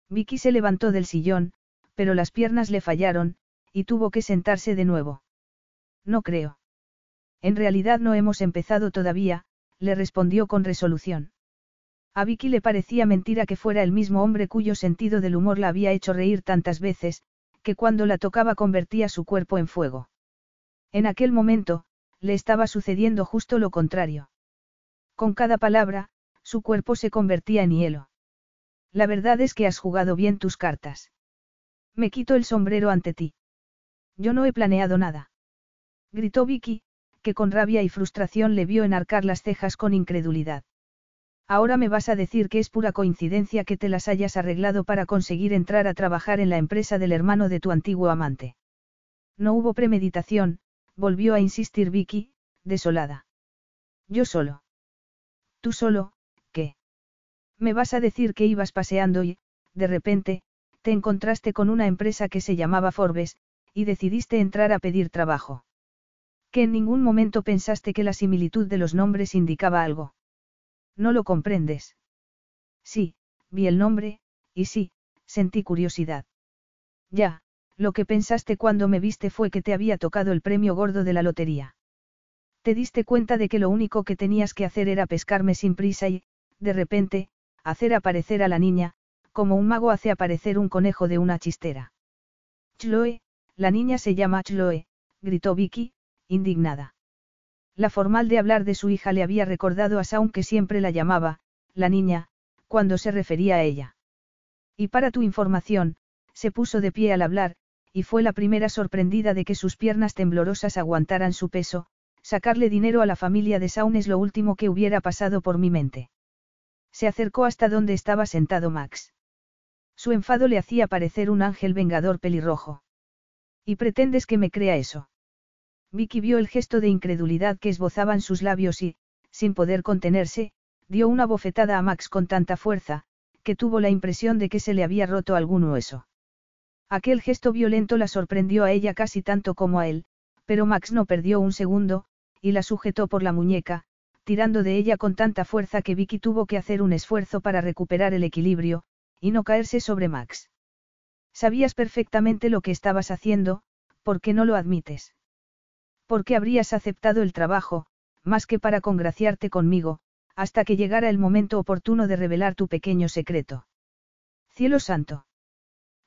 Vicky se levantó del sillón, pero las piernas le fallaron, y tuvo que sentarse de nuevo. No creo. En realidad no hemos empezado todavía, le respondió con resolución. A Vicky le parecía mentira que fuera el mismo hombre cuyo sentido del humor la había hecho reír tantas veces, que cuando la tocaba convertía su cuerpo en fuego. En aquel momento, le estaba sucediendo justo lo contrario. Con cada palabra, su cuerpo se convertía en hielo. La verdad es que has jugado bien tus cartas. Me quito el sombrero ante ti. Yo no he planeado nada. Gritó Vicky, que con rabia y frustración le vio enarcar las cejas con incredulidad. Ahora me vas a decir que es pura coincidencia que te las hayas arreglado para conseguir entrar a trabajar en la empresa del hermano de tu antiguo amante. No hubo premeditación, volvió a insistir Vicky, desolada. Yo solo. Tú solo, ¿qué? Me vas a decir que ibas paseando y, de repente, te encontraste con una empresa que se llamaba Forbes, y decidiste entrar a pedir trabajo. Que en ningún momento pensaste que la similitud de los nombres indicaba algo. No lo comprendes. Sí, vi el nombre, y sí, sentí curiosidad. Ya, Lo que pensaste cuando me viste fue que te había tocado el premio gordo de la lotería. Te diste cuenta de que lo único que tenías que hacer era pescarme sin prisa y, de repente, hacer aparecer a la niña, como un mago hace aparecer un conejo de una chistera. Chloe, la niña se llama Chloe, gritó Vicky, indignada. La formal de hablar de su hija le había recordado a Saun que siempre la llamaba, la niña, cuando se refería a ella. Y para tu información, se puso de pie al hablar, y fue la primera sorprendida de que sus piernas temblorosas aguantaran su peso, sacarle dinero a la familia de Saun es lo último que hubiera pasado por mi mente. Se acercó hasta donde estaba sentado Max. Su enfado le hacía parecer un ángel vengador pelirrojo. ¿Y pretendes que me crea eso? Vicky vio el gesto de incredulidad que esbozaban sus labios y, sin poder contenerse, dio una bofetada a Max con tanta fuerza, que tuvo la impresión de que se le había roto algún hueso. Aquel gesto violento la sorprendió a ella casi tanto como a él, pero Max no perdió un segundo, y la sujetó por la muñeca, tirando de ella con tanta fuerza que Vicky tuvo que hacer un esfuerzo para recuperar el equilibrio, y no caerse sobre Max. Sabías perfectamente lo que estabas haciendo, ¿por qué no lo admites? ¿Por qué habrías aceptado el trabajo, más que para congraciarte conmigo, hasta que llegara el momento oportuno de revelar tu pequeño secreto? Cielo santo.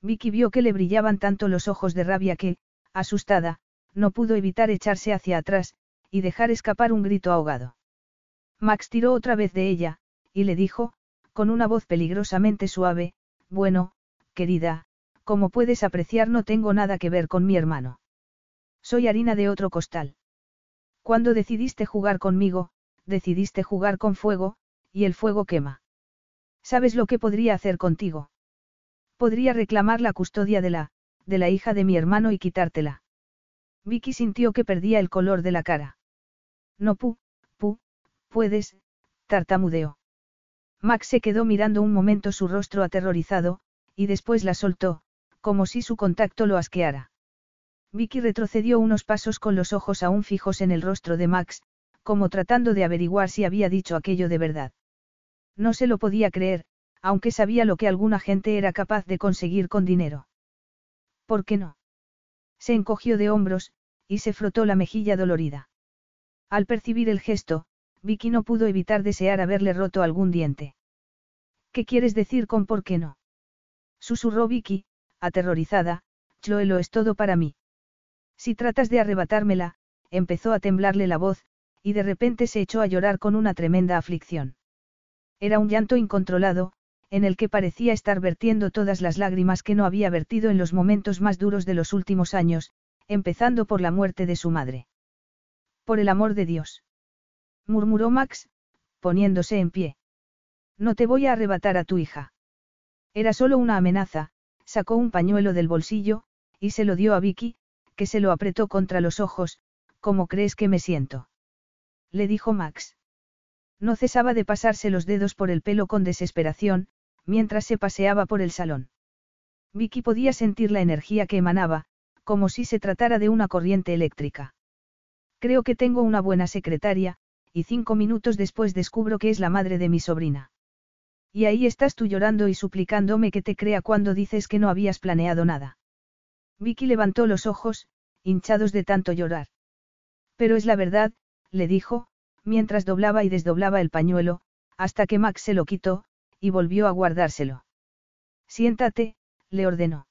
Vicky vio que le brillaban tanto los ojos de rabia que, asustada, no pudo evitar echarse hacia atrás, y dejar escapar un grito ahogado. Max tiró otra vez de ella, y le dijo, con una voz peligrosamente suave, Bueno, querida, como puedes apreciar no tengo nada que ver con mi hermano. Soy harina de otro costal. Cuando decidiste jugar conmigo, decidiste jugar con fuego, y el fuego quema. ¿Sabes lo que podría hacer contigo? Podría reclamar la custodia de la, de la hija de mi hermano y quitártela. Vicky sintió que perdía el color de la cara. No pu, pu, puedes, tartamudeó. Max se quedó mirando un momento su rostro aterrorizado, y después la soltó, como si su contacto lo asqueara. Vicky retrocedió unos pasos con los ojos aún fijos en el rostro de Max, como tratando de averiguar si había dicho aquello de verdad. No se lo podía creer, aunque sabía lo que alguna gente era capaz de conseguir con dinero. ¿Por qué no? Se encogió de hombros, y se frotó la mejilla dolorida. Al percibir el gesto, Vicky no pudo evitar desear haberle roto algún diente. ¿Qué quieres decir con por qué no? Susurró Vicky, aterrorizada, Chloe lo es todo para mí. Si tratas de arrebatármela, empezó a temblarle la voz, y de repente se echó a llorar con una tremenda aflicción. Era un llanto incontrolado, en el que parecía estar vertiendo todas las lágrimas que no había vertido en los momentos más duros de los últimos años, empezando por la muerte de su madre. Por el amor de Dios murmuró Max, poniéndose en pie. No te voy a arrebatar a tu hija. Era solo una amenaza, sacó un pañuelo del bolsillo, y se lo dio a Vicky, que se lo apretó contra los ojos, ¿cómo crees que me siento? Le dijo Max. No cesaba de pasarse los dedos por el pelo con desesperación, mientras se paseaba por el salón. Vicky podía sentir la energía que emanaba, como si se tratara de una corriente eléctrica. Creo que tengo una buena secretaria, y cinco minutos después descubro que es la madre de mi sobrina. Y ahí estás tú llorando y suplicándome que te crea cuando dices que no habías planeado nada. Vicky levantó los ojos, hinchados de tanto llorar. Pero es la verdad, le dijo, mientras doblaba y desdoblaba el pañuelo, hasta que Max se lo quitó, y volvió a guardárselo. Siéntate, le ordenó.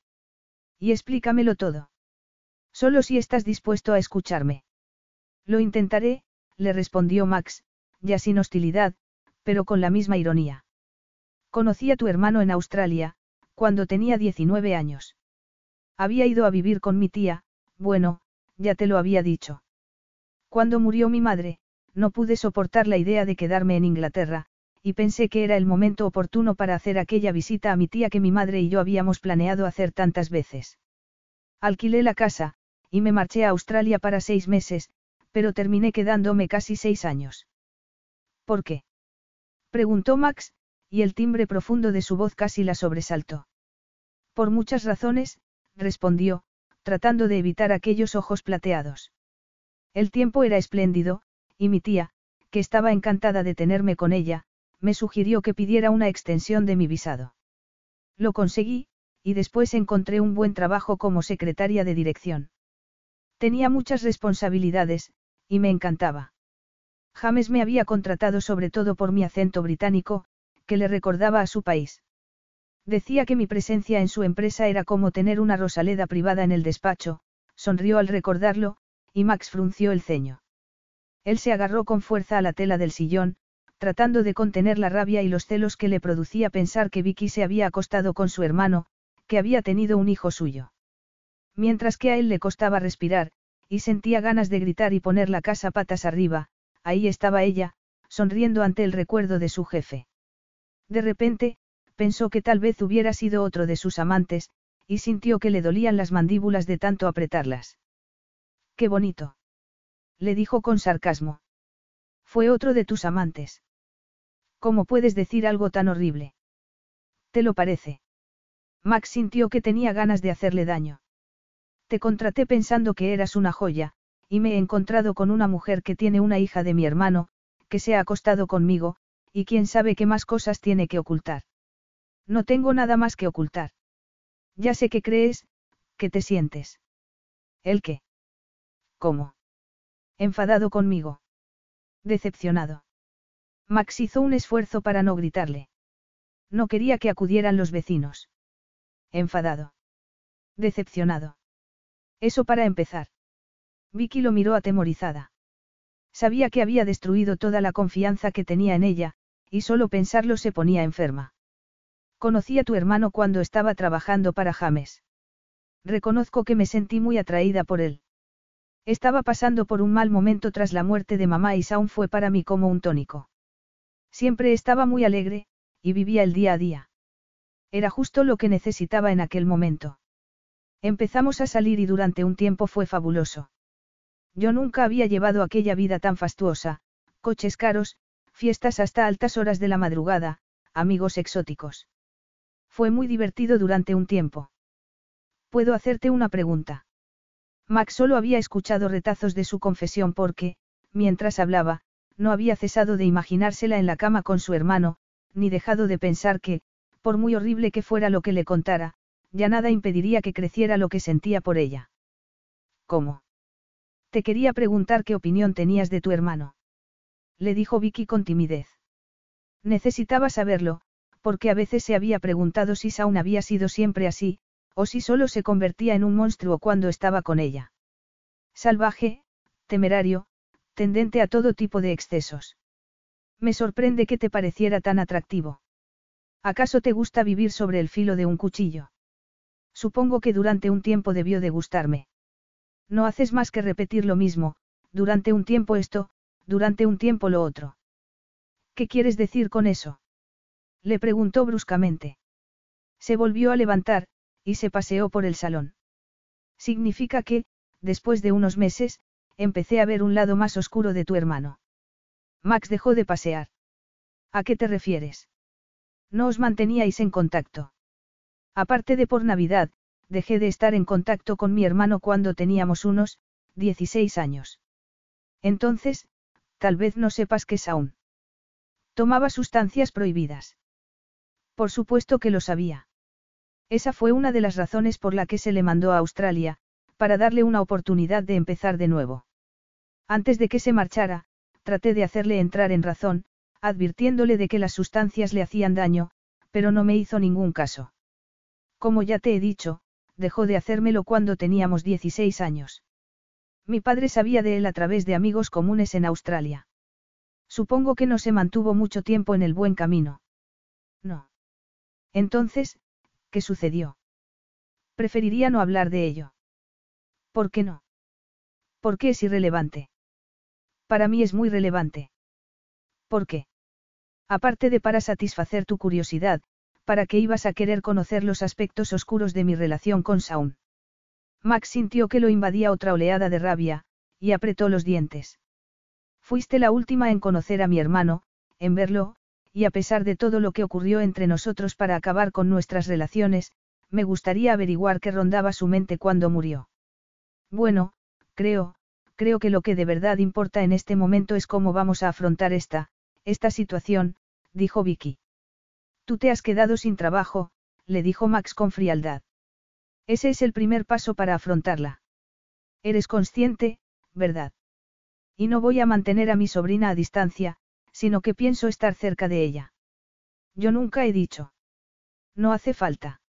Y explícamelo todo. Solo si estás dispuesto a escucharme. Lo intentaré, le respondió Max, ya sin hostilidad, pero con la misma ironía. Conocí a tu hermano en Australia, cuando tenía 19 años. Había ido a vivir con mi tía, bueno, ya te lo había dicho. Cuando murió mi madre, no pude soportar la idea de quedarme en Inglaterra, y pensé que era el momento oportuno para hacer aquella visita a mi tía que mi madre y yo habíamos planeado hacer tantas veces. Alquilé la casa, y me marché a Australia para seis meses, pero terminé quedándome casi seis años. ¿Por qué? Preguntó Max, y el timbre profundo de su voz casi la sobresaltó. Por muchas razones, respondió, tratando de evitar aquellos ojos plateados. El tiempo era espléndido, y mi tía, que estaba encantada de tenerme con ella, me sugirió que pidiera una extensión de mi visado. Lo conseguí, y después encontré un buen trabajo como secretaria de dirección. Tenía muchas responsabilidades, y me encantaba. James me había contratado sobre todo por mi acento británico, que le recordaba a su país. Decía que mi presencia en su empresa era como tener una rosaleda privada en el despacho, sonrió al recordarlo, y Max frunció el ceño. Él se agarró con fuerza a la tela del sillón, tratando de contener la rabia y los celos que le producía pensar que Vicky se había acostado con su hermano, que había tenido un hijo suyo. Mientras que a él le costaba respirar, y sentía ganas de gritar y poner la casa patas arriba, ahí estaba ella, sonriendo ante el recuerdo de su jefe. De repente, pensó que tal vez hubiera sido otro de sus amantes, y sintió que le dolían las mandíbulas de tanto apretarlas. Qué bonito. Le dijo con sarcasmo. Fue otro de tus amantes. ¿Cómo puedes decir algo tan horrible? ¿Te lo parece? Max sintió que tenía ganas de hacerle daño. Te contraté pensando que eras una joya, y me he encontrado con una mujer que tiene una hija de mi hermano, que se ha acostado conmigo, y quién sabe qué más cosas tiene que ocultar. No tengo nada más que ocultar. Ya sé que crees, que te sientes. ¿El qué? ¿Cómo? Enfadado conmigo. Decepcionado. Max hizo un esfuerzo para no gritarle. No quería que acudieran los vecinos. Enfadado. Decepcionado. Eso para empezar. Vicky lo miró atemorizada. Sabía que había destruido toda la confianza que tenía en ella, y solo pensarlo se ponía enferma. Conocí a tu hermano cuando estaba trabajando para James. Reconozco que me sentí muy atraída por él. Estaba pasando por un mal momento tras la muerte de mamá y Saun fue para mí como un tónico. Siempre estaba muy alegre, y vivía el día a día. Era justo lo que necesitaba en aquel momento. Empezamos a salir y durante un tiempo fue fabuloso. Yo nunca había llevado aquella vida tan fastuosa, coches caros, fiestas hasta altas horas de la madrugada, amigos exóticos. Fue muy divertido durante un tiempo. ¿Puedo hacerte una pregunta? Max solo había escuchado retazos de su confesión porque, mientras hablaba, no había cesado de imaginársela en la cama con su hermano, ni dejado de pensar que, por muy horrible que fuera lo que le contara, ya nada impediría que creciera lo que sentía por ella. ¿Cómo? Te quería preguntar qué opinión tenías de tu hermano. Le dijo Vicky con timidez. Necesitaba saberlo, porque a veces se había preguntado si Saun había sido siempre así, o si solo se convertía en un monstruo cuando estaba con ella. Salvaje, temerario, tendente a todo tipo de excesos. Me sorprende que te pareciera tan atractivo. ¿Acaso te gusta vivir sobre el filo de un cuchillo? Supongo que durante un tiempo debió de gustarme. No haces más que repetir lo mismo, durante un tiempo esto, durante un tiempo lo otro. ¿Qué quieres decir con eso? Le preguntó bruscamente. Se volvió a levantar, y se paseó por el salón. Significa que, después de unos meses, empecé a ver un lado más oscuro de tu hermano. Max dejó de pasear. ¿A qué te refieres? No os manteníais en contacto. Aparte de por Navidad, dejé de estar en contacto con mi hermano cuando teníamos unos, 16 años. Entonces, tal vez no sepas qué es aún. Tomaba sustancias prohibidas. Por supuesto que lo sabía. Esa fue una de las razones por la que se le mandó a Australia, para darle una oportunidad de empezar de nuevo. Antes de que se marchara, traté de hacerle entrar en razón, advirtiéndole de que las sustancias le hacían daño, pero no me hizo ningún caso. Como ya te he dicho, dejó de hacérmelo cuando teníamos 16 años. Mi padre sabía de él a través de amigos comunes en Australia. Supongo que no se mantuvo mucho tiempo en el buen camino. No. Entonces, ¿qué sucedió? Preferiría no hablar de ello. ¿Por qué no? Porque es irrelevante. Para mí es muy relevante. ¿Por qué? Aparte de para satisfacer tu curiosidad, ¿para qué ibas a querer conocer los aspectos oscuros de mi relación con Saun? Max sintió que lo invadía otra oleada de rabia, y apretó los dientes. Fuiste la última en conocer a mi hermano, en verlo, y a pesar de todo lo que ocurrió entre nosotros para acabar con nuestras relaciones, me gustaría averiguar qué rondaba su mente cuando murió. Bueno, creo, creo que lo que de verdad importa en este momento es cómo vamos a afrontar esta, esta situación, dijo Vicky. Tú te has quedado sin trabajo, le dijo Max con frialdad. Ese es el primer paso para afrontarla. Eres consciente, ¿verdad? Y no voy a mantener a mi sobrina a distancia, sino que pienso estar cerca de ella. Yo nunca he dicho. No hace falta.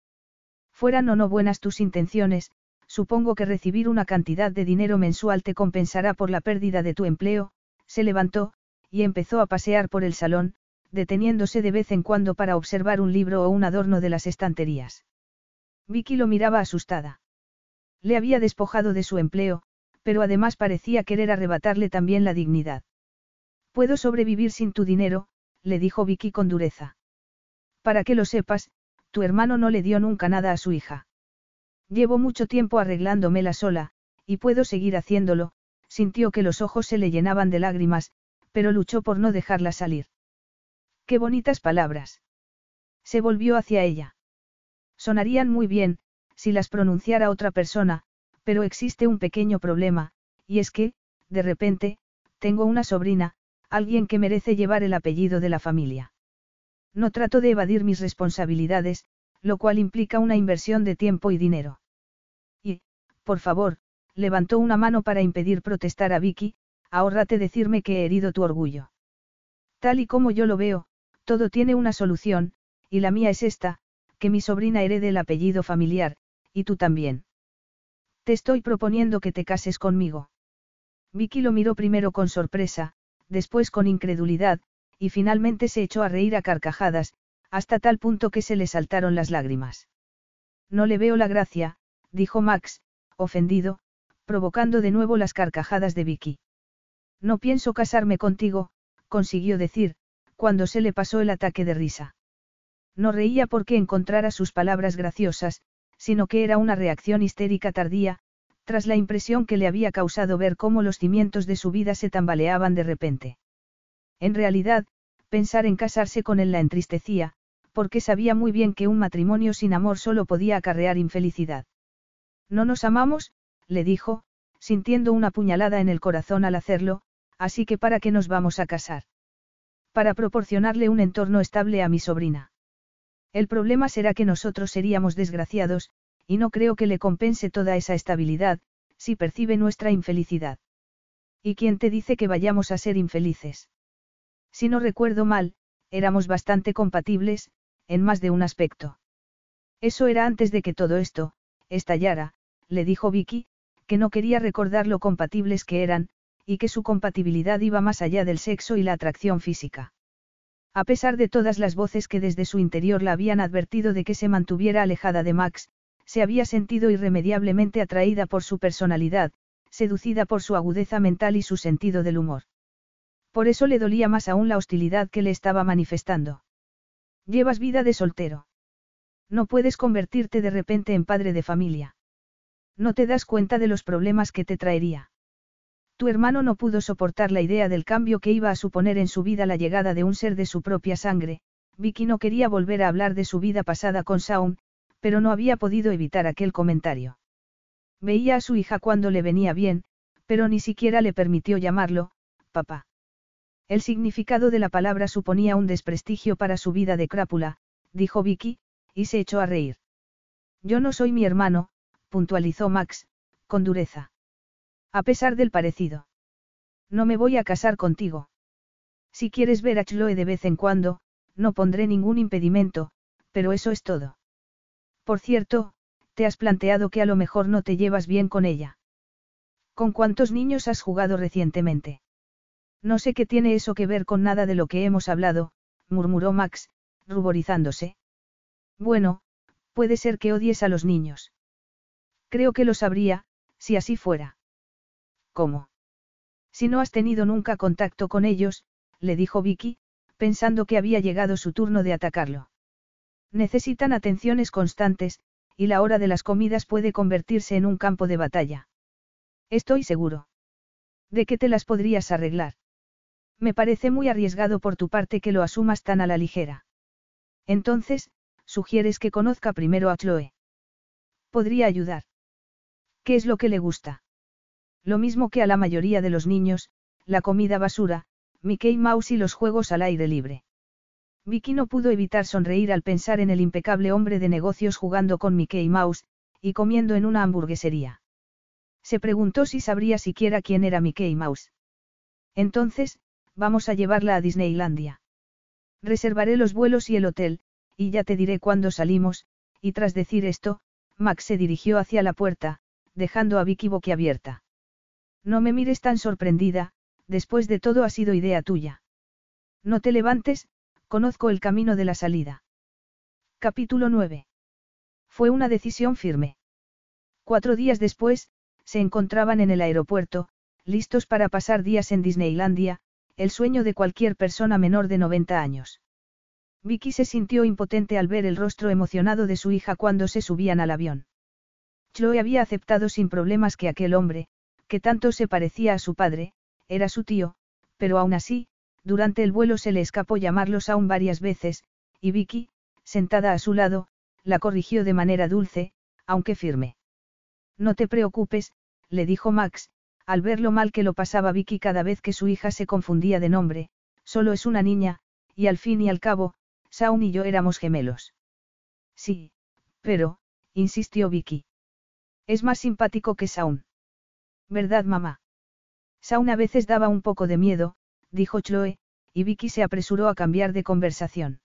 Fueran o no buenas tus intenciones, supongo que recibir una cantidad de dinero mensual te compensará por la pérdida de tu empleo, se levantó, y empezó a pasear por el salón, deteniéndose de vez en cuando para observar un libro o un adorno de las estanterías. Vicky lo miraba asustada. Le había despojado de su empleo, pero además parecía querer arrebatarle también la dignidad. Puedo sobrevivir sin tu dinero, le dijo Vicky con dureza. Para que lo sepas, tu hermano no le dio nunca nada a su hija. Llevo mucho tiempo arreglándomela sola, y puedo seguir haciéndolo, sintió que los ojos se le llenaban de lágrimas, pero luchó por no dejarla salir. Qué bonitas palabras. Se volvió hacia ella. Sonarían muy bien, si las pronunciara otra persona, pero existe un pequeño problema, y es que, de repente, tengo una sobrina, alguien que merece llevar el apellido de la familia. No trato de evadir mis responsabilidades, lo cual implica una inversión de tiempo y dinero. Y, por favor, levantó una mano para impedir protestar a Vicky, ahórrate decirme que he herido tu orgullo. Tal y como yo lo veo, todo tiene una solución, y la mía es esta, que mi sobrina herede el apellido familiar, y tú también. Te estoy proponiendo que te cases conmigo. Vicky lo miró primero con sorpresa, después con incredulidad, y finalmente se echó a reír a carcajadas, hasta tal punto que se le saltaron las lágrimas. No le veo la gracia, dijo Max, ofendido, provocando de nuevo las carcajadas de Vicky. No pienso casarme contigo, consiguió decir, cuando se le pasó el ataque de risa. No reía porque encontrara sus palabras graciosas, sino que era una reacción histérica tardía, tras la impresión que le había causado ver cómo los cimientos de su vida se tambaleaban de repente. En realidad, pensar en casarse con él la entristecía, porque sabía muy bien que un matrimonio sin amor solo podía acarrear infelicidad. No nos amamos, le dijo, sintiendo una puñalada en el corazón al hacerlo, así que para qué nos vamos a casar. Para proporcionarle un entorno estable a mi sobrina. El problema será que nosotros seríamos desgraciados, y no creo que le compense toda esa estabilidad, si percibe nuestra infelicidad. ¿Y quién te dice que vayamos a ser infelices? Si no recuerdo mal, éramos bastante compatibles, en más de un aspecto. Eso era antes de que todo esto, estallara, le dijo Vicky, que no quería recordar lo compatibles que eran, y que su compatibilidad iba más allá del sexo y la atracción física. A pesar de todas las voces que desde su interior la habían advertido de que se mantuviera alejada de Max, se había sentido irremediablemente atraída por su personalidad, seducida por su agudeza mental y su sentido del humor. Por eso le dolía más aún la hostilidad que le estaba manifestando. Llevas vida de soltero. No puedes convertirte de repente en padre de familia. No te das cuenta de los problemas que te traería. Tu hermano no pudo soportar la idea del cambio que iba a suponer en su vida la llegada de un ser de su propia sangre. Vicky no quería volver a hablar de su vida pasada con Saum, pero no había podido evitar aquel comentario. Veía a su hija cuando le venía bien, pero ni siquiera le permitió llamarlo, papá. El significado de la palabra suponía un desprestigio para su vida de crápula, dijo Vicky, y se echó a reír. Yo no soy mi hermano, puntualizó Max, con dureza. A pesar del parecido. No me voy a casar contigo. Si quieres ver a Chloe de vez en cuando, no pondré ningún impedimento, pero eso es todo. Por cierto, te has planteado que a lo mejor no te llevas bien con ella. ¿Con cuántos niños has jugado recientemente? No sé qué tiene eso que ver con nada de lo que hemos hablado, murmuró Max, ruborizándose. Bueno, puede ser que odies a los niños. Creo que lo sabría, si así fuera. ¿Cómo? Si no has tenido nunca contacto con ellos, le dijo Vicky, pensando que había llegado su turno de atacarlo. Necesitan atenciones constantes, y la hora de las comidas puede convertirse en un campo de batalla. Estoy seguro. ¿De qué te las podrías arreglar? Me parece muy arriesgado por tu parte que lo asumas tan a la ligera. Entonces, sugieres que conozca primero a Chloe. Podría ayudar. ¿Qué es lo que le gusta? Lo mismo que a la mayoría de los niños, la comida basura, Mickey Mouse y los juegos al aire libre. Vicky no pudo evitar sonreír al pensar en el impecable hombre de negocios jugando con Mickey Mouse, y comiendo en una hamburguesería. Se preguntó si sabría siquiera quién era Mickey Mouse. Entonces, vamos a llevarla a Disneylandia. Reservaré los vuelos y el hotel, y ya te diré cuándo salimos, y tras decir esto, Max se dirigió hacia la puerta, dejando a Vicky boquiabierta. No me mires tan sorprendida, después de todo ha sido idea tuya. No te levantes, conozco el camino de la salida. Capítulo 9. Fue una decisión firme. Cuatro días después, se encontraban en el aeropuerto, listos para pasar días en Disneylandia, el sueño de cualquier persona menor de 90 años. Vicky se sintió impotente al ver el rostro emocionado de su hija cuando se subían al avión. Chloe había aceptado sin problemas que aquel hombre, que tanto se parecía a su padre, era su tío, pero aún así, durante el vuelo se le escapó llamarlos aún varias veces, y Vicky, sentada a su lado, la corrigió de manera dulce, aunque firme. No te preocupes, le dijo Max, al ver lo mal que lo pasaba Vicky cada vez que su hija se confundía de nombre, solo es una niña, y al fin y al cabo, Saun y yo éramos gemelos. Sí, pero, insistió Vicky. Es más simpático que Saun. ¿Verdad, mamá? Saun a veces daba un poco de miedo, dijo Chloe, y Vicky se apresuró a cambiar de conversación.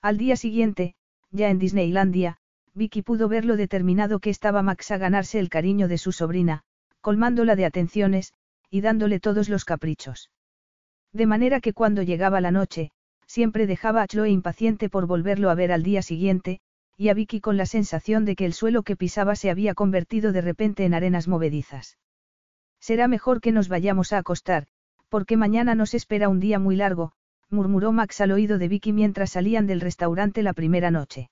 Al día siguiente, ya en Disneylandia, Vicky pudo ver lo determinado que estaba Max a ganarse el cariño de su sobrina, colmándola de atenciones, y dándole todos los caprichos. De manera que cuando llegaba la noche, siempre dejaba a Chloe impaciente por volverlo a ver al día siguiente, y a Vicky con la sensación de que el suelo que pisaba se había convertido de repente en arenas movedizas. Será mejor que nos vayamos a acostar, porque mañana nos espera un día muy largo, murmuró Max al oído de Vicky mientras salían del restaurante la primera noche.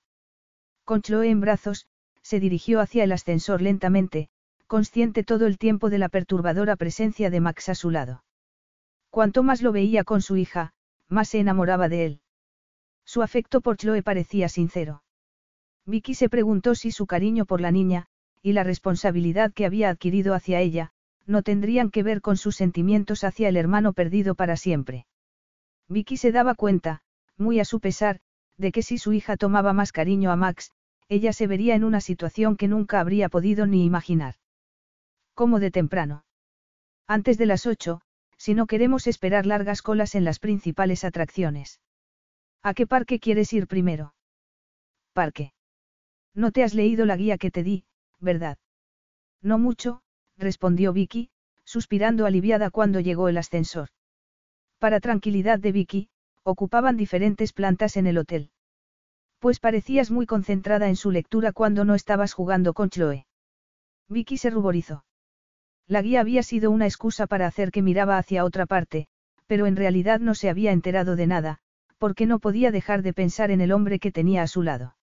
Con Chloe en brazos, se dirigió hacia el ascensor lentamente, consciente todo el tiempo de la perturbadora presencia de Max a su lado. Cuanto más lo veía con su hija, más se enamoraba de él. Su afecto por Chloe parecía sincero. Vicky se preguntó si su cariño por la niña, y la responsabilidad que había adquirido hacia ella, no tendrían que ver con sus sentimientos hacia el hermano perdido para siempre. Vicky se daba cuenta, muy a su pesar, de que si su hija tomaba más cariño a Max, ella se vería en una situación que nunca habría podido ni imaginar. Como de temprano. Antes de las ocho, si no queremos esperar largas colas en las principales atracciones. ¿A qué parque quieres ir primero? Parque. No te has leído la guía que te di, ¿verdad? No mucho, respondió Vicky, suspirando aliviada cuando llegó el ascensor. Para tranquilidad de Vicky, ocupaban diferentes plantas en el hotel. Pues parecías muy concentrada en su lectura cuando no estabas jugando con Chloe. Vicky se ruborizó. La guía había sido una excusa para hacer que miraba hacia otra parte, pero en realidad no se había enterado de nada, porque no podía dejar de pensar en el hombre que tenía a su lado.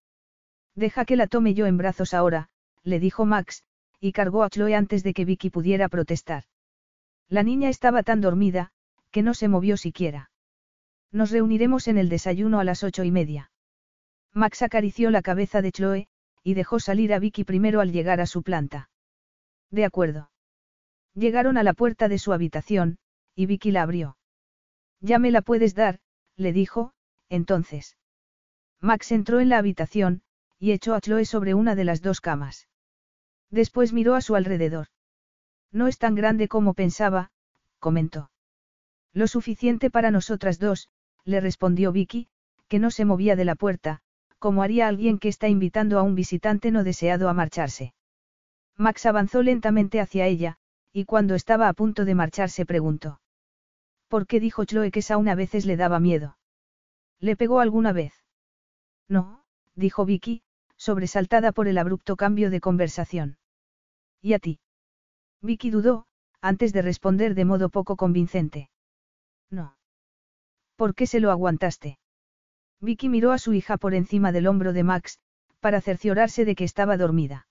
Deja que la tome yo en brazos ahora, le dijo Max, y cargó a Chloe antes de que Vicky pudiera protestar. La niña estaba tan dormida, que no se movió siquiera. Nos reuniremos en el desayuno a las ocho y media. Max acarició la cabeza de Chloe, y dejó salir a Vicky primero al llegar a su planta. De acuerdo. Llegaron a la puerta de su habitación, y Vicky la abrió. Ya me la puedes dar, le dijo, entonces. Max entró en la habitación, y echó a Chloe sobre una de las dos camas. Después miró a su alrededor. No es tan grande como pensaba, comentó. Lo suficiente para nosotras dos, le respondió Vicky, que no se movía de la puerta, como haría alguien que está invitando a un visitante no deseado a marcharse. Max avanzó lentamente hacia ella, y cuando estaba a punto de marcharse preguntó. ¿Por qué dijo Chloe que Sauna a veces le daba miedo? ¿Le pegó alguna vez? No, dijo Vicky, sobresaltada por el abrupto cambio de conversación. ¿Y a ti? Vicky dudó, antes de responder de modo poco convincente. No. ¿Por qué se lo aguantaste? Vicky miró a su hija por encima del hombro de Max, para cerciorarse de que estaba dormida.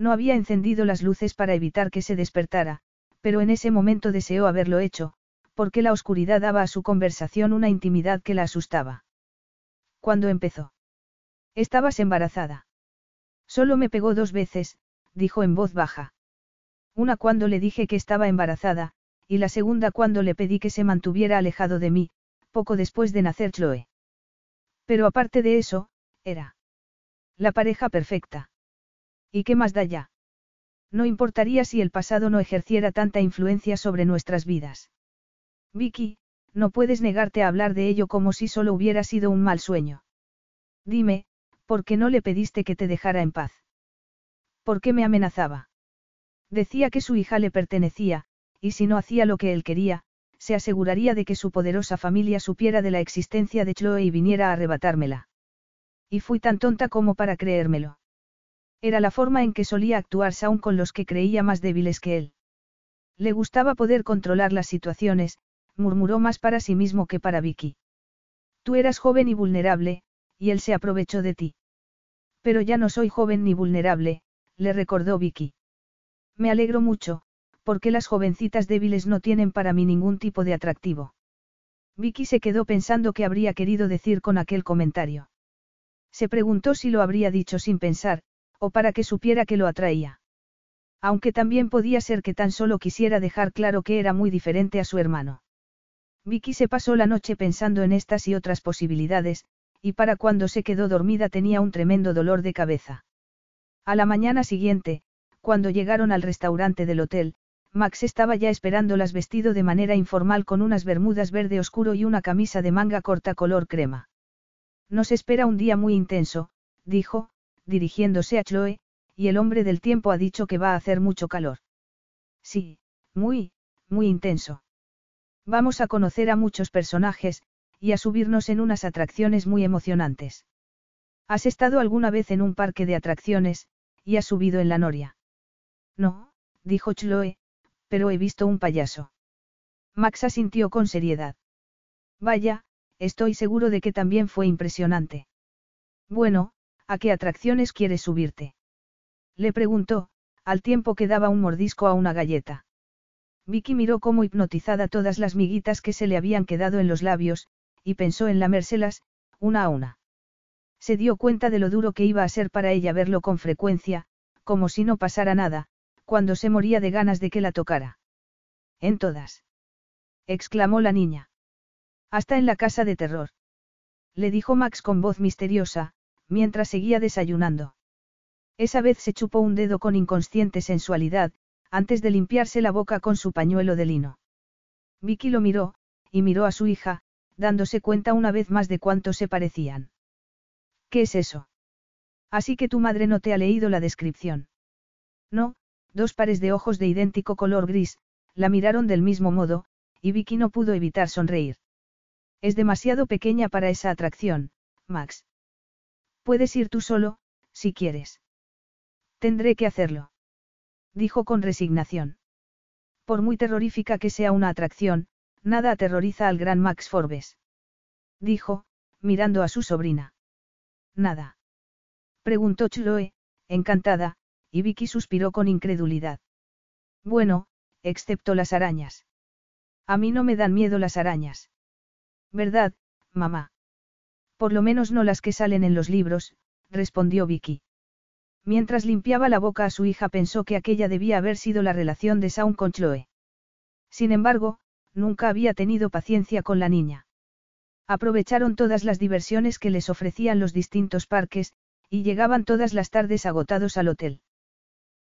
No había encendido las luces para evitar que se despertara, pero en ese momento deseó haberlo hecho, porque la oscuridad daba a su conversación una intimidad que la asustaba. ¿Cuándo empezó? Estabas embarazada. Solo me pegó dos veces, dijo en voz baja. Una cuando le dije que estaba embarazada, y la segunda cuando le pedí que se mantuviera alejado de mí, poco después de nacer Chloe. Pero aparte de eso, era la pareja perfecta. ¿Y qué más da ya? No importaría si el pasado no ejerciera tanta influencia sobre nuestras vidas. Vicky, no puedes negarte a hablar de ello como si solo hubiera sido un mal sueño. Dime, ¿por qué no le pediste que te dejara en paz? ¿Por qué me amenazaba? Decía que su hija le pertenecía, y si no hacía lo que él quería, se aseguraría de que su poderosa familia supiera de la existencia de Chloe y viniera a arrebatármela. Y fui tan tonta como para creérmelo. Era la forma en que solía actuar aún con los que creía más débiles que él. Le gustaba poder controlar las situaciones, murmuró más para sí mismo que para Vicky. Tú eras joven y vulnerable, y él se aprovechó de ti. Pero ya no soy joven ni vulnerable, le recordó Vicky. Me alegro mucho, porque las jovencitas débiles no tienen para mí ningún tipo de atractivo. Vicky se quedó pensando qué habría querido decir con aquel comentario. Se preguntó si lo habría dicho sin pensar, o para que supiera que lo atraía. Aunque también podía ser que tan solo quisiera dejar claro que era muy diferente a su hermano. Vicky se pasó la noche pensando en estas y otras posibilidades, y para cuando se quedó dormida tenía un tremendo dolor de cabeza. A la mañana siguiente, cuando llegaron al restaurante del hotel, Max estaba ya esperándolas vestido de manera informal con unas bermudas verde oscuro y una camisa de manga corta color crema. Nos espera un día muy intenso, dijo, dirigiéndose a Chloe, y el hombre del tiempo ha dicho que va a hacer mucho calor. Sí, muy, muy intenso. Vamos a conocer a muchos personajes, y a subirnos en unas atracciones muy emocionantes. ¿Has estado alguna vez en un parque de atracciones, y has subido en la noria? No, dijo Chloe, pero he visto un payaso. Max asintió con seriedad. Vaya, Estoy seguro de que también fue impresionante. Bueno, ¿a qué atracciones quieres subirte? Le preguntó, al tiempo que daba un mordisco a una galleta. Vicky miró como hipnotizada todas las miguitas que se le habían quedado en los labios, y pensó en lamérselas, una a una. Se dio cuenta de lo duro que iba a ser para ella verlo con frecuencia, como si no pasara nada, cuando se moría de ganas de que la tocara. En todas. exclamó la niña. Hasta en la casa de terror. Le dijo Max con voz misteriosa, mientras seguía desayunando. Esa vez se chupó un dedo con inconsciente sensualidad, antes de limpiarse la boca con su pañuelo de lino. Vicky lo miró, y miró a su hija, dándose cuenta una vez más de cuánto se parecían. ¿Qué es eso? Así que tu madre no te ha leído la descripción. No, dos pares de ojos de idéntico color gris, la miraron del mismo modo, y Vicky no pudo evitar sonreír. Es demasiado pequeña para esa atracción, Max. Puedes ir tú solo, si quieres. Tendré que hacerlo. Dijo con resignación. Por muy terrorífica que sea una atracción, nada aterroriza al gran Max Forbes. Dijo, mirando a su sobrina. Nada. Preguntó Chloe, encantada, y Vicky suspiró con incredulidad. Bueno, excepto las arañas. A mí no me dan miedo las arañas. ¿Verdad, mamá? Por lo menos no las que salen en los libros, respondió Vicky. Mientras limpiaba la boca a su hija pensó que aquella debía haber sido la relación de Saun con Chloe. Sin embargo, nunca había tenido paciencia con la niña. Aprovecharon todas las diversiones que les ofrecían los distintos parques, y llegaban todas las tardes agotados al hotel.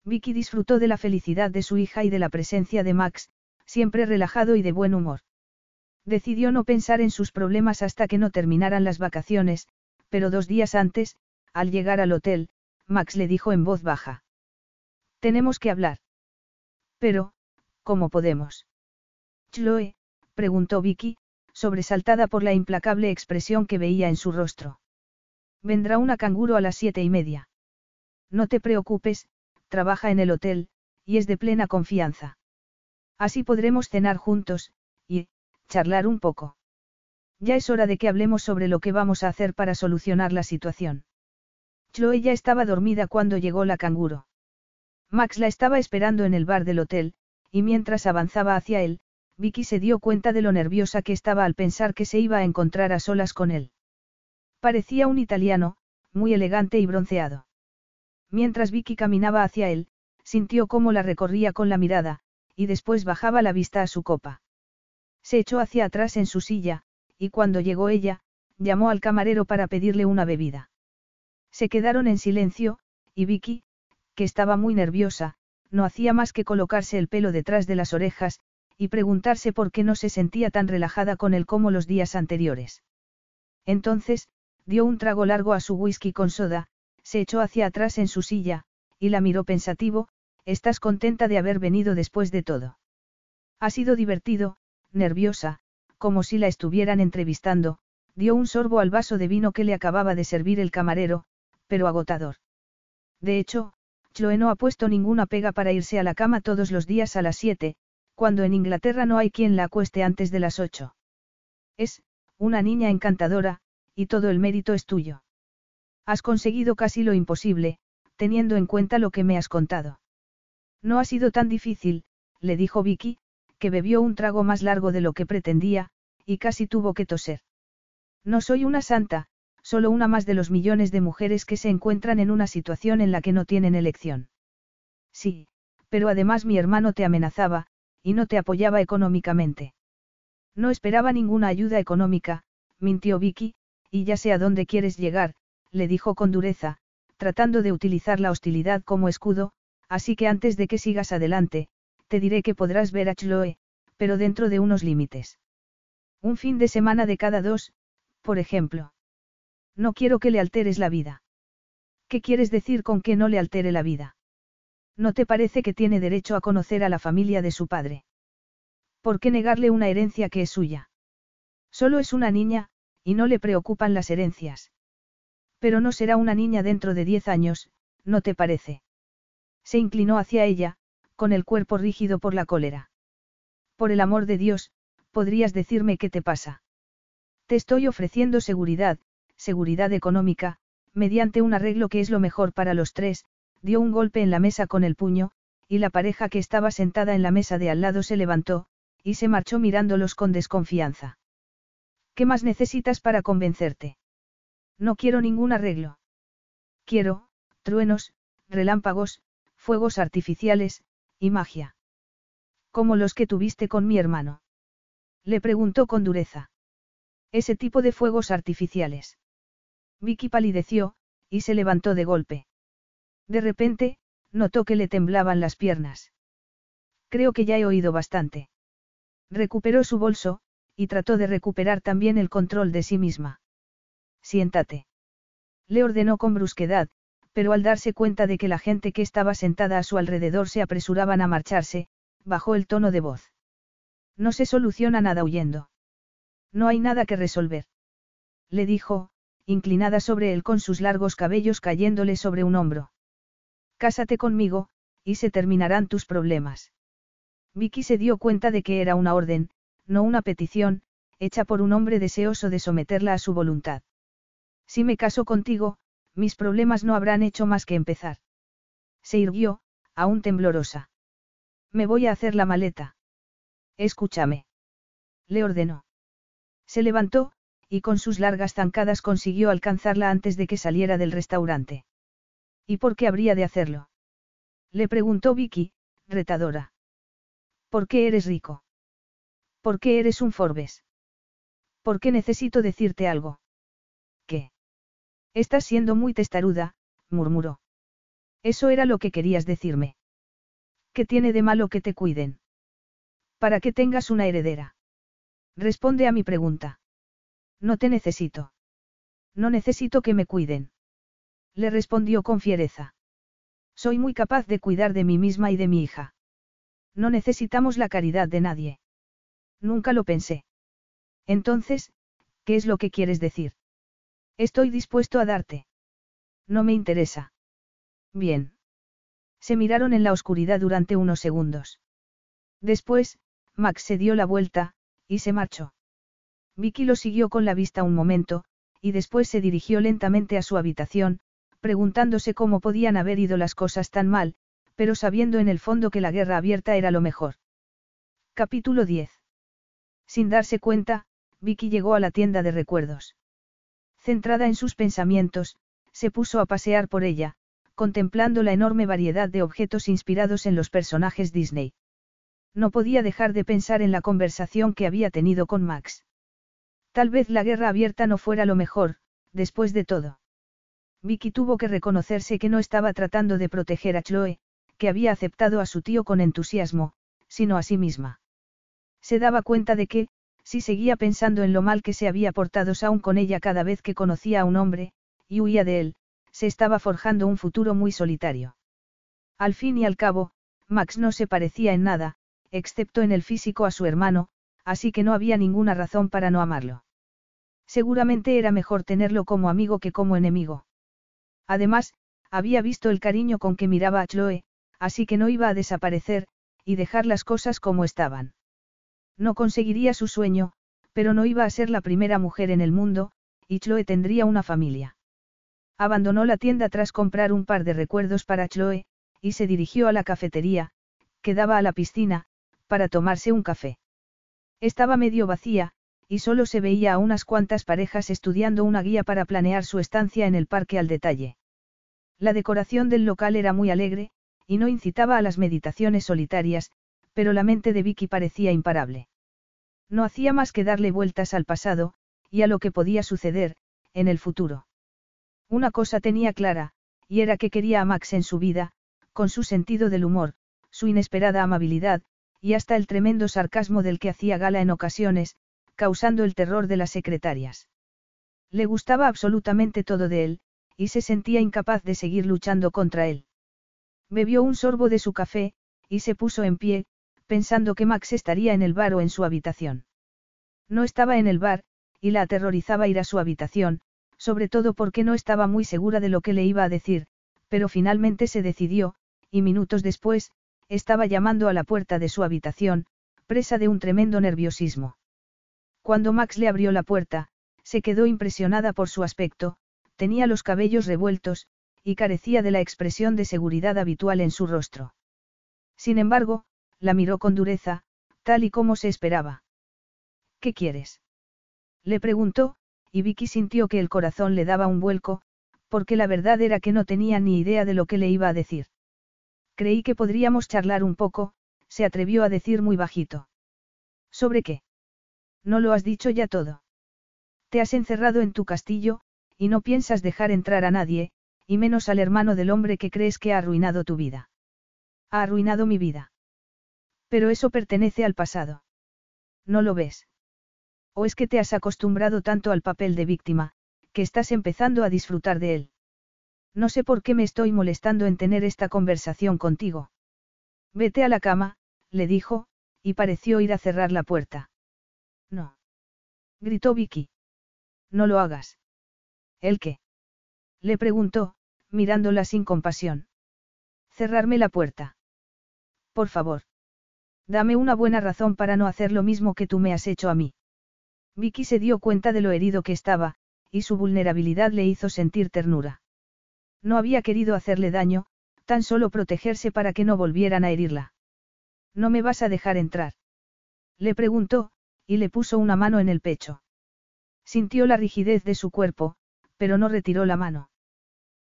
Vicky disfrutó de la felicidad de su hija y de la presencia de Max, siempre relajado y de buen humor. Decidió no pensar en sus problemas hasta que no terminaran las vacaciones, pero dos días antes, al llegar al hotel, Max le dijo en voz baja. Tenemos que hablar. Pero, ¿cómo podemos? Chloe, preguntó Vicky, sobresaltada por la implacable expresión que veía en su rostro. Vendrá una canguro a las siete y media. No te preocupes, trabaja en el hotel, y es de plena confianza. Así podremos cenar juntos, y, charlar un poco. Ya es hora de que hablemos sobre lo que vamos a hacer para solucionar la situación. Chloe ya estaba dormida cuando llegó la canguro. Max la estaba esperando en el bar del hotel, y mientras avanzaba hacia él, Vicky se dio cuenta de lo nerviosa que estaba al pensar que se iba a encontrar a solas con él. Parecía un italiano, muy elegante y bronceado. Mientras Vicky caminaba hacia él, sintió cómo la recorría con la mirada, y después bajaba la vista a su copa. Se echó hacia atrás en su silla, y cuando llegó ella, llamó al camarero para pedirle una bebida. Se quedaron en silencio, y Vicky, que estaba muy nerviosa, no hacía más que colocarse el pelo detrás de las orejas, y preguntarse por qué no se sentía tan relajada con él como los días anteriores. Entonces, dio un trago largo a su whisky con soda, se echó hacia atrás en su silla, y la miró pensativo, ¿estás contenta de haber venido después de todo? Ha sido divertido, nerviosa, como si la estuvieran entrevistando, dio un sorbo al vaso de vino que le acababa de servir el camarero, pero agotador. De hecho, Chloe no ha puesto ninguna pega para irse a la cama todos los días a las siete, cuando en Inglaterra no hay quien la acueste antes de las ocho. Es, una niña encantadora, y todo el mérito es tuyo. Has conseguido casi lo imposible, teniendo en cuenta lo que me has contado. No ha sido tan difícil, le dijo Vicky, que bebió un trago más largo de lo que pretendía, y casi tuvo que toser. No soy una santa, solo una más de los millones de mujeres que se encuentran en una situación en la que no tienen elección. Sí, pero además mi hermano te amenazaba, y no te apoyaba económicamente. No esperaba ninguna ayuda económica, mintió Vicky, y ya sé a dónde quieres llegar, le dijo con dureza, tratando de utilizar la hostilidad como escudo, así que antes de que sigas adelante, te diré que podrás ver a Chloe, pero dentro de unos límites. Un fin de semana de cada dos, por ejemplo. No quiero que le alteres la vida. ¿Qué quieres decir con que no le altere la vida? ¿No te parece que tiene derecho a conocer a la familia de su padre? ¿Por qué negarle una herencia que es suya? Solo es una niña, y no le preocupan las herencias. Pero no será una niña dentro de diez años, ¿no te parece? Se inclinó hacia ella, con el cuerpo rígido por la cólera. Por el amor de Dios, ¿podrías decirme qué te pasa? Te estoy ofreciendo seguridad, seguridad económica, mediante un arreglo que es lo mejor para los tres, dio un golpe en la mesa con el puño, y la pareja que estaba sentada en la mesa de al lado se levantó, y se marchó mirándolos con desconfianza. ¿Qué más necesitas para convencerte? No quiero ningún arreglo. Quiero, truenos, relámpagos, fuegos artificiales, y magia. Como los que tuviste con mi hermano. Le preguntó con dureza. Ese tipo de fuegos artificiales. Vicky palideció, y se levantó de golpe. De repente, notó que le temblaban las piernas. Creo que ya he oído bastante. Recuperó su bolso, y trató de recuperar también el control de sí misma. Siéntate. Le ordenó con brusquedad, pero al darse cuenta de que la gente que estaba sentada a su alrededor se apresuraban a marcharse, bajó el tono de voz. No se soluciona nada huyendo. No hay nada que resolver. Le dijo, inclinada sobre él con sus largos cabellos cayéndole sobre un hombro. Cásate conmigo, y se terminarán tus problemas. Vicky se dio cuenta de que era una orden, no una petición, hecha por un hombre deseoso de someterla a su voluntad. Si me caso contigo, mis problemas no habrán hecho más que empezar. Se irguió, aún temblorosa. Me voy a hacer la maleta. Escúchame. Le ordenó. Se levantó, y con sus largas zancadas consiguió alcanzarla antes de que saliera del restaurante. ¿Y por qué habría de hacerlo? Le preguntó Vicky, retadora. ¿Por qué eres rico? ¿Por qué eres un Forbes? ¿Por qué necesito decirte algo? ¿Qué? Estás siendo muy testaruda, murmuró. Eso era lo que querías decirme. ¿Qué tiene de malo que te cuiden? Para que tengas una heredera. Responde a mi pregunta. No te necesito. No necesito que me cuiden. Le respondió con fiereza. Soy muy capaz de cuidar de mí misma y de mi hija. No necesitamos la caridad de nadie. Nunca lo pensé. Entonces, ¿qué es lo que quieres decir? Estoy dispuesto a darte. No me interesa. Bien. Se miraron en la oscuridad durante unos segundos. Después, Max se dio la vuelta, y se marchó. Vicky lo siguió con la vista un momento, y después se dirigió lentamente a su habitación, preguntándose cómo podían haber ido las cosas tan mal, pero sabiendo en el fondo que la guerra abierta era lo mejor. Capítulo 10. Sin darse cuenta, Vicky llegó a la tienda de recuerdos. Centrada en sus pensamientos, se puso a pasear por ella, contemplando la enorme variedad de objetos inspirados en los personajes Disney. No podía dejar de pensar en la conversación que había tenido con Max. Tal vez la guerra abierta no fuera lo mejor, después de todo. Vicky tuvo que reconocerse que no estaba tratando de proteger a Chloe, que había aceptado a su tío con entusiasmo, sino a sí misma. Se daba cuenta de que, si seguía pensando en lo mal que se había portado Saun con ella cada vez que conocía a un hombre, y huía de él, se estaba forjando un futuro muy solitario. Al fin y al cabo, Max no se parecía en nada, excepto en el físico a su hermano, así que no había ninguna razón para no amarlo. Seguramente era mejor tenerlo como amigo que como enemigo. Además, había visto el cariño con que miraba a Chloe, así que no iba a desaparecer, y dejar las cosas como estaban. No conseguiría su sueño, pero no iba a ser la primera mujer en el mundo, y Chloe tendría una familia. Abandonó la tienda tras comprar un par de recuerdos para Chloe, y se dirigió a la cafetería, que daba a la piscina, para tomarse un café. Estaba medio vacía, y solo se veía a unas cuantas parejas estudiando una guía para planear su estancia en el parque al detalle. La decoración del local era muy alegre, y no incitaba a las meditaciones solitarias, pero la mente de Vicky parecía imparable. No hacía más que darle vueltas al pasado, y a lo que podía suceder, en el futuro. Una cosa tenía clara, y era que quería a Max en su vida, con su sentido del humor, su inesperada amabilidad, y hasta el tremendo sarcasmo del que hacía gala en ocasiones, causando el terror de las secretarias. Le gustaba absolutamente todo de él, y se sentía incapaz de seguir luchando contra él. Bebió un sorbo de su café, y se puso en pie, pensando que Max estaría en el bar o en su habitación. No estaba en el bar, y la aterrorizaba ir a su habitación, sobre todo porque no estaba muy segura de lo que le iba a decir, pero finalmente se decidió, y minutos después, estaba llamando a la puerta de su habitación, presa de un tremendo nerviosismo. Cuando Max le abrió la puerta, se quedó impresionada por su aspecto, tenía los cabellos revueltos, y carecía de la expresión de seguridad habitual en su rostro. Sin embargo, la miró con dureza, tal y como se esperaba. ¿Qué quieres? Le preguntó, y Vicky sintió que el corazón le daba un vuelco, porque la verdad era que no tenía ni idea de lo que le iba a decir. Creí que podríamos charlar un poco, se atrevió a decir muy bajito. ¿Sobre qué? No lo has dicho ya todo. Te has encerrado en tu castillo, y no piensas dejar entrar a nadie, y menos al hermano del hombre que crees que ha arruinado tu vida. Ha arruinado mi vida. Pero eso pertenece al pasado. ¿No lo ves? ¿O es que te has acostumbrado tanto al papel de víctima, que estás empezando a disfrutar de él? No sé por qué me estoy molestando en tener esta conversación contigo. Vete a la cama, le dijo, y pareció ir a cerrar la puerta. No. Gritó Vicky. No lo hagas. ¿El qué? Le preguntó, mirándola sin compasión. Cerrarme la puerta. Por favor. Dame una buena razón para no hacer lo mismo que tú me has hecho a mí. Vicky se dio cuenta de lo herido que estaba, y su vulnerabilidad le hizo sentir ternura. No había querido hacerle daño, tan solo protegerse para que no volvieran a herirla. ¿No me vas a dejar entrar? Le preguntó, y le puso una mano en el pecho. Sintió la rigidez de su cuerpo, pero no retiró la mano.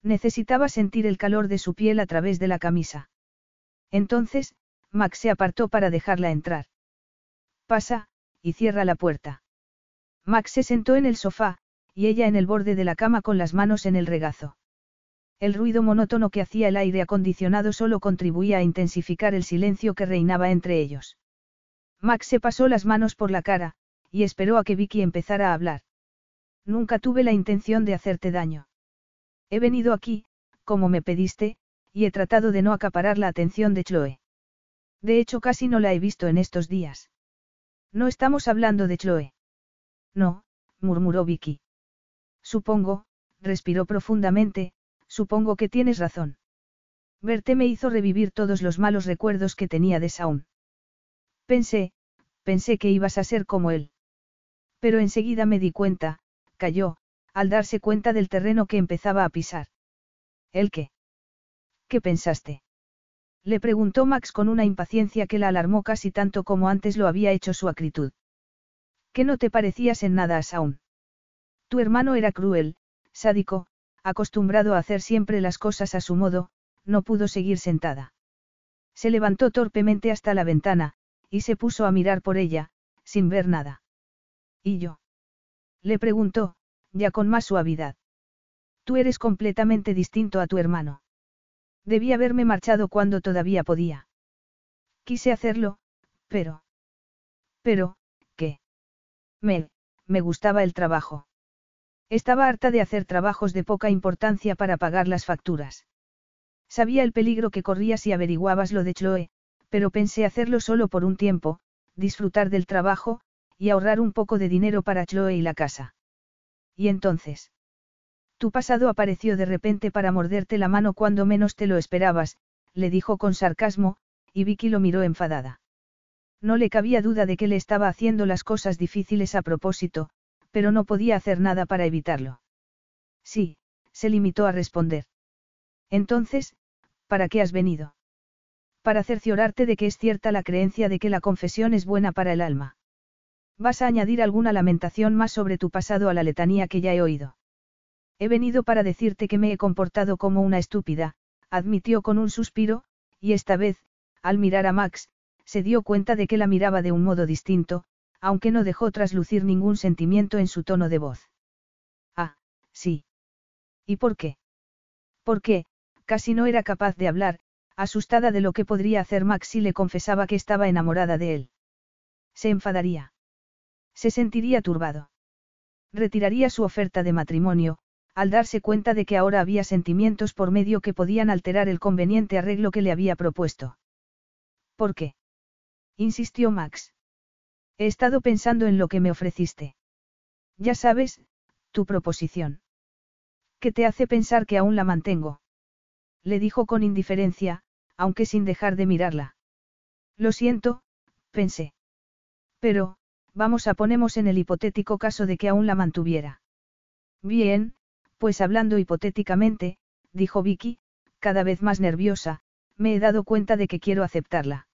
Necesitaba sentir el calor de su piel a través de la camisa. Entonces, Max se apartó para dejarla entrar. Pasa, y cierra la puerta. Max se sentó en el sofá, y ella en el borde de la cama con las manos en el regazo. El ruido monótono que hacía el aire acondicionado solo contribuía a intensificar el silencio que reinaba entre ellos. Max se pasó las manos por la cara, y esperó a que Vicky empezara a hablar. Nunca tuve la intención de hacerte daño. He venido aquí, como me pediste, y he tratado de no acaparar la atención de Chloe. De hecho, casi no la he visto en estos días. No estamos hablando de Chloe. No, murmuró Vicky. Supongo, respiró profundamente, Supongo que tienes razón. Verte me hizo revivir todos los malos recuerdos que tenía de Saúl. Pensé, pensé que ibas a ser como él. Pero enseguida me di cuenta, cayó, al darse cuenta del terreno que empezaba a pisar. ¿El qué? ¿Qué pensaste? Le preguntó Max con una impaciencia que la alarmó casi tanto como antes lo había hecho su acritud. ¿Que no te parecías en nada a Saúl? Tu hermano era cruel, sádico, acostumbrado a hacer siempre las cosas a su modo, no pudo seguir sentada. Se levantó torpemente hasta la ventana, y se puso a mirar por ella, sin ver nada. ¿Y yo? Le preguntó, ya con más suavidad. Tú eres completamente distinto a tu hermano. Debí haberme marchado cuando todavía podía. Quise hacerlo, pero... Pero, ¿qué? Me, me gustaba el trabajo. Estaba harta de hacer trabajos de poca importancia para pagar las facturas. Sabía el peligro que corría si averiguabas lo de Chloe, pero pensé hacerlo solo por un tiempo, disfrutar del trabajo, y ahorrar un poco de dinero para Chloe y la casa. Y entonces. Tu pasado apareció de repente para morderte la mano cuando menos te lo esperabas, le dijo con sarcasmo, y Vicky lo miró enfadada. No le cabía duda de que le estaba haciendo las cosas difíciles a propósito, pero no podía hacer nada para evitarlo. Sí, se limitó a responder. Entonces, ¿para qué has venido? Para cerciorarte de que es cierta la creencia de que la confesión es buena para el alma. ¿Vas a añadir alguna lamentación más sobre tu pasado a la letanía que ya he oído? He venido para decirte que me he comportado como una estúpida, admitió con un suspiro, y esta vez, al mirar a Max, se dio cuenta de que la miraba de un modo distinto, aunque no dejó traslucir ningún sentimiento en su tono de voz. Ah, sí. ¿Y por qué? Porque, casi no era capaz de hablar, asustada de lo que podría hacer Max si le confesaba que estaba enamorada de él. Se enfadaría. Se sentiría turbado. Retiraría su oferta de matrimonio, al darse cuenta de que ahora había sentimientos por medio que podían alterar el conveniente arreglo que le había propuesto. ¿Por qué? insistió Max. He estado pensando en lo que me ofreciste. Ya sabes, tu proposición. ¿Qué te hace pensar que aún la mantengo? Le dijo con indiferencia, aunque sin dejar de mirarla. Lo siento, pensé. Pero, vamos a ponemos en el hipotético caso de que aún la mantuviera. Bien, pues hablando hipotéticamente, dijo Vicky, cada vez más nerviosa, me he dado cuenta de que quiero aceptarla.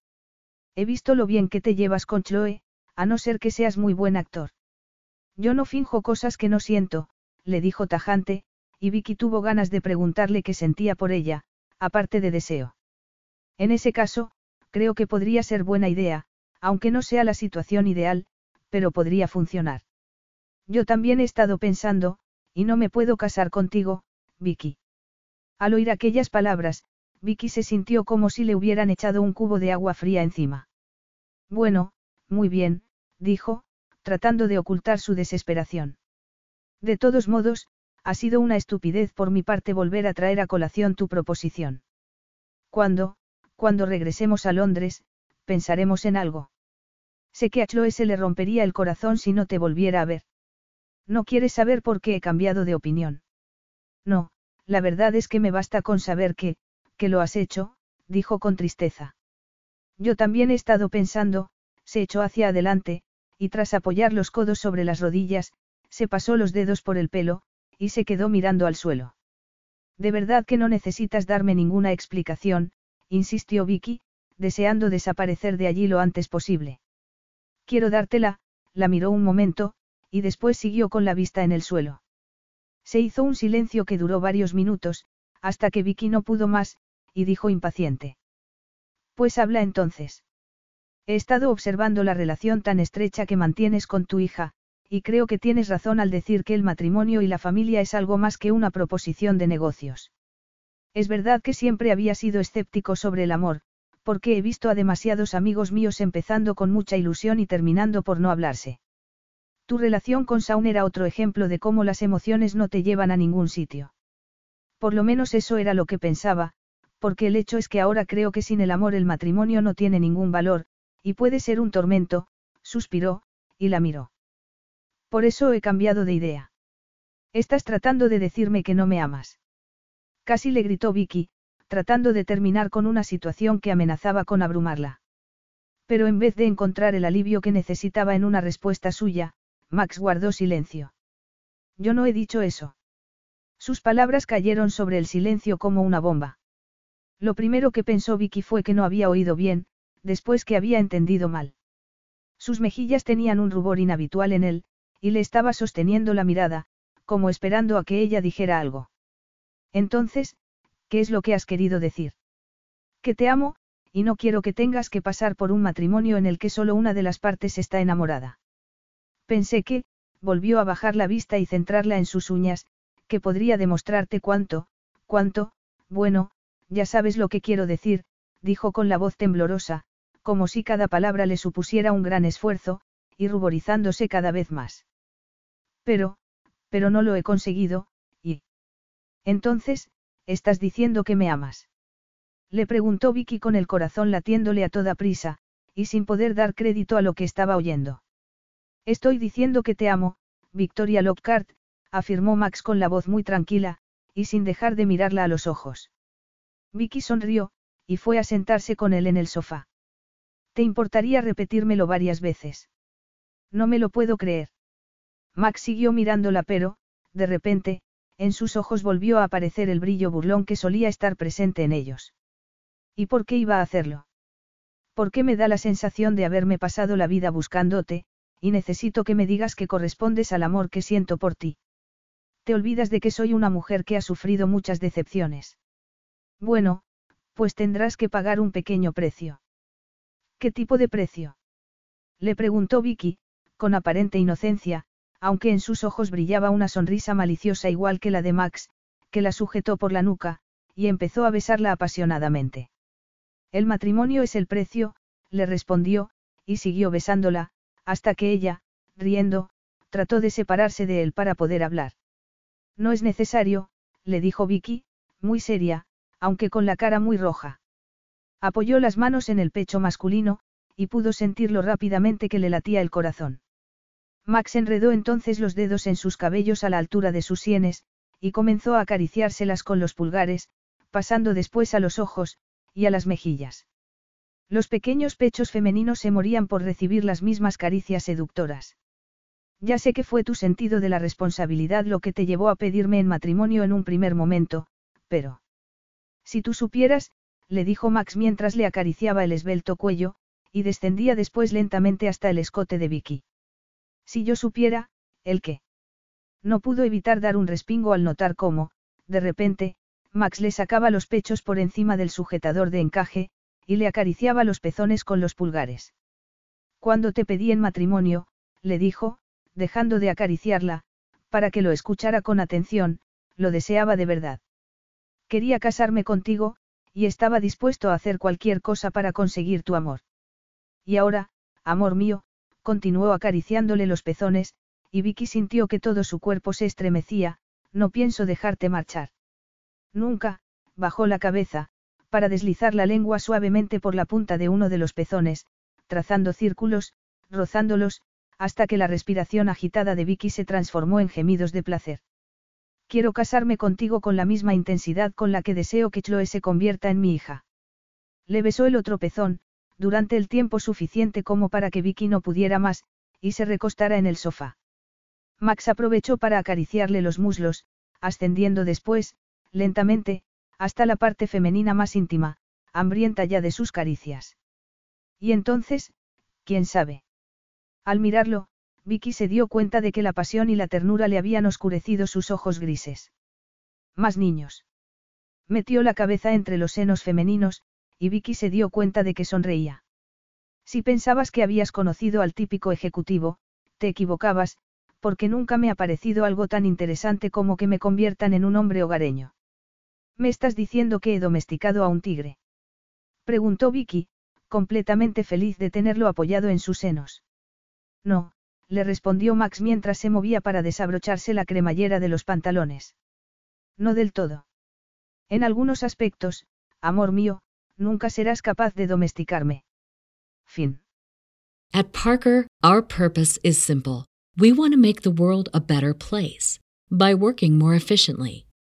He visto lo bien que te llevas con Chloe, a no ser que seas muy buen actor. Yo no finjo cosas que no siento, le dijo tajante, y Vicky tuvo ganas de preguntarle qué sentía por ella, aparte de deseo. En ese caso, creo que podría ser buena idea, aunque no sea la situación ideal, pero podría funcionar. Yo también he estado pensando, y no me puedo casar contigo, Vicky. Al oír aquellas palabras, Vicky se sintió como si le hubieran echado un cubo de agua fría encima. Bueno, muy bien, dijo, tratando de ocultar su desesperación. De todos modos, ha sido una estupidez por mi parte volver a traer a colación tu proposición. Cuando, cuando regresemos a Londres, pensaremos en algo. Sé que a Chloe se le rompería el corazón si no te volviera a ver. No quieres saber por qué he cambiado de opinión. No, la verdad es que me basta con saber que, que lo has hecho, dijo con tristeza. Yo también he estado pensando, se echó hacia adelante, y tras apoyar los codos sobre las rodillas, se pasó los dedos por el pelo, y se quedó mirando al suelo. De verdad que no necesitas darme ninguna explicación, insistió Vicky, deseando desaparecer de allí lo antes posible. Quiero dártela, la miró un momento, y después siguió con la vista en el suelo. Se hizo un silencio que duró varios minutos, hasta que Vicky no pudo más, y dijo impaciente. Pues habla entonces. He estado observando la relación tan estrecha que mantienes con tu hija, y creo que tienes razón al decir que el matrimonio y la familia es algo más que una proposición de negocios. Es verdad que siempre había sido escéptico sobre el amor, porque he visto a demasiados amigos míos empezando con mucha ilusión y terminando por no hablarse. Tu relación con Saun era otro ejemplo de cómo las emociones no te llevan a ningún sitio. Por lo menos eso era lo que pensaba, porque el hecho es que ahora creo que sin el amor el matrimonio no tiene ningún valor, y puede ser un tormento, suspiró, y la miró. Por eso he cambiado de idea. Estás tratando de decirme que no me amas. Casi le gritó Vicky, tratando de terminar con una situación que amenazaba con abrumarla. Pero en vez de encontrar el alivio que necesitaba en una respuesta suya, Max guardó silencio. Yo no he dicho eso. Sus palabras cayeron sobre el silencio como una bomba. Lo primero que pensó Vicky fue que no había oído bien, después que había entendido mal. Sus mejillas tenían un rubor inhabitual en él, y le estaba sosteniendo la mirada, como esperando a que ella dijera algo. Entonces, ¿qué es lo que has querido decir? Que te amo, y no quiero que tengas que pasar por un matrimonio en el que solo una de las partes está enamorada. Pensé que, volvió a bajar la vista y centrarla en sus uñas, que podría demostrarte cuánto, cuánto, bueno, ya sabes lo que quiero decir, dijo con la voz temblorosa, como si cada palabra le supusiera un gran esfuerzo, y ruborizándose cada vez más. Pero, pero no lo he conseguido, y... Entonces, estás diciendo que me amas. Le preguntó Vicky con el corazón latiéndole a toda prisa, y sin poder dar crédito a lo que estaba oyendo. Estoy diciendo que te amo, Victoria Lockhart, afirmó Max con la voz muy tranquila, y sin dejar de mirarla a los ojos. Vicky sonrió, y fue a sentarse con él en el sofá. ¿Te importaría repetírmelo varias veces? No me lo puedo creer. Max siguió mirándola pero, de repente, en sus ojos volvió a aparecer el brillo burlón que solía estar presente en ellos. ¿Y por qué iba a hacerlo? ¿Por qué me da la sensación de haberme pasado la vida buscándote, y necesito que me digas que correspondes al amor que siento por ti. Te olvidas de que soy una mujer que ha sufrido muchas decepciones. Bueno, pues tendrás que pagar un pequeño precio. ¿Qué tipo de precio? Le preguntó Vicky, con aparente inocencia, aunque en sus ojos brillaba una sonrisa maliciosa igual que la de Max, que la sujetó por la nuca, y empezó a besarla apasionadamente. El matrimonio es el precio, le respondió, y siguió besándola, hasta que ella, riendo, trató de separarse de él para poder hablar. No es necesario, le dijo Vicky, muy seria, aunque con la cara muy roja. Apoyó las manos en el pecho masculino, y pudo sentirlo rápidamente que le latía el corazón. Max enredó entonces los dedos en sus cabellos a la altura de sus sienes, y comenzó a acariciárselas con los pulgares, pasando después a los ojos, y a las mejillas. Los pequeños pechos femeninos se morían por recibir las mismas caricias seductoras. Ya sé que fue tu sentido de la responsabilidad lo que te llevó a pedirme en matrimonio en un primer momento, pero... Si tú supieras, le dijo Max mientras le acariciaba el esbelto cuello, y descendía después lentamente hasta el escote de Vicky. Si yo supiera, ¿el qué? No pudo evitar dar un respingo al notar cómo, de repente, Max le sacaba los pechos por encima del sujetador de encaje, y le acariciaba los pezones con los pulgares. Cuando te pedí en matrimonio, le dijo, dejando de acariciarla, para que lo escuchara con atención, lo deseaba de verdad. Quería casarme contigo, y estaba dispuesto a hacer cualquier cosa para conseguir tu amor. Y ahora, amor mío, continuó acariciándole los pezones, y Vicky sintió que todo su cuerpo se estremecía, no pienso dejarte marchar. Nunca, bajó la cabeza, para deslizar la lengua suavemente por la punta de uno de los pezones, trazando círculos, rozándolos, hasta que la respiración agitada de Vicky se transformó en gemidos de placer. Quiero casarme contigo con la misma intensidad con la que deseo que Chloe se convierta en mi hija. Le besó el otro pezón, durante el tiempo suficiente como para que Vicky no pudiera más, y se recostara en el sofá. Max aprovechó para acariciarle los muslos, ascendiendo después, lentamente, hasta la parte femenina más íntima, hambrienta ya de sus caricias. Y entonces, quién sabe. Al mirarlo, Vicky se dio cuenta de que la pasión y la ternura le habían oscurecido sus ojos grises. Más niños. Metió la cabeza entre los senos femeninos, y Vicky se dio cuenta de que sonreía. Si pensabas que habías conocido al típico ejecutivo, te equivocabas, porque nunca me ha parecido algo tan interesante como que me conviertan en un hombre hogareño. ¿Me estás diciendo que he domesticado a un tigre? Preguntó Vicky, completamente feliz de tenerlo apoyado en sus senos. No, le respondió Max mientras se movía para desabrocharse la cremallera de los pantalones. No del todo. En algunos aspectos, amor mío, nunca serás capaz de domesticarme. Fin. At Parker, our purpose is simple. We want to make the world a better place by working more efficiently